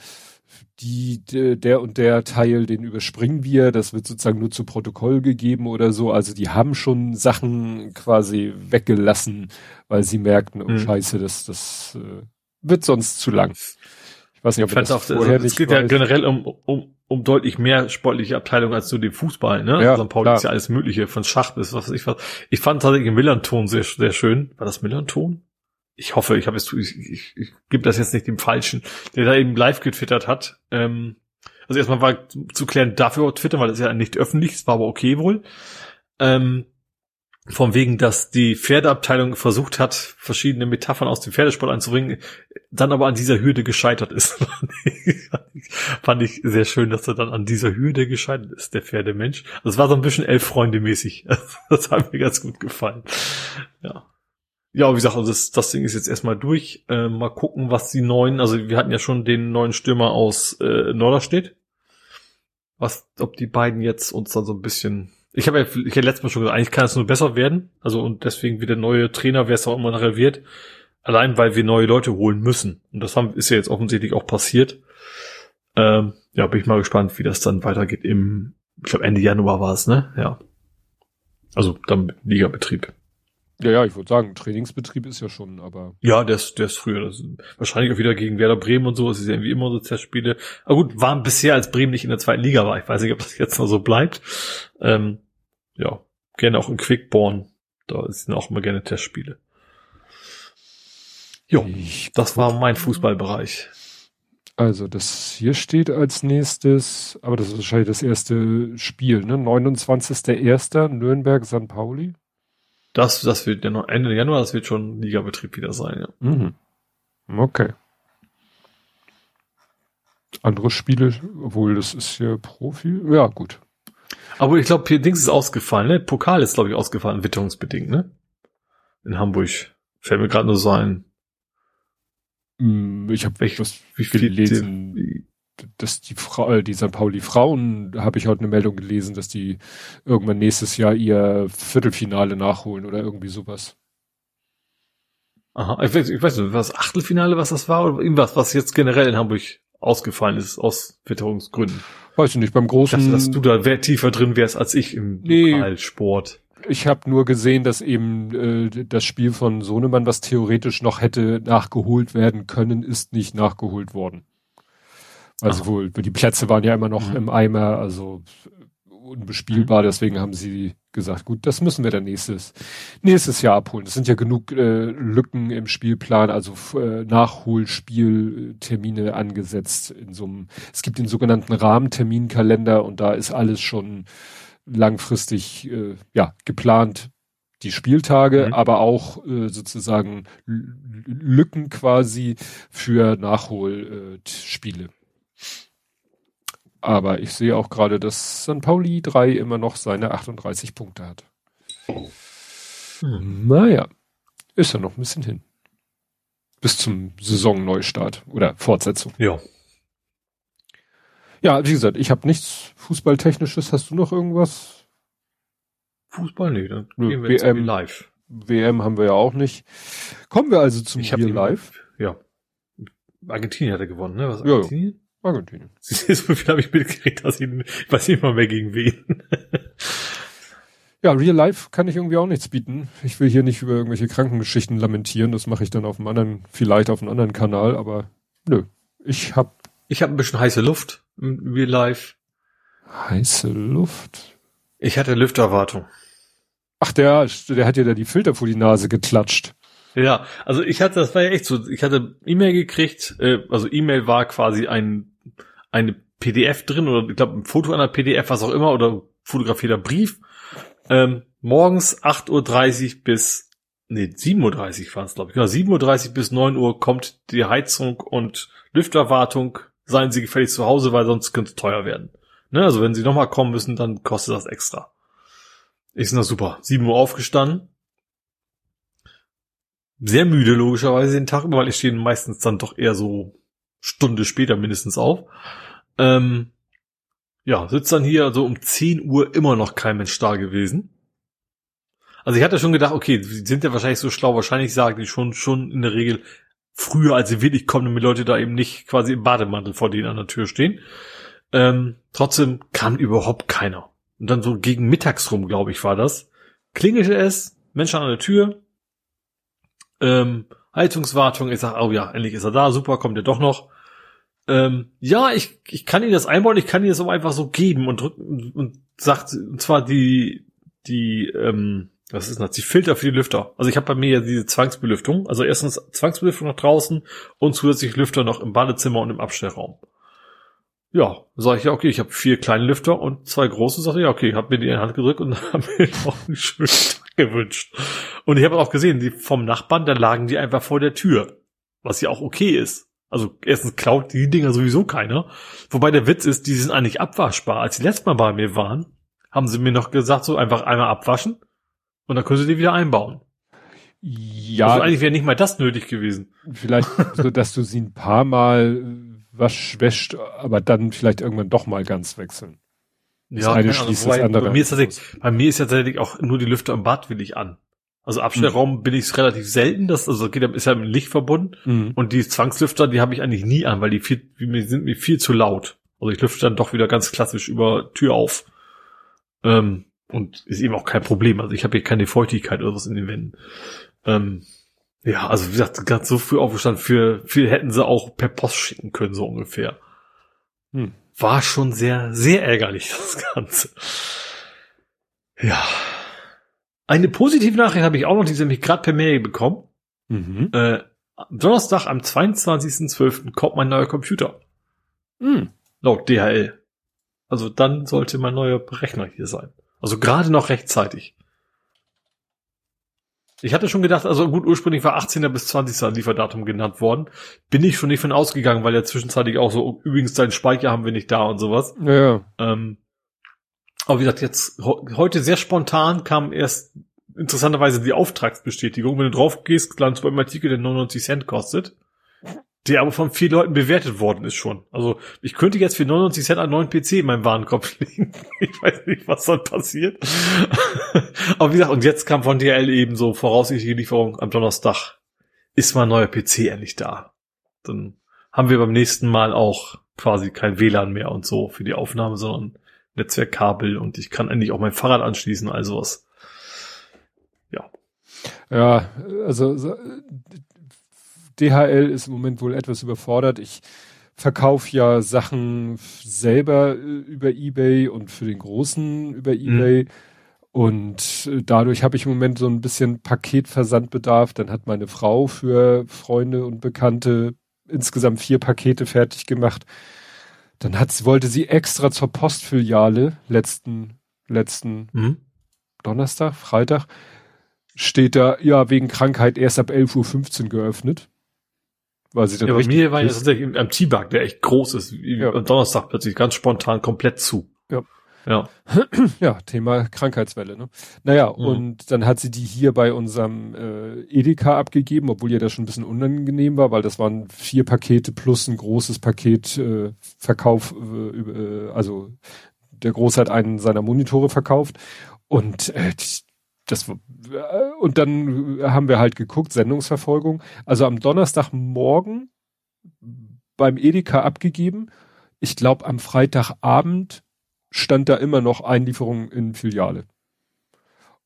die, der und der Teil, den überspringen wir, das wird sozusagen nur zu Protokoll gegeben oder so. Also die haben schon Sachen quasi weggelassen, weil sie merkten, oh mhm. scheiße, das, das äh, wird sonst zu lang. Ich weiß nicht, ob ich das auch, vorher also, Es geht weiß. ja generell um, um, um deutlich mehr sportliche Abteilungen als nur den Fußball, ne? Ja, St. Pauli klar. ist ja alles Mögliche, von Schach bis was weiß ich was. Ich fand tatsächlich Millanton sehr, sehr schön. War das Millanton? Ich hoffe, ich habe jetzt, ich, ich, ich gebe das jetzt nicht dem Falschen, der da eben live getwittert hat. Ähm, also erstmal war zu klären, dafür Twitter, weil das ist ja nicht öffentlich, das war aber okay wohl. Ähm, von wegen, dass die Pferdeabteilung versucht hat, verschiedene Metaphern aus dem Pferdesport einzubringen, dann aber an dieser Hürde gescheitert ist. [laughs] Fand ich sehr schön, dass er dann an dieser Hürde gescheitert ist, der Pferdemensch. Das war so ein bisschen elf Freunde mäßig. [laughs] Das hat mir ganz gut gefallen. Ja. Ja, wie gesagt, also das, das Ding ist jetzt erstmal durch. Äh, mal gucken, was die neuen, also wir hatten ja schon den neuen Stürmer aus äh, Norderstedt. Was, ob die beiden jetzt uns dann so ein bisschen. Ich habe ja, ich hätte letztes Mal schon gesagt, eigentlich kann es nur besser werden. Also und deswegen wie der neue Trainer, wer es auch immer nachher wird. Allein weil wir neue Leute holen müssen. Und das haben, ist ja jetzt offensichtlich auch passiert. Ähm, ja, bin ich mal gespannt, wie das dann weitergeht im, ich glaube Ende Januar war es, ne? Ja. Also dann Ligabetrieb. Ja, ja, ich würde sagen, Trainingsbetrieb ist ja schon, aber. Ja, der ist, der ist früher. Das ist wahrscheinlich auch wieder gegen Werder Bremen und so. Es ist ja irgendwie immer so Testspiele. Aber gut, waren bisher, als Bremen nicht in der zweiten Liga war. Ich weiß nicht, ob das jetzt noch so bleibt. Ähm, ja, gerne auch in Quickborn. Da sind auch immer gerne Testspiele. Jo, das war mein Fußballbereich. Also das hier steht als nächstes, aber das ist wahrscheinlich das erste Spiel, ne? 29.01. Nürnberg St. Pauli. Das, das wird ja noch Ende Januar, das wird schon Ligabetrieb wieder sein, ja. Mhm. Okay. Andere Spiele, obwohl das ist hier Profi, ja gut. Aber ich glaube, hier Dings ist ausgefallen, ne? Pokal ist, glaube ich, ausgefallen, witterungsbedingt, ne? In Hamburg. Fällt mir gerade nur so ein. Hm, ich habe was wie viel gelesen, dass die Frau, äh, die St. Pauli Frauen, habe ich heute eine Meldung gelesen, dass die irgendwann nächstes Jahr ihr Viertelfinale nachholen oder irgendwie sowas. Aha, ich weiß, ich weiß nicht, was Achtelfinale, was das war oder irgendwas, was jetzt generell in Hamburg ausgefallen ist aus Witterungsgründen. Weiß ich nicht, beim großen. Ich dachte, dass du da tiefer drin wärst als ich im nee, Lokalsport. Ich habe nur gesehen, dass eben äh, das Spiel von Sohnemann, was theoretisch noch hätte nachgeholt werden können, ist nicht nachgeholt worden. Also wohl, die Plätze waren ja immer noch mhm. im Eimer, also unbespielbar, mhm. deswegen haben sie gesagt, gut, das müssen wir dann nächstes, nächstes Jahr abholen. Es sind ja genug äh, Lücken im Spielplan, also äh, Nachholspieltermine angesetzt in so einem, es gibt den sogenannten Rahmenterminkalender und da ist alles schon langfristig äh, ja geplant die Spieltage, mhm. aber auch äh, sozusagen Lücken quasi für Nachholspiele. Aber ich sehe auch gerade, dass St. Pauli 3 immer noch seine 38 Punkte hat. Hm. Naja, ist ja noch ein bisschen hin. Bis zum Saisonneustart oder Fortsetzung. Ja. Ja, wie gesagt, ich habe nichts Fußballtechnisches. Hast du noch irgendwas? Fußball, nee, dann gehen wir WM, jetzt live. WM haben wir ja auch nicht. Kommen wir also zum ich Real Live. Ja. Argentinien hat er gewonnen, ne? Was Argentinien? Ja, Argentinien. [laughs] so viel habe ich mitgekriegt, dass ich, ich weiß nicht mal mehr gegen wen. ja, Real Life kann ich irgendwie auch nichts bieten. Ich will hier nicht über irgendwelche Krankengeschichten lamentieren. Das mache ich dann auf einem anderen, vielleicht auf einem anderen Kanal, aber nö. Ich hab. Ich habe ein bisschen heiße Luft im Real Life. Heiße Luft? Ich hatte Lüfterwartung. Ach, der, der hat ja da die Filter vor die Nase geklatscht. Ja, also ich hatte, das war ja echt so, ich hatte E-Mail gekriegt, äh, also E-Mail war quasi ein, eine PDF drin oder ich glaube ein Foto einer PDF, was auch immer, oder fotografierter Brief. Ähm, morgens 8.30 Uhr bis, nee, 7.30 Uhr waren es, glaube ich. Genau, 7.30 Uhr bis 9 Uhr kommt die Heizung und Lüfterwartung. Seien Sie gefällig zu Hause, weil sonst könnte es teuer werden. Ne, also wenn Sie nochmal kommen müssen, dann kostet das extra. Ich na super. 7 Uhr aufgestanden, sehr müde logischerweise den Tag über, weil ich stehe meistens dann doch eher so Stunde später mindestens auf. Ähm, ja, sitzt dann hier so um 10 Uhr immer noch kein Mensch da gewesen. Also ich hatte schon gedacht, okay, die sind ja wahrscheinlich so schlau, wahrscheinlich sagen die schon, schon in der Regel früher, als sie wirklich kommen, damit Leute da eben nicht quasi im Bademantel vor denen an der Tür stehen. Ähm, trotzdem kam überhaupt keiner. Und dann so gegen mittags rum, glaube ich, war das. Klingelte es, Menschen an der Tür, ähm, Heizungswartung, ich sag, oh ja, endlich ist er da, super, kommt er doch noch. Ähm, ja, ich, ich kann Ihnen das einbauen, ich kann Ihnen das aber einfach so geben und drücken und sagt, und zwar die, die, ähm, was ist das, die Filter für die Lüfter. Also ich habe bei mir ja diese Zwangsbelüftung. Also erstens Zwangsbelüftung nach draußen und zusätzlich Lüfter noch im Badezimmer und im Abstellraum. Ja, sage ich ja, okay, ich habe vier kleine Lüfter und zwei große. Sage ich, ja, okay, habe mir die in die Hand gedrückt und [laughs] habe mir auch einen schönen Tag gewünscht. Und ich habe auch gesehen, die vom Nachbarn, da lagen die einfach vor der Tür, was ja auch okay ist. Also erstens klaut die Dinger sowieso keiner. Wobei der Witz ist, die sind eigentlich abwaschbar. Als die letztes Mal bei mir waren, haben sie mir noch gesagt, so einfach einmal abwaschen und dann können sie die wieder einbauen. Ja. Also eigentlich wäre nicht mal das nötig gewesen. Vielleicht [laughs] so, dass du sie ein paar Mal was wäscht, aber dann vielleicht irgendwann doch mal ganz wechseln. Das ja, eine also schließt das andere. Bei mir, ist tatsächlich, bei mir ist tatsächlich auch nur die Lüfter im Bad will ich an. Also Abstellraum mhm. bin ich relativ selten, das also geht ist ja mit Licht verbunden mhm. und die Zwangslüfter, die habe ich eigentlich nie an, weil die viel, die sind mir viel zu laut. Also ich lüfte dann doch wieder ganz klassisch über Tür auf. Ähm, Und ist eben auch kein Problem. Also ich habe hier keine Feuchtigkeit oder was in den Wänden. Ähm, ja, also wie gesagt, ganz so früh aufgestanden, für, für hätten sie auch per Post schicken können, so ungefähr. Hm. War schon sehr, sehr ärgerlich, das Ganze. Ja. Eine positive Nachricht habe ich auch noch, die sie mich gerade per Mail bekommen. Mhm. Äh, Donnerstag am 22.12. kommt mein neuer Computer. Mhm. Laut DHL. Also dann sollte mein neuer Rechner hier sein. Also gerade noch rechtzeitig. Ich hatte schon gedacht, also gut, ursprünglich war 18. bis 20. Lieferdatum genannt worden. Bin ich schon nicht von ausgegangen, weil ja zwischenzeitlich auch so, übrigens deinen Speicher haben wir nicht da und sowas. Ja. Ähm, aber wie gesagt, jetzt heute sehr spontan kam erst interessanterweise die Auftragsbestätigung. Wenn du drauf gehst, landest du beim Artikel, der 99 Cent kostet der aber von vier Leuten bewertet worden ist schon. Also ich könnte jetzt für 99 Cent einen neuen PC in meinem Warenkorb [laughs] legen. Ich weiß nicht, was dann passiert. [laughs] aber wie gesagt, und jetzt kam von DL eben so voraussichtliche Lieferung am Donnerstag. Ist mein neuer PC endlich da. Dann haben wir beim nächsten Mal auch quasi kein WLAN mehr und so für die Aufnahme, sondern Netzwerkkabel und ich kann endlich auch mein Fahrrad anschließen, also was. Ja. Ja, also DHL ist im Moment wohl etwas überfordert. Ich verkaufe ja Sachen selber äh, über eBay und für den Großen über mhm. eBay. Mhm. Und äh, dadurch habe ich im Moment so ein bisschen Paketversandbedarf. Dann hat meine Frau für Freunde und Bekannte insgesamt vier Pakete fertig gemacht. Dann hat, wollte sie extra zur Postfiliale letzten, letzten mhm. Donnerstag, Freitag, steht da, ja, wegen Krankheit erst ab 11.15 Uhr geöffnet. Weil sie dann ja, bei mir war ja tatsächlich am T-Bug, der echt groß ist, ja. am Donnerstag plötzlich ganz spontan komplett zu. Ja. Ja. [clears throat] ja, Thema Krankheitswelle, ne? Naja, mhm. und dann hat sie die hier bei unserem äh, Edeka abgegeben, obwohl ihr das schon ein bisschen unangenehm war, weil das waren vier Pakete plus ein großes Paket äh, Verkauf, äh, äh, also der Groß hat einen seiner Monitore verkauft. Und äh, das äh, und dann haben wir halt geguckt, Sendungsverfolgung. Also am Donnerstagmorgen beim Edeka abgegeben. Ich glaube, am Freitagabend stand da immer noch Einlieferung in Filiale.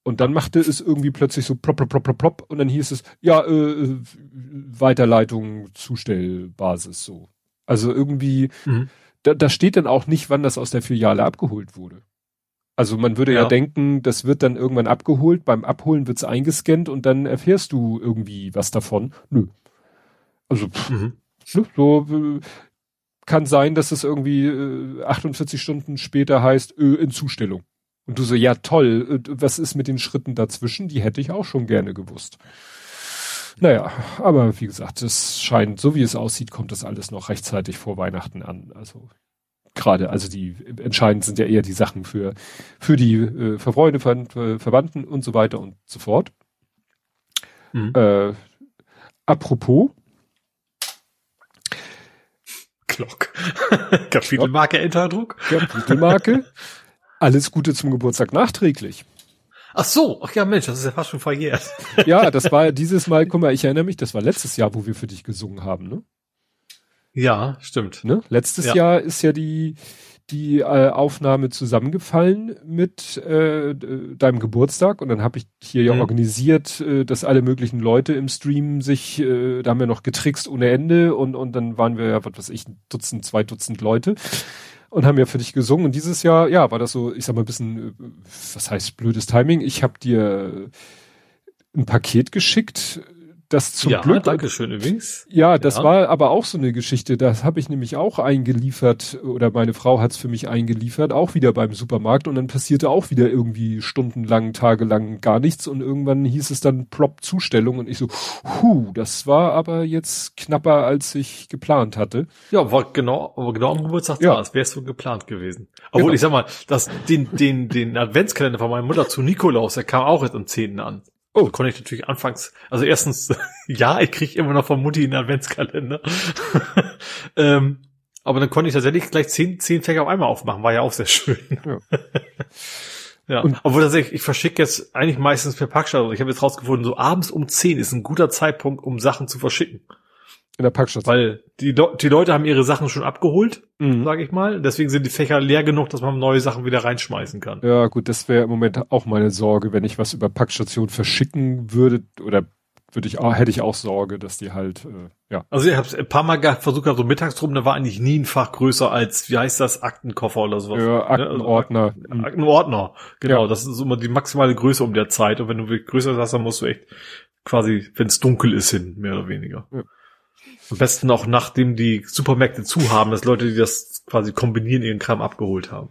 Und dann machte es irgendwie plötzlich so plop, plop, plop, plop, plop und dann hieß es, ja, äh, Weiterleitung, Zustellbasis, so. Also irgendwie, mhm. da, da steht dann auch nicht, wann das aus der Filiale abgeholt wurde. Also man würde ja. ja. denken, das wird dann irgendwann abgeholt, beim Abholen wird's eingescannt und dann erfährst du irgendwie was davon. Nö. Also pff, mhm. ne, so äh, kann sein, dass es irgendwie äh, 48 Stunden später heißt, äh, in Zustellung. Und du so, ja toll, äh, was ist mit den Schritten dazwischen? Die hätte ich auch schon gerne gewusst. Naja, aber wie gesagt, es scheint, so wie es aussieht, kommt das alles noch rechtzeitig vor Weihnachten an. Also gerade, also die entscheidend sind ja eher die Sachen für, für die äh, für Freunde, für, Verwandten und so weiter und so fort. Mhm. Äh, apropos. Glock. Kapitelmarke [laughs] Enterdruck. Kapitelmarke. Alles Gute zum Geburtstag nachträglich. Ach so, ach ja Mensch, das ist ja fast schon verjährt. [laughs] ja, das war [laughs] dieses Mal, guck mal, ich erinnere mich, das war letztes Jahr, wo wir für dich gesungen haben, ne? Ja, stimmt. Ne? Letztes ja. Jahr ist ja die, die äh, Aufnahme zusammengefallen mit äh, deinem Geburtstag. Und dann habe ich hier ja mhm. organisiert, äh, dass alle möglichen Leute im Stream sich, äh, da haben wir noch getrickst ohne Ende. Und, und dann waren wir ja, was weiß ich, ein Dutzend, zwei Dutzend Leute und haben ja für dich gesungen. Und dieses Jahr, ja, war das so, ich sag mal ein bisschen, äh, was heißt blödes Timing, ich habe dir ein Paket geschickt, das zum ja, Glück. Danke schön übrigens. Ja, das ja. war aber auch so eine Geschichte. Das habe ich nämlich auch eingeliefert oder meine Frau hat es für mich eingeliefert, auch wieder beim Supermarkt und dann passierte auch wieder irgendwie stundenlang, tagelang gar nichts und irgendwann hieß es dann Plop Zustellung und ich so, hu, das war aber jetzt knapper als ich geplant hatte. Ja, war genau, aber genau am Geburtstag ja. da, das wäre so geplant gewesen. Obwohl genau. ich sag mal, das den den den Adventskalender von meiner Mutter zu Nikolaus, der kam auch jetzt am 10. an. Oh, konnte ich natürlich anfangs, also erstens, [laughs] ja, ich krieg immer noch von Mutti einen Adventskalender. [laughs] ähm, aber dann konnte ich tatsächlich gleich zehn, zehn Fächer auf einmal aufmachen, war ja auch sehr schön. Ja. [laughs] ja. Und Obwohl tatsächlich, ich verschicke jetzt eigentlich meistens per Packstadt. Ich habe jetzt rausgefunden, so abends um zehn ist ein guter Zeitpunkt, um Sachen zu verschicken. In der Packstation. Weil die, die Leute haben ihre Sachen schon abgeholt, Mhm. sage ich mal. Deswegen sind die Fächer leer genug, dass man neue Sachen wieder reinschmeißen kann. Ja, gut, das wäre im Moment auch meine Sorge, wenn ich was über Packstation verschicken würde oder würde ich auch, hätte ich auch Sorge, dass die halt, äh, ja. Also ich habe ein paar Mal versucht, gehabt, so mittags drum, da war eigentlich nie ein Fach größer als, wie heißt das, Aktenkoffer oder sowas. Ja, Ne? Also Aktenordner. Ak- Aktenordner, genau. Ja. Das ist immer die maximale Größe um der Zeit. Und wenn du wirklich größer hast, dann musst du echt quasi, wenn es dunkel ist, hin, mehr oder weniger. Ja. Am besten auch nachdem die Supermärkte zu haben, dass Leute, die das quasi kombinieren, ihren Kram abgeholt haben.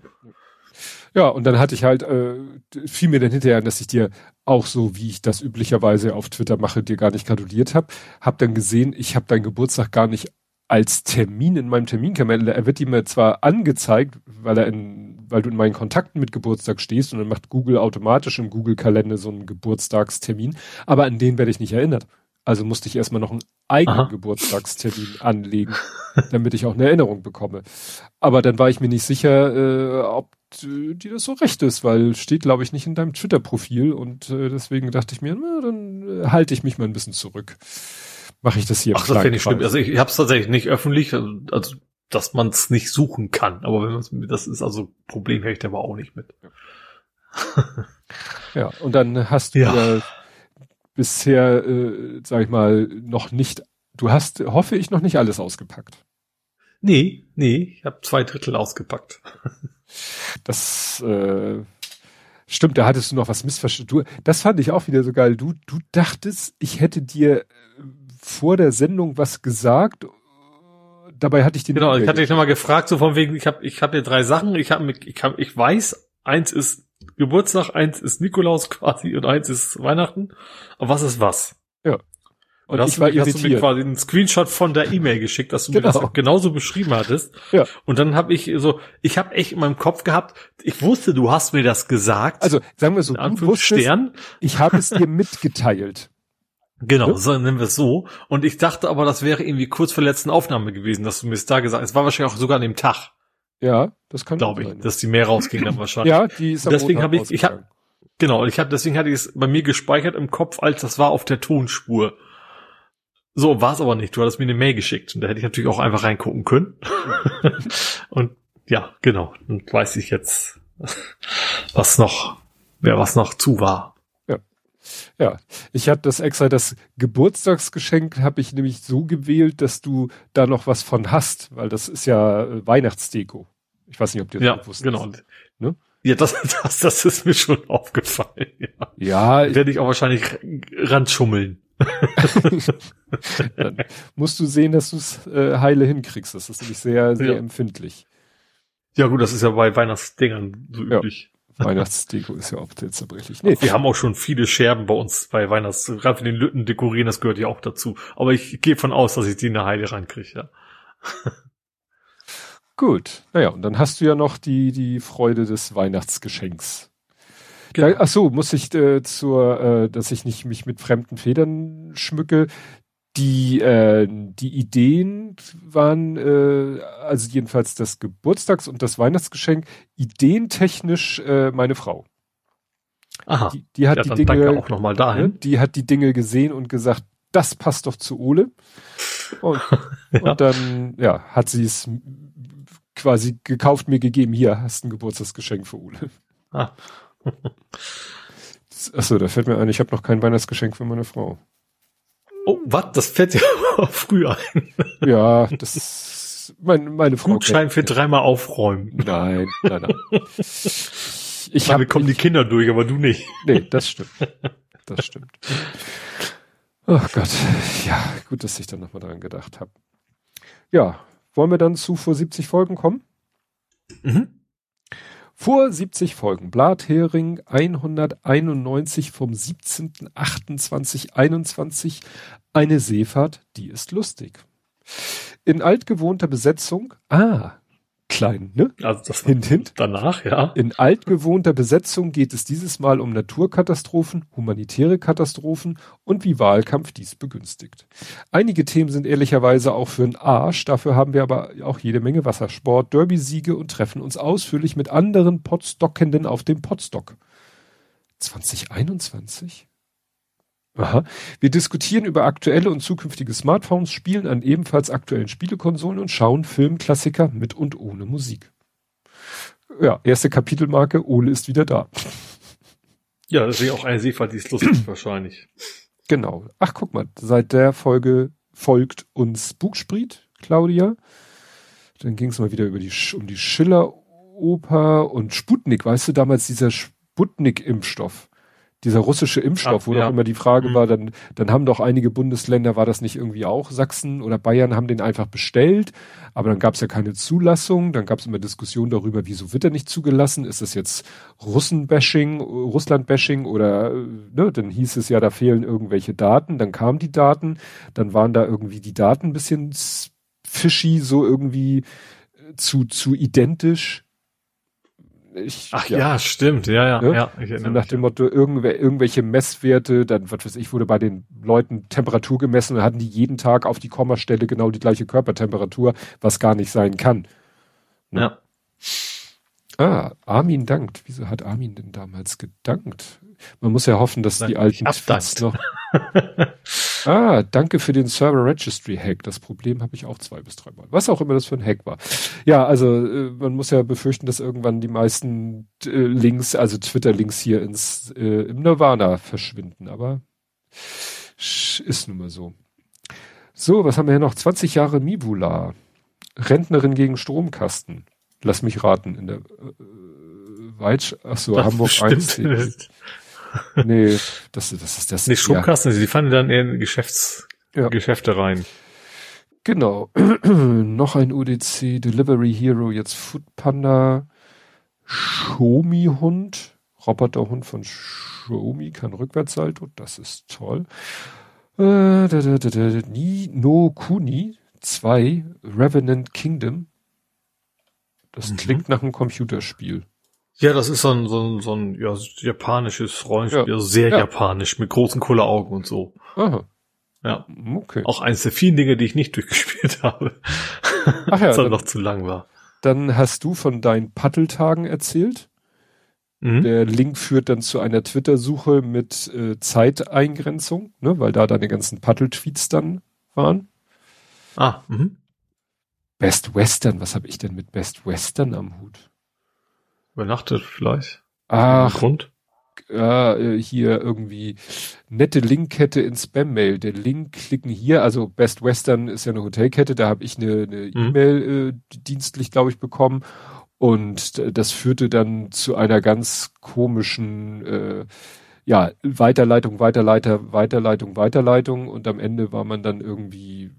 Ja, und dann hatte ich halt, äh, fiel mir dann hinterher dass ich dir auch so, wie ich das üblicherweise auf Twitter mache, dir gar nicht gratuliert habe. Hab dann gesehen, ich habe deinen Geburtstag gar nicht als Termin in meinem Terminkalender. Er wird dir mir zwar angezeigt, weil er in, weil du in meinen Kontakten mit Geburtstag stehst und dann macht Google automatisch im Google-Kalender so einen Geburtstagstermin, aber an den werde ich nicht erinnert. Also musste ich erstmal noch einen eigenen Aha. Geburtstagstermin [laughs] anlegen, damit ich auch eine Erinnerung bekomme. Aber dann war ich mir nicht sicher, äh, ob äh, dir das so recht ist, weil steht, glaube ich, nicht in deinem Twitter-Profil und äh, deswegen dachte ich mir, na, dann äh, halte ich mich mal ein bisschen zurück. Mache ich das hier. Ach, das nicht kleinen schlimm. Also ich, ich habe es tatsächlich nicht öffentlich, also, also dass man es nicht suchen kann. Aber wenn man das ist also Problem hätte ich da aber auch nicht mit. Ja, und dann hast du Ja. ja, bisher, äh, sag ich mal, noch nicht, du hast, hoffe ich, noch nicht alles ausgepackt. Nee, nee, ich habe zwei Drittel ausgepackt. [laughs] Das äh, stimmt, da hattest du noch was missverstanden. Das fand ich auch wieder so geil. Du, du dachtest, ich hätte dir äh, vor der Sendung was gesagt. Dabei hatte ich dir Genau, ich hatte dich nochmal gefragt, so von wegen, ich habe ich hab hier drei Sachen, ich habe ich hab, ich weiß, eins ist Geburtstag, eins ist Nikolaus quasi und eins ist Weihnachten. Aber was ist was? und hast ich war du, mir- hast du mir irritiert. quasi einen Screenshot von der E-Mail geschickt, dass du mir Genau. das genauso beschrieben hattest. Ja. Und dann habe ich so, ich habe echt in meinem Kopf gehabt, ich wusste, du hast mir das gesagt. Also sagen wir so, du wusstest, Stern. ich habe es dir mitgeteilt. Genau, Ne? so nennen wir es so. Und ich dachte aber, das wäre irgendwie kurz vor der letzten Aufnahme gewesen, dass du mir es da gesagt hast. Es war wahrscheinlich auch sogar an dem Tag, Ja, das kann glaube ich, sein. dass die mehr rausging dann wahrscheinlich. Ja, die ist am Deswegen habe ich- ich hab-. Genau, ich habe deswegen hatte ich es bei mir gespeichert im Kopf, als das war auf der Tonspur. So war es aber nicht. Du hattest mir eine Mail geschickt und da hätte ich natürlich auch einfach reingucken können. [laughs] und ja, genau. Und weiß ich jetzt, [laughs] was noch, wer was noch zu war. Ja, ich hatte das extra, das Geburtstagsgeschenk habe ich nämlich so gewählt, dass du da noch was von hast, weil das ist ja äh, Weihnachtsdeko. Ich weiß nicht, ob dir das Ja, bewusst genau. ist. Ne? Ja, das, das, das ist mir schon aufgefallen. Ja. Ja, ich, Werde ich auch wahrscheinlich ranschummeln. [laughs] dann musst du sehen, dass du es äh, heile hinkriegst. Das ist nämlich sehr, sehr Ja. empfindlich. Ja gut, das ist ja bei Weihnachtsdingern so Ja. Weihnachtsdeko ist ja oft sehr zerbrechlich. Nee, Wir haben auch schon viele Scherben bei uns bei Weihnachts, gerade für den Lütten dekorieren, das gehört ja auch dazu. Aber ich gehe von aus, dass ich die in der Heide rankriege, ja. [laughs] gut. Naja, und dann hast du ja noch die, die Freude des Weihnachtsgeschenks. Genau. Da, ach so, muss ich äh, zur, äh, dass ich nicht mich mit fremden Federn schmücke. Die, äh, die Ideen waren, äh, also jedenfalls das Geburtstags- und das Weihnachtsgeschenk, ideentechnisch äh, meine Frau. Aha. Die, die hat ja, die Dinge, auch nochmal ne, dahin. die hat die Dinge gesehen und gesagt, das passt doch zu Ole. Und, [laughs] Ja. und dann, ja, hat sie es quasi gekauft, mir gegeben. Hier hast ein Geburtstagsgeschenk für Ole. Ah. Achso, da fällt mir ein, ich habe noch kein Weihnachtsgeschenk für meine Frau. Oh, was? Das fällt dir [laughs] früh ein. Ja, das mein, meine Frau. Gutschein für dreimal aufräumen. Nein, nein, nein. [laughs] Ich Ich habe Damit kommen die Kinder durch, aber du nicht. Nee, das stimmt. Das stimmt. Ach Gott. Ja, gut, dass ich da nochmal dran gedacht habe. Ja, wollen wir dann zu vor 70 Folgen kommen? Mhm. Vor 70 Folgen. Blathering 191 vom 17.28.21. Eine Seefahrt, die ist lustig. In altgewohnter Besetzung. Ah, klein, ne? Also das Hint, hint. danach, ja. In altgewohnter Besetzung geht es dieses Mal um Naturkatastrophen, humanitäre Katastrophen und wie Wahlkampf dies begünstigt. Einige Themen sind ehrlicherweise auch für den Arsch, dafür haben wir aber auch jede Menge Wassersport, Derby-Siege und treffen uns ausführlich mit anderen Potstockenden auf dem Potstock. 2021? Aha. Wir diskutieren über aktuelle und zukünftige Smartphones, spielen an ebenfalls aktuellen Spielekonsolen und schauen Filmklassiker mit und ohne Musik. Ja, erste Kapitelmarke, Ole ist wieder da. Ja, das ist auch eine Seefahrt, die ist lustig wahrscheinlich. Genau. Ach, guck mal, seit der Folge folgt uns Bugspriet, Claudia. Dann ging es mal wieder über die, um die Schiller-Oper und Sputnik. Weißt du, damals dieser Sputnik-Impfstoff dieser russische Impfstoff, Ach, wo ja. doch immer die Frage mhm. war, dann, dann haben doch einige Bundesländer, war das nicht irgendwie auch Sachsen oder Bayern, haben den einfach bestellt, aber dann gab es ja keine Zulassung, dann gab es immer Diskussionen darüber, wieso wird er nicht zugelassen, ist das jetzt Russen-Bashing, Russland-Bashing oder, ne, dann hieß es ja, da fehlen irgendwelche Daten, dann kamen die Daten, dann waren da irgendwie die Daten ein bisschen fishy, so irgendwie äh, zu, zu identisch, ich, Ach ja, ja stimmt, ja, ja, ne? ja. Ich so nach dem Motto, irgendw irgendwelche Messwerte, dann, was weiß ich, wurde bei den Leuten Temperatur gemessen und hatten die jeden Tag auf die Kommastelle genau die gleiche Körpertemperatur, was gar nicht sein kann. Ne? Ja. Ah, Armin dankt. Wieso hat Armin denn damals gedankt? Man muss ja hoffen, dass Nein, die alten Tweets noch. [laughs] ah, danke für den Server Registry Hack. Das Problem habe ich auch zwei bis dreimal. Was auch immer das für ein Hack war. Ja, also äh, man muss ja befürchten, dass irgendwann die meisten äh, Links, also Twitter-Links hier ins äh, im Nirvana verschwinden. Aber ist nun mal so. So, was haben wir hier noch? 20 Jahre Mibula. Rentnerin gegen Stromkasten. Lass mich raten. In der äh, Weitsch, ach so, das Hamburg 1 nee, [laughs] das, das ist das. Nee, Stromkasten, ja. die fanden dann in Geschäfts, ja. Geschäfte rein. Genau. [clears throat] Noch ein UDC, Delivery Hero, jetzt Food Panda, Shomi-Hund, Roboterhund von Shomi, kann Rückwärtssalto, das ist toll. Äh, da, da, da, da, Ni no Kuni 2, Revenant Kingdom. Das mhm. klingt nach einem Computerspiel. Ja, das ist so ein, so ein, so ein ja, japanisches Rollenspiel, ja. also sehr ja. japanisch, mit großen Kulleraugen und so. Aha. Ja. Okay. Auch eines der vielen Dinge, die ich nicht [laughs] durchgespielt habe. Ach ja. Weil noch zu lang war. Dann hast du von deinen Paddeltagen erzählt. Mhm. Der Link führt dann zu einer Twitter-Suche mit äh, Zeiteingrenzung, ne, weil da deine ganzen Paddel-Tweets dann waren. Ah, mhm. Best Western, was habe ich denn mit Best Western am Hut? Übernachtet vielleicht. Ach. Grund? Äh, hier irgendwie nette Linkkette in Spam-Mail. Der Link klicken hier, also Best Western ist ja eine Hotelkette, da habe ich eine, eine mhm. E-Mail äh, dienstlich, glaube ich, bekommen. Und das führte dann zu einer ganz komischen äh, ja, Weiterleitung, Weiterleiter, Weiterleitung, Weiterleitung und am Ende war man dann irgendwie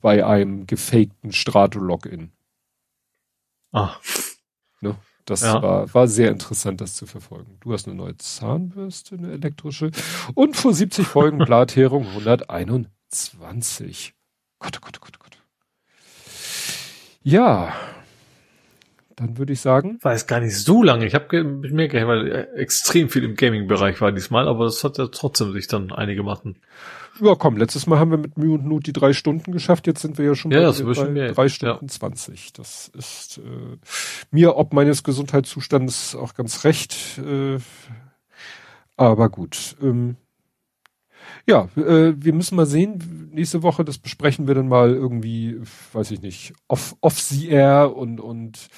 bei einem gefakten Strato-Login. Ah. Das ja. war, war sehr interessant, das zu verfolgen. Du hast eine neue Zahnbürste, eine elektrische. Und vor 70 Folgen Blathering 121. Gott, oh Gott, oh Gott, oh Gott. Ja, dann würde ich sagen. War es gar nicht so lange. Ich habe mehr gerechnet, weil extrem viel im Gaming-Bereich war diesmal, aber das hat ja trotzdem sich dann einige machen. Ja, komm, letztes Mal haben wir mit Mühe und Not die drei Stunden geschafft, jetzt sind wir ja schon ja, bei, bei mehr. drei Stunden zwanzig. Ja. Das ist äh, mir ob meines Gesundheitszustandes auch ganz recht. Äh, aber gut. Ähm, ja, äh, wir müssen mal sehen, nächste Woche, das besprechen wir dann mal irgendwie, weiß ich nicht, off, off the air und, und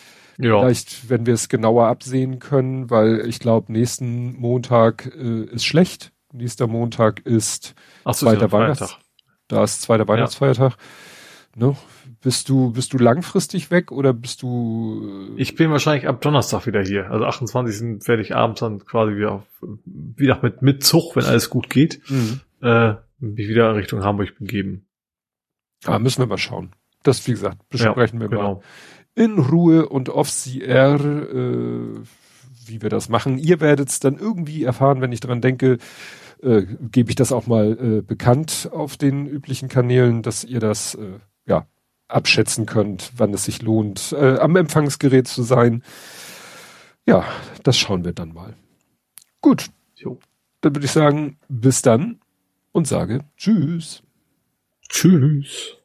ja. vielleicht, wenn wir es genauer absehen können, weil ich glaube, nächsten Montag äh, ist schlecht nächster Montag ist Ach so, zweiter Weihnachts da ist zweiter Weihnachtsfeiertag. Ja. Ne? Bist du, bist du langfristig weg oder bist du? Äh, ich bin wahrscheinlich ab Donnerstag wieder hier. Also 28. werde ich abends dann quasi wieder, auf, wieder mit, mit Zug, wenn alles gut geht, mhm. äh, mich wieder Richtung Hamburg begeben. Ah, müssen wir mal schauen. Das, wie gesagt, besprechen ja, wir genau. mal in Ruhe und off the air, äh, wie wir das machen. Ihr werdet es dann irgendwie erfahren, wenn ich dran denke, äh, gebe ich das auch mal äh, bekannt auf den üblichen Kanälen, dass ihr das äh, ja abschätzen könnt, wann es sich lohnt, äh, am Empfangsgerät zu sein. Ja, das schauen wir dann mal. Gut. Jo. Dann würde ich sagen, bis dann und sage Tschüss. Tschüss.